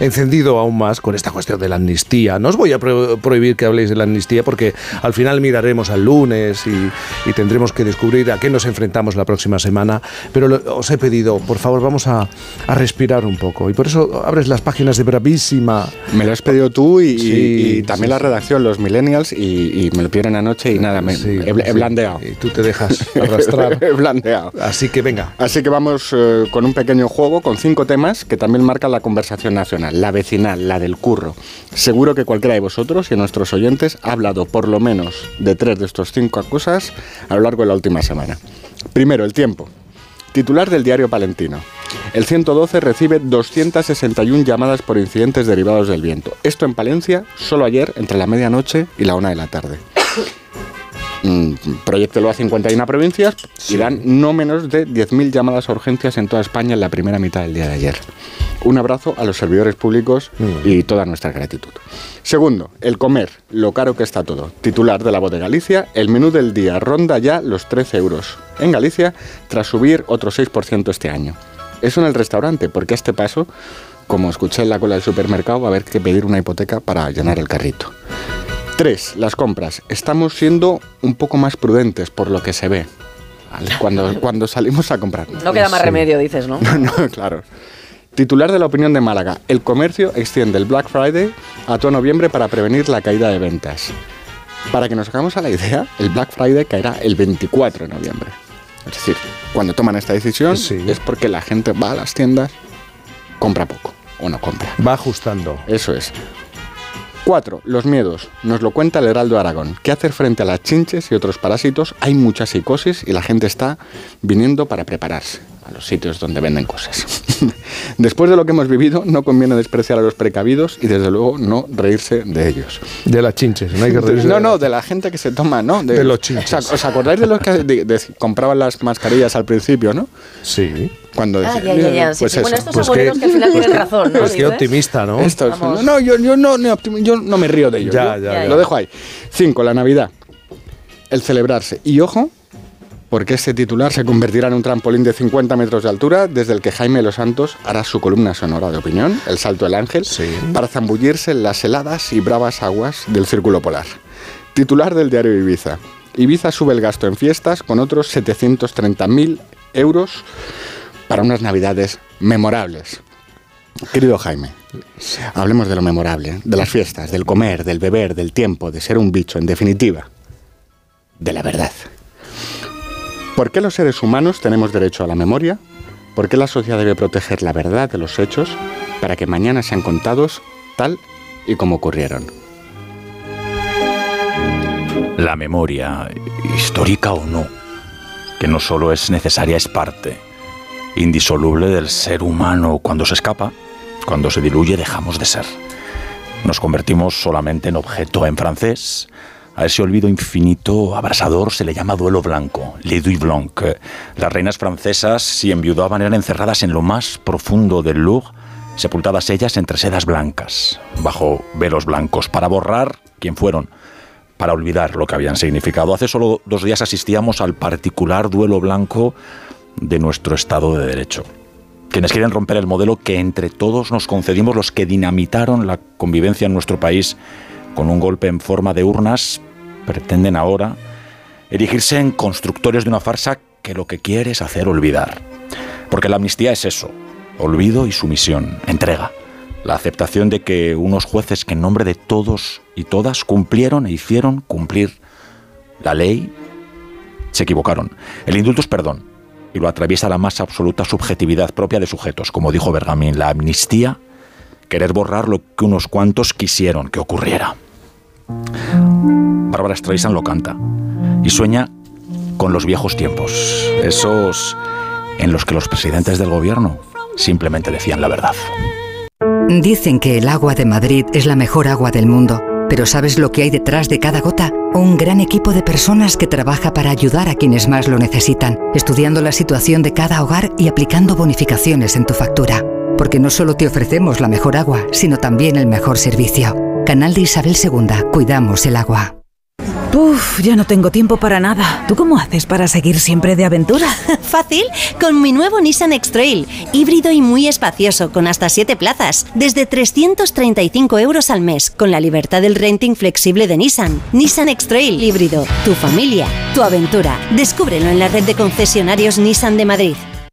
[SPEAKER 1] encendido aún más con esta cuestión de la amnistía. No os voy a pro- prohibir que habléis de la amnistía porque al final miraremos al lunes y, y tendremos que descubrir a qué nos enfrentamos la próxima semana. Pero lo- os he pedido, por favor, vamos a, a respirar un poco. Y por eso abres las páginas de Bravísima.
[SPEAKER 51] Me lo has pedido tú y,
[SPEAKER 1] Sí,
[SPEAKER 51] y también
[SPEAKER 1] sí,
[SPEAKER 51] la redacción, los millennials, y, y me lo pidieron anoche y nada, me,
[SPEAKER 1] Sí,
[SPEAKER 51] he, he blandeado.
[SPEAKER 1] Y tú te dejas arrastrar.
[SPEAKER 51] he blandeado.
[SPEAKER 1] Así que venga.
[SPEAKER 51] Así que vamos eh, con un pequeño juego con cinco temas que también marcan la conversación nacional, la vecinal, la del curro. Seguro que cualquiera de vosotros y nuestros oyentes ha hablado por lo menos de tres de estos cinco cosas a lo largo de la última semana. Primero, el tiempo. Titular del diario Palentino. El 112 recibe 261 llamadas por incidentes derivados del viento. Esto en Palencia solo ayer entre la medianoche y la una de la tarde. Mm, proyectelo a 51 provincias y dan no menos de 10.000 llamadas a urgencias en toda España en la primera mitad del día de ayer. Un abrazo a los servidores públicos y toda nuestra gratitud. Segundo, el comer, lo caro que está todo. Titular de la voz de Galicia, el menú del día ronda ya los 13 euros. En Galicia, tras subir otro 6% este año. Eso en el restaurante, porque a este paso, como escuché en la cola del supermercado, va a haber que pedir una hipoteca para llenar el carrito. Tres, las compras. Estamos siendo un poco más prudentes por lo que se ve. Cuando, cuando salimos a comprar.
[SPEAKER 88] No queda más remedio, dices, ¿no?
[SPEAKER 51] No, no, claro. Titular de la opinión de Málaga. El comercio extiende el Black Friday a todo noviembre para prevenir la caída de ventas. Para que nos hagamos a la idea, el Black Friday caerá el 24 de noviembre. Es decir, cuando toman esta decisión es porque la gente va a las tiendas, compra poco o no compra.
[SPEAKER 1] Va ajustando.
[SPEAKER 51] Eso es. 4. Los miedos. Nos lo cuenta el Heraldo Aragón. ¿Qué hacer frente a las chinches y otros parásitos? Hay mucha psicosis y la gente está viniendo para prepararse a los sitios donde venden cosas. Después de lo que hemos vivido, no conviene despreciar a los precavidos y desde luego no reírse de ellos.
[SPEAKER 1] De las chinches, no hay que reírse.
[SPEAKER 51] No,
[SPEAKER 1] de-
[SPEAKER 51] no, de la gente que se toma, ¿no?
[SPEAKER 1] De los chinches.
[SPEAKER 51] O sea, ¿Os acordáis de los que de- de- compraban las mascarillas al principio, no?
[SPEAKER 1] Sí.
[SPEAKER 51] Cuando
[SPEAKER 88] Ah, ya, ya, ya. Sí,
[SPEAKER 51] pues
[SPEAKER 88] sí. Bueno, estos abuelos que al final tienen razón, ¿no?
[SPEAKER 1] Pues qué optimista, ¿no?
[SPEAKER 51] Esto no, yo, yo no, yo no me río de ellos.
[SPEAKER 1] Ya,
[SPEAKER 51] yo
[SPEAKER 1] ya, ya.
[SPEAKER 51] Lo dejo ahí. Cinco, la Navidad. El celebrarse. Y ojo, porque este titular se convertirá en un trampolín de 50 metros de altura desde el que Jaime Los Santos hará su columna sonora de opinión, El Salto del Ángel, para zambullirse en las heladas y bravas aguas del Círculo Polar. Titular del diario Ibiza. Ibiza sube el gasto en fiestas con otros 730.000 euros para unas navidades memorables. Querido Jaime, hablemos de lo memorable, de las fiestas, del comer, del beber, del tiempo, de ser un bicho, en definitiva, de la verdad. ¿Por qué los seres humanos tenemos derecho a la memoria? ¿Por qué la sociedad debe proteger la verdad de los hechos para que mañana sean contados tal y como ocurrieron?
[SPEAKER 71] La memoria, histórica o no, que no solo es necesaria, es parte indisoluble del ser humano. Cuando se escapa, cuando se diluye, dejamos de ser. Nos convertimos solamente en objeto en francés. A ese olvido infinito, abrasador, se le llama duelo blanco, le blanc. Las reinas francesas, si enviudaban, eran encerradas en lo más profundo del Louvre, sepultadas ellas entre sedas blancas, bajo velos blancos, para borrar quién fueron, para olvidar lo que habían significado. Hace solo dos días asistíamos al particular duelo blanco de nuestro Estado de Derecho. Quienes quieren romper el modelo que entre todos nos concedimos los que dinamitaron la convivencia en nuestro país con un golpe en forma de urnas, pretenden ahora erigirse en constructores de una farsa que lo que quiere es hacer olvidar. Porque la amnistía es eso, olvido y sumisión, entrega. La aceptación de que unos jueces que en nombre de todos y todas cumplieron e hicieron cumplir la ley, se equivocaron. El indulto es perdón y lo atraviesa la más absoluta subjetividad propia de sujetos, como dijo Bergamín, la amnistía, querer borrar lo que unos cuantos quisieron que ocurriera. Bárbara Streisand lo canta y sueña con los viejos tiempos, esos en los que los presidentes del gobierno simplemente decían la verdad.
[SPEAKER 84] Dicen que el agua de Madrid es la mejor agua del mundo, pero ¿sabes lo que hay detrás de cada gota? Un gran equipo de personas que trabaja para ayudar a quienes más lo necesitan, estudiando la situación de cada hogar y aplicando bonificaciones en tu factura. Porque no solo te ofrecemos la mejor agua, sino también el mejor servicio. Canal de Isabel II, cuidamos el agua.
[SPEAKER 90] Uf, ya no tengo tiempo para nada. ¿Tú cómo haces para seguir siempre de aventura?
[SPEAKER 81] Fácil, con mi nuevo Nissan X-Trail, híbrido y muy espacioso, con hasta 7 plazas, desde 335 euros al mes, con la libertad del renting flexible de Nissan. Nissan X-Trail híbrido, tu familia, tu aventura. Descúbrelo en la red de concesionarios Nissan de Madrid.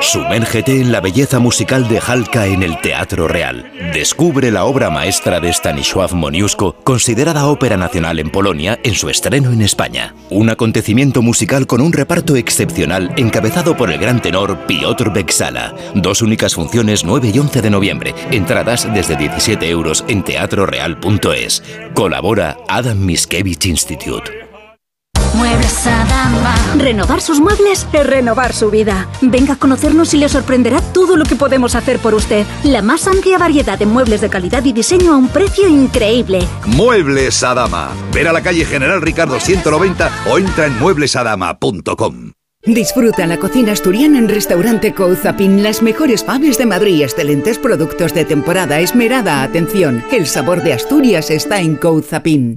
[SPEAKER 69] Sumérgete en la belleza musical de Halka en el Teatro Real. Descubre la obra maestra de Stanisław Moniuszko, considerada ópera nacional en Polonia, en su estreno en España. Un acontecimiento musical con un reparto excepcional encabezado por el gran tenor Piotr Beksala. Dos únicas funciones 9 y 11 de noviembre. Entradas desde 17 euros en teatroreal.es. Colabora Adam Miskevich Institute.
[SPEAKER 91] Muebles Adama. Renovar sus muebles es renovar su vida. Venga a conocernos y le sorprenderá todo lo que podemos hacer por usted. La más amplia variedad de muebles de calidad y diseño a un precio increíble.
[SPEAKER 92] Muebles Adama. Ver a la calle General Ricardo 190 o entra en mueblesadama.com.
[SPEAKER 93] Disfruta la cocina asturiana en Restaurante Couzapin, las mejores faves de Madrid, excelentes productos de temporada, esmerada atención. El sabor de Asturias está en Couzapin.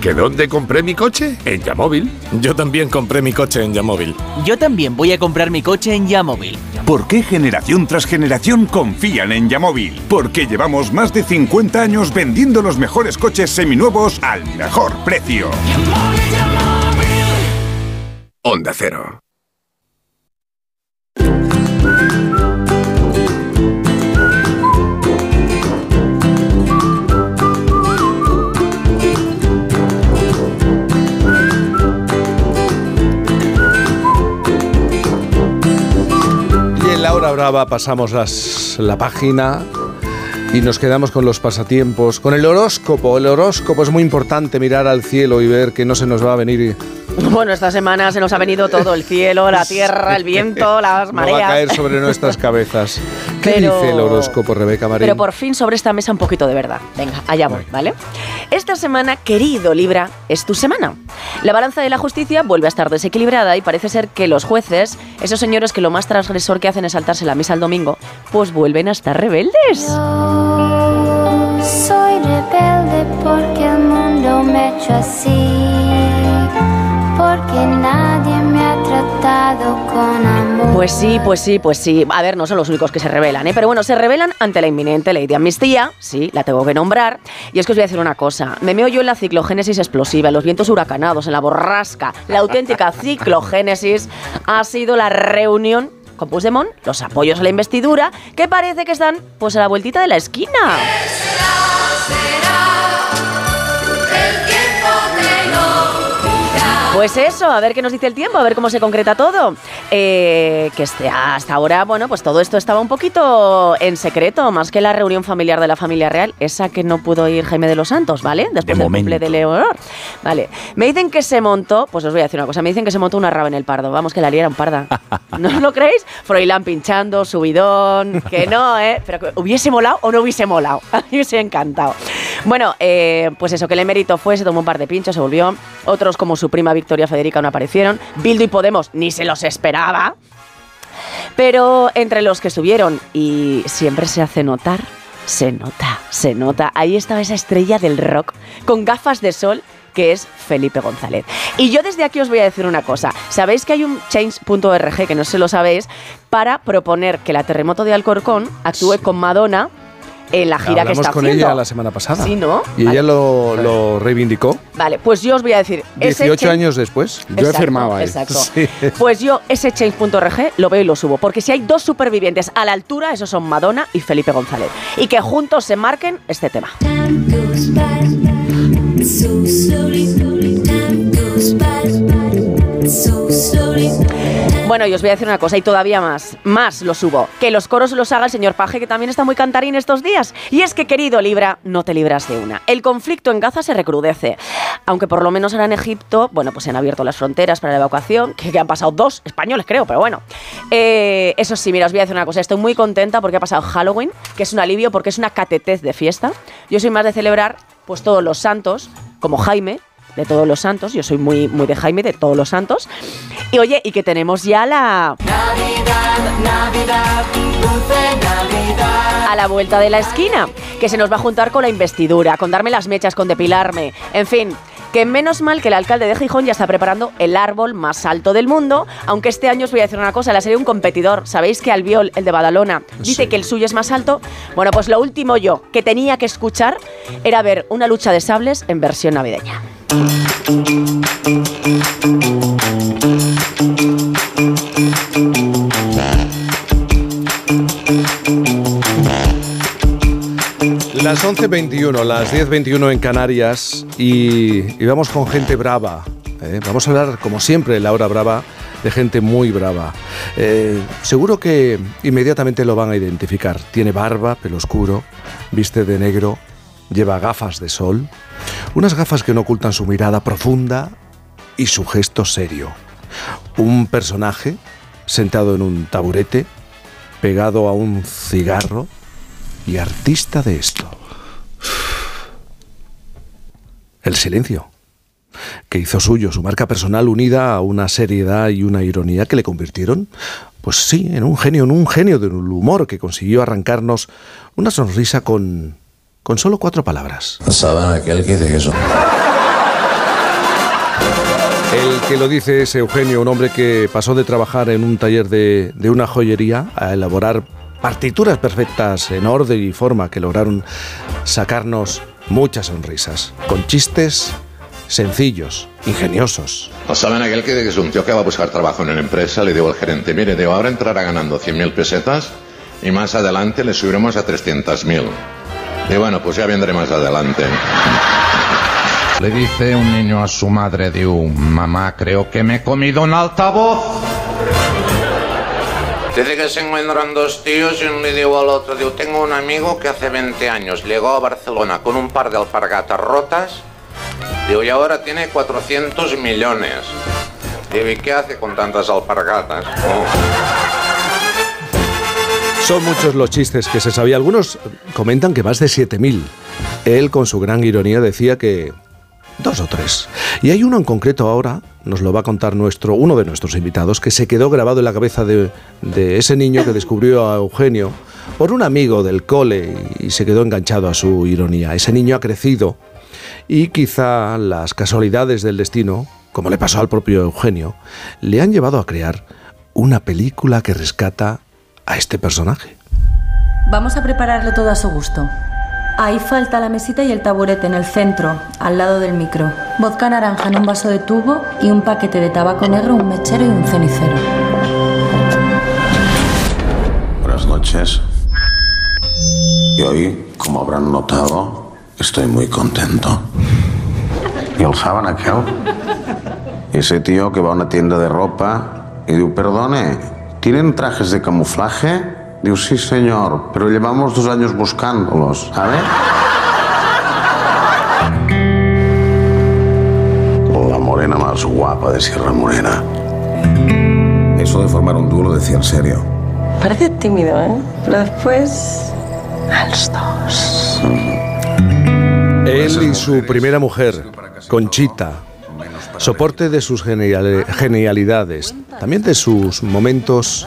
[SPEAKER 71] ¿Que dónde compré mi coche? En Yamóvil.
[SPEAKER 81] Yo también compré mi coche en Yamóvil.
[SPEAKER 94] Yo también voy a comprar mi coche en Yamóvil.
[SPEAKER 95] ¿Por qué generación tras generación confían en Yamóvil? Porque llevamos más de 50 años vendiendo los mejores coches seminuevos al mejor precio.
[SPEAKER 71] Onda Cero.
[SPEAKER 1] Y en la hora brava pasamos las- la página y nos quedamos con los pasatiempos, con el horóscopo. El horóscopo es muy importante mirar al cielo y ver que no se nos va a venir.
[SPEAKER 88] Bueno, esta semana se nos ha venido todo, el cielo, la tierra, el viento, las
[SPEAKER 1] No va a
[SPEAKER 88] mareas.
[SPEAKER 1] caer sobre nuestras cabezas. ¿Qué
[SPEAKER 88] Pero-
[SPEAKER 1] dice el horóscopo, Rebeca Marín?
[SPEAKER 88] Pero por fin sobre esta mesa un poquito de verdad. Venga, allá voy, ¿vale? Esta semana, querido Libra, es tu semana. La balanza de la justicia vuelve a estar desequilibrada y parece ser que los jueces, esos señores que lo más transgresor que hacen es saltarse la misa el domingo, pues vuelven a estar rebeldes.
[SPEAKER 81] Soy rebelde porque el mundo me ha hecho así, porque nadie me ha tratado con amor.
[SPEAKER 88] Pues sí, pues sí, pues sí. A ver, no son los únicos que se rebelan, ¿eh? Pero bueno, se rebelan ante la inminente ley de amnistía, sí, la tengo que nombrar. Y es que os voy a decir una cosa. Me meo yo en la ciclogénesis explosiva, en los vientos huracanados, en la borrasca. La auténtica ciclogénesis ha sido la reunión con Puigdemont, los apoyos a la investidura, que parece que están pues a la vueltita de la esquina. Pues eso, a ver qué nos dice el tiempo, a ver cómo se concreta todo. Eh, que este- hasta ahora, bueno, pues todo esto estaba un poquito en secreto, más que la reunión familiar de la familia real, esa que no pudo ir Jaime de los Santos, ¿vale? Después
[SPEAKER 71] De
[SPEAKER 88] del
[SPEAKER 71] momento.
[SPEAKER 88] cumple de Leonor. Vale. Me dicen que se montó, pues os voy a decir una cosa, me dicen que se montó una raba en el pardo. Vamos, que la liera un parda. ¿No lo creéis? Froilán pinchando, subidón, que no, ¿eh? Pero que hubiese molado o no hubiese molado. A mí me encantado. Bueno, eh, pues eso, que el emérito fue, se tomó un par de pinchos, se volvió. Otros, como su prima Victoria Federica, no aparecieron. Bildu y Podemos ni se los esperaba. Pero entre los que estuvieron, y siempre se hace notar, se nota, se nota. Ahí estaba esa estrella del rock, con gafas de sol, que es Felipe González. Y yo desde aquí os voy a decir una cosa. Sabéis que hay un change.org, que no si lo sabéis, para proponer que la terremoto de Alcorcón actúe con Madonna en la gira que está
[SPEAKER 1] con
[SPEAKER 88] haciendo.
[SPEAKER 1] ella la semana pasada.
[SPEAKER 88] Sí, ¿no?
[SPEAKER 1] Y ella lo, lo reivindicó
[SPEAKER 88] Vale, pues yo os voy a decir. ese
[SPEAKER 1] 18
[SPEAKER 88] change-
[SPEAKER 1] años después.
[SPEAKER 88] Exacto, Exacto.
[SPEAKER 1] Sí.
[SPEAKER 88] Pues yo ese change.org lo veo y lo subo, porque si hay dos supervivientes a la altura, esos son Madonna y Felipe González, y que juntos se marquen este tema.
[SPEAKER 81] So slowly, time goes by.
[SPEAKER 88] Bueno, y os voy a decir una cosa, y todavía más, más lo subo, que los coros los haga el señor Paje, que también está muy cantarín estos días. Y es que, querido Libra, no te libras de una. El conflicto en Gaza se recrudece. Aunque por lo menos ahora en Egipto, bueno, pues se han abierto las fronteras para la evacuación, que, han pasado dos españoles, creo, pero bueno. Eh, eso sí, mira, os voy a decir una cosa, estoy muy contenta porque ha pasado Halloween, que es un alivio porque es una catetez de fiesta. Yo soy más de celebrar, pues todos los santos, como Jaime, de todos los santos. Yo soy muy, muy de Jaime, de todos los santos. Y oye, y que tenemos ya la. A la vuelta de la esquina, que se nos va a juntar con la investidura, con darme las mechas, con depilarme. En fin, que menos mal que el alcalde de Gijón ya está preparando el árbol más alto del mundo, aunque este año os voy a decir una cosa, le ha salido un competidor. ¿Sabéis que Albiol, el de Badalona, dice que el suyo es más alto? Bueno, pues lo último yo que tenía que escuchar era ver una lucha de sables en versión navideña.
[SPEAKER 1] Las 11.21, las 10.21 en Canarias y, vamos con gente brava. ¿eh? Vamos a hablar, como siempre, la hora brava, de gente muy brava. Eh, seguro que inmediatamente lo van a identificar. Tiene barba, pelo oscuro, viste de negro, lleva gafas de sol, unas gafas que no ocultan su mirada profunda y su gesto serio. Un personaje sentado en un taburete, pegado a un cigarro y artista de esto. El silencio, que hizo suyo su marca personal unida a una seriedad y una ironía que le convirtieron, pues sí, en un genio, en un genio del humor que consiguió arrancarnos una sonrisa con, con solo cuatro palabras.
[SPEAKER 96] ¿Saben aquel que dice eso?
[SPEAKER 1] El que lo dice es Eugenio, un hombre que pasó de trabajar en un taller de, de una joyería a elaborar partituras perfectas en orden y forma que lograron sacarnos muchas sonrisas, con chistes sencillos, ingeniosos.
[SPEAKER 96] ¿No saben aquel que es un tío que va a buscar trabajo en una empresa? Le digo al gerente, mire, digo, ahora entrará ganando 100.000 pesetas y más adelante le subiremos a 300.000. Y bueno, pues ya vendré más adelante.
[SPEAKER 97] Le dice un niño a su madre, digo, mamá, creo que me he comido un altavoz. Dice que se encuentran dos tíos y uno le digo al otro, digo, tengo un amigo que hace 20 años llegó a Barcelona con un par de alpargatas rotas, digo, y ahora tiene 400 millones. Digo, ¿y qué hace con tantas alpargatas?
[SPEAKER 1] Son muchos los chistes que se sabía. Algunos comentan que más de 7.000. Él, con su gran ironía, decía que dos o tres. Y hay uno en concreto ahora, nos lo va a contar nuestro, uno de nuestros invitados, que se quedó grabado en la cabeza de, de ese niño que descubrió a Eugenio por un amigo del cole y se quedó enganchado a su ironía. Ese niño ha crecido y quizá las casualidades del destino, como le pasó al propio Eugenio, le han llevado a crear una película que rescata a este personaje.
[SPEAKER 98] Vamos a prepararlo todo a su gusto. Ahí falta la mesita y el taburete en el centro, al lado del micro. Vodka naranja en un vaso de tubo y un paquete de tabaco negro, un mechero y un cenicero.
[SPEAKER 96] Buenas noches. Y hoy, como habrán notado, estoy muy contento. ¿Y el saben aquel? Ese tío que va a una tienda de ropa y dice, perdone, ¿tienen trajes de camuflaje? Digo, sí, señor, pero llevamos dos años buscándolos, ¿sabe? La morena más guapa de Sierra Morena. Eso de formar un dúo lo decía en serio.
[SPEAKER 98] Parece tímido, ¿eh? Pero después... A los dos.
[SPEAKER 1] Él y su primera mujer, Conchita, soporte de sus genial- genialidades, también de sus momentos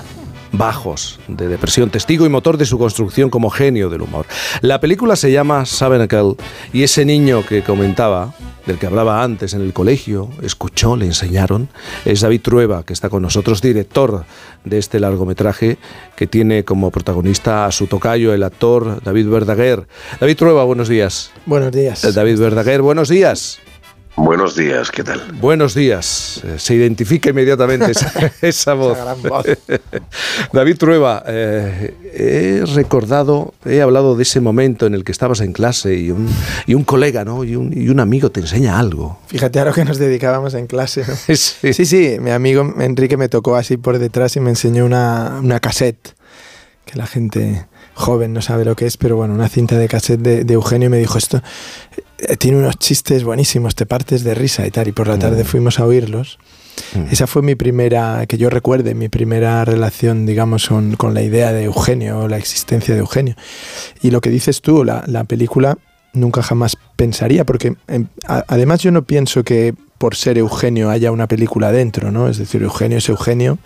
[SPEAKER 1] bajos de depresión, testigo y motor de su construcción como genio del humor. La película se llama Sabenacle y ese niño que comentaba, del que hablaba antes en el colegio, escuchó, le enseñaron, es David Trueba, que está con nosotros, director de este largometraje que tiene como protagonista a su tocayo, el actor David Verdaguer. David Trueba, buenos días.
[SPEAKER 53] Buenos días.
[SPEAKER 1] David Verdaguer, buenos días.
[SPEAKER 99] Buenos días, ¿qué tal?
[SPEAKER 1] Buenos días. Eh, Se identifica inmediatamente esa, esa voz.
[SPEAKER 53] gran voz.
[SPEAKER 1] David Trueba, eh, he recordado, he hablado de ese momento en el que estabas en clase y un, y un colega ¿no? y, un, y un amigo te enseña algo.
[SPEAKER 53] Fíjate a lo que nos dedicábamos en clase. ¿no? sí. sí, mi amigo Enrique me tocó así por detrás y me enseñó una, una cassette, que la gente joven no sabe lo que es, pero bueno, una cinta de cassette de, de Eugenio me dijo esto, eh, tiene unos chistes buenísimos, te partes de risa y tal, y por la tarde fuimos a oírlos. Esa fue mi primera, que yo recuerde, mi primera relación, digamos, con, con la idea de Eugenio, la existencia de Eugenio. Y lo que dices tú, la, la película nunca jamás pensaría, porque em, a- además yo no pienso que por ser Eugenio haya una película dentro, ¿no? Es decir, Eugenio es Eugenio,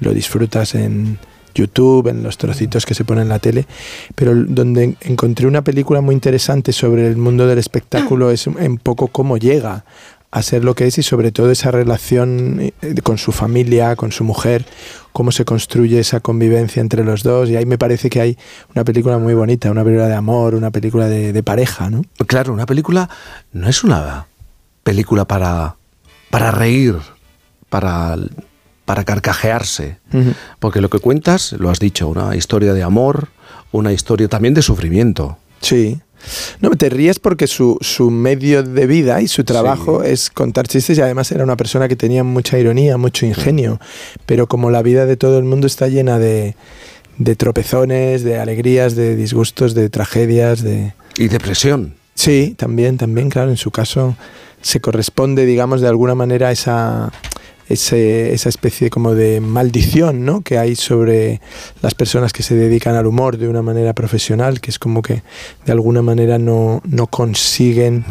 [SPEAKER 53] y lo disfrutas en YouTube, en los trocitos que se ponen en la tele, pero donde en- encontré una película muy interesante sobre el mundo del espectáculo es un poco cómo llega a ser lo que es y sobre todo esa relación eh, con su familia, con su mujer, cómo se construye esa convivencia entre los dos. Y ahí me parece que hay una película muy bonita, una película de amor, una película de, de pareja, ¿no?
[SPEAKER 1] Claro, una película no es una película para, para reír, para, para carcajearse. Porque lo que cuentas, lo has dicho, una historia de amor, una historia también de sufrimiento.
[SPEAKER 53] Sí. No, te ríes porque su, su medio de vida y su trabajo es contar chistes y además era una persona que tenía mucha ironía, mucho ingenio, pero como la vida de todo el mundo está llena de, de tropezones, de alegrías, de disgustos, de tragedias, de...
[SPEAKER 1] Y depresión.
[SPEAKER 53] Sí, también, también, claro, en su caso se corresponde, digamos, de alguna manera esa, ese- esa especie como de maldición ¿no? que hay sobre las personas que se dedican al humor de una manera profesional, que es como que de alguna manera no, no consiguen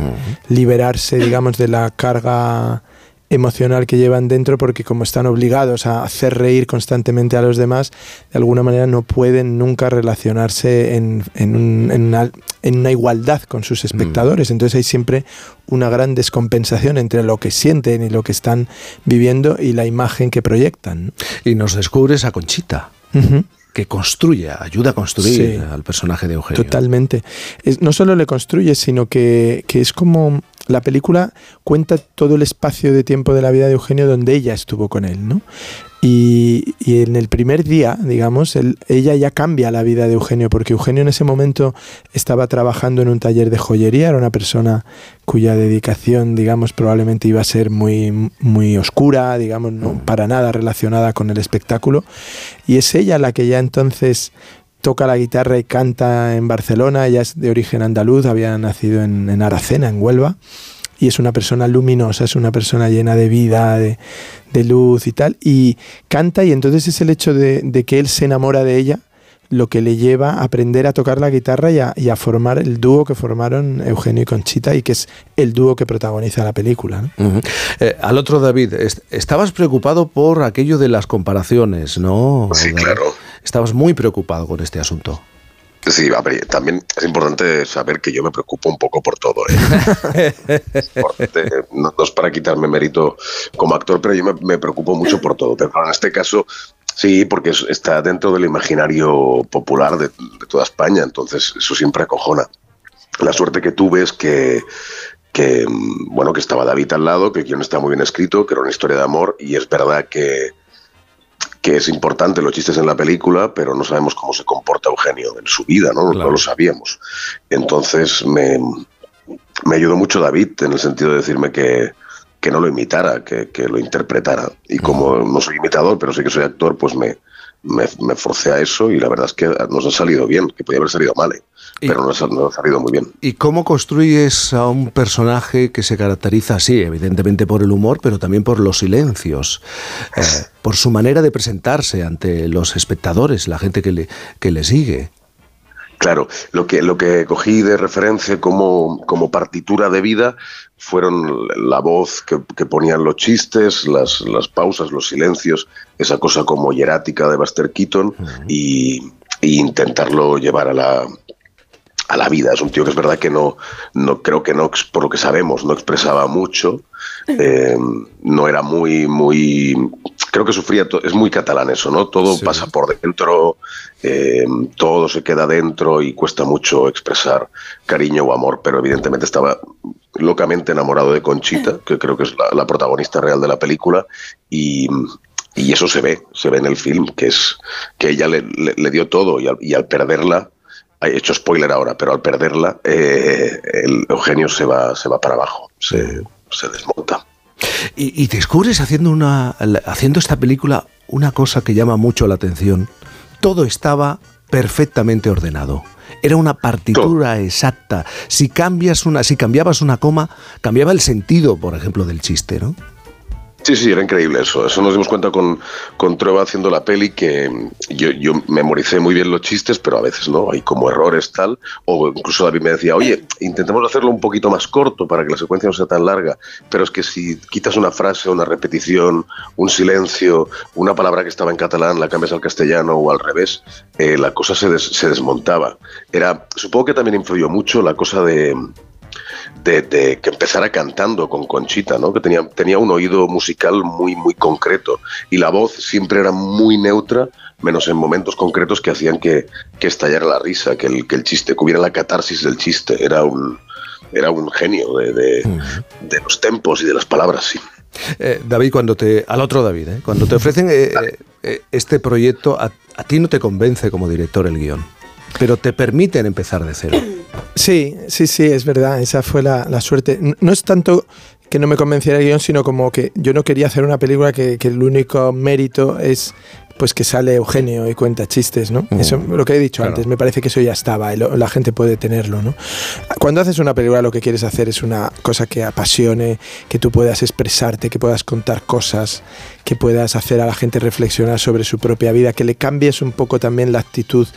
[SPEAKER 53] liberarse, digamos, de la carga emocional que llevan dentro porque como están obligados a hacer reír constantemente a los demás, de alguna manera no pueden nunca relacionarse en, en un- en una, en una igualdad con sus espectadores. Entonces hay siempre una gran descompensación entre lo que sienten y lo que están viviendo y la imagen que proyectan.
[SPEAKER 1] Y nos descubres a Conchita, que construye, ayuda a construir
[SPEAKER 53] Sí.
[SPEAKER 1] al personaje de Eugenio.
[SPEAKER 53] Totalmente. Es- no solo le construye, sino que, que es como la película cuenta todo el espacio de tiempo de la vida de Eugenio donde ella estuvo con él, ¿no? Y, en el primer día, digamos, ella ya cambia la vida de Eugenio, porque Eugenio en ese momento estaba trabajando en un taller de joyería, era una persona cuya dedicación, digamos, probablemente iba a ser muy, muy oscura, digamos, no para nada relacionada con el espectáculo. Y es ella la que ya entonces toca la guitarra y canta en Barcelona, ella es de origen andaluz, había nacido en, en Aracena, en Huelva, y es una persona luminosa, es una persona llena de vida, de, de luz y tal, y canta y entonces es el hecho de, de que él se enamora de ella lo que le lleva a aprender a tocar la guitarra y a, y a formar el dúo que formaron Eugenio y Conchita y que es el dúo que protagoniza la película. ¿no?
[SPEAKER 1] Eh, al otro David, est- estabas preocupado por aquello de las comparaciones, ¿no?
[SPEAKER 99] Sí,
[SPEAKER 1] David?
[SPEAKER 99] claro.
[SPEAKER 1] Estabas muy preocupado con este asunto.
[SPEAKER 99] Sí, a ver, también es importante saber que yo me preocupo un poco por todo. ¿eh? No, no es para quitarme mérito como actor, pero yo me, me preocupo mucho por todo. Pero en este caso, sí, porque es- está dentro del imaginario popular de, de toda España, entonces eso siempre acojona. La suerte que tuve es que, que, mm, bueno, que estaba David al lado, que el guion está muy bien escrito, que era una historia de amor, y es verdad que, que es importante los chistes en la película, pero no sabemos cómo se comporta Eugenio en su vida, ¿no? No lo sabíamos. Entonces me, me ayudó mucho David en el sentido de decirme que, que no lo imitara, que, que lo interpretara. Y como no soy imitador, pero sí que soy actor, pues me, me, me forcé a eso y la verdad es que nos ha salido bien, que podía haber salido mal, ¿eh? pero nos ha, nos ha salido muy bien.
[SPEAKER 1] ¿Y cómo construyes a un personaje que se caracteriza así, evidentemente por el humor, pero también por los silencios, eh, por su manera de presentarse ante los espectadores, la gente que le, que le sigue?
[SPEAKER 99] Claro, lo que, lo que cogí de referencia como, como partitura de vida fueron la voz que, que ponían los chistes, las, las pausas, los silencios, esa cosa como hierática de Buster Keaton y, y intentarlo llevar a la, a la vida. Es un tío que es verdad que no, no creo que no, por lo que sabemos, no expresaba mucho, eh, no era muy, muy creo que sufría, es muy catalán eso, ¿no? Todo pasa por dentro, eh, todo se queda dentro y cuesta mucho expresar cariño o amor, pero evidentemente estaba locamente enamorado de Conchita, que creo que es la, la protagonista real de la película, y, y eso se ve, se ve en el film, que es que ella le, le- le dio todo y al, y al perderla, he hecho spoiler ahora, pero al perderla, eh, el Eugenio se va, se va para abajo, se, se desmonta.
[SPEAKER 89] Y, y descubres haciendo, una, haciendo esta película una cosa que llama mucho la atención. Todo estaba perfectamente ordenado. Era una partitura exacta. Si cambias una, si cambiabas una coma, cambiaba el sentido, por ejemplo, del chiste, ¿no?
[SPEAKER 99] Sí, sí, era increíble eso. Eso nos dimos cuenta con, con Trueba haciendo la peli que mm, yo, yo memoricé muy bien los chistes, pero a veces no, hay como errores tal. O incluso David me decía, oye, intentemos hacerlo un poquito más corto para que la secuencia no sea tan larga. Pero es que si quitas una frase, una repetición, un silencio, una palabra que estaba en catalán, la cambias al castellano o al revés, eh, la cosa se, des- se desmontaba. Era, supongo que también influyó mucho la cosa de de, de que empezara cantando con Conchita, ¿no? que tenía, tenía un oído musical muy, muy concreto y la voz siempre era muy neutra, menos en momentos concretos que hacían que, que estallara la risa, que el, que el chiste, que hubiera la catarsis del chiste. Era un, era un genio de, de- de los tempos y de las palabras, sí.
[SPEAKER 89] Eh, David, cuando te. Al otro David, ¿eh? cuando te ofrecen eh, este proyecto, a, a ti no te convence como director el guion, pero te permiten empezar de cero.
[SPEAKER 53] Sí, sí, sí, es verdad, esa fue la, la suerte. No es tanto que no me convenciera el guion, sino como que yo no quería hacer una película que, que el único mérito es pues que sale Eugenio y cuenta chistes, ¿no? Eso, lo que he dicho antes, me parece que eso ya estaba, y lo- la gente puede tenerlo, ¿no? Cuando haces una película lo que quieres hacer es una cosa que apasione, que tú puedas expresarte, que puedas contar cosas, que puedas hacer a la gente reflexionar sobre su propia vida, que le cambies un poco también la actitud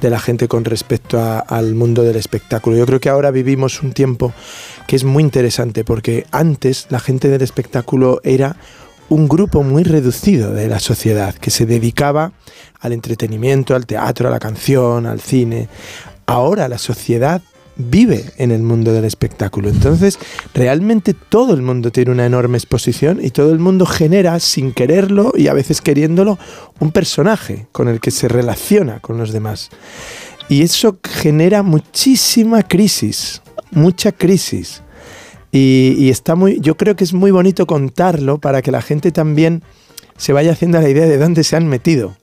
[SPEAKER 53] de la gente con respecto a- al mundo del espectáculo. Yo creo que ahora vivimos un tiempo que es muy interesante porque antes la gente del espectáculo era un grupo muy reducido de la sociedad que se dedicaba al entretenimiento, al teatro, a la canción, al cine. Ahora la sociedad vive en el mundo del espectáculo. Entonces, realmente todo el mundo tiene una enorme exposición y todo el mundo genera, sin quererlo y a veces queriéndolo, un personaje con el que se relaciona con los demás. Y eso genera muchísima crisis, mucha crisis. Y, y está muy, yo creo que es muy bonito contarlo para que la gente también se vaya haciendo la idea de dónde se han metido.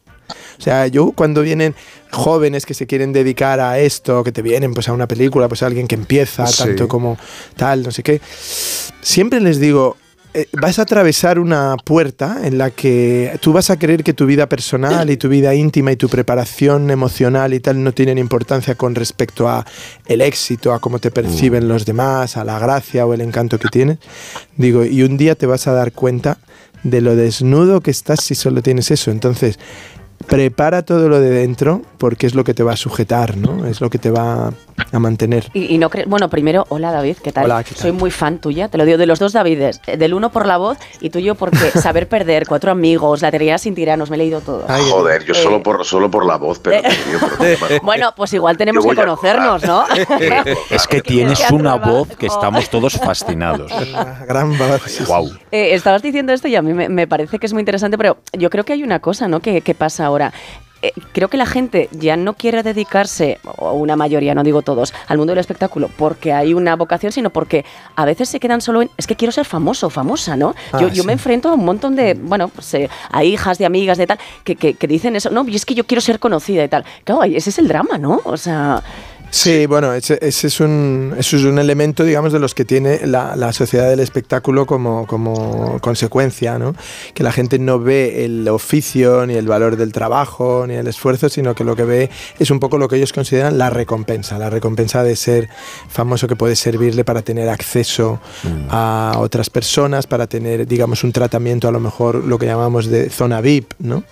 [SPEAKER 53] O sea, yo cuando vienen jóvenes que se quieren dedicar a esto, que te vienen pues a una película, pues a alguien que empieza,
[SPEAKER 89] Sí.
[SPEAKER 53] tanto como tal, no sé qué, siempre les digo, vas a atravesar una puerta en la que tú vas a creer que tu vida personal y tu vida íntima y tu preparación emocional y tal no tienen importancia con respecto a el éxito, a cómo te perciben los demás, a la gracia o el encanto que tienes. Digo, y un día te vas a dar cuenta de lo desnudo que estás si solo tienes eso. Entonces, prepara todo lo de dentro porque es lo que te va a sujetar, ¿no? Es lo que te va a mantener.
[SPEAKER 88] Y, y no cre- bueno, primero, hola David, ¿qué tal?
[SPEAKER 53] Hola, ¿qué tal?
[SPEAKER 88] Soy muy fan tuya, te lo digo, de los dos Davides, eh, del uno por la voz y tuyo porque saber perder, cuatro amigos, la teoría sin tiranos, me he leído todo.
[SPEAKER 99] Joder, yo
[SPEAKER 88] Eh,
[SPEAKER 99] solo por, solo por la voz, pero... tío, pero-
[SPEAKER 88] Bueno, pues igual tenemos que conocernos, ¿no?
[SPEAKER 100] Es que tienes una voz que estamos todos fascinados.
[SPEAKER 53] Gran voz.
[SPEAKER 100] Wow.
[SPEAKER 88] Eh, estabas diciendo esto y a mí me, me parece que es muy interesante, pero yo creo que hay una cosa ¿no? que, que pasa ahora. Eh, creo que la gente ya no quiere dedicarse, o una mayoría, no digo todos, al mundo del espectáculo porque hay una vocación, sino porque a veces se quedan solo en, es que quiero ser famoso, famosa, ¿no?
[SPEAKER 53] Ah,
[SPEAKER 88] yo, yo
[SPEAKER 53] sí.
[SPEAKER 88] me enfrento a un montón de, bueno, pues, eh, a hijas de amigas de tal, que, que, que dicen eso, no, y es que yo quiero ser conocida y tal. Claro, ese es el drama, ¿no? O sea...
[SPEAKER 53] Sí, bueno, ese, ese es un, eso es un elemento, digamos, de los que tiene la, la sociedad del espectáculo como, como consecuencia, ¿no? Que la gente no ve el oficio, ni el valor del trabajo, ni el esfuerzo, sino que lo que ve es un poco lo que ellos consideran la recompensa, la recompensa de ser famoso que puede servirle para tener acceso a otras personas, para tener, digamos, un tratamiento a lo mejor lo que llamamos de zona VIP, ¿no?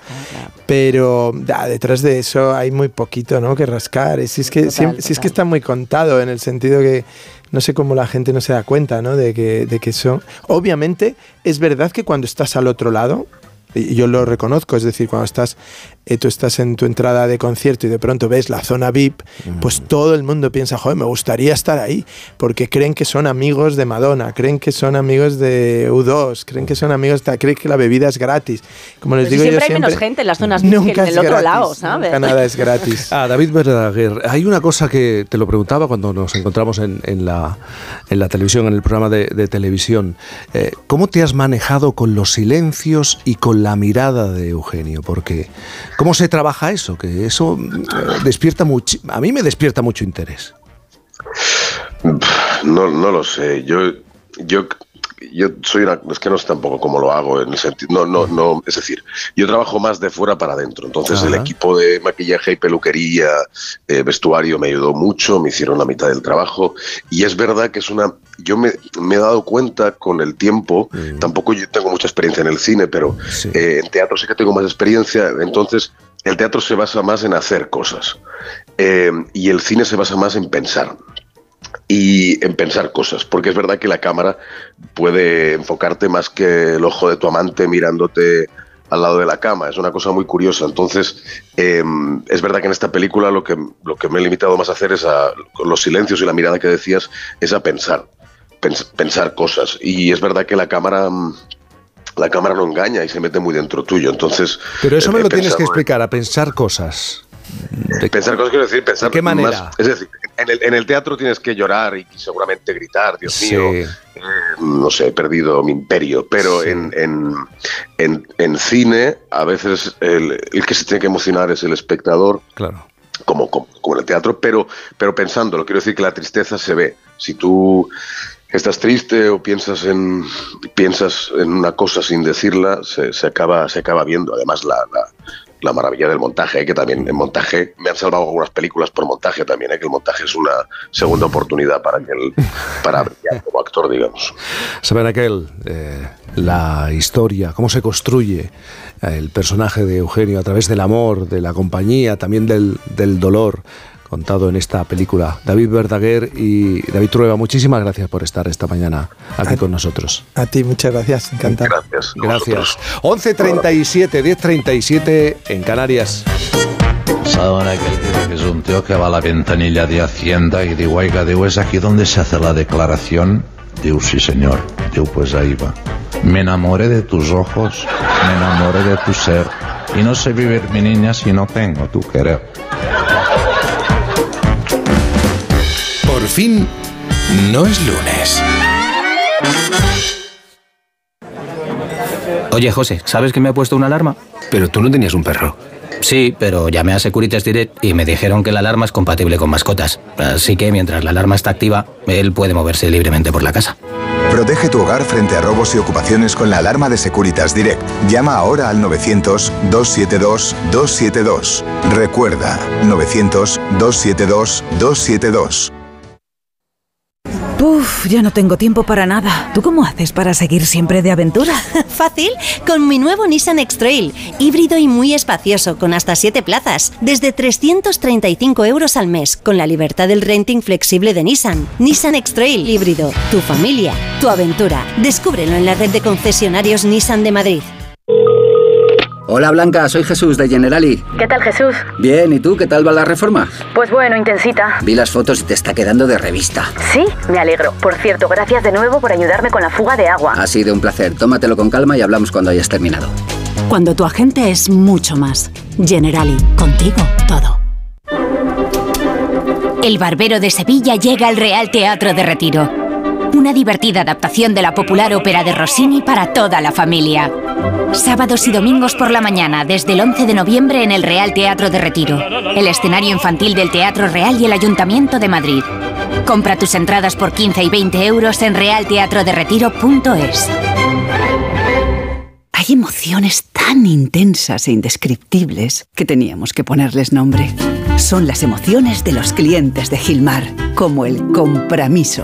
[SPEAKER 53] Pero da, detrás de eso hay muy poquito ¿no? que rascar. Y Si es, que,
[SPEAKER 88] Total,
[SPEAKER 53] si- es que está muy contado en el sentido que no sé cómo la gente no se da cuenta ¿no? de, que, de que eso... Obviamente es verdad que cuando estás al otro lado yo lo reconozco, es decir, cuando estás, eh, tú estás en tu entrada de concierto y de pronto ves la zona VIP, pues todo el mundo piensa, joder, me gustaría estar ahí, porque creen que son amigos de Madonna, creen que son amigos de U2, creen que son amigos, de, creen que la bebida es gratis. Como les
[SPEAKER 88] Pero
[SPEAKER 53] digo yo
[SPEAKER 88] siempre hay
[SPEAKER 53] siempre,
[SPEAKER 88] menos gente en las zonas VIP que en el otro
[SPEAKER 53] gratis,
[SPEAKER 88] lado, ¿sabes?
[SPEAKER 53] nunca nada es gratis.
[SPEAKER 1] Ah, David Verdaguer, hay una cosa que te lo preguntaba cuando nos encontramos en, en la, en la televisión, en el programa de, de televisión. Eh, ¿Cómo te has manejado con los silencios y con la mirada de Eugenio? Porque, ¿cómo se trabaja eso? Que eso eh, despierta mucho, a mí me despierta mucho interés.
[SPEAKER 99] No, no lo sé. Yo, yo, yo soy una. Es que no sé tampoco cómo lo hago en el sentido. No, no, no. Es decir, yo trabajo más de fuera para adentro. Entonces, el equipo de maquillaje y peluquería, eh, vestuario me ayudó mucho. Me hicieron la mitad del trabajo. Y es verdad que es una. Yo me, me he dado cuenta con el tiempo. Tampoco yo tengo mucha experiencia en el cine, pero eh, en teatro sí que tengo más experiencia. Entonces, el teatro se basa más en hacer cosas. Eh, y el cine se basa más en pensar y en pensar cosas, porque es verdad que la cámara puede enfocarte más que el ojo de tu amante mirándote al lado de la cama, es una cosa muy curiosa. Entonces, eh, es verdad que en esta película lo que, lo que me he limitado más a hacer es a con los silencios y la mirada que decías, es a pensar, pens- pensar cosas. Y es verdad que la cámara... mm, La cámara no engaña y se mete muy dentro tuyo, entonces...
[SPEAKER 1] Pero eso me lo tienes que explicar, a pensar cosas.
[SPEAKER 99] Pensar cosas quiero decir, pensar
[SPEAKER 1] ¿De qué manera?
[SPEAKER 99] más- es decir, en el, en el teatro tienes que llorar y seguramente gritar, Dios
[SPEAKER 1] Sí.
[SPEAKER 99] mío, eh, no sé, he perdido mi imperio, pero en, en, en, en cine a veces el, el que se tiene que emocionar es el espectador.
[SPEAKER 1] Claro.
[SPEAKER 99] Como, como, como en el teatro, pero, pero pensándolo, quiero decir que la tristeza se ve. Si tú estás triste o piensas en, piensas en una cosa sin decirla, se, se acaba, se acaba viendo. Además, la, la, la maravilla del montaje, ¿eh? que también en montaje me han salvado algunas películas por montaje también, ¿eh? que el montaje es una segunda oportunidad para que el, para como actor, digamos.
[SPEAKER 1] Saber aquel, eh, la historia, cómo se construye eh, el personaje de Eugenio a través del amor, de la compañía, también del, del dolor, contado en esta película. David Verdaguer y David Trueba, muchísimas gracias por estar esta mañana aquí con nosotros.
[SPEAKER 53] A ti, muchas gracias, encantado.
[SPEAKER 99] Gracias.
[SPEAKER 1] Gracias. 11.37, 10.37 en Canarias.
[SPEAKER 101] Saben aquel que es un tío que va a la ventanilla de Hacienda y digo, oiga, digo, ¿es aquí donde se hace la declaración? Digo, sí, señor. Digo, pues ahí va. Me enamoré de tus ojos, me enamoré de tu ser. Y no sé vivir, mi niña, si no tengo tu querer.
[SPEAKER 2] Por fin, no es lunes.
[SPEAKER 102] Oye, José, ¿sabes que me ha puesto una alarma?
[SPEAKER 2] Pero tú no tenías un perro.
[SPEAKER 102] Sí, pero llamé a Securitas Direct y me dijeron que la alarma es compatible con mascotas. Así que mientras la alarma está activa, él puede moverse libremente por la casa.
[SPEAKER 19] Protege tu hogar frente a robos y ocupaciones con la alarma de Securitas Direct. Llama ahora al 900-272-272. Recuerda, 900-272-272.
[SPEAKER 103] Uf, ya no tengo tiempo para nada. ¿Tú cómo haces para seguir siempre de aventura?
[SPEAKER 104] Fácil, con mi nuevo Nissan X-Trail, híbrido y muy espacioso, con hasta 7 plazas, desde 335 euros al mes, con la libertad del renting flexible de Nissan. Nissan X-Trail híbrido, tu familia, tu aventura. Descúbrelo en la red de concesionarios Nissan de Madrid.
[SPEAKER 105] Hola Blanca, soy Jesús de Generali.
[SPEAKER 106] ¿Qué tal, Jesús?
[SPEAKER 105] Bien, ¿y tú qué tal va la reforma?
[SPEAKER 106] Pues bueno, intensita.
[SPEAKER 105] Vi las fotos y te está quedando de revista.
[SPEAKER 106] Sí, me alegro. Por cierto, gracias de nuevo por ayudarme con la fuga de agua.
[SPEAKER 105] Ha sido un placer. Tómatelo con calma y hablamos cuando hayas terminado.
[SPEAKER 103] Cuando tu agente es mucho más. Generali, contigo todo.
[SPEAKER 107] El Barbero de Sevilla llega al Real Teatro de Retiro. Una divertida adaptación de la popular ópera de Rossini para toda la familia. Sábados y domingos por la mañana, desde el 11 de noviembre en el Real Teatro de Retiro, el escenario infantil del Teatro Real y el Ayuntamiento de Madrid. Compra tus entradas por 15 y 20 euros en realteatroderetiro.es.
[SPEAKER 108] Hay emociones tan intensas e indescriptibles que teníamos que ponerles nombre. Son las emociones de los clientes de Gilmar, como el compromiso.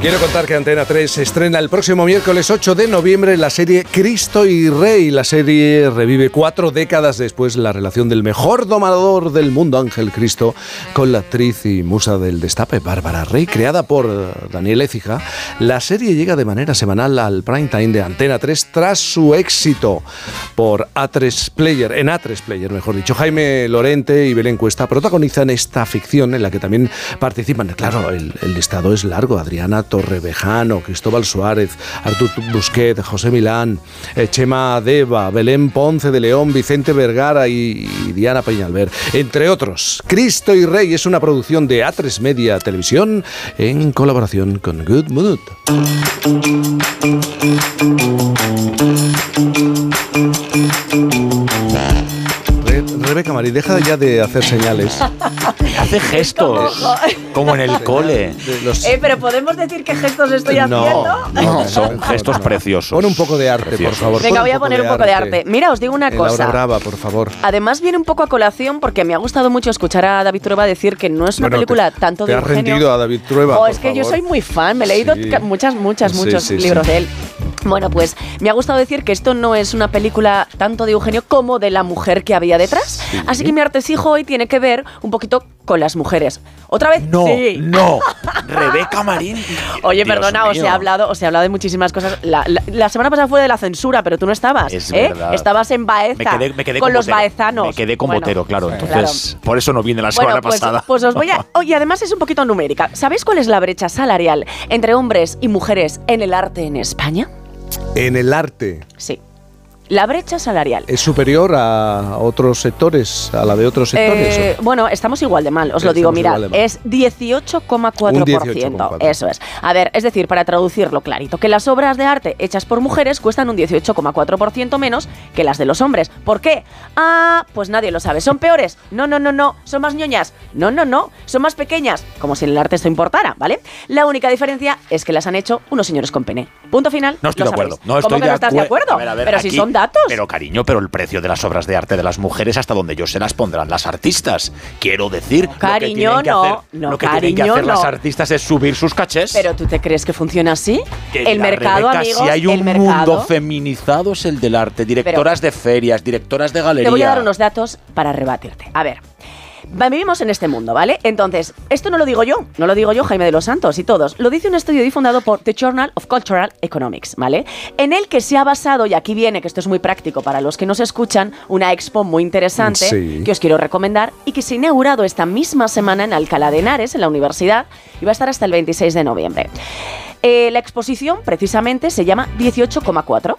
[SPEAKER 1] Quiero contar que Antena 3 estrena el próximo miércoles 8 de noviembre la serie Cristo y Rey. La serie revive cuatro décadas después la relación del mejor domador del mundo, Ángel Cristo, con la actriz y musa del destape, Bárbara Rey, creada por Daniel Écija. La serie llega de manera semanal al prime time de Antena 3 tras su éxito por A3 Player, en A3 Player, mejor dicho. Jaime Lorente y Belén Cuesta protagonizan esta ficción en la que también participan. Claro, el, el listado es largo. Adriana Torrevejano, Cristóbal Suárez, Artur Busquet, José Milán, eh, Chema Deva, Belén Ponce de León, Vicente Vergara y, Diana Peñalver, entre otros. Cristo y Rey es una producción de A3 Media Televisión en colaboración con Good Mood. Re- Rebeca Marí, deja ya de hacer señales.
[SPEAKER 71] Hace gestos, como en el cole.
[SPEAKER 88] Eh, pero podemos decir qué gestos estoy haciendo.
[SPEAKER 71] No, son gestos preciosos.
[SPEAKER 1] Pon un poco de arte, por favor.
[SPEAKER 88] Venga, voy a poner un poco de arte. Mira, os digo una
[SPEAKER 1] hora
[SPEAKER 88] cosa.
[SPEAKER 1] brava, por favor.
[SPEAKER 88] Además viene un poco a colación porque me ha gustado mucho escuchar a David Trueba decir que no es una
[SPEAKER 1] Bueno,
[SPEAKER 88] película
[SPEAKER 1] te-
[SPEAKER 88] tanto
[SPEAKER 1] te
[SPEAKER 88] de
[SPEAKER 1] has
[SPEAKER 88] Eugenio.
[SPEAKER 1] rendido a David Trueba,
[SPEAKER 88] Oh, es que yo
[SPEAKER 1] favor.
[SPEAKER 88] soy muy fan, me he leído
[SPEAKER 1] Sí.
[SPEAKER 88] muchas, muchas,
[SPEAKER 1] Sí,
[SPEAKER 88] muchos
[SPEAKER 1] sí,
[SPEAKER 88] libros
[SPEAKER 1] sí.
[SPEAKER 88] de él. Bueno, pues me ha gustado decir que esto no es una película tanto de Eugenio como de la mujer que había detrás.
[SPEAKER 71] Sí.
[SPEAKER 88] Así que mi artesijo hoy tiene que ver un poquito con las mujeres. ¿Otra vez?
[SPEAKER 71] No,
[SPEAKER 88] Sí.
[SPEAKER 71] no. Rebeca Marín.
[SPEAKER 88] Oye,
[SPEAKER 71] Dios
[SPEAKER 88] perdona, os he
[SPEAKER 71] mío.
[SPEAKER 88] hablado, os he hablado de muchísimas cosas. La, la- la semana pasada fue de la censura, pero tú no estabas.
[SPEAKER 71] Es
[SPEAKER 88] ¿eh?
[SPEAKER 71] verdad.
[SPEAKER 88] Estabas en Baeza
[SPEAKER 71] Me quedé, me quedé
[SPEAKER 88] con
[SPEAKER 71] con
[SPEAKER 88] los baezanos.
[SPEAKER 71] Me quedé con
[SPEAKER 88] Bueno,
[SPEAKER 71] botero, claro.
[SPEAKER 88] claro.
[SPEAKER 71] Entonces, por eso no vine la
[SPEAKER 88] Bueno,
[SPEAKER 71] semana
[SPEAKER 88] pues,
[SPEAKER 71] pasada.
[SPEAKER 88] pues os voy a. Oye, además es un poquito numérica. ¿Sabéis cuál es la brecha salarial entre hombres y mujeres en el arte en España?
[SPEAKER 1] En el arte.
[SPEAKER 88] Sí. La brecha salarial.
[SPEAKER 1] ¿Es superior a otros sectores, a la de otros sectores?
[SPEAKER 88] Eh, bueno, estamos igual de mal, os lo digo, mira, es 18,4%.
[SPEAKER 1] Un 18,4.
[SPEAKER 88] Eso es. A ver, es decir, para traducirlo clarito, que las obras de arte hechas por mujeres cuestan un 18,4% menos que las de los hombres. ¿Por qué? Ah, pues nadie lo sabe. ¿Son peores? No, no, no, no. ¿Son más ñoñas? No, no, no. ¿Son más pequeñas? Como si en el arte esto importara, ¿vale? La única diferencia es que las han hecho unos señores con pene. Punto final.
[SPEAKER 71] No estoy de acuerdo.
[SPEAKER 88] ¿Cómo que no estás de acuerdo?
[SPEAKER 71] A ver, a ver,
[SPEAKER 88] pero si
[SPEAKER 71] aquí-
[SPEAKER 88] son datos.
[SPEAKER 71] Pero cariño, pero el precio de las obras de arte de las mujeres hasta donde yo se las pondrán las artistas. Quiero decir, lo que
[SPEAKER 88] Cariño,
[SPEAKER 71] tienen que
[SPEAKER 88] no.
[SPEAKER 71] hacer,
[SPEAKER 88] No,
[SPEAKER 71] lo que tienen que
[SPEAKER 88] cariño,
[SPEAKER 71] hacer las artistas es subir sus cachés.
[SPEAKER 88] ¿Pero tú te crees que funciona así?
[SPEAKER 71] Que
[SPEAKER 88] el mercado,
[SPEAKER 71] Rebeca,
[SPEAKER 88] amigos,
[SPEAKER 71] si hay un
[SPEAKER 88] el mercado.
[SPEAKER 71] mundo feminizado es el del arte. Directoras de ferias, directoras de galería.
[SPEAKER 88] Te voy a dar unos datos para rebatirte. A ver. Vivimos en este mundo, ¿vale? Entonces, esto no lo digo yo, no lo digo yo, Jaime de los Santos y todos. Lo dice un estudio difundado por The Journal of Cultural Economics, ¿vale? En el que se ha basado, y aquí viene, que esto es muy práctico para los que nos escuchan, una expo muy interesante
[SPEAKER 109] Sí.
[SPEAKER 88] que os quiero recomendar y que se ha inaugurado esta misma semana en Alcalá de Henares, en la universidad, y va a estar hasta el 26 de noviembre. Eh, la exposición, precisamente, se llama 18,4.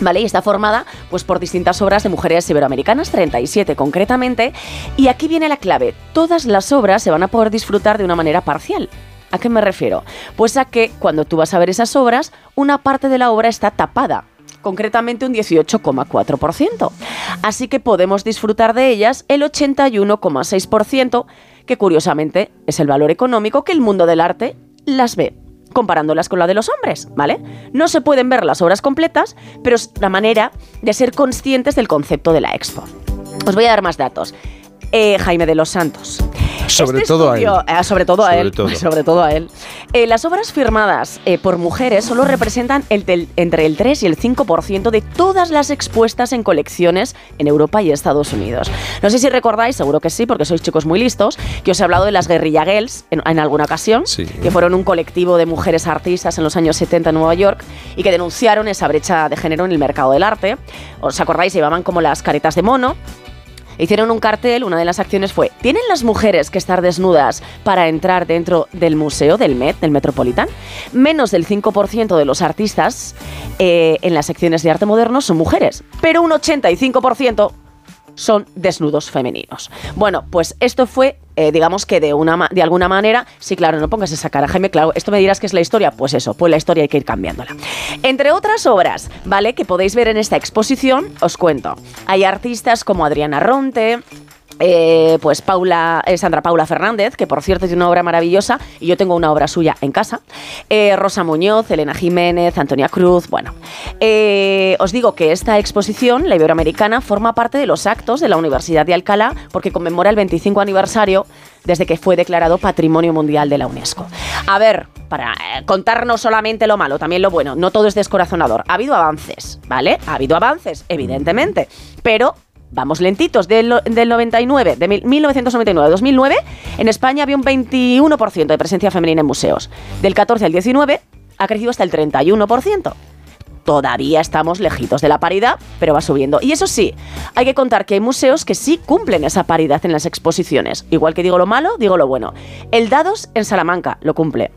[SPEAKER 88] ¿Vale? Y está formada pues, por distintas obras de mujeres iberoamericanas, 37 concretamente. Y aquí viene la clave. Todas las obras se van a poder disfrutar de una manera parcial. ¿A qué me refiero? Pues a que cuando tú vas a ver esas obras, una parte de la obra está tapada. concretamente un 18,4%. Así que podemos disfrutar de ellas el 81,6%, que curiosamente es el valor económico que el mundo del arte las ve comparándolas con la de los hombres, ¿vale? No se pueden ver las obras completas, pero es la manera de ser conscientes del concepto de la expo. Os voy a dar más datos. Eh, Jaime de los Santos.
[SPEAKER 1] Sobre
[SPEAKER 88] Este
[SPEAKER 1] todo a él.
[SPEAKER 88] estudio- eh, sobre todo a él.
[SPEAKER 1] todo.
[SPEAKER 88] Sobre todo a él. Eh, las obras firmadas eh, por mujeres solo representan el del- entre el 3 y el 5% de todas las expuestas en colecciones en Europa y Estados Unidos. No sé si recordáis, seguro que sí, porque sois chicos muy listos, que os he hablado de las Guerrilla Girls en, en alguna ocasión,
[SPEAKER 1] Sí.
[SPEAKER 88] que fueron un colectivo de mujeres artistas en los años 70 en Nueva York y que denunciaron esa brecha de género en el mercado del arte. ¿Os acordáis? Llevaban como las caretas de mono. Hicieron un cartel, una de las acciones fue, ¿tienen las mujeres que estar desnudas para entrar dentro del museo del Met, del Metropolitan? Menos del 5% de los artistas eh, en las secciones de arte moderno son mujeres, pero un 85% son desnudos femeninos. Bueno, pues esto fue, eh, digamos que de, una, de alguna manera, sí, claro, no pongas esa cara, Jaime, claro, esto me dirás que es la historia, pues eso, pues la historia hay que ir cambiándola. Entre otras obras, ¿vale? Que podéis ver en esta exposición, os cuento. Hay artistas como Adriana Ronte, eh, pues Paula, eh, Sandra Paula Fernández, que por cierto tiene una obra maravillosa y yo tengo una obra suya en casa. Eh, Rosa Muñoz, Elena Jiménez, Antonia Cruz. Bueno, os digo que esta exposición, la Iberoamericana, forma parte de los actos de la Universidad de Alcalá porque conmemora el 25 aniversario desde que fue declarado Patrimonio Mundial de la UNESCO. A ver, para contar no solamente lo malo, también lo bueno, no todo es descorazonador. Ha habido avances, ¿vale? Ha habido avances, evidentemente, pero Vamos lentitos, del, del 99, de mil- 1999 a 2009, en España había un 21% de presencia femenina en museos. Del 14 al 19 ha crecido hasta el 31%. Todavía estamos lejitos de la paridad, pero va subiendo. Y eso sí, hay que contar que hay museos que sí cumplen esa paridad en las exposiciones. Igual que digo lo malo, digo lo bueno. El Dados en Salamanca lo cumple.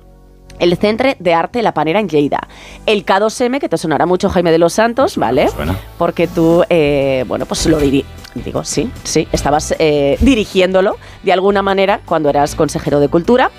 [SPEAKER 88] El Centre de Arte La Panera en Lleida. El K2M, que te sonará mucho Jaime de los Santos, ¿vale? Porque tú, eh, bueno, pues lo diri digo, sí, sí, estabas eh, dirigiéndolo de alguna manera cuando eras consejero de Cultura.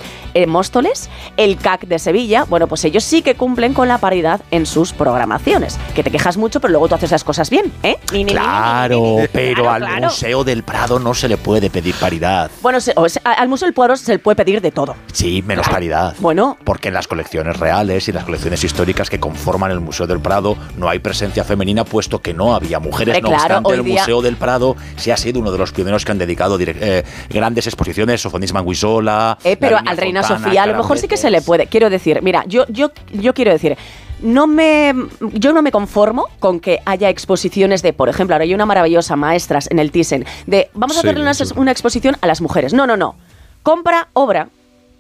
[SPEAKER 88] Móstoles, el CAC de Sevilla, bueno, pues ellos sí que cumplen con la paridad en sus programaciones. Que te quejas mucho, pero luego tú haces las cosas bien, ¿eh? Ni, ni,
[SPEAKER 100] Claro,
[SPEAKER 88] ni,
[SPEAKER 100] pero
[SPEAKER 88] Claro,
[SPEAKER 100] al
[SPEAKER 88] claro.
[SPEAKER 100] Museo del Prado no se le puede pedir paridad.
[SPEAKER 88] Bueno, se- o sea, al Museo del Pueblo se le puede pedir de todo.
[SPEAKER 100] Sí, menos paridad.
[SPEAKER 88] Bueno.
[SPEAKER 100] Porque en las colecciones reales y las colecciones históricas que conforman el Museo del Prado no hay presencia femenina, puesto que no había mujeres. No
[SPEAKER 88] claro,
[SPEAKER 100] obstante, el
[SPEAKER 88] día-
[SPEAKER 100] Museo del Prado sí ha sido uno de los pioneros que han dedicado eh, grandes exposiciones, Sofonisma Manguisola.
[SPEAKER 88] Eh, pero al Reina Sofía a lo mejor sí que se le puede. Quiero decir, mira, yo, yo, yo quiero decir. No me, yo no me conformo con que haya exposiciones de, por ejemplo, ahora hay una maravillosa maestras en el Thyssen, de vamos a
[SPEAKER 51] Sí,
[SPEAKER 88] hacerle una, una exposición a las mujeres. No, no, no. Compra obra,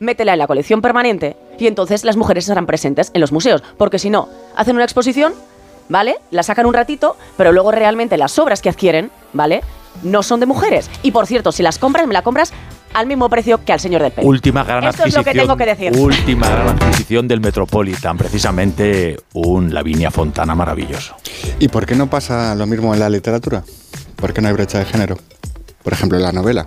[SPEAKER 88] métela en la colección permanente y entonces las mujeres estarán presentes en los museos. Porque si no, hacen una exposición, ¿vale? La sacan un ratito, pero luego realmente las obras que adquieren, ¿vale? No son de mujeres. Y por cierto, si las compras, me la compras al mismo precio que al señor del pelo.
[SPEAKER 100] Última gran
[SPEAKER 88] Esto es lo que tengo que decir.
[SPEAKER 100] Última gran adquisición del Metropolitan, precisamente un Lavinia Fontana maravilloso.
[SPEAKER 51] ¿Y por qué no pasa lo mismo en la literatura? ¿Por qué no hay brecha de género? Por ejemplo, en la novela,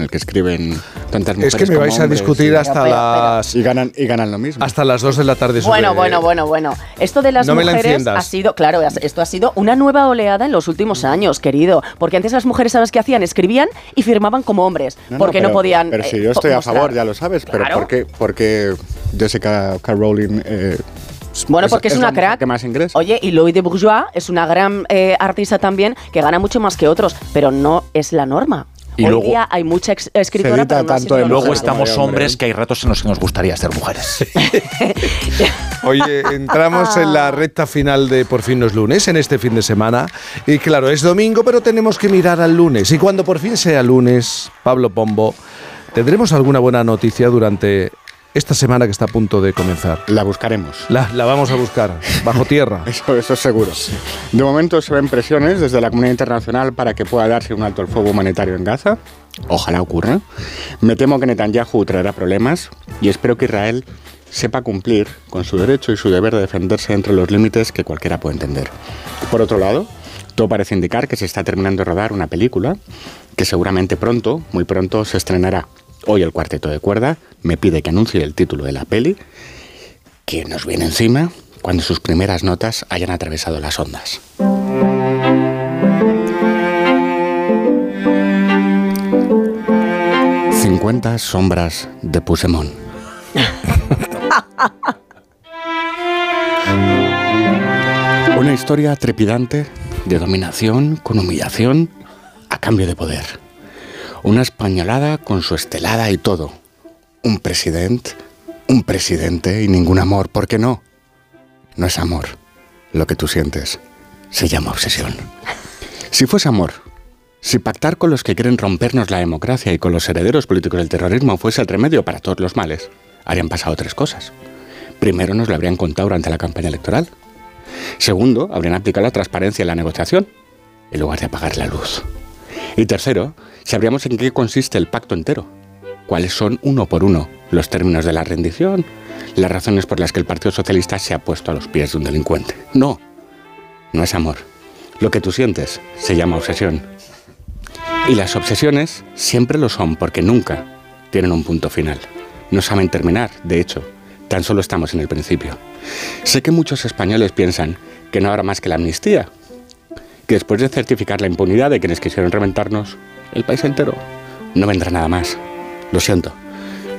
[SPEAKER 51] en el que escriben tantas mujeres
[SPEAKER 1] Es que me vais a discutir
[SPEAKER 51] y-
[SPEAKER 1] hasta las
[SPEAKER 51] Y ganan, y ganan lo mismo.
[SPEAKER 1] hasta las 2 de la tarde sobre-
[SPEAKER 88] Bueno, bueno, bueno, bueno. Esto de las
[SPEAKER 1] No me la
[SPEAKER 88] mujeres ha sido, claro, esto ha sido una nueva oleada en los últimos años, querido. Porque antes las mujeres, ¿sabes qué hacían? Escribían y firmaban como hombres.
[SPEAKER 51] No,
[SPEAKER 88] porque no,
[SPEAKER 51] pero-
[SPEAKER 88] podían.
[SPEAKER 51] Pero si
[SPEAKER 88] eh,
[SPEAKER 51] yo estoy a
[SPEAKER 88] mostrar.
[SPEAKER 51] favor, ya lo sabes. Pero
[SPEAKER 88] Claro.
[SPEAKER 51] ¿por qué, por qué Jessica K. Rowling... eh,
[SPEAKER 88] Bueno, porque es,
[SPEAKER 51] la
[SPEAKER 88] una crack.
[SPEAKER 51] que más ingresa?
[SPEAKER 88] Oye, y Louis de Bourgeois es una gran eh, artista también que gana mucho más que otros, pero no es la norma.
[SPEAKER 100] Y
[SPEAKER 88] Hoy
[SPEAKER 100] luego-
[SPEAKER 88] día hay mucha escritora, pero no ha sido
[SPEAKER 100] y
[SPEAKER 88] la
[SPEAKER 100] luego estamos hombres que hay ratos en los que nos gustaría ser mujeres.
[SPEAKER 1] Oye, entramos en la recta final de Por fin no es lunes, en este fin de semana. Y claro, es domingo, pero tenemos que mirar al lunes. Y cuando por fin sea lunes, Pablo Pombo, ¿tendremos alguna buena noticia durante esta semana que está a punto de comenzar?
[SPEAKER 51] La buscaremos.
[SPEAKER 1] La, la vamos a buscar, bajo tierra.
[SPEAKER 51] Eso, eso es seguro. De momento se ven presiones desde la comunidad internacional para que pueda darse un alto el fuego humanitario en Gaza. Ojalá ocurra. Me temo que Netanyahu traerá problemas y espero que Israel sepa cumplir con su derecho y su deber de defenderse entre los límites que cualquiera puede entender. Por otro lado, todo parece indicar que se está terminando de rodar una película que seguramente pronto, muy pronto, se estrenará. Hoy el cuarteto de cuerda me pide que anuncie el título de la peli que nos viene encima cuando sus primeras notas hayan atravesado las ondas. «50 sombras de Pusemón». Una historia trepidante de dominación con humillación a cambio de poder. Una españolada con su estelada y todo. Un presidente, un presidente y ningún amor. ¿Por qué no? No es amor. Lo que tú sientes se llama obsesión. Si fuese amor, si pactar con los que quieren rompernos la democracia y con los herederos políticos del terrorismo fuese el remedio para todos los males, habrían pasado tres cosas. Primero, nos lo habrían contado durante la campaña electoral. Segundo, habrían aplicado la transparencia en la negociación, en lugar de apagar la luz. Y tercero, sabríamos en qué consiste el pacto entero. Cuáles son, uno por uno, los términos de la rendición, las razones por las que el Partido Socialista se ha puesto a los pies de un delincuente. No, no es amor. Lo que tú sientes se llama obsesión. Y las obsesiones siempre lo son porque nunca tienen un punto final. No saben terminar, de hecho, tan solo estamos en el principio. Sé que muchos españoles piensan que no habrá más que la amnistía, que después de certificar la impunidad de quienes quisieron reventarnos, el país entero, no vendrá nada más. Lo siento.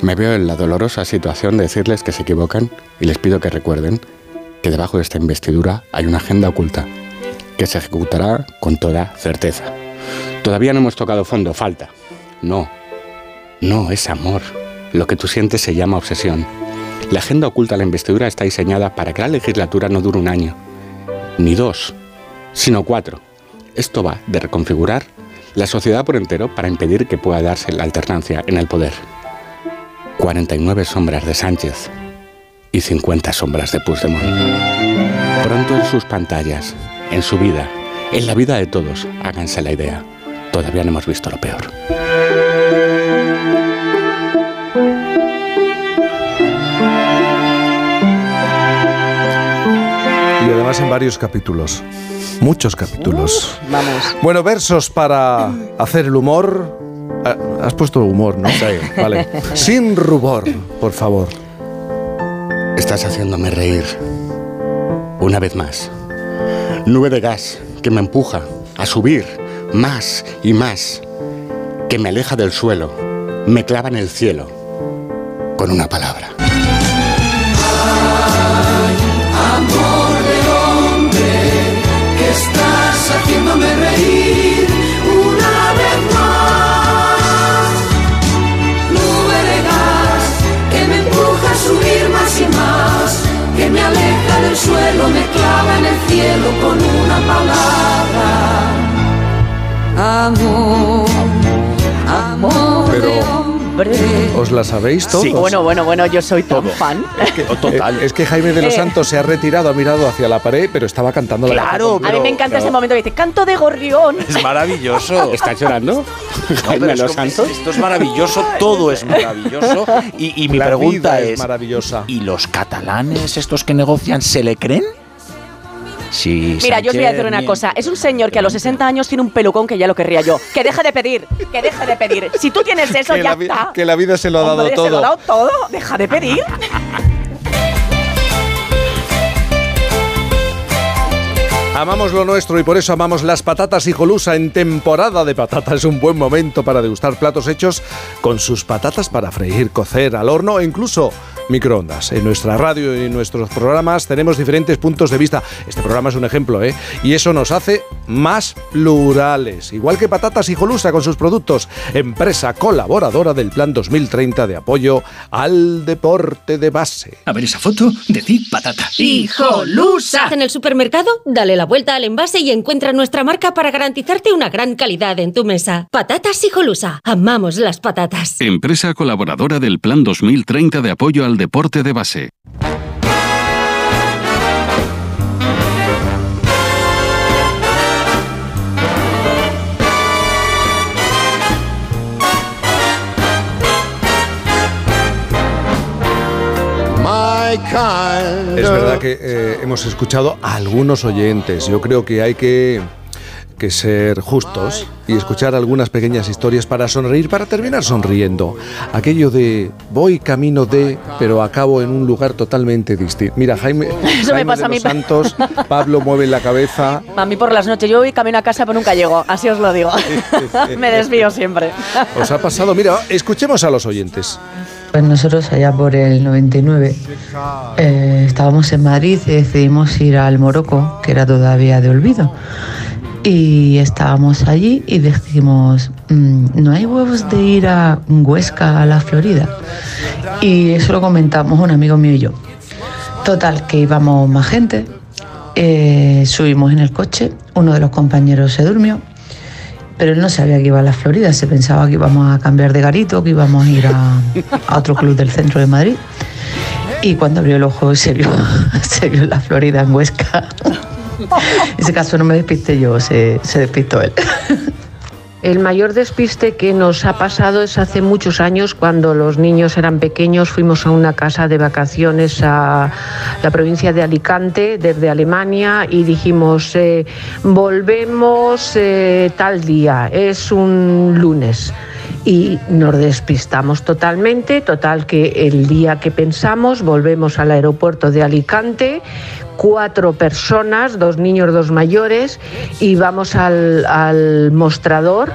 [SPEAKER 51] Me veo en la dolorosa situación de decirles que se equivocan y les pido que recuerden que debajo de esta investidura hay una agenda oculta que se ejecutará con toda certeza. Todavía no hemos tocado fondo, falta. No, no es amor. Lo que tú sientes se llama obsesión. La agenda oculta de la investidura está diseñada para que la legislatura no dure un año, ni dos, sino cuatro. Esto va de reconfigurar la sociedad por entero para impedir que pueda darse la alternancia en el poder. 49 sombras de Sánchez y 50 sombras de Puigdemont. Pronto en sus pantallas, en su vida, en la vida de todos, háganse la idea. Todavía no hemos visto lo peor.
[SPEAKER 1] Además en varios capítulos. Muchos capítulos.
[SPEAKER 88] Vamos.
[SPEAKER 1] Bueno, versos para hacer el humor. Ah, Has puesto humor, ¿no? Sí, vale. Sin rubor, por favor.
[SPEAKER 51] Estás haciéndome reír. Una vez más. Nube de gas que me empuja a subir más y más. Que me aleja del suelo. Me clava en el cielo. Con una palabra.
[SPEAKER 110] Amor, amor
[SPEAKER 1] Pero-
[SPEAKER 110] de hombre.
[SPEAKER 1] ¿Os la sabéis todos?
[SPEAKER 88] Sí, bueno, bueno, bueno, yo soy tan fan.
[SPEAKER 1] Eh, Es que Jaime de los
[SPEAKER 88] Eh.
[SPEAKER 1] Santos se ha retirado, ha mirado hacia la pared, pero estaba cantando la
[SPEAKER 100] Claro,
[SPEAKER 88] A mí me encanta ese momento que dice, canto de gorrión.
[SPEAKER 100] Es maravilloso.
[SPEAKER 51] ¿Estás llorando?
[SPEAKER 100] No,
[SPEAKER 51] Jaime
[SPEAKER 100] es
[SPEAKER 51] Los Santos.
[SPEAKER 100] Esto es maravilloso, todo es maravilloso. Y, y mi
[SPEAKER 1] La
[SPEAKER 100] pregunta
[SPEAKER 1] vida es
[SPEAKER 100] es,
[SPEAKER 1] maravillosa.
[SPEAKER 100] ¿y los catalanes, estos que negocian, se le creen? Sí,
[SPEAKER 88] Mira, yo os voy a decir una cosa. Es un señor que a los 60 años tiene un pelucón que ya lo querría yo. Que deje de pedir, que deje de pedir. Si tú tienes eso,
[SPEAKER 1] que,
[SPEAKER 88] ya
[SPEAKER 1] la,
[SPEAKER 88] está.
[SPEAKER 1] que la vida se lo ha dado
[SPEAKER 88] Hombre,
[SPEAKER 1] todo.
[SPEAKER 88] Se lo ha dado todo. Deja de pedir.
[SPEAKER 1] Amamos lo nuestro y por eso amamos las patatas hijolusa en temporada de patatas. Es un buen momento para degustar platos hechos con sus patatas para freír, cocer al horno e incluso microondas. En nuestra radio y en nuestros programas tenemos diferentes puntos de vista. Este programa es un ejemplo, ¿eh? Y eso nos hace más plurales. Igual que Patatas Hijolusa con sus productos, empresa colaboradora del Plan 2030 de apoyo al deporte de base.
[SPEAKER 111] A ver esa foto, decid patata.
[SPEAKER 112] ¡Hijolusa! En el supermercado, dale la vuelta al envase y encuentra nuestra marca para garantizarte una gran calidad en tu mesa. Patatas Hijolusa. Amamos las patatas.
[SPEAKER 113] Empresa colaboradora del Plan 2030 de apoyo al deporte de base.
[SPEAKER 1] Es verdad que eh, hemos escuchado a algunos oyentes. Yo creo que hay que que ser justos y escuchar algunas pequeñas historias para sonreír, para terminar sonriendo. Aquello de voy camino de, pero acabo en un lugar totalmente distinto. Mira, Jaime,
[SPEAKER 88] Eso me
[SPEAKER 1] Jaime
[SPEAKER 88] pasa
[SPEAKER 1] de
[SPEAKER 88] a mí.
[SPEAKER 1] los Santos, Pablo mueve la cabeza.
[SPEAKER 88] A mí por las noches, yo voy camino a casa pero nunca llego, así os lo digo. Me desvío siempre.
[SPEAKER 1] ¿Os ha pasado? Mira, escuchemos a los oyentes.
[SPEAKER 114] Pues nosotros allá por el 99 eh, estábamos en Madrid y decidimos ir al Morocco, que era todavía de olvido. Y estábamos allí y dijimos, "Mm, no hay huevos de ir a Huesca, a la Florida. Y eso lo comentamos un amigo mío y yo. Total, que íbamos más gente, eh, subimos en el coche, uno de los compañeros se durmió, pero él no sabía que iba a la Florida, se pensaba que íbamos a cambiar de garito, que íbamos a ir a, a otro club del centro de Madrid. Y cuando abrió el ojo se vio, se vio la Florida en Huesca. En ese caso no me despisté yo, se, se despistó él.
[SPEAKER 115] El mayor despiste que nos ha pasado es hace muchos años, cuando los niños eran pequeños, fuimos a una casa de vacaciones a la provincia de Alicante, desde Alemania, y dijimos, eh, volvemos eh, tal día, es un lunes. Y nos despistamos totalmente, total que el día que pensamos volvemos al aeropuerto de Alicante, cuatro personas, dos niños, dos mayores, y vamos al, al mostrador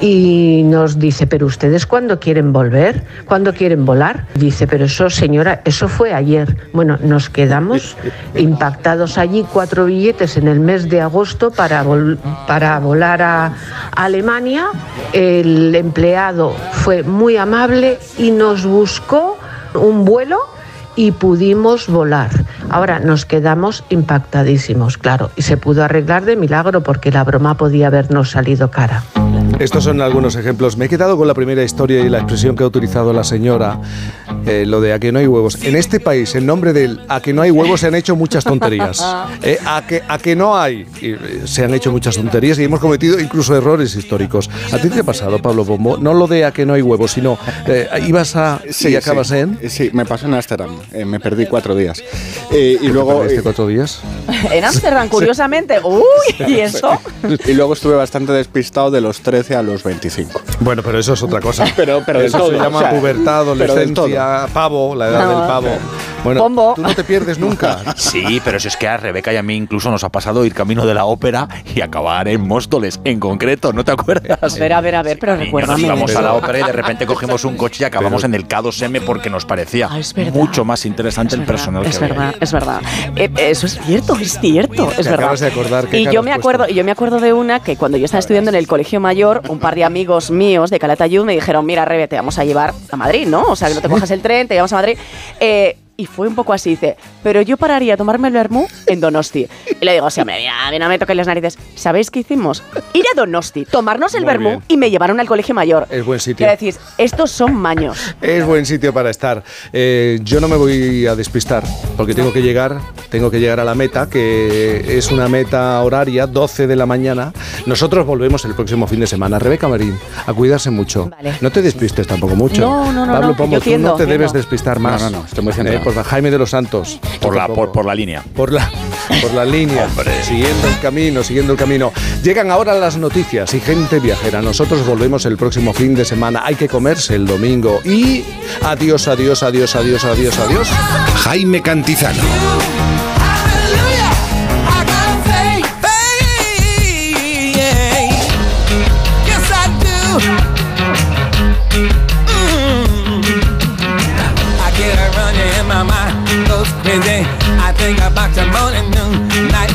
[SPEAKER 115] y nos dice, pero ustedes cuándo quieren volver, cuándo quieren volar. Dice, pero eso señora, eso fue ayer. Bueno, nos quedamos impactados allí, cuatro billetes en el mes de agosto para, vol- para volar a Alemania. El empleado fue muy amable y nos buscó un vuelo y pudimos volar. Ahora nos quedamos impactadísimos, claro, y se pudo arreglar de milagro porque la broma podía habernos salido cara.
[SPEAKER 1] Estos son algunos ejemplos. Me he quedado con la primera historia y la expresión que ha utilizado la señora, eh, lo de a que no hay huevos. En este país, en nombre del a que no hay huevos, se han hecho muchas tonterías. Eh, a, que, a que no hay, y, eh, se han hecho muchas tonterías y hemos cometido incluso errores históricos. ¿A ti te ha pasado, Pablo Bombo? No lo de a que no hay huevos, sino eh, ibas a y acabas
[SPEAKER 51] sí.
[SPEAKER 1] en...
[SPEAKER 51] Sí, me pasó en Ámsterdam. eh, me perdí cuatro días. Eh, y luego...
[SPEAKER 1] ¿Perdiste cuatro días?
[SPEAKER 88] En Ámsterdam, curiosamente. Uy, ¿y eso?
[SPEAKER 51] Y luego estuve bastante despistado de los 13 a los 25.
[SPEAKER 1] Bueno, pero eso es otra cosa.
[SPEAKER 51] Pero, pero
[SPEAKER 1] eso
[SPEAKER 51] todo,
[SPEAKER 1] se llama
[SPEAKER 51] o sea,
[SPEAKER 1] pubertad,
[SPEAKER 51] pero
[SPEAKER 1] adolescencia, pavo, la edad
[SPEAKER 88] No.
[SPEAKER 1] del pavo. Bueno,
[SPEAKER 88] Pombo.
[SPEAKER 1] tú no te pierdes nunca.
[SPEAKER 100] Sí, pero si es que a Rebeca y a mí incluso nos ha pasado ir camino de la ópera y acabar en Móstoles, en concreto, ¿no te acuerdas?
[SPEAKER 88] A ver, a ver, a ver, pero recuérdame.
[SPEAKER 100] Nos íbamos a la ópera y de repente cogimos un coche y acabamos en el K2M porque nos parecía
[SPEAKER 88] Ah, verdad.
[SPEAKER 100] mucho más interesante el personal
[SPEAKER 88] Es
[SPEAKER 100] que había
[SPEAKER 88] verdad, es verdad. Eh, eso es cierto, es cierto, es
[SPEAKER 1] Te
[SPEAKER 88] verdad.
[SPEAKER 1] acabas de acordar qué
[SPEAKER 88] y yo me
[SPEAKER 1] puesto.
[SPEAKER 88] acuerdo, y yo me acuerdo de una que cuando yo estaba estudiando en el colegio mayor, un par de amigos míos de Calatayud me dijeron, mira, Rebe, te vamos a llevar a Madrid, ¿no? O sea, que no te cojas el tren, te llevamos a Madrid. Eh, y fue un poco así, dice, pero yo pararía a tomarme el vermú en Donosti. Y le digo, sí, hombre, mira, mira, no me toques las narices. ¿Sabéis qué hicimos? Ir a Donosti, tomarnos el
[SPEAKER 1] Muy
[SPEAKER 88] vermú
[SPEAKER 1] bien.
[SPEAKER 88] y me llevaron al colegio mayor.
[SPEAKER 1] Es buen sitio.
[SPEAKER 88] Quiero decir, estos son maños.
[SPEAKER 1] Es buen sitio para estar. Eh, yo no me voy a despistar porque tengo que llegar, tengo que llegar a la meta, que es una meta horaria, 12 de la mañana. Nosotros volvemos el próximo fin de semana. Rebeca Marín, a cuidarse mucho.
[SPEAKER 88] Vale.
[SPEAKER 1] No te despistes tampoco mucho.
[SPEAKER 88] No, no, no,
[SPEAKER 1] Pablo
[SPEAKER 88] no,
[SPEAKER 1] Pombo,
[SPEAKER 88] yo
[SPEAKER 1] tú
[SPEAKER 88] tiendo,
[SPEAKER 1] no te debes despistar más.
[SPEAKER 51] No, no, no, estoy muy centrado.
[SPEAKER 1] Por Jaime de los Santos.
[SPEAKER 100] por la, por, por la línea.
[SPEAKER 1] por la, por la línea, siguiendo el camino, siguiendo el camino. Llegan ahora las noticias y gente viajera. Nosotros volvemos el próximo fin de semana. Hay que comerse el domingo. Y adiós, adiós, adiós, adiós, adiós, adiós.
[SPEAKER 2] Jaime Cantizano.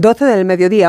[SPEAKER 20] 12 del mediodía,